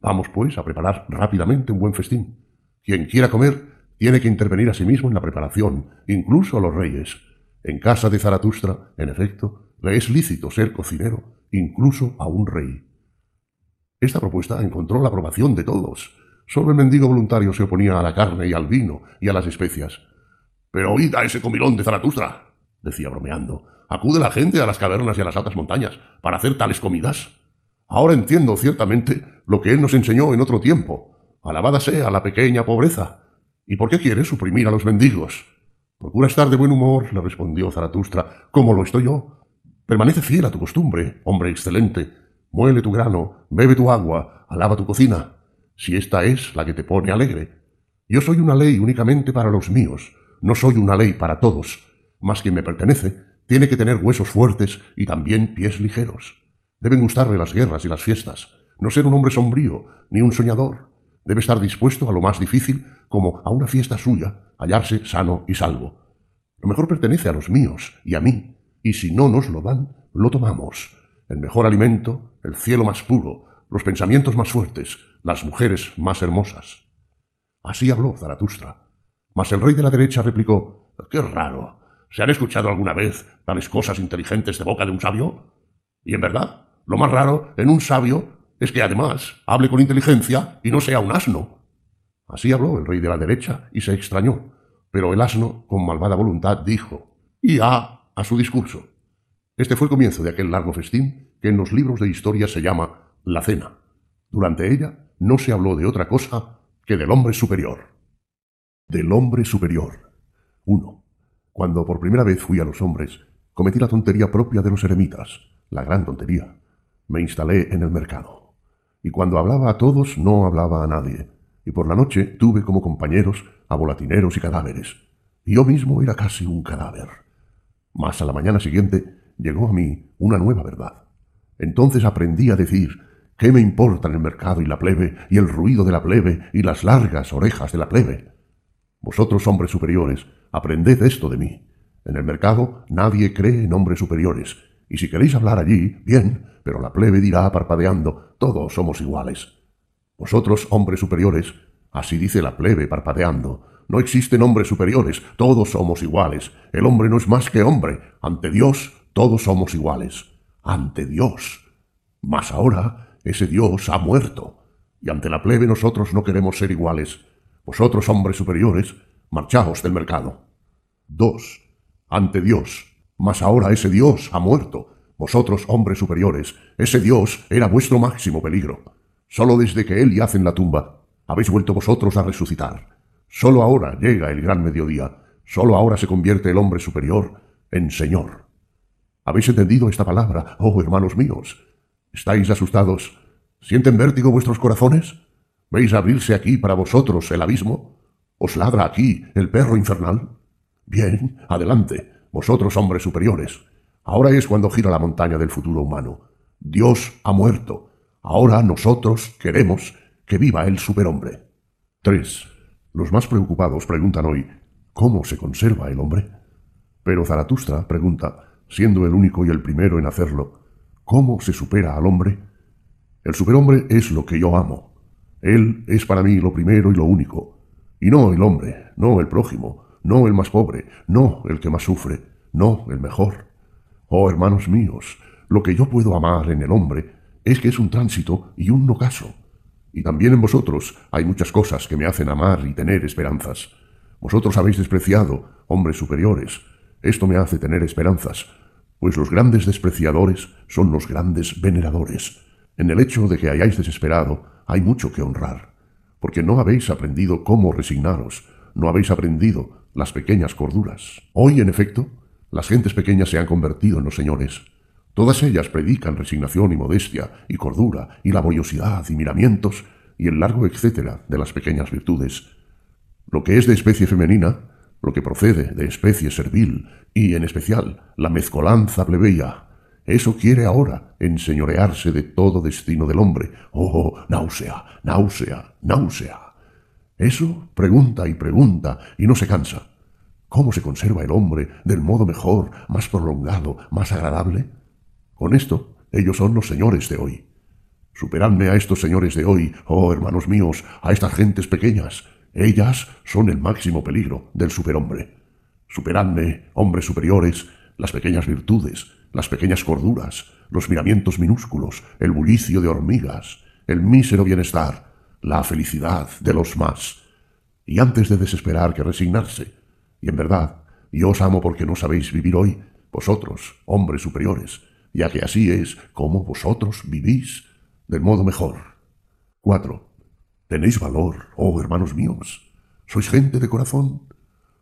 Vamos, pues, a preparar rápidamente un buen festín. Quien quiera comer tiene que intervenir a sí mismo en la preparación, incluso a los reyes. En casa de Zaratustra, en efecto, le es lícito ser cocinero, incluso a un rey. Esta propuesta encontró la aprobación de todos. Solo el mendigo voluntario se oponía a la carne y al vino y a las especias. Pero oíd a ese comilón de Zaratustra, decía bromeando. Acude la gente a las cavernas y a las altas montañas para hacer tales comidas. Ahora entiendo ciertamente lo que él nos enseñó en otro tiempo. Alabada sea la pequeña pobreza. ¿Y por qué quiere suprimir a los mendigos? Procura estar de buen humor, le respondió Zaratustra, como lo estoy yo. Permanece fiel a tu costumbre, hombre excelente. Muele tu grano, bebe tu agua, alaba tu cocina, si esta es la que te pone alegre. Yo soy una ley únicamente para los míos, no soy una ley para todos, mas quien me pertenece tiene que tener huesos fuertes y también pies ligeros. Deben gustarle las guerras y las fiestas, no ser un hombre sombrío, ni un soñador. Debe estar dispuesto a lo más difícil, como a una fiesta suya, hallarse sano y salvo. Lo mejor pertenece a los míos y a mí, y si no nos lo dan, lo tomamos. El mejor alimento, el cielo más puro, los pensamientos más fuertes, las mujeres más hermosas. Así habló Zaratustra. Mas el rey de la derecha replicó Qué raro. ¿Se han escuchado alguna vez tales cosas inteligentes de boca de un sabio? Y en verdad, lo más raro en un sabio es que además hable con inteligencia y no sea un asno. Así habló el rey de la derecha y se extrañó, pero el asno, con malvada voluntad, dijo y a a su discurso. Este fue el comienzo de aquel largo festín que en los libros de historia se llama la cena. Durante ella no se habló de otra cosa que del hombre superior. Del hombre superior. 1. Cuando por primera vez fui a los hombres, cometí la tontería propia de los eremitas, la gran tontería. Me instalé en el mercado. Y cuando hablaba a todos, no hablaba a nadie. Y por la noche tuve como compañeros a volatineros y cadáveres. Y yo mismo era casi un cadáver. Mas a la mañana siguiente llegó a mí una nueva verdad. Entonces aprendí a decir, ¿qué me importan el mercado y la plebe, y el ruido de la plebe, y las largas orejas de la plebe? Vosotros, hombres superiores, aprended esto de mí. En el mercado nadie cree en hombres superiores, y si queréis hablar allí, bien, pero la plebe dirá parpadeando, todos somos iguales. Vosotros, hombres superiores, así dice la plebe parpadeando, no existen hombres superiores, todos somos iguales. El hombre no es más que hombre. Ante Dios, todos somos iguales. Ante Dios. Mas ahora ese Dios ha muerto. Y ante la plebe nosotros no queremos ser iguales. Vosotros, hombres superiores, marchaos del mercado. 2. Ante Dios. Mas ahora ese Dios ha muerto. Vosotros, hombres superiores, ese Dios era vuestro máximo peligro. Solo desde que Él yace en la tumba, habéis vuelto vosotros a resucitar. Solo ahora llega el gran mediodía, solo ahora se convierte el hombre superior en Señor. ¿Habéis entendido esta palabra, oh hermanos míos? ¿Estáis asustados? ¿Sienten vértigo vuestros corazones? ¿Veis abrirse aquí para vosotros el abismo? ¿Os ladra aquí el perro infernal? Bien, adelante, vosotros hombres superiores. Ahora es cuando gira la montaña del futuro humano. Dios ha muerto. Ahora nosotros queremos que viva el superhombre. 3. Los más preocupados preguntan hoy, ¿cómo se conserva el hombre? Pero Zaratustra pregunta, siendo el único y el primero en hacerlo, ¿cómo se supera al hombre? El superhombre es lo que yo amo. Él es para mí lo primero y lo único. Y no el hombre, no el prójimo, no el más pobre, no el que más sufre, no el mejor. Oh hermanos míos, lo que yo puedo amar en el hombre es que es un tránsito y un ocaso. Y también en vosotros hay muchas cosas que me hacen amar y tener esperanzas. Vosotros habéis despreciado, hombres superiores. Esto me hace tener esperanzas, pues los grandes despreciadores son los grandes veneradores. En el hecho de que hayáis desesperado hay mucho que honrar, porque no habéis aprendido cómo resignaros, no habéis aprendido las pequeñas corduras. Hoy, en efecto, las gentes pequeñas se han convertido en los señores. Todas ellas predican resignación y modestia, y cordura, y laboriosidad, y miramientos, y el largo etcétera de las pequeñas virtudes. Lo que es de especie femenina, lo que procede de especie servil, y en especial la mezcolanza plebeya, eso quiere ahora enseñorearse de todo destino del hombre. Oh, náusea, náusea, náusea. Eso pregunta y pregunta y no se cansa. ¿Cómo se conserva el hombre del modo mejor, más prolongado, más agradable? Con esto, ellos son los señores de hoy. Superadme a estos señores de hoy, oh hermanos míos, a estas gentes pequeñas. Ellas son el máximo peligro del superhombre. Superadme, hombres superiores, las pequeñas virtudes, las pequeñas corduras, los miramientos minúsculos, el bullicio de hormigas, el mísero bienestar, la felicidad de los más. Y antes de desesperar que resignarse, y en verdad, yo os amo porque no sabéis vivir hoy, vosotros, hombres superiores, ya que así es como vosotros vivís, del modo mejor. 4. Tenéis valor, oh hermanos míos. Sois gente de corazón.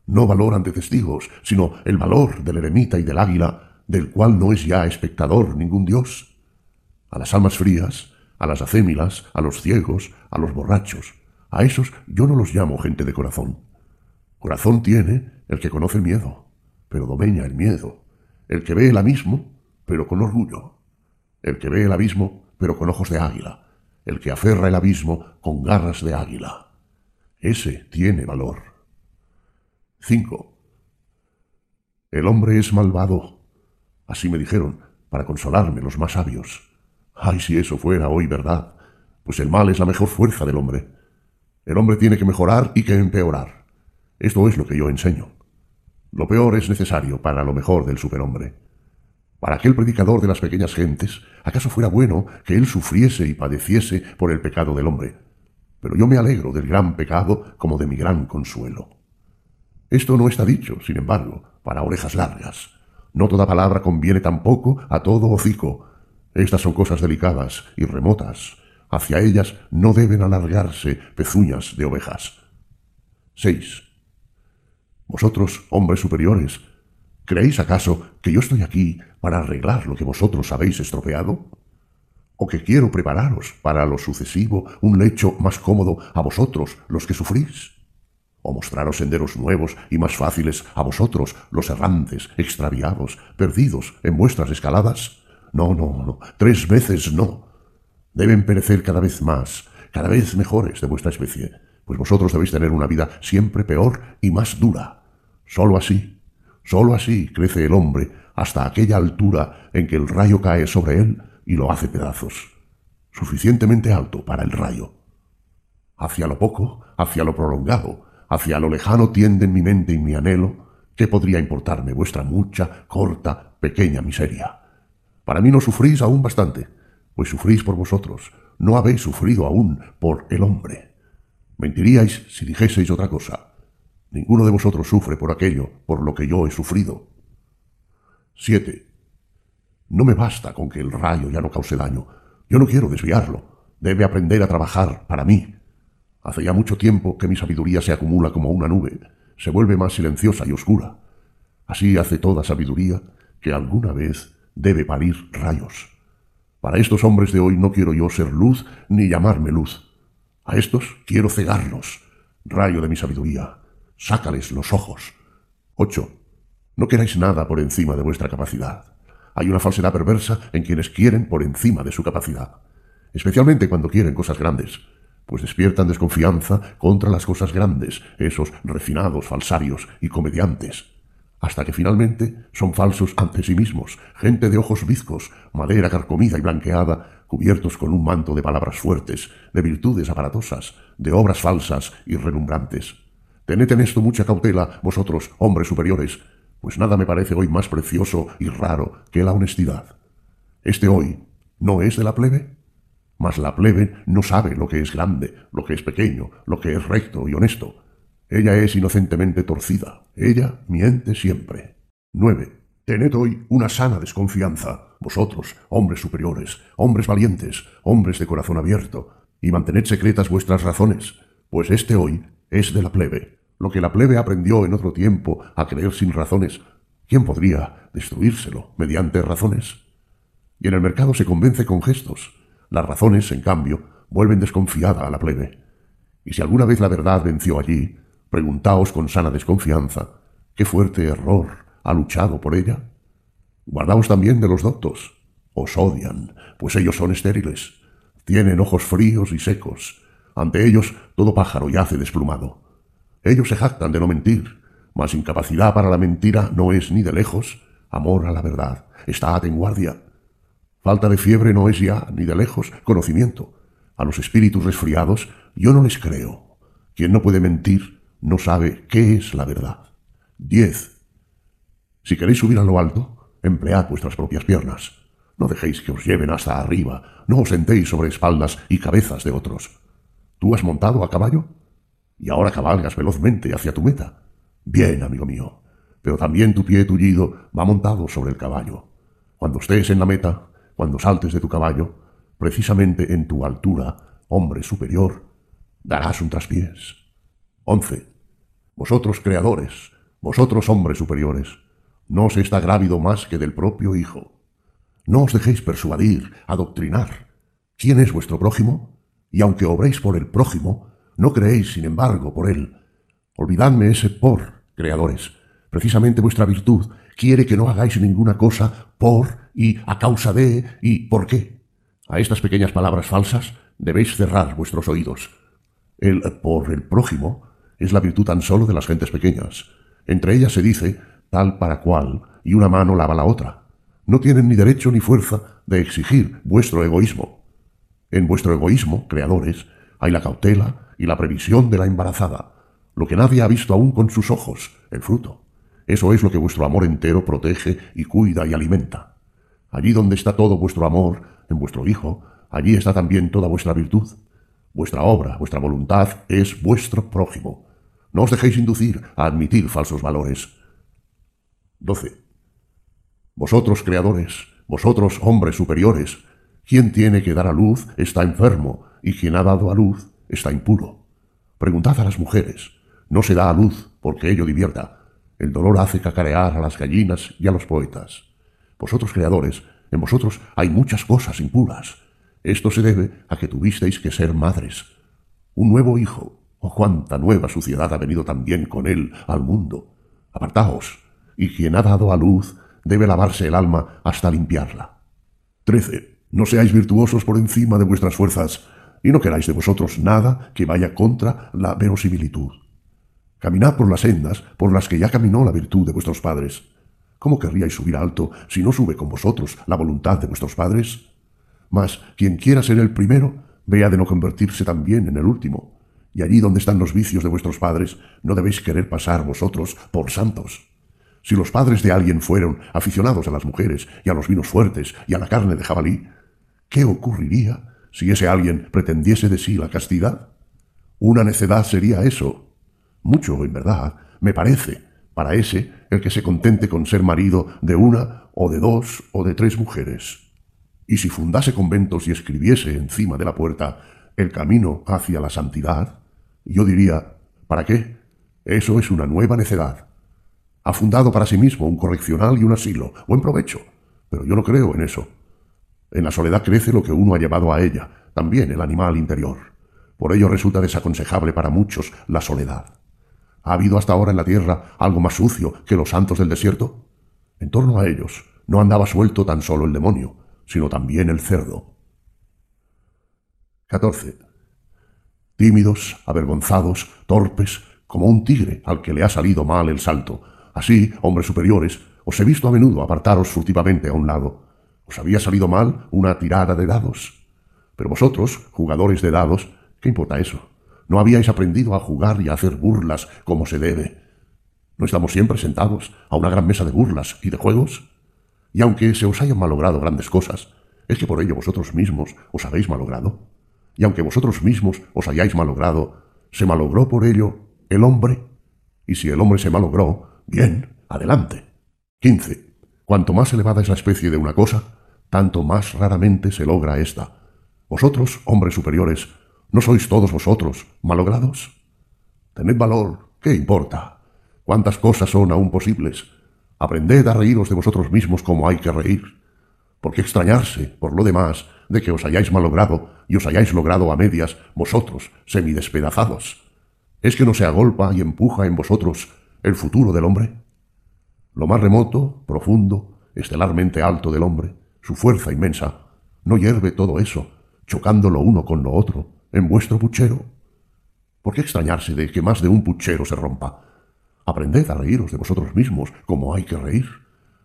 No valor ante testigos, sino el valor del eremita y del águila del cual no es ya espectador ningún dios. A las almas frías, a las acémilas, a los ciegos, a los borrachos, a esos yo no los llamo gente de corazón. Corazón tiene el que conoce el miedo, pero domeña el miedo, el que ve el abismo, pero con orgullo, el que ve el abismo, pero con ojos de águila, el que aferra el abismo con garras de águila. Ese tiene valor. 5. El hombre es malvado Así me dijeron, para consolarme los más sabios. Ay, si eso fuera hoy verdad, pues el mal es la mejor fuerza del hombre. El hombre tiene que mejorar y que empeorar. Esto es lo que yo enseño. Lo peor es necesario para lo mejor del superhombre. Para aquel predicador de las pequeñas gentes, ¿acaso fuera bueno que él sufriese y padeciese por el pecado del hombre? Pero yo me alegro del gran pecado como de mi gran consuelo. Esto no está dicho, sin embargo, para orejas largas. No toda palabra conviene tampoco a todo hocico. Estas son cosas delicadas y remotas. Hacia ellas no deben alargarse pezuñas de ovejas. 6. Vosotros, hombres superiores, ¿creéis acaso que yo estoy aquí para arreglar lo que vosotros habéis estropeado? ¿O que quiero prepararos para lo sucesivo un lecho más cómodo a vosotros los que sufrís? o mostraros senderos nuevos y más fáciles a vosotros, los errantes, extraviados, perdidos en vuestras escaladas? No, no, no, tres veces no. Deben perecer cada vez más, cada vez mejores de vuestra especie, pues vosotros debéis tener una vida siempre peor y más dura. Solo así, solo así crece el hombre hasta aquella altura en que el rayo cae sobre él y lo hace pedazos, suficientemente alto para el rayo. Hacia lo poco, hacia lo prolongado, hacia lo lejano tienden mi mente y mi anhelo, ¿qué podría importarme vuestra mucha, corta, pequeña miseria? Para mí no sufrís aún bastante, pues sufrís por vosotros, no habéis sufrido aún por el hombre. Mentiríais si dijeseis otra cosa. Ninguno de vosotros sufre por aquello por lo que yo he sufrido. 7. No me basta con que el rayo ya no cause daño. Yo no quiero desviarlo. Debe aprender a trabajar para mí, Hace ya mucho tiempo que mi sabiduría se acumula como una nube, se vuelve más silenciosa y oscura. Así hace toda sabiduría que alguna vez debe parir rayos. Para estos hombres de hoy no quiero yo ser luz ni llamarme luz. A estos quiero cegarlos. Rayo de mi sabiduría, sácales los ojos. 8. No queráis nada por encima de vuestra capacidad. Hay una falsedad perversa en quienes quieren por encima de su capacidad, especialmente cuando quieren cosas grandes. pues despiertan desconfianza contra las cosas grandes, esos refinados falsarios y comediantes, hasta que finalmente son falsos ante sí mismos, gente de ojos bizcos, madera carcomida y blanqueada, cubiertos con un manto de palabras fuertes, de virtudes aparatosas, de obras falsas y relumbrantes. Tened en esto mucha cautela, vosotros, hombres superiores, pues nada me parece hoy más precioso y raro que la honestidad. Este hoy no es de la plebe, mas la plebe no sabe lo que es grande, lo que es pequeño, lo que es recto y honesto. Ella es inocentemente torcida, ella miente siempre. 9. Tened hoy una sana desconfianza, vosotros, hombres superiores, hombres valientes, hombres de corazón abierto, y mantened secretas vuestras razones, pues este hoy es de la plebe. Lo que la plebe aprendió en otro tiempo a creer sin razones, ¿quién podría destruírselo mediante razones? Y en el mercado se convence con gestos. Las razones, en cambio, vuelven desconfiada a la plebe. Y si alguna vez la verdad venció allí, preguntaos con sana desconfianza, ¿qué fuerte error ha luchado por ella? Guardaos también de los doctos. Os odian, pues ellos son estériles. Tienen ojos fríos y secos. Ante ellos todo pájaro yace desplumado. Ellos se jactan de no mentir, mas incapacidad para la mentira no es ni de lejos amor a la verdad. Estad en guardia. Falta de fiebre no es ya, ni de lejos, conocimiento. A los espíritus resfriados yo no les creo. Quien no puede mentir no sabe qué es la verdad. 10. Si queréis subir a lo alto, emplead vuestras propias piernas. No dejéis que os lleven hasta arriba, no os sentéis sobre espaldas y cabezas de otros. ¿Tú has montado a caballo? Y ahora cabalgas velozmente hacia tu meta. Bien, amigo mío, pero también tu pie tullido va montado sobre el caballo. Cuando estés en la meta, cuando saltes de tu caballo, precisamente en tu altura, hombre superior, darás un traspiés. 11. Vosotros creadores, vosotros hombres superiores, no os está grávido más que del propio Hijo. No os dejéis persuadir, adoctrinar. ¿Quién es vuestro prójimo? Y aunque obréis por el prójimo, no creéis, sin embargo, por él. Olvidadme ese por, creadores. Precisamente vuestra virtud quiere que no hagáis ninguna cosa por y a causa de y por qué. A estas pequeñas palabras falsas debéis cerrar vuestros oídos. El por el prójimo es la virtud tan solo de las gentes pequeñas. Entre ellas se dice tal para cual y una mano lava la otra. No tienen ni derecho ni fuerza de exigir vuestro egoísmo. En vuestro egoísmo, creadores, hay la cautela, y la previsión de la embarazada, lo que nadie ha visto aún con sus ojos, el fruto. Eso es lo que vuestro amor entero protege y cuida y alimenta. Allí donde está todo vuestro amor, en vuestro Hijo, allí está también toda vuestra virtud. Vuestra obra, vuestra voluntad es vuestro prójimo. No os dejéis inducir a admitir falsos valores. 12. Vosotros, creadores, vosotros, hombres superiores, quien tiene que dar a luz está enfermo, y quien ha dado a luz está impuro. Preguntad a las mujeres. No se da a luz porque ello divierta. El dolor hace cacarear a las gallinas y a los poetas. Vosotros creadores, en vosotros hay muchas cosas impuras. Esto se debe a que tuvisteis que ser madres. Un nuevo hijo. Oh, cuánta nueva suciedad ha venido también con él al mundo. Apartaos, y quien ha dado a luz debe lavarse el alma hasta limpiarla. 13. No seáis virtuosos por encima de vuestras fuerzas, y no queráis de vosotros nada que vaya contra la verosimilitud. Caminad por las sendas por las que ya caminó la virtud de vuestros padres. ¿Cómo querríais subir alto si no sube con vosotros la voluntad de vuestros padres? Mas quien quiera ser el primero, vea de no convertirse también en el último. Y allí donde están los vicios de vuestros padres, no debéis querer pasar vosotros por santos. Si los padres de alguien fueron aficionados a las mujeres y a los vinos fuertes y a la carne de jabalí, ¿qué ocurriría si ese alguien pretendiese de sí la castidad? Una necedad sería eso. Mucho, en verdad, me parece, para ese el que se contente con ser marido de una o de dos o de tres mujeres. Y si fundase conventos y escribiese encima de la puerta el camino hacia la santidad, yo diría, ¿para qué? Eso es una nueva necedad. Ha fundado para sí mismo un correccional y un asilo. Buen provecho. Pero yo no creo en eso. En la soledad crece lo que uno ha llevado a ella, también el animal interior. Por ello resulta desaconsejable para muchos la soledad. ¿Ha habido hasta ahora en la tierra algo más sucio que los santos del desierto? En torno a ellos no andaba suelto tan solo el demonio, sino también el cerdo. 14. tímidos, avergonzados, torpes, como un tigre al que le ha salido mal el salto. Así, hombres superiores, os he visto a menudo apartaros furtivamente a un lado. Os había salido mal una tirada de dados. Pero vosotros, jugadores de dados, ¿qué importa eso? ¿No habíais aprendido a jugar y a hacer burlas como se debe? ¿No estamos siempre sentados a una gran mesa de burlas y de juegos? Y aunque se os hayan malogrado grandes cosas, ¿es que por ello vosotros mismos os habéis malogrado? Y aunque vosotros mismos os hayáis malogrado, ¿se malogró por ello el hombre? Y si el hombre se malogró, bien, adelante. 15. Cuanto más elevada es la especie de una cosa, tanto más raramente se logra ésta. Vosotros, hombres superiores, ¿no sois todos vosotros malogrados? Tened valor, ¿qué importa? ¿Cuántas cosas son aún posibles? Aprended a reíros de vosotros mismos como hay que reír. ¿Por qué extrañarse, por lo demás, de que os hayáis malogrado y os hayáis logrado a medias vosotros, semidespedazados? ¿Es que no se agolpa y empuja en vosotros el futuro del hombre? Lo más remoto, profundo, estelarmente alto del hombre, su fuerza inmensa, ¿no hierve todo eso, chocando lo uno con lo otro, en vuestro puchero? ¿Por qué extrañarse de que más de un puchero se rompa? Aprended a reíros de vosotros mismos como hay que reír.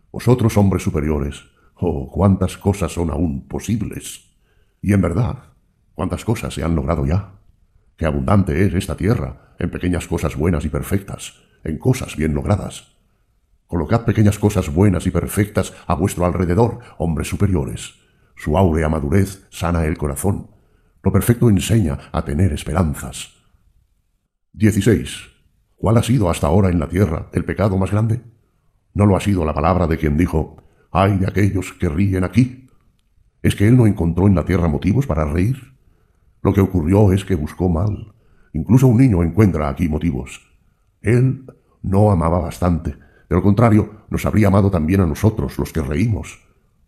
Vosotros, hombres superiores, oh, cuántas cosas son aún posibles. Y en verdad, cuántas cosas se han logrado ya. Qué abundante es esta tierra en pequeñas cosas buenas y perfectas, en cosas bien logradas. Colocad pequeñas cosas buenas y perfectas a vuestro alrededor, hombres superiores. Su áurea madurez sana el corazón. Lo perfecto enseña a tener esperanzas. 16. ¿Cuál ha sido hasta ahora en la tierra el pecado más grande? ¿No lo ha sido la palabra de quien dijo, ay de aquellos que ríen aquí? ¿Es que él no encontró en la tierra motivos para reír? Lo que ocurrió es que buscó mal. Incluso un niño encuentra aquí motivos. Él no amaba bastante. De lo contrario, nos habría amado también a nosotros, los que reímos.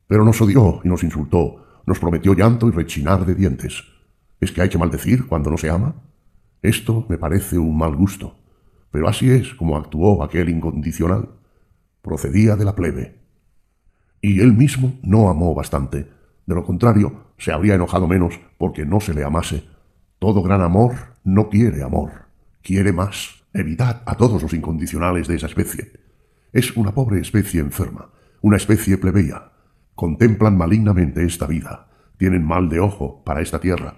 Pero nos odió y nos insultó, nos prometió llanto y rechinar de dientes. ¿Es que hay que maldecir cuando no se ama? Esto me parece un mal gusto. Pero así es como actuó aquel incondicional. Procedía de la plebe. Y él mismo no amó bastante. De lo contrario, se habría enojado menos porque no se le amase. Todo gran amor no quiere amor, quiere más. Evitad a todos los incondicionales de esa especie. Es una pobre especie enferma, una especie plebeya. Contemplan malignamente esta vida, tienen mal de ojo para esta tierra.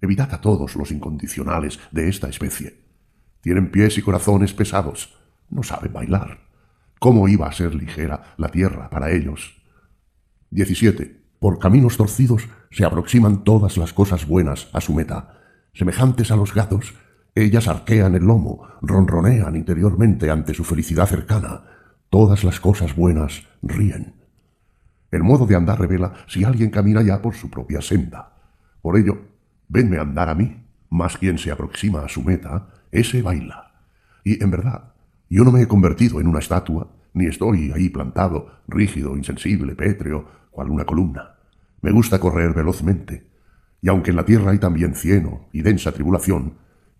Evitad a todos los incondicionales de esta especie. Tienen pies y corazones pesados. No saben bailar. ¿Cómo iba a ser ligera la tierra para ellos? 17. Por caminos torcidos se aproximan todas las cosas buenas a su meta. Semejantes a los gatos, ellas arquean el lomo, ronronean interiormente ante su felicidad cercana. Todas las cosas buenas ríen. El modo de andar revela si alguien camina ya por su propia senda. Por ello, venme andar a mí, más quien se aproxima a su meta, ese baila. Y en verdad, yo no me he convertido en una estatua, ni estoy ahí plantado, rígido, insensible, pétreo, cual una columna. Me gusta correr velozmente, y aunque en la tierra hay también cieno y densa tribulación,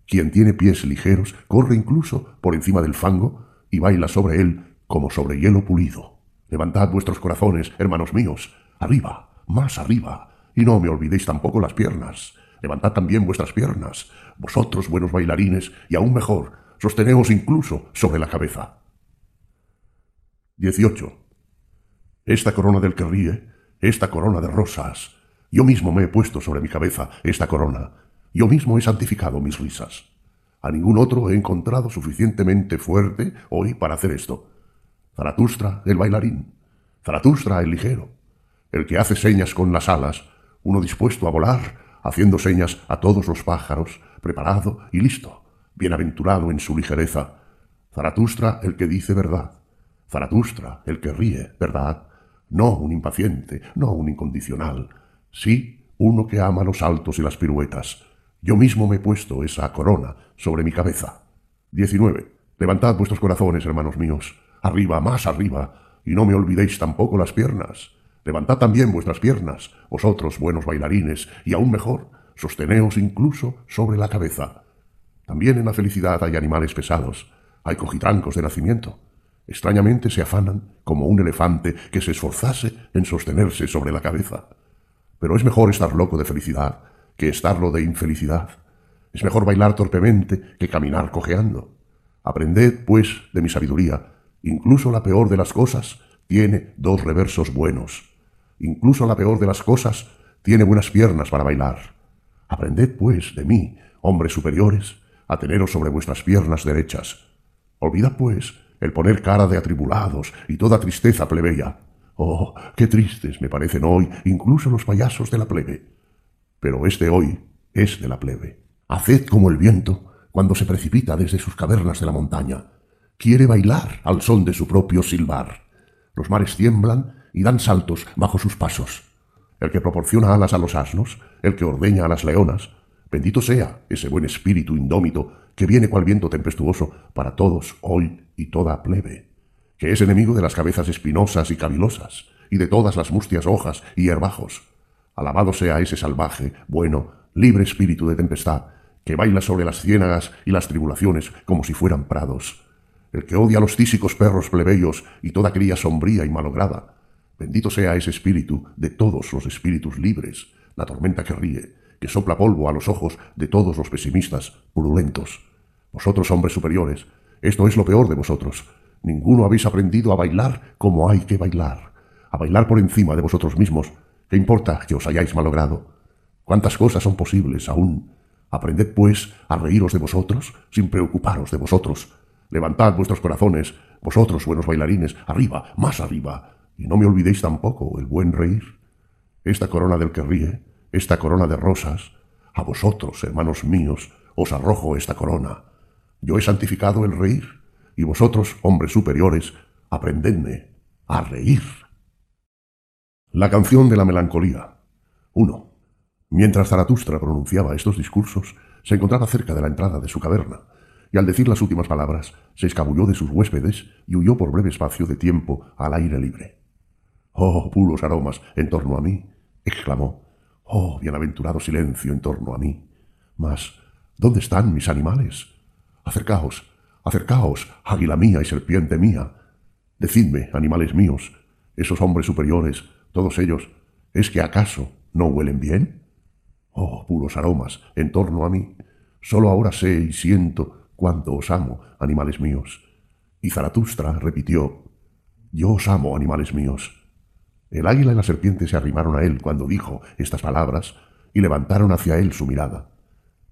quien tiene pies ligeros corre incluso por encima del fango y baila sobre él como sobre hielo pulido. Levantad vuestros corazones, hermanos míos, arriba, más arriba, y no me olvidéis tampoco las piernas, Levantad también vuestras piernas, vosotros buenos bailarines, y aún mejor, sosteneos incluso sobre la cabeza. 18. Esta corona del que ríe, esta corona de rosas, yo mismo me he puesto sobre mi cabeza esta corona, yo mismo he santificado mis risas. A ningún otro he encontrado suficientemente fuerte hoy para hacer esto. Zaratustra, el bailarín, Zaratustra, el ligero, el que hace señas con las alas, uno dispuesto a volar haciendo señas a todos los pájaros, preparado y listo, bienaventurado en su ligereza. Zaratustra el que dice verdad, Zaratustra el que ríe verdad, no un impaciente, no un incondicional, sí uno que ama los saltos y las piruetas. Yo mismo me he puesto esa corona sobre mi cabeza. 19. Levantad vuestros corazones, hermanos míos, arriba, más arriba, y no me olvidéis tampoco las piernas. Levantad también vuestras piernas, vosotros buenos bailarines, y aún mejor, sosteneos incluso sobre la cabeza. También en la felicidad hay animales pesados, hay cojitrancos de nacimiento. Extrañamente se afanan como un elefante que se esforzase en sostenerse sobre la cabeza. Pero es mejor estar loco de felicidad que estarlo de infelicidad. Es mejor bailar torpemente que caminar cojeando. Aprended, pues, de mi sabiduría. Incluso la peor de las cosas tiene dos reversos buenos. Incluso la peor de las cosas tiene buenas piernas para bailar. Aprended, pues, de mí, hombres superiores, a teneros sobre vuestras piernas derechas. Olvidad, pues, el poner cara de atribulados y toda tristeza plebeya. Oh, qué tristes me parecen hoy incluso los payasos de la plebe. Pero este hoy es de la plebe. Haced como el viento cuando se precipita desde sus cavernas de la montaña. Quiere bailar al son de su propio silbar. Los mares tiemblan y dan saltos bajo sus pasos. El que proporciona alas a los asnos, el que ordeña a las leonas, bendito sea ese buen espíritu indómito que viene cual viento tempestuoso para todos hoy y toda plebe, que es enemigo de las cabezas espinosas y cavilosas, y de todas las mustias hojas y herbajos. Alabado sea ese salvaje, bueno, libre espíritu de tempestad, que baila sobre las ciénagas y las tribulaciones como si fueran prados, el que odia a los tísicos perros plebeyos y toda cría sombría y malograda. Bendito sea ese espíritu de todos los espíritus libres, la tormenta que ríe, que sopla polvo a los ojos de todos los pesimistas, purulentos. Vosotros, hombres superiores, esto es lo peor de vosotros. Ninguno habéis aprendido a bailar como hay que bailar, a bailar por encima de vosotros mismos. ¿Qué importa que os hayáis malogrado? ¿Cuántas cosas son posibles aún? Aprended, pues, a reíros de vosotros sin preocuparos de vosotros. Levantad vuestros corazones, vosotros, buenos bailarines, arriba, más arriba, y no me olvidéis tampoco el buen reír. Esta corona del que ríe, esta corona de rosas, a vosotros, hermanos míos, os arrojo esta corona. Yo he santificado el reír, y vosotros, hombres superiores, aprendedme a reír. La canción de la melancolía. 1. Mientras Zaratustra pronunciaba estos discursos, se encontraba cerca de la entrada de su caverna, y al decir las últimas palabras, se escabulló de sus huéspedes y huyó por breve espacio de tiempo al aire libre. Oh, puros aromas en torno a mí, exclamó. Oh, bienaventurado silencio en torno a mí. Mas, ¿dónde están mis animales? Acercaos, acercaos, águila mía y serpiente mía. Decidme, animales míos, esos hombres superiores, todos ellos, ¿es que acaso no huelen bien? Oh, puros aromas, en torno a mí. Solo ahora sé y siento cuánto os amo, animales míos. Y Zaratustra repitió, Yo os amo, animales míos. El águila y la serpiente se arrimaron a él cuando dijo estas palabras y levantaron hacia él su mirada.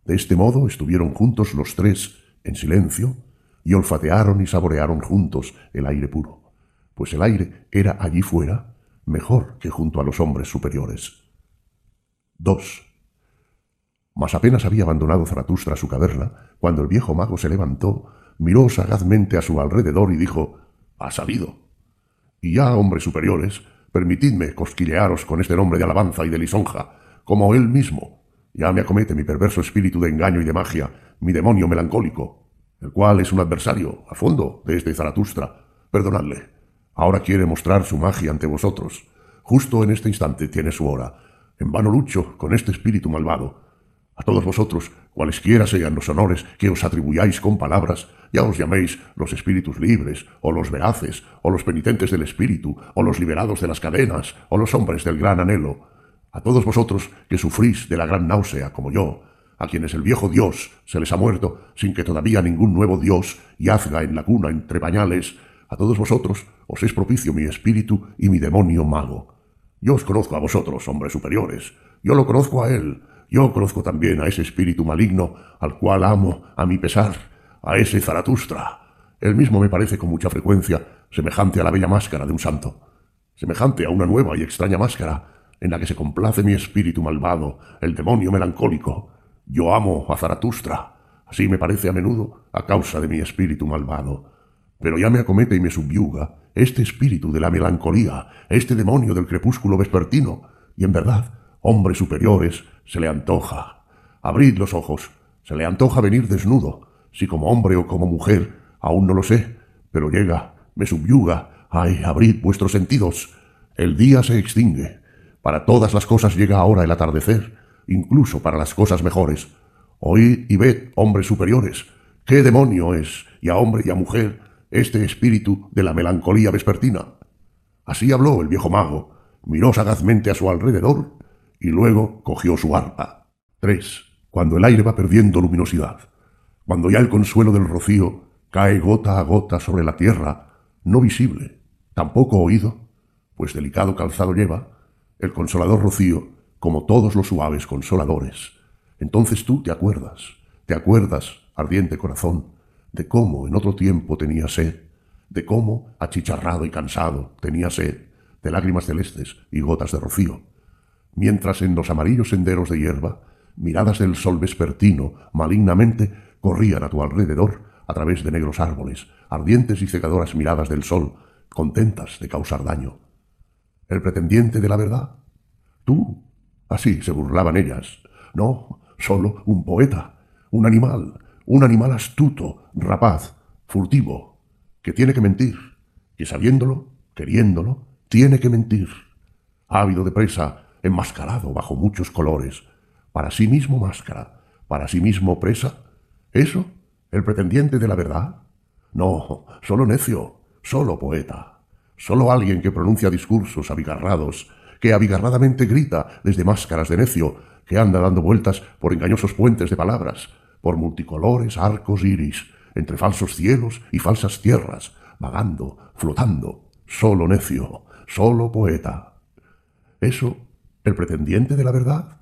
De este modo estuvieron juntos los tres, en silencio, y olfatearon y saborearon juntos el aire puro, pues el aire era allí fuera mejor que junto a los hombres superiores. 2. Mas apenas había abandonado Zaratustra su caverna, cuando el viejo mago se levantó, miró sagazmente a su alrededor y dijo Ha salido. Y ya, hombres superiores, permitidme cosquillearos con este nombre de alabanza y de lisonja, como él mismo. Ya me acomete mi perverso espíritu de engaño y de magia, mi demonio melancólico, el cual es un adversario, a fondo, de este Zaratustra. Perdonadle. Ahora quiere mostrar su magia ante vosotros. Justo en este instante tiene su hora. En vano lucho con este espíritu malvado a todos vosotros, cualesquiera sean los honores que os atribuyáis con palabras, ya os llaméis los espíritus libres, o los veraces, o los penitentes del espíritu, o los liberados de las cadenas, o los hombres del gran anhelo. A todos vosotros que sufrís de la gran náusea, como yo, a quienes el viejo Dios se les ha muerto sin que todavía ningún nuevo Dios yazga en la cuna entre pañales, a todos vosotros os es propicio mi espíritu y mi demonio mago. Yo os conozco a vosotros, hombres superiores, yo lo conozco a él, yo conozco también a ese espíritu maligno al cual amo a mi pesar, a ese Zaratustra. Él mismo me parece con mucha frecuencia semejante a la bella máscara de un santo, semejante a una nueva y extraña máscara en la que se complace mi espíritu malvado, el demonio melancólico. Yo amo a Zaratustra, así me parece a menudo a causa de mi espíritu malvado. Pero ya me acomete y me subyuga este espíritu de la melancolía, este demonio del crepúsculo vespertino, y en verdad hombres superiores, se le antoja. Abrid los ojos, se le antoja venir desnudo, si como hombre o como mujer, aún no lo sé, pero llega, me subyuga, ay, abrid vuestros sentidos. El día se extingue. Para todas las cosas llega ahora el atardecer, incluso para las cosas mejores. Oíd y ved, hombres superiores, qué demonio es, y a hombre y a mujer, este espíritu de la melancolía vespertina. Así habló el viejo mago, miró sagazmente a su alrededor y luego cogió su arpa. Tres, cuando el aire va perdiendo luminosidad, cuando ya el consuelo del rocío cae gota a gota sobre la tierra, no visible, tampoco oído, pues delicado calzado lleva, el consolador rocío, como todos los suaves consoladores. Entonces tú te acuerdas, te acuerdas, ardiente corazón, de cómo en otro tiempo tenía sed, de cómo, achicharrado y cansado, tenía sed, de lágrimas celestes y gotas de rocío, mientras en los amarillos senderos de hierba, miradas del sol vespertino malignamente corrían a tu alrededor a través de negros árboles, ardientes y cegadoras miradas del sol, contentas de causar daño. ¿El pretendiente de la verdad? Tú. Así se burlaban ellas. No, solo un poeta, un animal, un animal astuto, rapaz, furtivo, que tiene que mentir, que sabiéndolo, queriéndolo, tiene que mentir. Ávido de presa, enmascarado bajo muchos colores, para sí mismo máscara, para sí mismo presa. ¿Eso? ¿El pretendiente de la verdad? No, solo necio, solo poeta, solo alguien que pronuncia discursos abigarrados, que abigarradamente grita desde máscaras de necio, que anda dando vueltas por engañosos puentes de palabras, por multicolores arcos iris, entre falsos cielos y falsas tierras, vagando, flotando, solo necio, solo poeta. ¿Eso, el pretendiente de la verdad?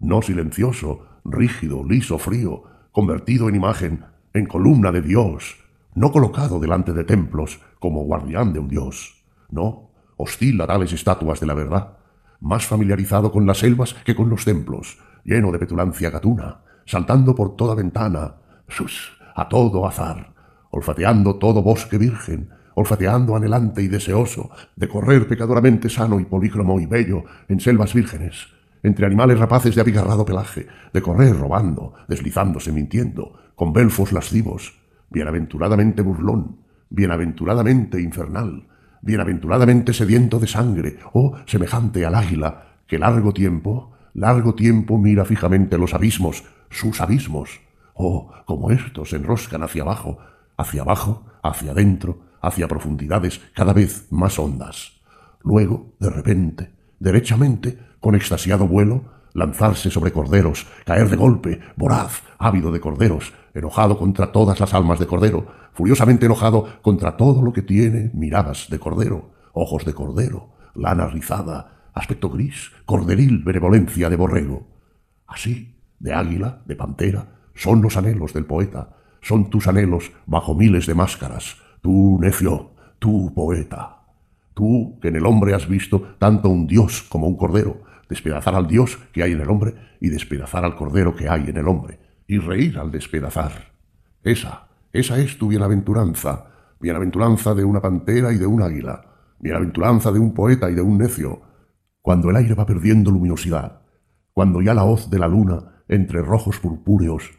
No silencioso, rígido, liso, frío, convertido en imagen, en columna de Dios, no colocado delante de templos como guardián de un Dios, no, hostil a tales estatuas de la verdad, más familiarizado con las selvas que con los templos, lleno de petulancia gatuna, saltando por toda ventana, sus, a todo azar, olfateando todo bosque virgen, olfateando anhelante y deseoso de correr pecadoramente sano y polícromo y bello en selvas vírgenes, entre animales rapaces de abigarrado pelaje, de correr robando, deslizándose mintiendo, con belfos lascivos, bienaventuradamente burlón, bienaventuradamente infernal, bienaventuradamente sediento de sangre, o semejante al águila, que largo tiempo, largo tiempo mira fijamente los abismos, sus abismos, o como éstos se enroscan hacia abajo, hacia abajo, hacia adentro, hacia profundidades cada vez más hondas. Luego, de repente, derechamente, con extasiado vuelo, lanzarse sobre corderos, caer de golpe, voraz, ávido de corderos, enojado contra todas las almas de cordero, furiosamente enojado contra todo lo que tiene miradas de cordero, ojos de cordero, lana rizada, aspecto gris, corderil benevolencia de borrego. Así, de águila, de pantera, son los anhelos del poeta, son tus anhelos bajo miles de máscaras, tú necio, tú poeta, tú que en el hombre has visto tanto un dios como un cordero, despedazar al dios que hay en el hombre y despedazar al cordero que hay en el hombre, y reír al despedazar. Esa, esa es tu bienaventuranza, bienaventuranza de una pantera y de un águila, bienaventuranza de un poeta y de un necio, cuando el aire va perdiendo luminosidad, cuando ya la hoz de la luna, entre rojos purpúreos,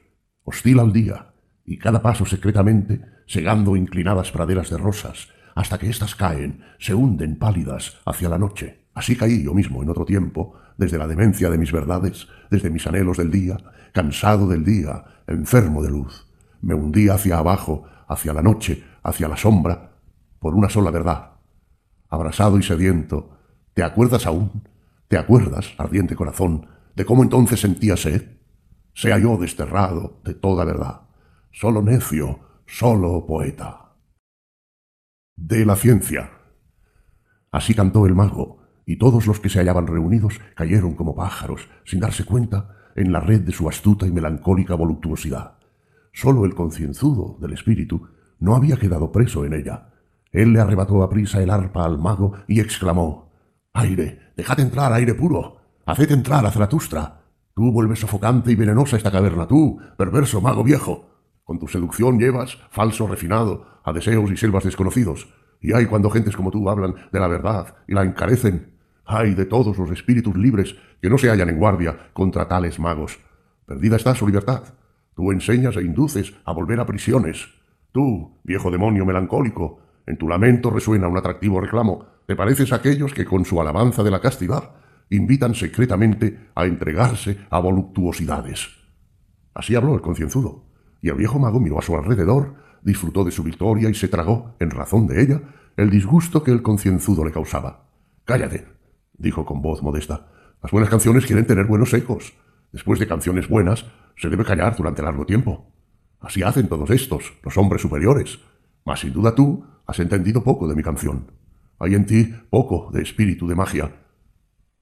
oscila al día, y cada paso secretamente segando inclinadas praderas de rosas, hasta que éstas caen, se hunden pálidas hacia la noche. Así caí yo mismo en otro tiempo, desde la demencia de mis verdades, desde mis anhelos del día, cansado del día, enfermo de luz. Me hundí hacia abajo, hacia la noche, hacia la sombra, por una sola verdad. Abrasado y sediento, ¿te acuerdas aún? ¿Te acuerdas, ardiente corazón, de cómo entonces sentía sed? Sea yo desterrado de toda verdad, solo necio, solo poeta. De la ciencia. Así cantó el mago, y todos los que se hallaban reunidos cayeron como pájaros, sin darse cuenta, en la red de su astuta y melancólica voluptuosidad. Sólo el concienzudo del espíritu no había quedado preso en ella. Él le arrebató a prisa el arpa al mago y exclamó Aire, dejad entrar aire puro, haced entrar a Zaratustra. Tú vuelves sofocante y venenosa esta caverna, tú, perverso mago viejo. Con tu seducción llevas, falso refinado, a deseos y selvas desconocidos. Y hay cuando gentes como tú hablan de la verdad y la encarecen. Ay de todos los espíritus libres que no se hallan en guardia contra tales magos. Perdida está su libertad. Tú enseñas e induces a volver a prisiones. Tú, viejo demonio melancólico, en tu lamento resuena un atractivo reclamo. Te pareces a aquellos que con su alabanza de la castidad invitan secretamente a entregarse a voluptuosidades. Así habló el concienzudo, y el viejo mago miró a su alrededor, disfrutó de su victoria y se tragó, en razón de ella, el disgusto que el concienzudo le causaba. Cállate, dijo con voz modesta. Las buenas canciones quieren tener buenos ecos. Después de canciones buenas, se debe callar durante largo tiempo. Así hacen todos estos, los hombres superiores. Mas sin duda tú has entendido poco de mi canción. Hay en ti poco de espíritu de magia.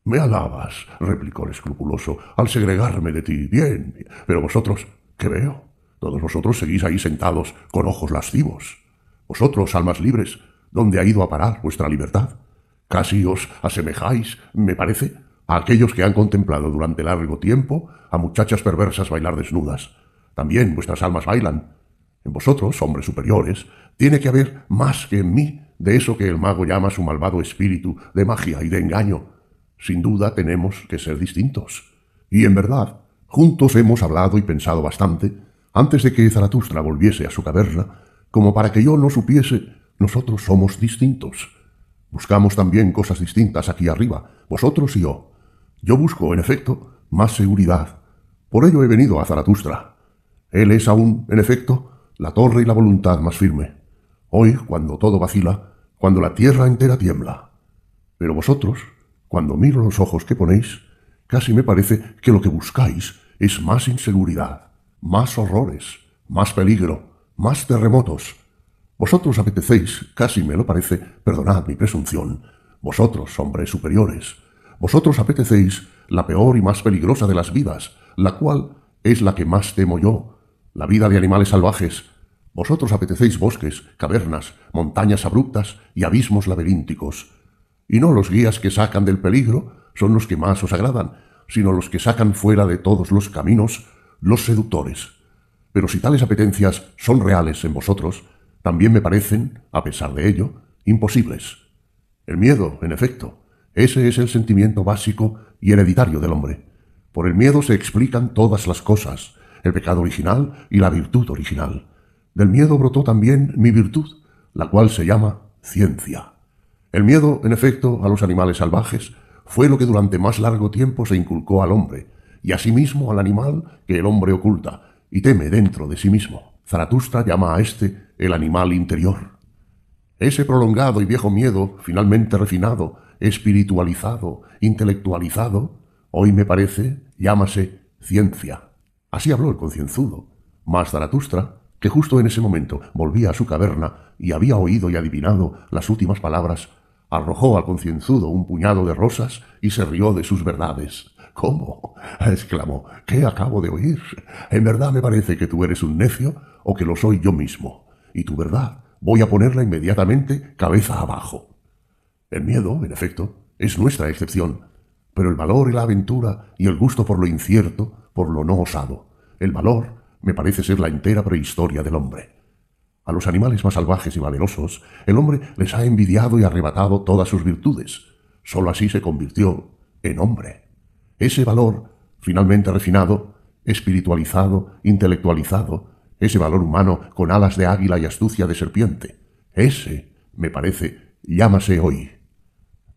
Me alabas, replicó el escrupuloso, al segregarme de ti. Bien, pero vosotros, ¿qué veo? Todos vosotros seguís ahí sentados con ojos lascivos. Vosotros, almas libres, ¿dónde ha ido a parar vuestra libertad? Casi os asemejáis, me parece, a aquellos que han contemplado durante largo tiempo a muchachas perversas bailar desnudas. También vuestras almas bailan. En vosotros, hombres superiores, tiene que haber más que en mí de eso que el mago llama su malvado espíritu de magia y de engaño. Sin duda tenemos que ser distintos. Y en verdad, juntos hemos hablado y pensado bastante antes de que Zaratustra volviese a su caverna, como para que yo no supiese, nosotros somos distintos. Buscamos también cosas distintas aquí arriba, vosotros y yo. Yo busco, en efecto, más seguridad. Por ello he venido a Zaratustra. Él es aún, en efecto, la torre y la voluntad más firme. Hoy, cuando todo vacila, cuando la tierra entera tiembla. Pero vosotros, cuando miro los ojos que ponéis, casi me parece que lo que buscáis es más inseguridad, más horrores, más peligro, más terremotos. Vosotros apetecéis, casi me lo parece, perdonad mi presunción, vosotros, hombres superiores, vosotros apetecéis la peor y más peligrosa de las vidas, la cual es la que más temo yo, la vida de animales salvajes. Vosotros apetecéis bosques, cavernas, montañas abruptas y abismos laberínticos. Y no los guías que sacan del peligro son los que más os agradan, sino los que sacan fuera de todos los caminos los seductores. Pero si tales apetencias son reales en vosotros, también me parecen, a pesar de ello, imposibles. El miedo, en efecto, ese es el sentimiento básico y hereditario del hombre. Por el miedo se explican todas las cosas, el pecado original y la virtud original. Del miedo brotó también mi virtud, la cual se llama ciencia. El miedo, en efecto, a los animales salvajes fue lo que durante más largo tiempo se inculcó al hombre, y asimismo al animal que el hombre oculta y teme dentro de sí mismo. Zaratustra llama a éste el animal interior. Ese prolongado y viejo miedo, finalmente refinado, espiritualizado, intelectualizado, hoy me parece, llámase ciencia. Así habló el concienzudo. Mas Zaratustra, que justo en ese momento volvía a su caverna y había oído y adivinado las últimas palabras, arrojó al concienzudo un puñado de rosas y se rió de sus verdades. ¿Cómo? exclamó. ¿Qué acabo de oír? En verdad me parece que tú eres un necio o que lo soy yo mismo. Y tu verdad voy a ponerla inmediatamente cabeza abajo. El miedo, en efecto, es nuestra excepción, pero el valor y la aventura y el gusto por lo incierto, por lo no osado, el valor me parece ser la entera prehistoria del hombre. A los animales más salvajes y valerosos, el hombre les ha envidiado y arrebatado todas sus virtudes. Sólo así se convirtió en hombre. Ese valor, finalmente refinado, espiritualizado, intelectualizado, ese valor humano con alas de águila y astucia de serpiente, ese, me parece, llámase hoy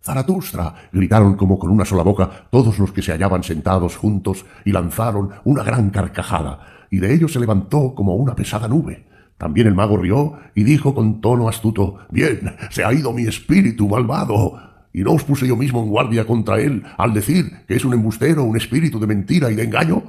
Zaratustra. gritaron como con una sola boca todos los que se hallaban sentados juntos y lanzaron una gran carcajada, y de ellos se levantó como una pesada nube. También el mago rió y dijo con tono astuto Bien, se ha ido mi espíritu malvado. ¿Y no os puse yo mismo en guardia contra él al decir que es un embustero, un espíritu de mentira y de engaño?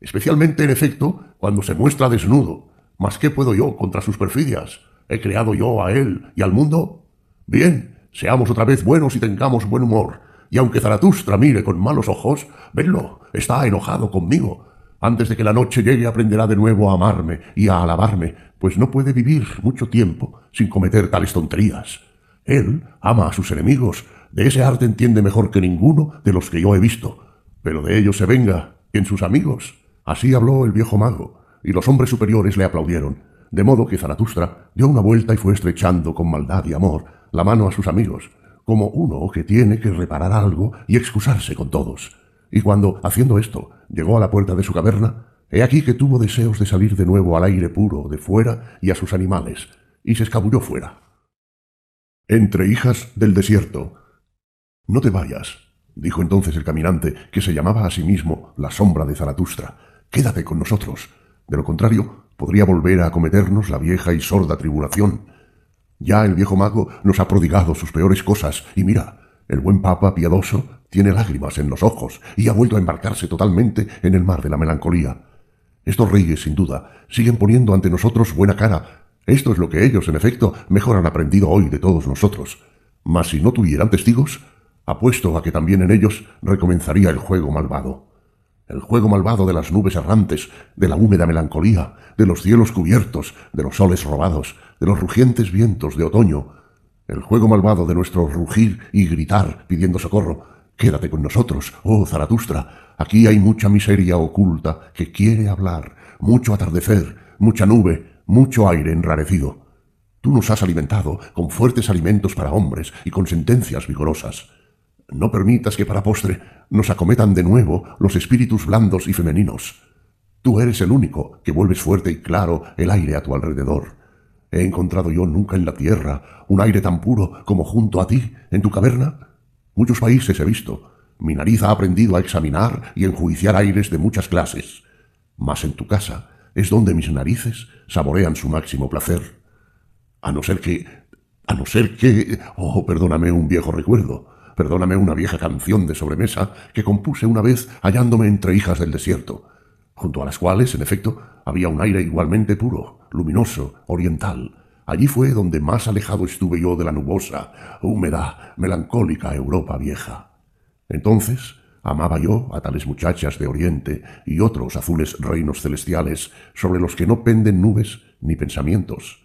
Especialmente, en efecto, cuando se muestra desnudo. ¿Mas qué puedo yo contra sus perfidias? ¿He creado yo a él y al mundo? Bien, Seamos otra vez buenos y tengamos buen humor. Y aunque Zaratustra mire con malos ojos, venlo, está enojado conmigo. Antes de que la noche llegue aprenderá de nuevo a amarme y a alabarme, pues no puede vivir mucho tiempo sin cometer tales tonterías. Él ama a sus enemigos, de ese arte entiende mejor que ninguno de los que yo he visto, pero de ellos se venga, en sus amigos. Así habló el viejo mago, y los hombres superiores le aplaudieron, de modo que Zaratustra dio una vuelta y fue estrechando con maldad y amor la mano a sus amigos, como uno que tiene que reparar algo y excusarse con todos. Y cuando, haciendo esto, llegó a la puerta de su caverna, he aquí que tuvo deseos de salir de nuevo al aire puro de fuera y a sus animales, y se escabulló fuera. Entre hijas del desierto. No te vayas, dijo entonces el caminante, que se llamaba a sí mismo la sombra de Zaratustra. Quédate con nosotros. De lo contrario, podría volver a acometernos la vieja y sorda tribulación, ya el viejo mago nos ha prodigado sus peores cosas, y mira, el buen papa piadoso tiene lágrimas en los ojos y ha vuelto a embarcarse totalmente en el mar de la melancolía. Estos reyes, sin duda, siguen poniendo ante nosotros buena cara. Esto es lo que ellos, en efecto, mejor han aprendido hoy de todos nosotros. Mas si no tuvieran testigos, apuesto a que también en ellos recomenzaría el juego malvado. El juego malvado de las nubes errantes, de la húmeda melancolía, de los cielos cubiertos, de los soles robados, de los rugientes vientos de otoño, el juego malvado de nuestro rugir y gritar pidiendo socorro. Quédate con nosotros, oh Zaratustra. Aquí hay mucha miseria oculta que quiere hablar, mucho atardecer, mucha nube, mucho aire enrarecido. Tú nos has alimentado con fuertes alimentos para hombres y con sentencias vigorosas. No permitas que para postre nos acometan de nuevo los espíritus blandos y femeninos. Tú eres el único que vuelves fuerte y claro el aire a tu alrededor. ¿He encontrado yo nunca en la tierra un aire tan puro como junto a ti, en tu caverna? Muchos países he visto. Mi nariz ha aprendido a examinar y enjuiciar aires de muchas clases. Mas en tu casa es donde mis narices saborean su máximo placer. A no ser que... a no ser que... oh, perdóname un viejo recuerdo. Perdóname una vieja canción de sobremesa que compuse una vez hallándome entre hijas del desierto junto a las cuales, en efecto, había un aire igualmente puro, luminoso, oriental. Allí fue donde más alejado estuve yo de la nubosa, húmeda, melancólica Europa vieja. Entonces amaba yo a tales muchachas de Oriente y otros azules reinos celestiales sobre los que no penden nubes ni pensamientos.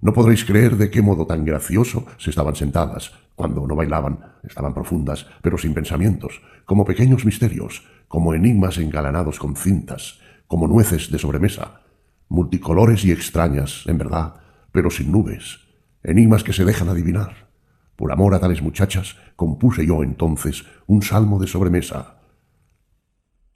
No podréis creer de qué modo tan gracioso se estaban sentadas, cuando no bailaban, estaban profundas, pero sin pensamientos, como pequeños misterios, como enigmas engalanados con cintas, como nueces de sobremesa, multicolores y extrañas, en verdad, pero sin nubes, enigmas que se dejan adivinar. Por amor a tales muchachas, compuse yo entonces un salmo de sobremesa.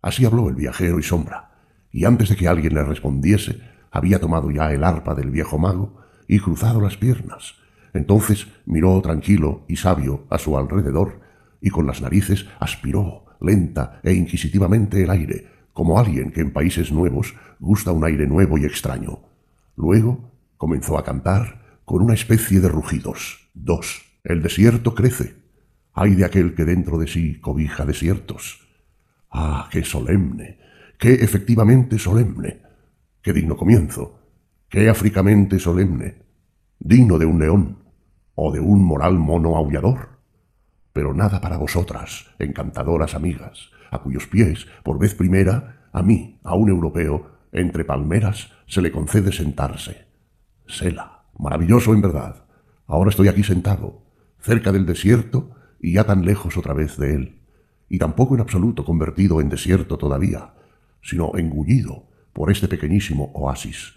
Así habló el viajero y sombra, y antes de que alguien le respondiese, había tomado ya el arpa del viejo mago y cruzado las piernas. Entonces miró tranquilo y sabio a su alrededor, y con las narices aspiró lenta e inquisitivamente el aire, como alguien que en países nuevos gusta un aire nuevo y extraño. Luego comenzó a cantar con una especie de rugidos. Dos. El desierto crece. Hay de aquel que dentro de sí cobija desiertos. Ah, qué solemne, qué efectivamente solemne, qué digno comienzo, qué africamente solemne, digno de un león o de un moral mono aullador pero nada para vosotras, encantadoras amigas, a cuyos pies, por vez primera, a mí, a un europeo, entre palmeras, se le concede sentarse. Sela, maravilloso en verdad. Ahora estoy aquí sentado, cerca del desierto y ya tan lejos otra vez de él, y tampoco en absoluto convertido en desierto todavía, sino engullido por este pequeñísimo oasis.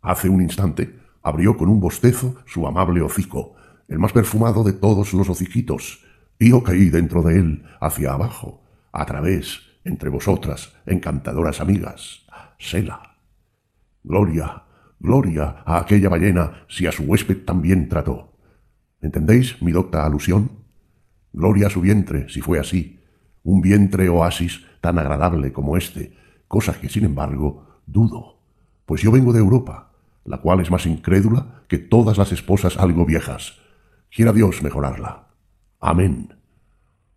Hace un instante abrió con un bostezo su amable hocico, el más perfumado de todos los hociquitos, y yo caí dentro de él, hacia abajo, a través, entre vosotras, encantadoras amigas, Sela. Gloria, gloria a aquella ballena si a su huésped también trató. ¿Entendéis mi docta alusión? Gloria a su vientre, si fue así, un vientre oasis tan agradable como este, cosa que, sin embargo, dudo, pues yo vengo de Europa, la cual es más incrédula que todas las esposas algo viejas. Quiera Dios mejorarla. Amén.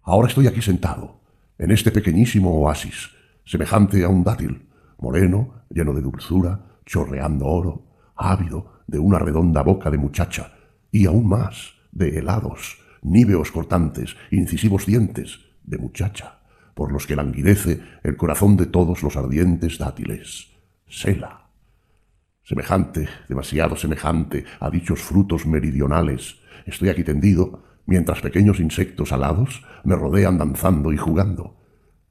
Ahora estoy aquí sentado, en este pequeñísimo oasis, semejante a un dátil, moreno, lleno de dulzura, chorreando oro, ávido de una redonda boca de muchacha, y aún más, de helados, níveos cortantes, incisivos dientes, de muchacha, por los que languidece el corazón de todos los ardientes dátiles. Sela. Semejante, demasiado semejante a dichos frutos meridionales, estoy aquí tendido mientras pequeños insectos alados me rodean danzando y jugando,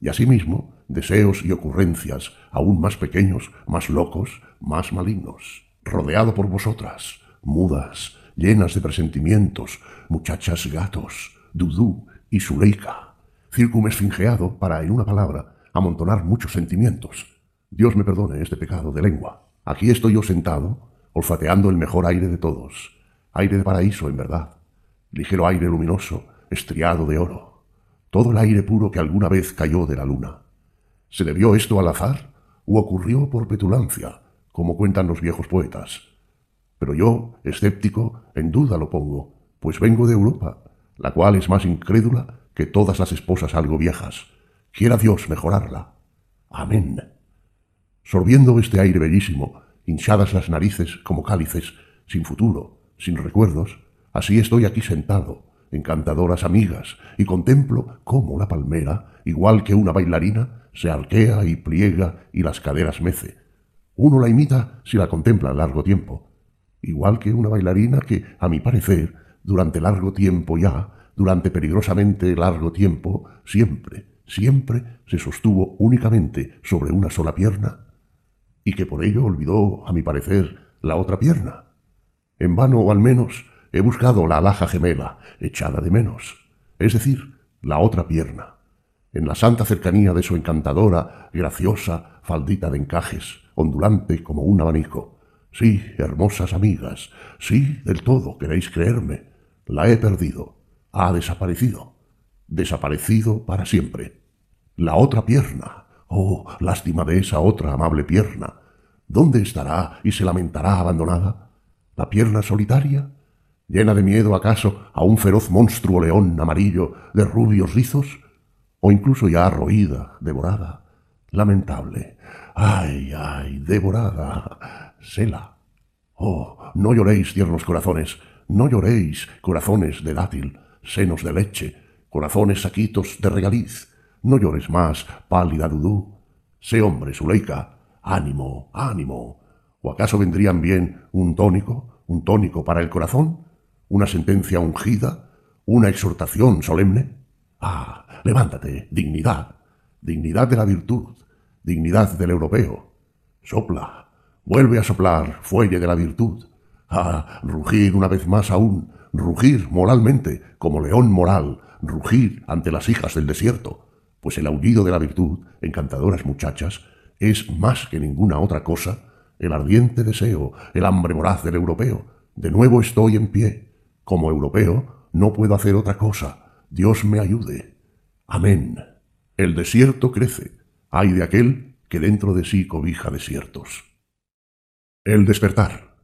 y asimismo deseos y ocurrencias aún más pequeños, más locos, más malignos, rodeado por vosotras, mudas, llenas de presentimientos, muchachas gatos, Dudú y Suleika, esfingeado para, en una palabra, amontonar muchos sentimientos. Dios me perdone este pecado de lengua. Aquí estoy yo sentado, olfateando el mejor aire de todos, aire de paraíso en verdad, ligero aire luminoso, estriado de oro, todo el aire puro que alguna vez cayó de la luna. ¿Se debió esto al azar o ocurrió por petulancia, como cuentan los viejos poetas? Pero yo, escéptico, en duda lo pongo, pues vengo de Europa, la cual es más incrédula que todas las esposas algo viejas. Quiera Dios mejorarla. Amén. sorbiendo este aire bellísimo, hinchadas las narices como cálices, sin futuro, sin recuerdos, así estoy aquí sentado, encantadoras amigas, y contemplo cómo la palmera, igual que una bailarina, se arquea y pliega y las caderas mece. Uno la imita si la contempla largo tiempo, igual que una bailarina que, a mi parecer, durante largo tiempo ya, durante peligrosamente largo tiempo, siempre, siempre se sostuvo únicamente sobre una sola pierna, y que por ello olvidó, a mi parecer, la otra pierna. En vano, o al menos, he buscado la alhaja gemela, echada de menos, es decir, la otra pierna, en la santa cercanía de su encantadora, graciosa faldita de encajes, ondulante como un abanico. Sí, hermosas amigas, sí, del todo, queréis creerme, la he perdido, ha desaparecido, desaparecido para siempre. La otra pierna, oh, lástima de esa otra amable pierna, ¿dónde estará y se lamentará abandonada? ¿La pierna solitaria? ¿Llena de miedo acaso a un feroz monstruo león amarillo de rubios rizos? ¿O incluso ya roída, devorada? Lamentable. Ay, ay, devorada. Sela. Oh, no lloréis, tiernos corazones, no lloréis, corazones de dátil, senos de leche, corazones saquitos de regaliz. No llores más, pálida Dudú. Sé hombre, Zuleika. Ánimo, ánimo. ¿O acaso vendrían bien un tónico, un tónico para el corazón? Una sentencia ungida, una exhortación solemne. Ah, levántate, dignidad, dignidad de la virtud, dignidad del europeo. Sopla, vuelve a soplar, fuelle de la virtud. Ah, rugir una vez más aún, rugir moralmente, como león moral, rugir ante las hijas del desierto, pues el aullido de la virtud, encantadoras muchachas, es más que ninguna otra cosa el ardiente deseo, el hambre moraz del europeo. De nuevo estoy en pie, como europeo, no puedo hacer otra cosa. Dios me ayude. Amén. El desierto crece. Hay de aquel que dentro de sí cobija desiertos. El despertar.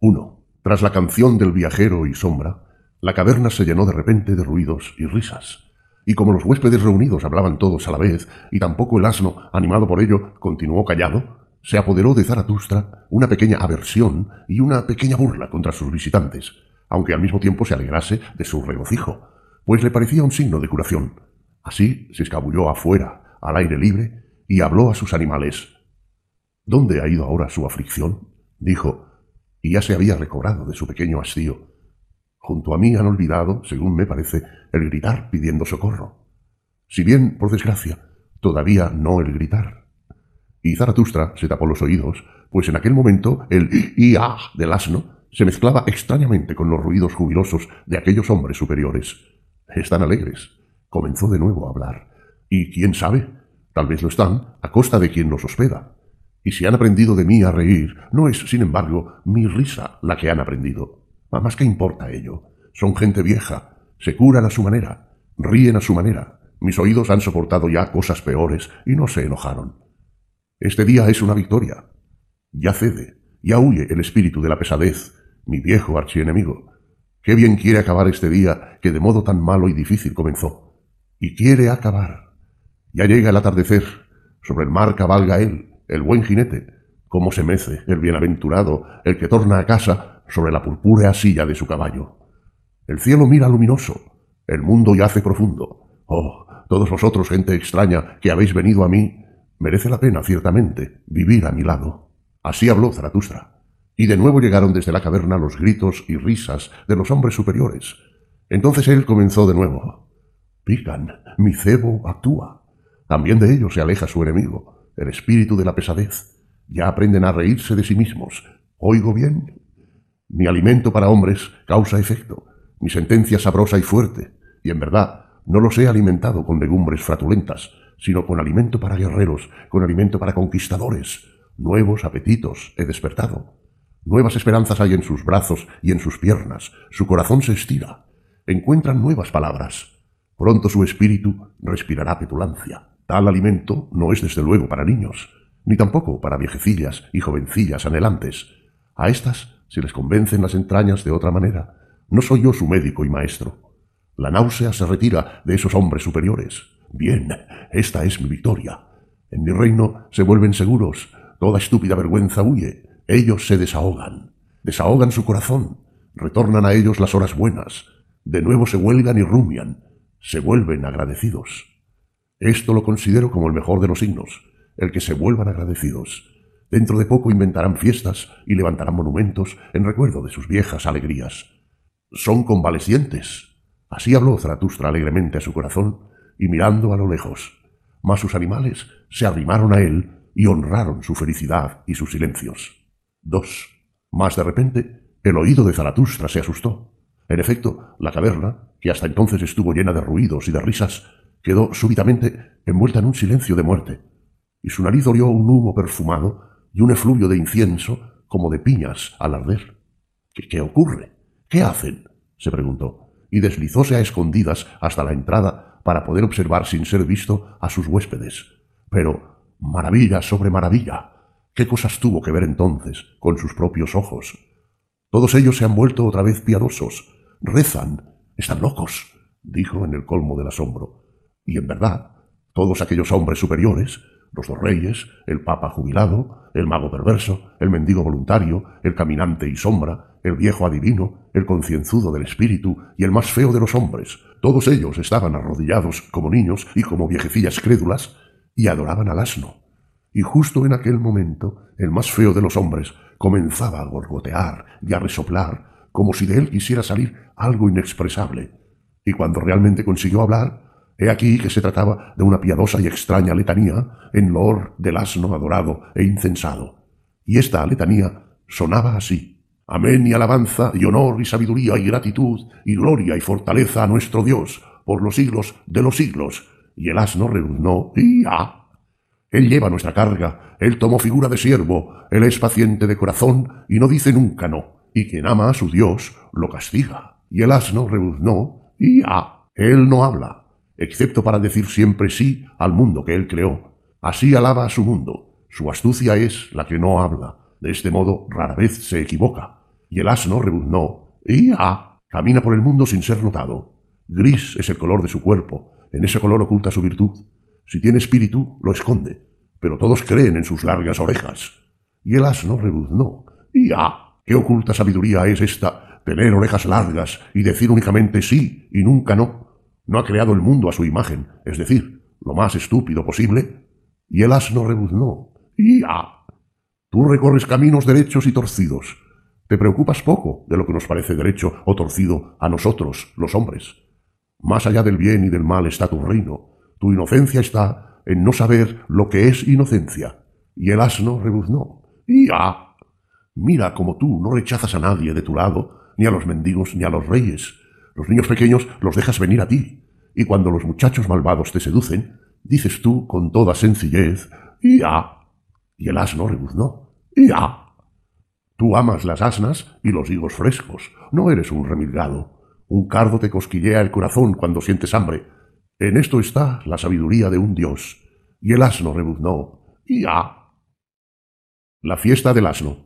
1. Tras la canción del viajero y sombra, la caverna se llenó de repente de ruidos y risas. Y como los huéspedes reunidos hablaban todos a la vez, y tampoco el asno, animado por ello, continuó callado, se apoderó de Zaratustra una pequeña aversión y una pequeña burla contra sus visitantes, aunque al mismo tiempo se alegrase de su regocijo, pues le parecía un signo de curación. Así se escabulló afuera, al aire libre, y habló a sus animales. ¿Dónde ha ido ahora su aflicción? dijo, y ya se había recobrado de su pequeño hastío. Junto a mí han olvidado, según me parece, el gritar pidiendo socorro. Si bien, por desgracia, todavía no el gritar. Y Zaratustra se tapó los oídos, pues en aquel momento el i-ah del asno se mezclaba extrañamente con los ruidos jubilosos de aquellos hombres superiores. Están alegres. Comenzó de nuevo a hablar. Y quién sabe, tal vez lo están a costa de quien los hospeda. Y si han aprendido de mí a reír, no es, sin embargo, mi risa la que han aprendido. Más que importa ello. Son gente vieja, se curan a su manera, ríen a su manera. Mis oídos han soportado ya cosas peores y no se enojaron. Este día es una victoria. Ya cede, ya huye el espíritu de la pesadez, mi viejo archienemigo. Qué bien quiere acabar este día que de modo tan malo y difícil comenzó. Y quiere acabar. Ya llega el atardecer. Sobre el mar cabalga él, el buen jinete. Cómo se mece el bienaventurado, el que torna a casa sobre la purpúrea silla de su caballo. El cielo mira luminoso, el mundo yace profundo. Oh, todos vosotros, gente extraña, que habéis venido a mí, merece la pena, ciertamente, vivir a mi lado. Así habló Zaratustra. Y de nuevo llegaron desde la caverna los gritos y risas de los hombres superiores. Entonces él comenzó de nuevo. Pican, mi cebo actúa. También de ellos se aleja su enemigo, el espíritu de la pesadez. Ya aprenden a reírse de sí mismos. ¿Oigo bien? Mi alimento para hombres causa efecto, mi sentencia sabrosa y fuerte, y en verdad no los he alimentado con legumbres fratulentas, sino con alimento para guerreros, con alimento para conquistadores. Nuevos apetitos he despertado. Nuevas esperanzas hay en sus brazos y en sus piernas. Su corazón se estira. Encuentran nuevas palabras. Pronto su espíritu respirará petulancia. Tal alimento no es desde luego para niños, ni tampoco para viejecillas y jovencillas anhelantes. A estas se les convencen las entrañas de otra manera. No soy yo su médico y maestro. La náusea se retira de esos hombres superiores. Bien, esta es mi victoria. En mi reino se vuelven seguros, Toda estúpida vergüenza huye. Ellos se desahogan. Desahogan su corazón. Retornan a ellos las horas buenas. De nuevo se huelgan y rumian. Se vuelven agradecidos. Esto lo considero como el mejor de los signos, el que se vuelvan agradecidos. Dentro de poco inventarán fiestas y levantarán monumentos en recuerdo de sus viejas alegrías. Son convalecientes. Así habló Zaratustra alegremente a su corazón y mirando a lo lejos. Mas sus animales se arrimaron a él y honraron su felicidad y sus silencios. 2. Mas de repente el oído de Zaratustra se asustó. En efecto, la caverna, que hasta entonces estuvo llena de ruidos y de risas, quedó súbitamente envuelta en un silencio de muerte, y su nariz olió un humo perfumado y un efluvio de incienso como de piñas al arder. ¿Qué, qué ocurre? ¿Qué hacen? se preguntó, y deslizóse a escondidas hasta la entrada para poder observar sin ser visto a sus huéspedes. Pero, maravilla sobre maravilla, ¿qué cosas tuvo que ver entonces con sus propios ojos? Todos ellos se han vuelto otra vez piadosos, rezan, están locos, dijo en el colmo del asombro. Y en verdad, todos aquellos hombres superiores, los dos reyes, el papa jubilado, el mago perverso, el mendigo voluntario, el caminante y sombra, el viejo adivino, el concienzudo del espíritu y el más feo de los hombres, todos ellos estaban arrodillados como niños y como viejecillas crédulas y adoraban al asno. Y justo en aquel momento, el más feo de los hombres comenzaba a gorgotear y a resoplar, como si de él quisiera salir algo inexpresable. Y cuando realmente consiguió hablar, He aquí que se trataba de una piadosa y extraña letanía en loor del asno adorado e incensado. Y esta letanía sonaba así. Amén y alabanza y honor y sabiduría y gratitud y gloria y fortaleza a nuestro Dios por los siglos de los siglos. Y el asno rebuznó y ah. Él lleva nuestra carga, él tomó figura de siervo, él es paciente de corazón y no dice nunca no, y quien ama a su Dios lo castiga. Y el asno rebuznó y ah. Él no habla, excepto para decir siempre sí al mundo que él creó. Así alaba a su mundo. Su astucia es la que no habla. De este modo rara vez se equivoca. Y el asno rebuznó. ¡Y ah! Camina por el mundo sin ser notado. Gris es el color de su cuerpo. En ese color oculta su virtud. Si tiene espíritu, lo esconde. Pero todos creen en sus largas orejas. Y el asno rebuznó. ¡Y ah! ¿Qué oculta sabiduría es esta? Tener orejas largas y decir únicamente sí y nunca no no ha creado el mundo a su imagen, es decir, lo más estúpido posible, y el asno rebuznó. ¡Ya! Tú recorres caminos derechos y torcidos. Te preocupas poco de lo que nos parece derecho o torcido a nosotros, los hombres. Más allá del bien y del mal está tu reino. Tu inocencia está en no saber lo que es inocencia. Y el asno rebuznó. ¡Ya! Mira como tú no rechazas a nadie de tu lado, ni a los mendigos ni a los reyes, los niños pequeños los dejas venir a ti, y cuando los muchachos malvados te seducen, dices tú con toda sencillez, ¡Ya! Y el asno rebuznó, ¡Ya! Tú amas las asnas y los higos frescos, no eres un remilgado. Un cardo te cosquillea el corazón cuando sientes hambre. En esto está la sabiduría de un dios. Y el asno rebuznó, ¡Ya! La fiesta del asno.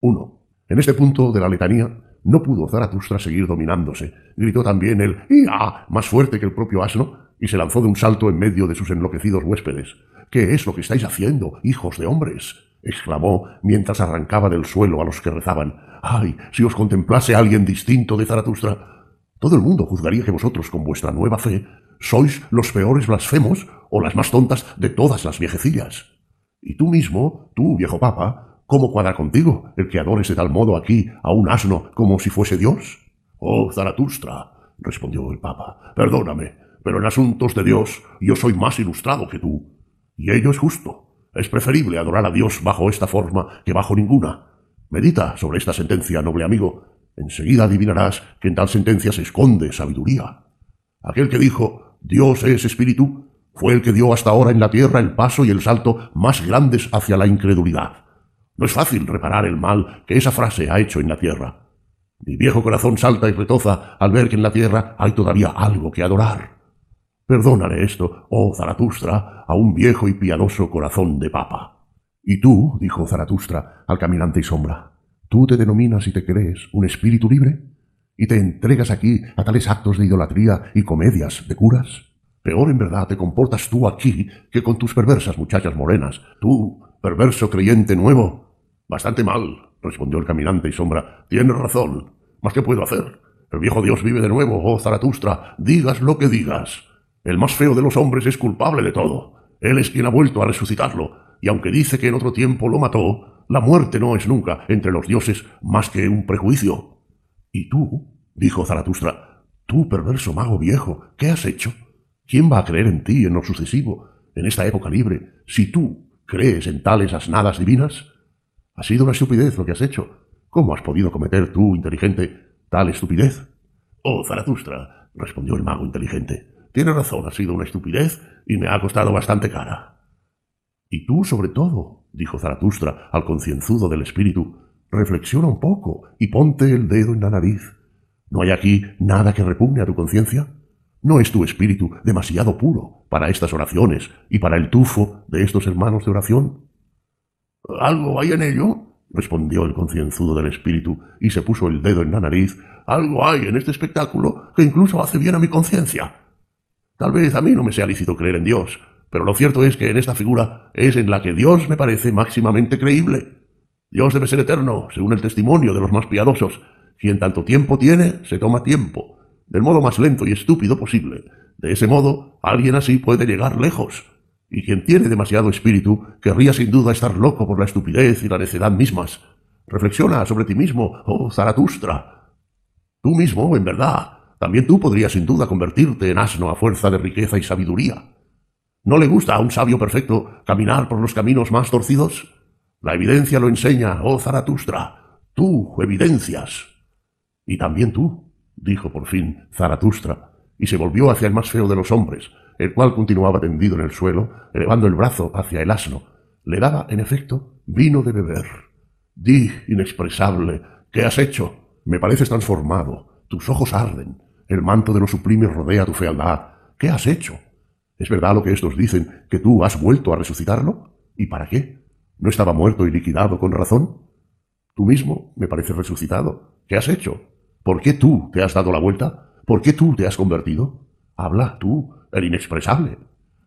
1. En este punto de la letanía no pudo Zaratustra seguir dominándose. Gritó también el ¡Ia! más fuerte que el propio asno y se lanzó de un salto en medio de sus enloquecidos huéspedes. ¿Qué es lo que estáis haciendo, hijos de hombres? exclamó mientras arrancaba del suelo a los que rezaban. ¡Ay! Si os contemplase alguien distinto de Zaratustra. Todo el mundo juzgaría que vosotros, con vuestra nueva fe, sois los peores blasfemos o las más tontas de todas las viejecillas. Y tú mismo, tú, viejo papa, ¿Cómo cuadra contigo el que adores de tal modo aquí a un asno como si fuese Dios? Oh, Zaratustra, respondió el Papa, perdóname, pero en asuntos de Dios yo soy más ilustrado que tú. Y ello es justo. Es preferible adorar a Dios bajo esta forma que bajo ninguna. Medita sobre esta sentencia, noble amigo. Enseguida adivinarás que en tal sentencia se esconde sabiduría. Aquel que dijo Dios es espíritu fue el que dio hasta ahora en la tierra el paso y el salto más grandes hacia la incredulidad. No es fácil reparar el mal que esa frase ha hecho en la tierra. Mi viejo corazón salta y retoza al ver que en la tierra hay todavía algo que adorar. Perdónale esto, oh Zaratustra, a un viejo y piadoso corazón de papa. Y tú, dijo Zaratustra al caminante y sombra, ¿tú te denominas y te crees un espíritu libre? ¿Y te entregas aquí a tales actos de idolatría y comedias de curas? Peor en verdad te comportas tú aquí que con tus perversas muchachas morenas, tú perverso creyente nuevo. Bastante mal, respondió el caminante y sombra. Tienes razón. ¿Mas qué puedo hacer? El viejo Dios vive de nuevo, oh Zaratustra, digas lo que digas. El más feo de los hombres es culpable de todo. Él es quien ha vuelto a resucitarlo, y aunque dice que en otro tiempo lo mató, la muerte no es nunca entre los dioses más que un prejuicio. ¿Y tú? dijo Zaratustra, tú perverso mago viejo, ¿qué has hecho? ¿Quién va a creer en ti en lo sucesivo, en esta época libre, si tú crees en tales asnadas divinas? Ha sido una estupidez lo que has hecho. ¿Cómo has podido cometer tú, inteligente, tal estupidez? Oh, Zaratustra, respondió el mago inteligente. Tienes razón, ha sido una estupidez y me ha costado bastante cara. Y tú, sobre todo, dijo Zaratustra al concienzudo del espíritu, reflexiona un poco y ponte el dedo en la nariz. ¿No hay aquí nada que repugne a tu conciencia? ¿No es tu espíritu demasiado puro para estas oraciones y para el tufo de estos hermanos de oración? ¿Algo hay en ello? respondió el concienzudo del espíritu y se puso el dedo en la nariz. Algo hay en este espectáculo que incluso hace bien a mi conciencia. Tal vez a mí no me sea lícito creer en Dios, pero lo cierto es que en esta figura es en la que Dios me parece máximamente creíble. Dios debe ser eterno, según el testimonio de los más piadosos. Quien tanto tiempo tiene, se toma tiempo, del modo más lento y estúpido posible. De ese modo, alguien así puede llegar lejos. Y quien tiene demasiado espíritu querría sin duda estar loco por la estupidez y la necedad mismas. Reflexiona sobre ti mismo, oh Zaratustra. Tú mismo, en verdad, también tú podrías sin duda convertirte en asno a fuerza de riqueza y sabiduría. ¿No le gusta a un sabio perfecto caminar por los caminos más torcidos? La evidencia lo enseña, oh Zaratustra. Tú evidencias. Y también tú, dijo por fin Zaratustra, y se volvió hacia el más feo de los hombres, el cual continuaba tendido en el suelo, elevando el brazo hacia el asno. Le daba, en efecto, vino de beber. Di, inexpresable, ¿qué has hecho? Me pareces transformado, tus ojos arden, el manto de los sublimes rodea tu fealdad. ¿Qué has hecho? ¿Es verdad lo que estos dicen, que tú has vuelto a resucitarlo? ¿Y para qué? ¿No estaba muerto y liquidado con razón? Tú mismo me pareces resucitado. ¿Qué has hecho? ¿Por qué tú te has dado la vuelta? ¿Por qué tú te has convertido? Habla tú, el inexpresable.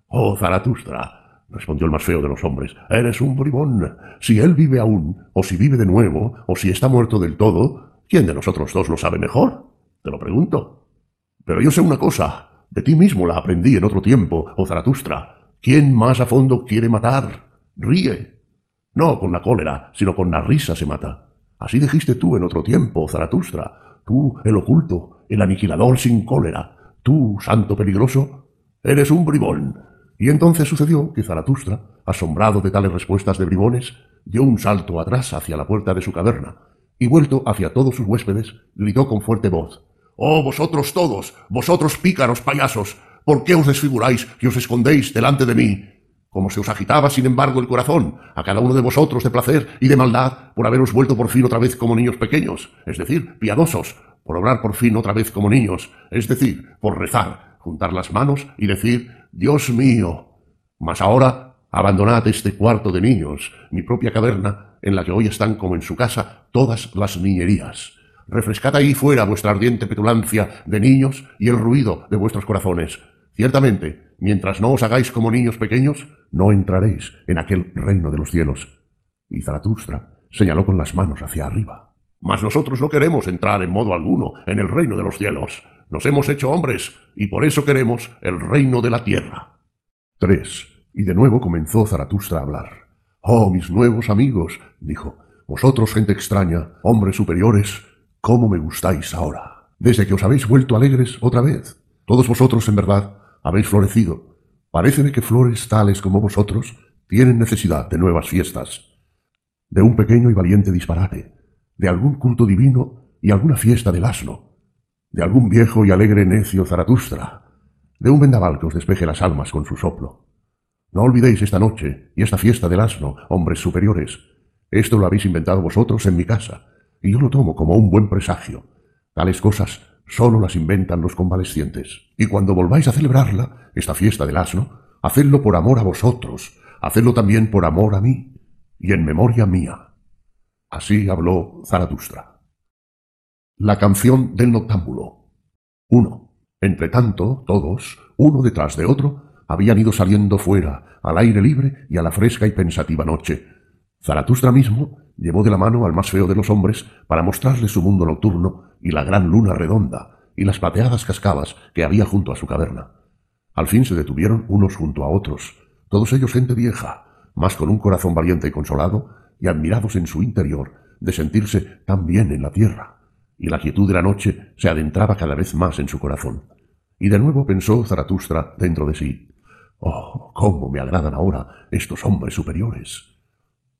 Oh, Zaratustra, respondió el más feo de los hombres, eres un bribón. Si él vive aún, o si vive de nuevo, o si está muerto del todo, ¿quién de nosotros dos lo sabe mejor? Te lo pregunto. Pero yo sé una cosa, de ti mismo la aprendí en otro tiempo, oh Zaratustra. ¿Quién más a fondo quiere matar? Ríe. No con la cólera, sino con la risa se mata. Así dijiste tú en otro tiempo, Zaratustra. Tú, el oculto, el aniquilador sin cólera. Tú, santo peligroso, eres un bribón. Y entonces sucedió que Zaratustra, asombrado de tales respuestas de bribones, dio un salto atrás hacia la puerta de su caverna, y vuelto hacia todos sus huéspedes, gritó con fuerte voz Oh vosotros todos, vosotros pícaros payasos, ¿por qué os desfiguráis y os escondéis delante de mí? Como se os agitaba, sin embargo, el corazón, a cada uno de vosotros de placer y de maldad, por haberos vuelto por fin otra vez como niños pequeños, es decir, piadosos, por obrar por fin otra vez como niños, es decir, por rezar, juntar las manos y decir, Dios mío. Mas ahora, abandonad este cuarto de niños, mi propia caverna, en la que hoy están como en su casa todas las niñerías. Refrescad ahí fuera vuestra ardiente petulancia de niños y el ruido de vuestros corazones. Ciertamente, mientras no os hagáis como niños pequeños, no entraréis en aquel reino de los cielos. Y Zaratustra señaló con las manos hacia arriba. Mas nosotros no queremos entrar en modo alguno en el reino de los cielos. Nos hemos hecho hombres y por eso queremos el reino de la tierra. 3. Y de nuevo comenzó Zaratustra a hablar. Oh, mis nuevos amigos, dijo, vosotros gente extraña, hombres superiores, cómo me gustáis ahora, desde que os habéis vuelto alegres otra vez. Todos vosotros, en verdad, habéis florecido. Paréceme que flores tales como vosotros tienen necesidad de nuevas fiestas, de un pequeño y valiente disparate, de algún culto divino y alguna fiesta del asno, de algún viejo y alegre necio Zaratustra, de un vendaval que os despeje las almas con su soplo. No olvidéis esta noche y esta fiesta del asno, hombres superiores. Esto lo habéis inventado vosotros en mi casa, y yo lo tomo como un buen presagio. Tales cosas solo las inventan los convalescientes. Y cuando volváis a celebrarla, esta fiesta del asno, hacedlo por amor a vosotros, hacedlo también por amor a mí, y en memoria mía. Así habló Zaratustra. La canción del noctámbulo. 1. Entre tanto, todos, uno detrás de otro, habían ido saliendo fuera, al aire libre y a la fresca y pensativa noche. Zaratustra mismo llevó de la mano al más feo de los hombres para mostrarle su mundo nocturno y la gran luna redonda y las plateadas cascadas que había junto a su caverna. Al fin se detuvieron unos junto a otros, todos ellos gente vieja, mas con un corazón valiente y consolado, y admirados en su interior de sentirse tan bien en la tierra, y la quietud de la noche se adentraba cada vez más en su corazón. Y de nuevo pensó Zaratustra dentro de sí, Oh, cómo me agradan ahora estos hombres superiores.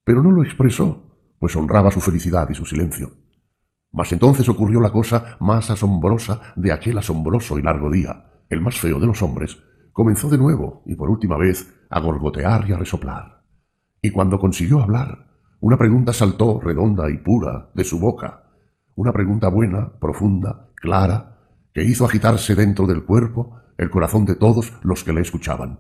Pero no lo expresó, pues honraba su felicidad y su silencio. Mas entonces ocurrió la cosa más asombrosa de aquel asombroso y largo día. El más feo de los hombres comenzó de nuevo y por última vez a gorgotear y a resoplar. Y cuando consiguió hablar, una pregunta saltó redonda y pura de su boca, una pregunta buena, profunda, clara, que hizo agitarse dentro del cuerpo el corazón de todos los que le escuchaban.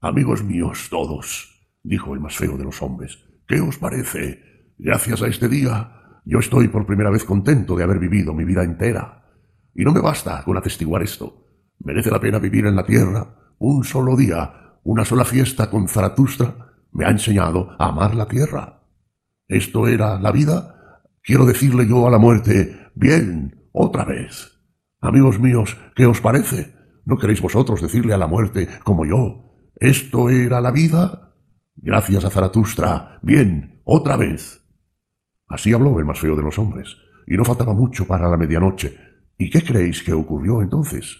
Amigos míos todos, dijo el más feo de los hombres, ¿qué os parece? Gracias a este día, yo estoy por primera vez contento de haber vivido mi vida entera. Y no me basta con atestiguar esto. Merece la pena vivir en la tierra un solo día, una sola fiesta con Zaratustra me ha enseñado a amar la tierra. ¿Esto era la vida? Quiero decirle yo a la muerte, bien, otra vez. Amigos míos, ¿qué os parece? ¿No queréis vosotros decirle a la muerte, como yo, esto era la vida? Gracias a Zaratustra, bien, otra vez. Así habló el más feo de los hombres, y no faltaba mucho para la medianoche. ¿Y qué creéis que ocurrió entonces?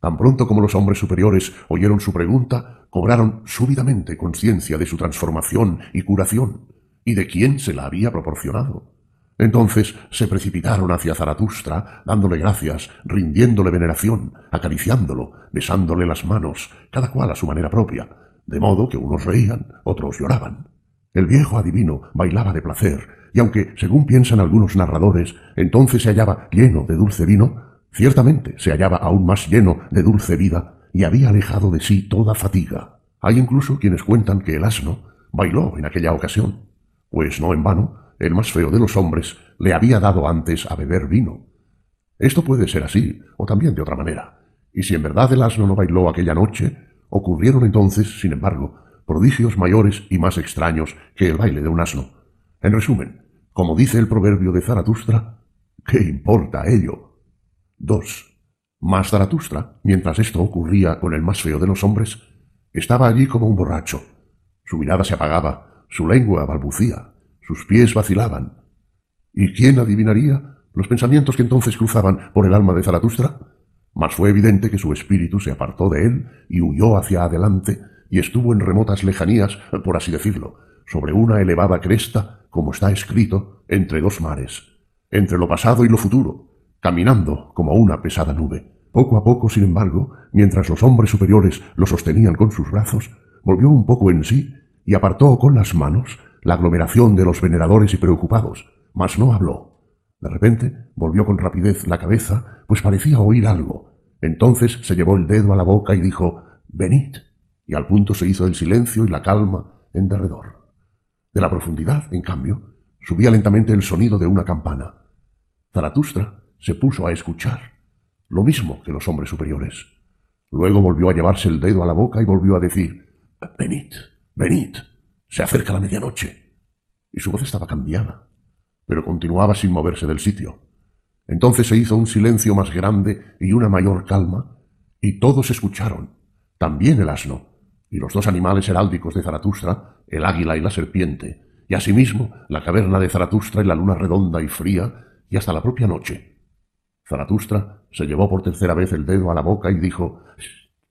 Tan pronto como los hombres superiores oyeron su pregunta, cobraron súbitamente conciencia de su transformación y curación, y de quién se la había proporcionado. Entonces se precipitaron hacia Zaratustra, dándole gracias, rindiéndole veneración, acariciándolo, besándole las manos, cada cual a su manera propia, de modo que unos reían, otros lloraban. El viejo adivino bailaba de placer, y aunque, según piensan algunos narradores, entonces se hallaba lleno de dulce vino, ciertamente se hallaba aún más lleno de dulce vida y había alejado de sí toda fatiga. Hay incluso quienes cuentan que el asno bailó en aquella ocasión, pues no en vano el más feo de los hombres, le había dado antes a beber vino. Esto puede ser así, o también de otra manera. Y si en verdad el asno no bailó aquella noche, ocurrieron entonces, sin embargo, prodigios mayores y más extraños que el baile de un asno. En resumen, como dice el proverbio de Zaratustra, ¿qué importa ello? 2. Mas Zaratustra, mientras esto ocurría con el más feo de los hombres, estaba allí como un borracho. Su mirada se apagaba, su lengua balbucía, sus pies vacilaban. ¿Y quién adivinaría los pensamientos que entonces cruzaban por el alma de Zaratustra? Mas fue evidente que su espíritu se apartó de él y huyó hacia adelante y estuvo en remotas lejanías, por así decirlo, sobre una elevada cresta, como está escrito, entre dos mares, entre lo pasado y lo futuro, caminando como una pesada nube. Poco a poco, sin embargo, mientras los hombres superiores lo sostenían con sus brazos, volvió un poco en sí y apartó con las manos la aglomeración de los veneradores y preocupados, mas no habló. De repente volvió con rapidez la cabeza, pues parecía oír algo. Entonces se llevó el dedo a la boca y dijo Venid. Y al punto se hizo el silencio y la calma en derredor. De la profundidad, en cambio, subía lentamente el sonido de una campana. Zaratustra se puso a escuchar, lo mismo que los hombres superiores. Luego volvió a llevarse el dedo a la boca y volvió a decir Venid, venid. Se acerca la medianoche. Y su voz estaba cambiada, pero continuaba sin moverse del sitio. Entonces se hizo un silencio más grande y una mayor calma, y todos escucharon, también el asno, y los dos animales heráldicos de Zaratustra, el águila y la serpiente, y asimismo la caverna de Zaratustra y la luna redonda y fría, y hasta la propia noche. Zaratustra se llevó por tercera vez el dedo a la boca y dijo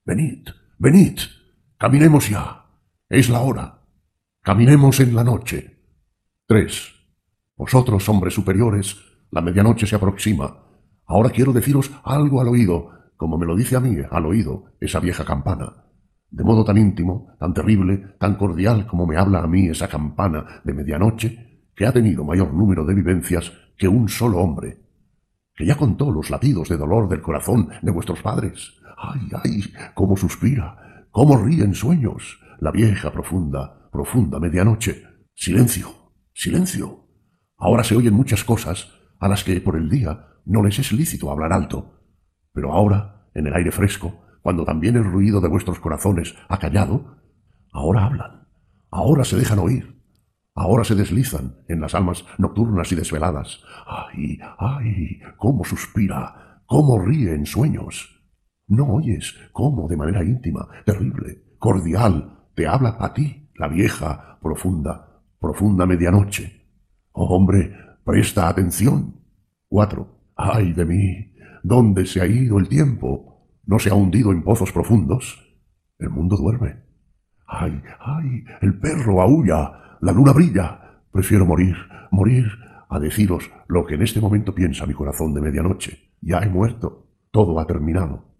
Venid, venid, caminemos ya. Es la hora. Caminemos en la noche. 3. Vosotros, hombres superiores, la medianoche se aproxima. Ahora quiero deciros algo al oído, como me lo dice a mí al oído esa vieja campana. De modo tan íntimo, tan terrible, tan cordial como me habla a mí esa campana de medianoche, que ha tenido mayor número de vivencias que un solo hombre, que ya contó los latidos de dolor del corazón de vuestros padres. ¡Ay, ay! cómo suspira, cómo ríe en sueños, la vieja profunda, profunda medianoche. Silencio, silencio. Ahora se oyen muchas cosas a las que por el día no les es lícito hablar alto. Pero ahora, en el aire fresco, cuando también el ruido de vuestros corazones ha callado, ahora hablan, ahora se dejan oír, ahora se deslizan en las almas nocturnas y desveladas. ¡Ay, ay! ¿Cómo suspira? ¿Cómo ríe en sueños? ¿No oyes cómo de manera íntima, terrible, cordial, te habla a ti, la vieja, profunda, profunda medianoche? Oh, hombre, presta atención. Cuatro. ¡Ay de mí! ¿Dónde se ha ido el tiempo? ¿No se ha hundido en pozos profundos? El mundo duerme. ¡Ay, ay! El perro aúlla. La luna brilla. Prefiero morir, morir, a deciros lo que en este momento piensa mi corazón de medianoche. Ya he muerto. Todo ha terminado.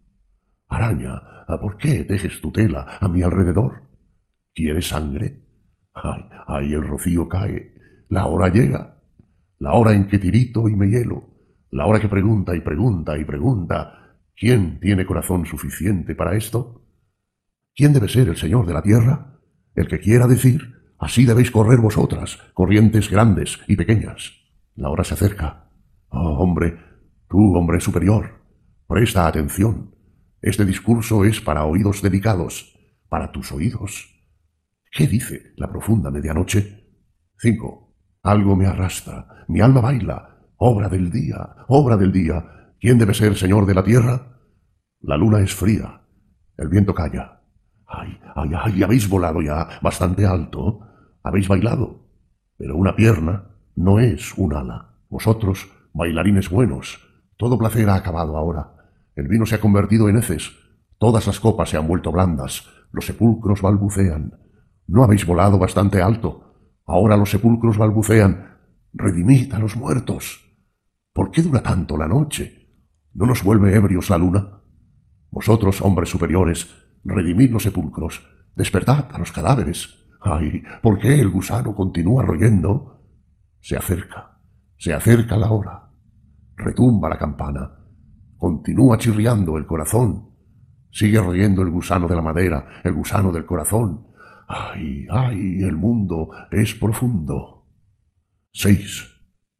Araña, ¿por qué dejes tu tela a mi alrededor? ¿Quieres sangre? Ay, ay, el rocío cae. La hora llega. La hora en que tirito y me hielo. La hora que pregunta y pregunta y pregunta. ¿Quién tiene corazón suficiente para esto? ¿Quién debe ser el Señor de la tierra? El que quiera decir, así debéis correr vosotras, corrientes grandes y pequeñas. La hora se acerca. Oh, hombre, tú, hombre superior, presta atención. Este discurso es para oídos dedicados, para tus oídos. ¿Qué dice la profunda medianoche? 5. Algo me arrastra, mi alma baila, obra del día, obra del día. ¿Quién debe ser señor de la tierra? La luna es fría, el viento calla. Ay, ay, ay, habéis volado ya bastante alto, habéis bailado, pero una pierna no es un ala. Vosotros, bailarines buenos, todo placer ha acabado ahora. El vino se ha convertido en heces. Todas las copas se han vuelto blandas. Los sepulcros balbucean. No habéis volado bastante alto. Ahora los sepulcros balbucean. Redimid a los muertos. ¿Por qué dura tanto la noche? ¿No nos vuelve ebrios la luna? Vosotros, hombres superiores, redimid los sepulcros. Despertad a los cadáveres. Ay, ¿por qué el gusano continúa royendo? Se acerca, se acerca la hora. Retumba la campana. Continúa chirriando el corazón. Sigue riendo el gusano de la madera, el gusano del corazón. Ay, ay, el mundo es profundo. 6.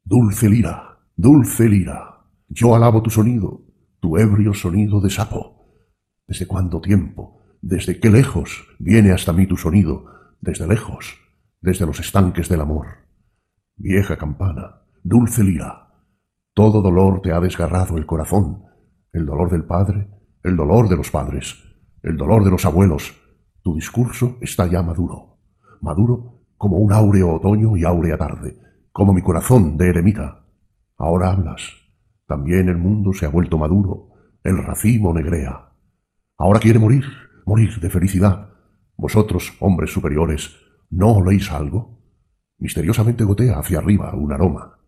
Dulce lira, dulce lira. Yo alabo tu sonido, tu ebrio sonido de sapo. ¿Desde cuánto tiempo? ¿Desde qué lejos viene hasta mí tu sonido? Desde lejos, desde los estanques del amor. Vieja campana, dulce lira. Todo dolor te ha desgarrado el corazón, el dolor del padre, el dolor de los padres, el dolor de los abuelos. Tu discurso está ya maduro, maduro como un áureo otoño y áurea tarde, como mi corazón de eremita. Ahora hablas. También el mundo se ha vuelto maduro, el racimo negrea. Ahora quiere morir, morir de felicidad. Vosotros, hombres superiores, ¿no oléis algo? Misteriosamente gotea hacia arriba un aroma,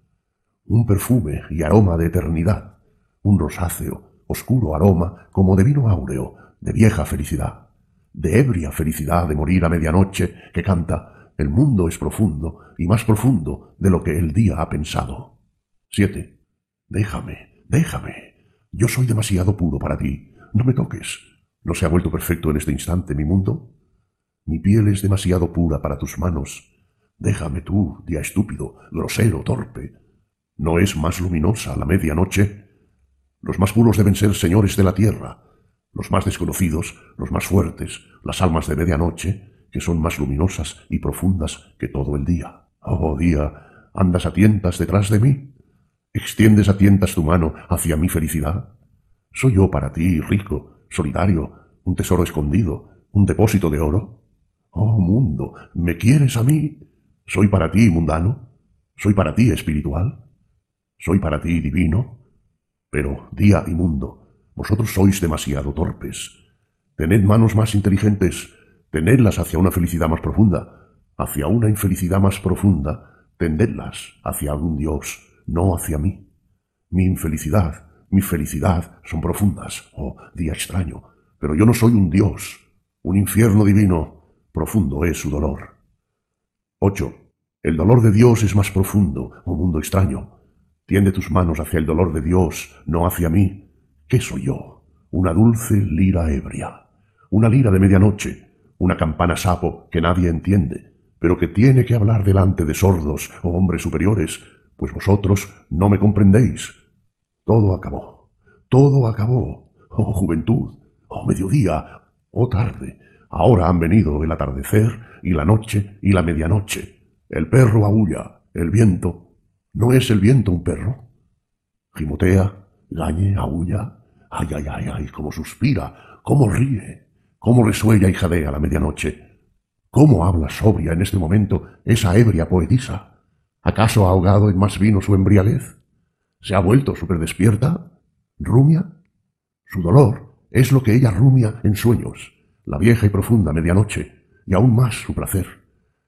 un perfume y aroma de eternidad, un rosáceo, oscuro aroma como de vino áureo, de vieja felicidad, de ebria felicidad de morir a medianoche, que canta El mundo es profundo y más profundo de lo que el día ha pensado. 7. Déjame, déjame. Yo soy demasiado puro para ti. No me toques. ¿No se ha vuelto perfecto en este instante mi mundo? Mi piel es demasiado pura para tus manos. Déjame tú, día estúpido, grosero, torpe. ¿No es más luminosa la medianoche? Los más puros deben ser señores de la tierra, los más desconocidos, los más fuertes, las almas de medianoche, que son más luminosas y profundas que todo el día. Oh día, ¿andas a tientas detrás de mí? ¿Extiendes a tientas tu mano hacia mi felicidad? ¿Soy yo para ti rico, solidario, un tesoro escondido, un depósito de oro? Oh mundo, ¿me quieres a mí? ¿Soy para ti mundano? ¿Soy para ti espiritual? ¿Soy para ti divino? Pero, día y mundo, vosotros sois demasiado torpes. Tened manos más inteligentes, tenedlas hacia una felicidad más profunda, hacia una infelicidad más profunda, tendedlas hacia algún Dios, no hacia mí. Mi infelicidad, mi felicidad son profundas, oh día extraño, pero yo no soy un Dios, un infierno divino, profundo es su dolor. 8. El dolor de Dios es más profundo, oh mundo extraño, Tiende tus manos hacia el dolor de Dios, no hacia mí. ¿Qué soy yo? Una dulce lira ebria, una lira de medianoche, una campana sapo que nadie entiende, pero que tiene que hablar delante de sordos o hombres superiores, pues vosotros no me comprendéis. Todo acabó, todo acabó. Oh juventud, oh mediodía, oh tarde. Ahora han venido el atardecer y la noche y la medianoche. El perro aúlla, el viento. ¿No es el viento un perro? Gimotea, gañe, aúlla. Ay, ay, ay, ay, cómo suspira, cómo ríe, cómo resuella y jadea la medianoche. ¿Cómo habla sobria en este momento esa ebria poetisa? ¿Acaso ahogado en más vino su embriaguez? ¿Se ha vuelto superdespierta? ¿Rumia? Su dolor es lo que ella rumia en sueños, la vieja y profunda medianoche, y aún más su placer.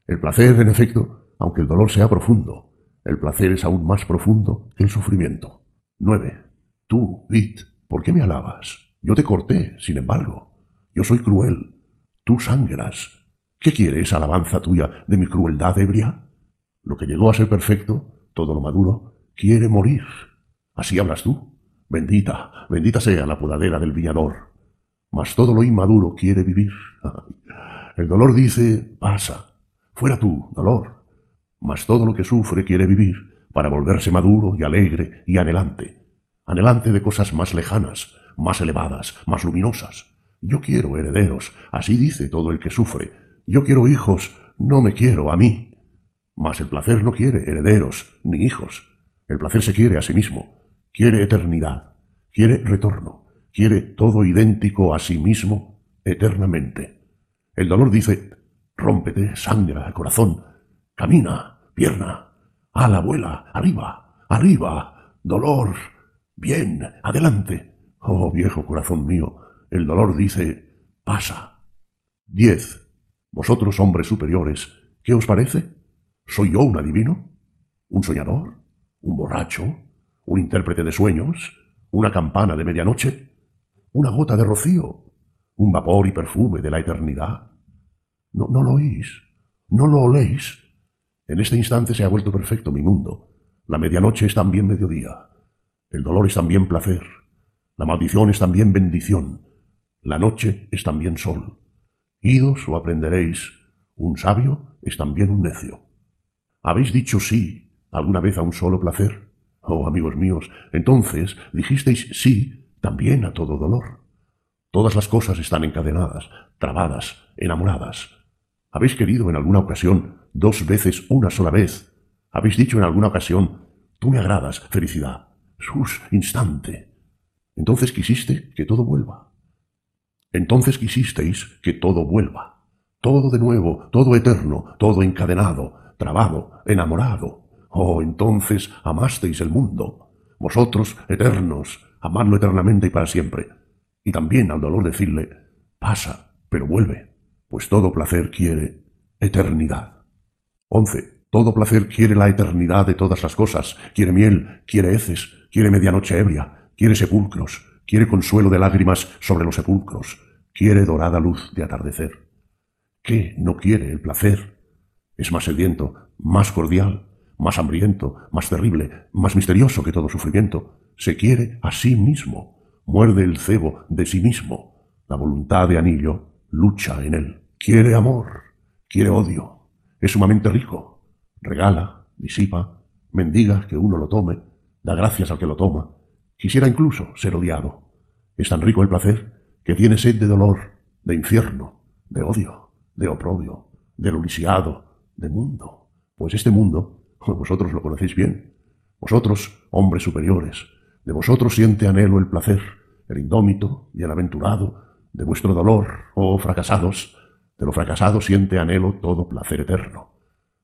El placer, en efecto, aunque el dolor sea profundo, el placer es aún más profundo que el sufrimiento. 9. Tú, Bit, ¿por qué me alabas? Yo te corté, sin embargo. Yo soy cruel. Tú sangras. ¿Qué quiere esa alabanza tuya de mi crueldad ebria? Lo que llegó a ser perfecto, todo lo maduro, quiere morir. Así hablas tú. Bendita, bendita sea la podadera del viñador. Mas todo lo inmaduro quiere vivir. *laughs* El dolor dice, pasa. Fuera tú, dolor. Mas todo lo que sufre quiere vivir para volverse maduro y alegre y anhelante. Anhelante de cosas más lejanas, más elevadas, más luminosas. Yo quiero herederos, así dice todo el que sufre, yo quiero hijos, no me quiero a mí. Mas el placer no quiere herederos ni hijos. El placer se quiere a sí mismo, quiere eternidad, quiere retorno, quiere todo idéntico a sí mismo eternamente. El dolor dice, rómpete, sangra, corazón, camina, pierna, ala, vuela, arriba, arriba, dolor, bien, adelante. Oh viejo corazón mío, el dolor dice, pasa. Diez. Vosotros, hombres superiores, ¿qué os parece? ¿Soy yo un adivino? ¿Un soñador? ¿Un borracho? ¿Un intérprete de sueños? ¿Una campana de medianoche? ¿Una gota de rocío? ¿Un vapor y perfume de la eternidad? No, lo oís, no lo oléis. En este instante se ha vuelto perfecto mi mundo. La medianoche es también mediodía. El dolor es también placer. La maldición es también bendición. La noche es también sol. Idos o aprenderéis, un sabio es también un necio. ¿Habéis dicho sí alguna vez a un solo placer? Oh, amigos míos, entonces dijisteis sí también a todo dolor. Todas las cosas están encadenadas, trabadas, enamoradas. ¿Habéis querido en alguna ocasión dos veces una sola vez? ¿Habéis dicho en alguna ocasión, tú me agradas, felicidad, sus, instante? Entonces quisiste que todo vuelva. Entonces quisisteis que todo vuelva, todo de nuevo, todo eterno, todo encadenado, trabado, enamorado. Oh, entonces amasteis el mundo, vosotros eternos, amadlo eternamente y para siempre. Y también al dolor decirle, pasa, pero vuelve, pues todo placer quiere eternidad. 11. Todo placer quiere la eternidad de todas las cosas, quiere miel, quiere heces, quiere medianoche ebria, quiere sepulcros, quiere consuelo de lágrimas sobre los sepulcros, quiere dorada luz de atardecer. ¿Qué no quiere el placer? Es más sediento, más cordial, más hambriento, más terrible, más misterioso que todo sufrimiento. Se quiere a sí mismo, muerde el cebo de sí mismo. La voluntad de anillo lucha en él. Quiere amor, quiere odio. Es sumamente rico. Regala, disipa, mendiga que uno lo tome, da gracias al que lo toma. Quisiera incluso ser odiado. Es tan rico el placer que tiene sed de dolor, de infierno, de odio, de oprobio, de de mundo. Pues este mundo, *laughs* vosotros lo conocéis bien. Vosotros, hombres superiores, de vosotros siente anhelo el placer, el indómito y el aventurado, de vuestro dolor, oh fracasados, de lo fracasado siente anhelo todo placer eterno.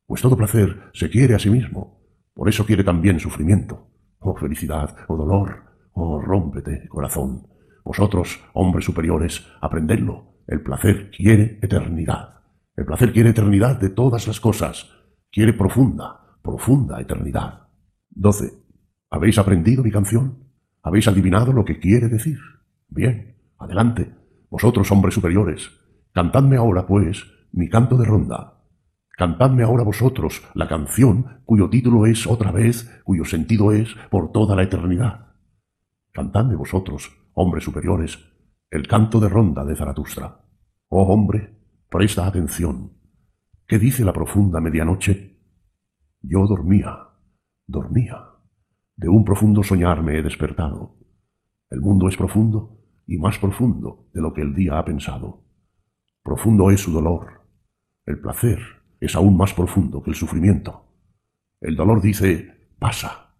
Pues todo placer se quiere a sí mismo, por eso quiere también sufrimiento. Oh felicidad, oh dolor, oh rómpete, corazón. Vosotros, hombres superiores, aprendedlo. El placer quiere eternidad. El placer quiere eternidad de todas las cosas. Quiere profunda, profunda eternidad. 12. ¿Habéis aprendido mi canción? ¿Habéis adivinado lo que quiere decir? Bien, adelante. Vosotros, hombres superiores, cantadme ahora, pues, mi canto de ronda. Cantadme ahora vosotros la canción cuyo título es otra vez, cuyo sentido es por toda la eternidad. Cantadme vosotros hombres superiores, el canto de ronda de Zaratustra. Oh hombre, presta atención. ¿Qué dice la profunda medianoche? Yo dormía, dormía. De un profundo soñar me he despertado. El mundo es profundo, y más profundo de lo que el día ha pensado. Profundo es su dolor. El placer es aún más profundo que el sufrimiento. El dolor dice, pasa,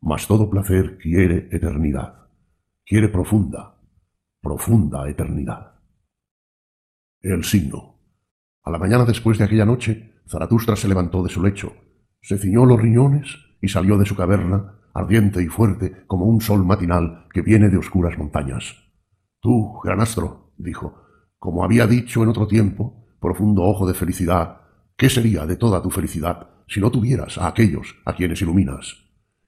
mas todo placer quiere eternidad, quiere profunda, profunda eternidad. El signo. A la mañana después de aquella noche, Zaratustra se levantó de su lecho, se ciñó los riñones y salió de su caverna, ardiente y fuerte como un sol matinal que viene de oscuras montañas. Tú, granastro, dijo, como había dicho en otro tiempo, profundo ojo de felicidad, ¿qué sería de toda tu felicidad si no tuvieras a aquellos a quienes iluminas?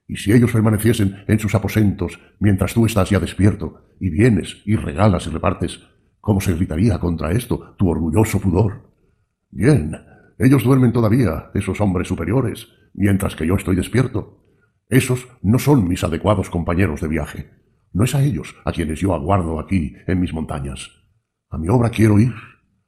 Y si ellos permaneciesen en sus aposentos mientras tú estás ya despierto, y vienes y regalas y repartes, ¿cómo se irritaría contra esto tu orgulloso pudor? Bien, ellos duermen todavía, esos hombres superiores, mientras que yo estoy despierto. Esos no son mis adecuados compañeros de viaje. No es a ellos a quienes yo aguardo aquí en mis montañas. A mi obra quiero ir,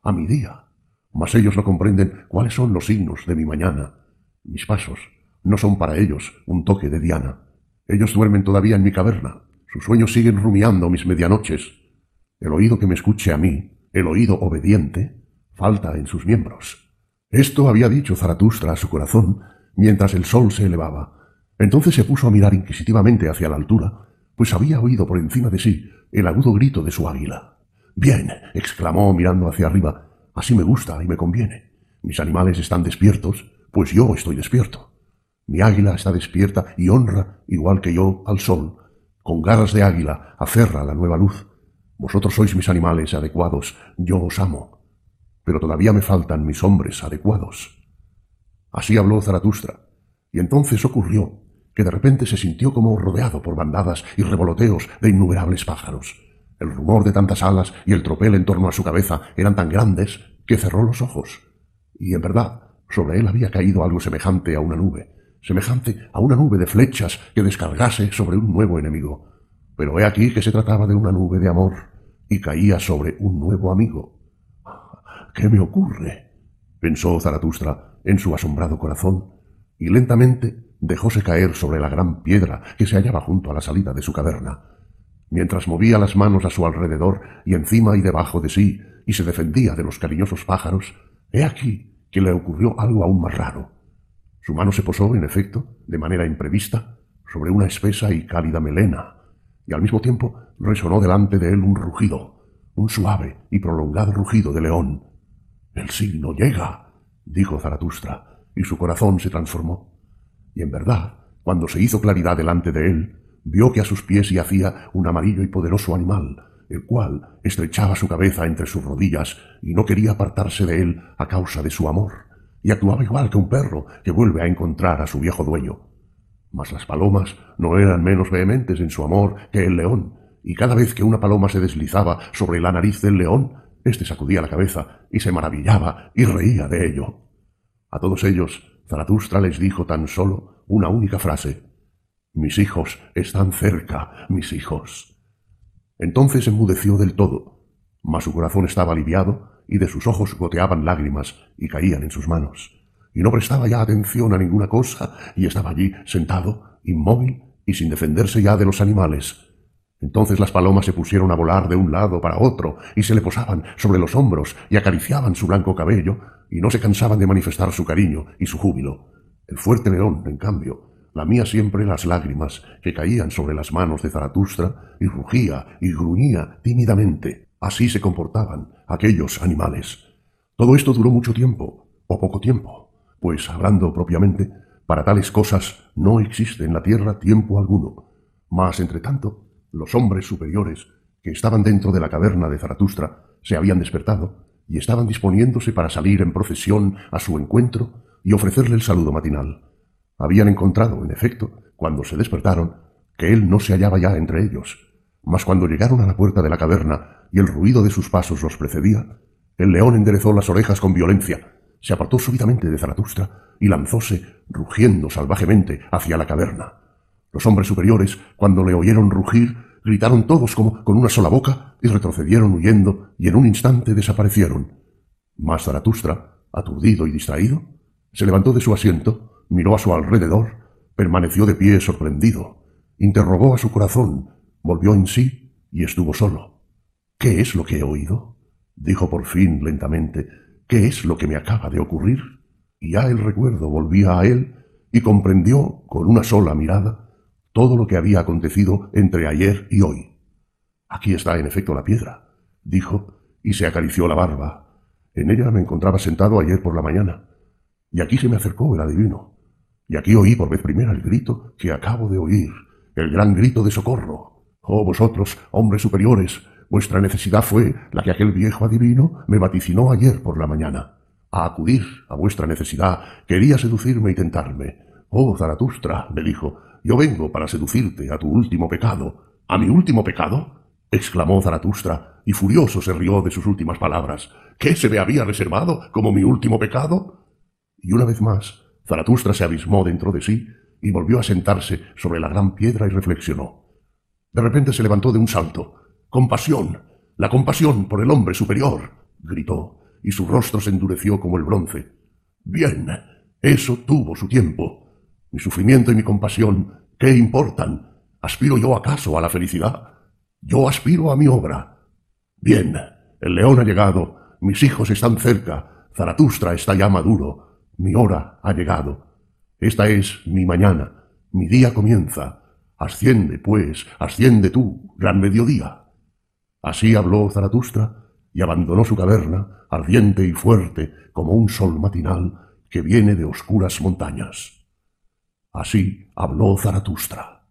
a mi día. Mas ellos no comprenden cuáles son los signos de mi mañana. Mis pasos no son para ellos un toque de diana. Ellos duermen todavía en mi caverna. Sus sueños siguen rumiando mis medianoches. El oído que me escuche a mí, el oído obediente, falta en sus miembros. Esto había dicho Zaratustra a su corazón mientras el sol se elevaba. Entonces se puso a mirar inquisitivamente hacia la altura, pues había oído por encima de sí el agudo grito de su águila. Bien, exclamó mirando hacia arriba, así me gusta y me conviene. Mis animales están despiertos, pues yo estoy despierto. Mi águila está despierta y honra, igual que yo, al sol. Con garras de águila aferra la nueva luz. Vosotros sois mis animales adecuados, yo os amo. Pero todavía me faltan mis hombres adecuados. Así habló Zaratustra, y entonces ocurrió que de repente se sintió como rodeado por bandadas y revoloteos de innumerables pájaros. El rumor de tantas alas y el tropel en torno a su cabeza eran tan grandes que cerró los ojos. Y en verdad, sobre él había caído algo semejante a una nube, semejante a una nube de flechas que descargase sobre un nuevo enemigo. Pero he aquí que se trataba de una nube de amor y caía sobre un nuevo amigo. ¿Qué me ocurre? pensó Zaratustra en su asombrado corazón, y lentamente dejóse caer sobre la gran piedra que se hallaba junto a la salida de su caverna mientras movía las manos a su alrededor y encima y debajo de sí, y se defendía de los cariñosos pájaros, he aquí que le ocurrió algo aún más raro. Su mano se posó, en efecto, de manera imprevista, sobre una espesa y cálida melena, y al mismo tiempo resonó delante de él un rugido, un suave y prolongado rugido de león. El signo llega, dijo Zaratustra, y su corazón se transformó. Y en verdad, cuando se hizo claridad delante de él, vio que a sus pies yacía un amarillo y poderoso animal, el cual estrechaba su cabeza entre sus rodillas y no quería apartarse de él a causa de su amor, y actuaba igual que un perro que vuelve a encontrar a su viejo dueño. Mas las palomas no eran menos vehementes en su amor que el león, y cada vez que una paloma se deslizaba sobre la nariz del león, éste sacudía la cabeza y se maravillaba y reía de ello. A todos ellos, Zaratustra les dijo tan solo una única frase mis hijos están cerca, mis hijos. Entonces enmudeció del todo, mas su corazón estaba aliviado y de sus ojos goteaban lágrimas y caían en sus manos. Y no prestaba ya atención a ninguna cosa y estaba allí sentado, inmóvil y sin defenderse ya de los animales. Entonces las palomas se pusieron a volar de un lado para otro y se le posaban sobre los hombros y acariciaban su blanco cabello y no se cansaban de manifestar su cariño y su júbilo. El fuerte león, en cambio, lamía siempre las lágrimas que caían sobre las manos de Zaratustra y rugía y gruñía tímidamente. Así se comportaban aquellos animales. Todo esto duró mucho tiempo, o poco tiempo, pues, hablando propiamente, para tales cosas no existe en la tierra tiempo alguno. Mas, entre tanto, los hombres superiores, que estaban dentro de la caverna de Zaratustra, se habían despertado y estaban disponiéndose para salir en procesión a su encuentro y ofrecerle el saludo matinal. Habían encontrado, en efecto, cuando se despertaron, que él no se hallaba ya entre ellos. Mas cuando llegaron a la puerta de la caverna y el ruido de sus pasos los precedía, el león enderezó las orejas con violencia, se apartó súbitamente de Zaratustra y lanzóse, rugiendo salvajemente, hacia la caverna. Los hombres superiores, cuando le oyeron rugir, gritaron todos como con una sola boca y retrocedieron huyendo y en un instante desaparecieron. Mas Zaratustra, aturdido y distraído, se levantó de su asiento miró a su alrededor, permaneció de pie sorprendido, interrogó a su corazón, volvió en sí y estuvo solo. ¿Qué es lo que he oído? dijo por fin lentamente. ¿Qué es lo que me acaba de ocurrir? Y ya el recuerdo volvía a él y comprendió con una sola mirada todo lo que había acontecido entre ayer y hoy. Aquí está, en efecto, la piedra, dijo, y se acarició la barba. En ella me encontraba sentado ayer por la mañana, y aquí se me acercó el adivino, y aquí oí por vez primera el grito que acabo de oír, el gran grito de socorro. Oh vosotros, hombres superiores, vuestra necesidad fue la que aquel viejo adivino me vaticinó ayer por la mañana. A acudir a vuestra necesidad quería seducirme y tentarme. Oh, Zaratustra, me dijo, yo vengo para seducirte a tu último pecado. ¿A mi último pecado? exclamó Zaratustra, y furioso se rió de sus últimas palabras. ¿Qué se me había reservado como mi último pecado? Y una vez más, Zaratustra se abismó dentro de sí y volvió a sentarse sobre la gran piedra y reflexionó. De repente se levantó de un salto. Compasión. La compasión por el hombre superior. gritó, y su rostro se endureció como el bronce. Bien. Eso tuvo su tiempo. Mi sufrimiento y mi compasión, ¿qué importan? ¿Aspiro yo acaso a la felicidad? Yo aspiro a mi obra. Bien, el león ha llegado, mis hijos están cerca, Zaratustra está ya maduro, mi hora ha llegado. Esta es mi mañana, mi día comienza. Asciende, pues, asciende tú, gran mediodía. Así habló Zaratustra y abandonó su caverna, ardiente y fuerte como un sol matinal que viene de oscuras montañas. Así habló Zaratustra.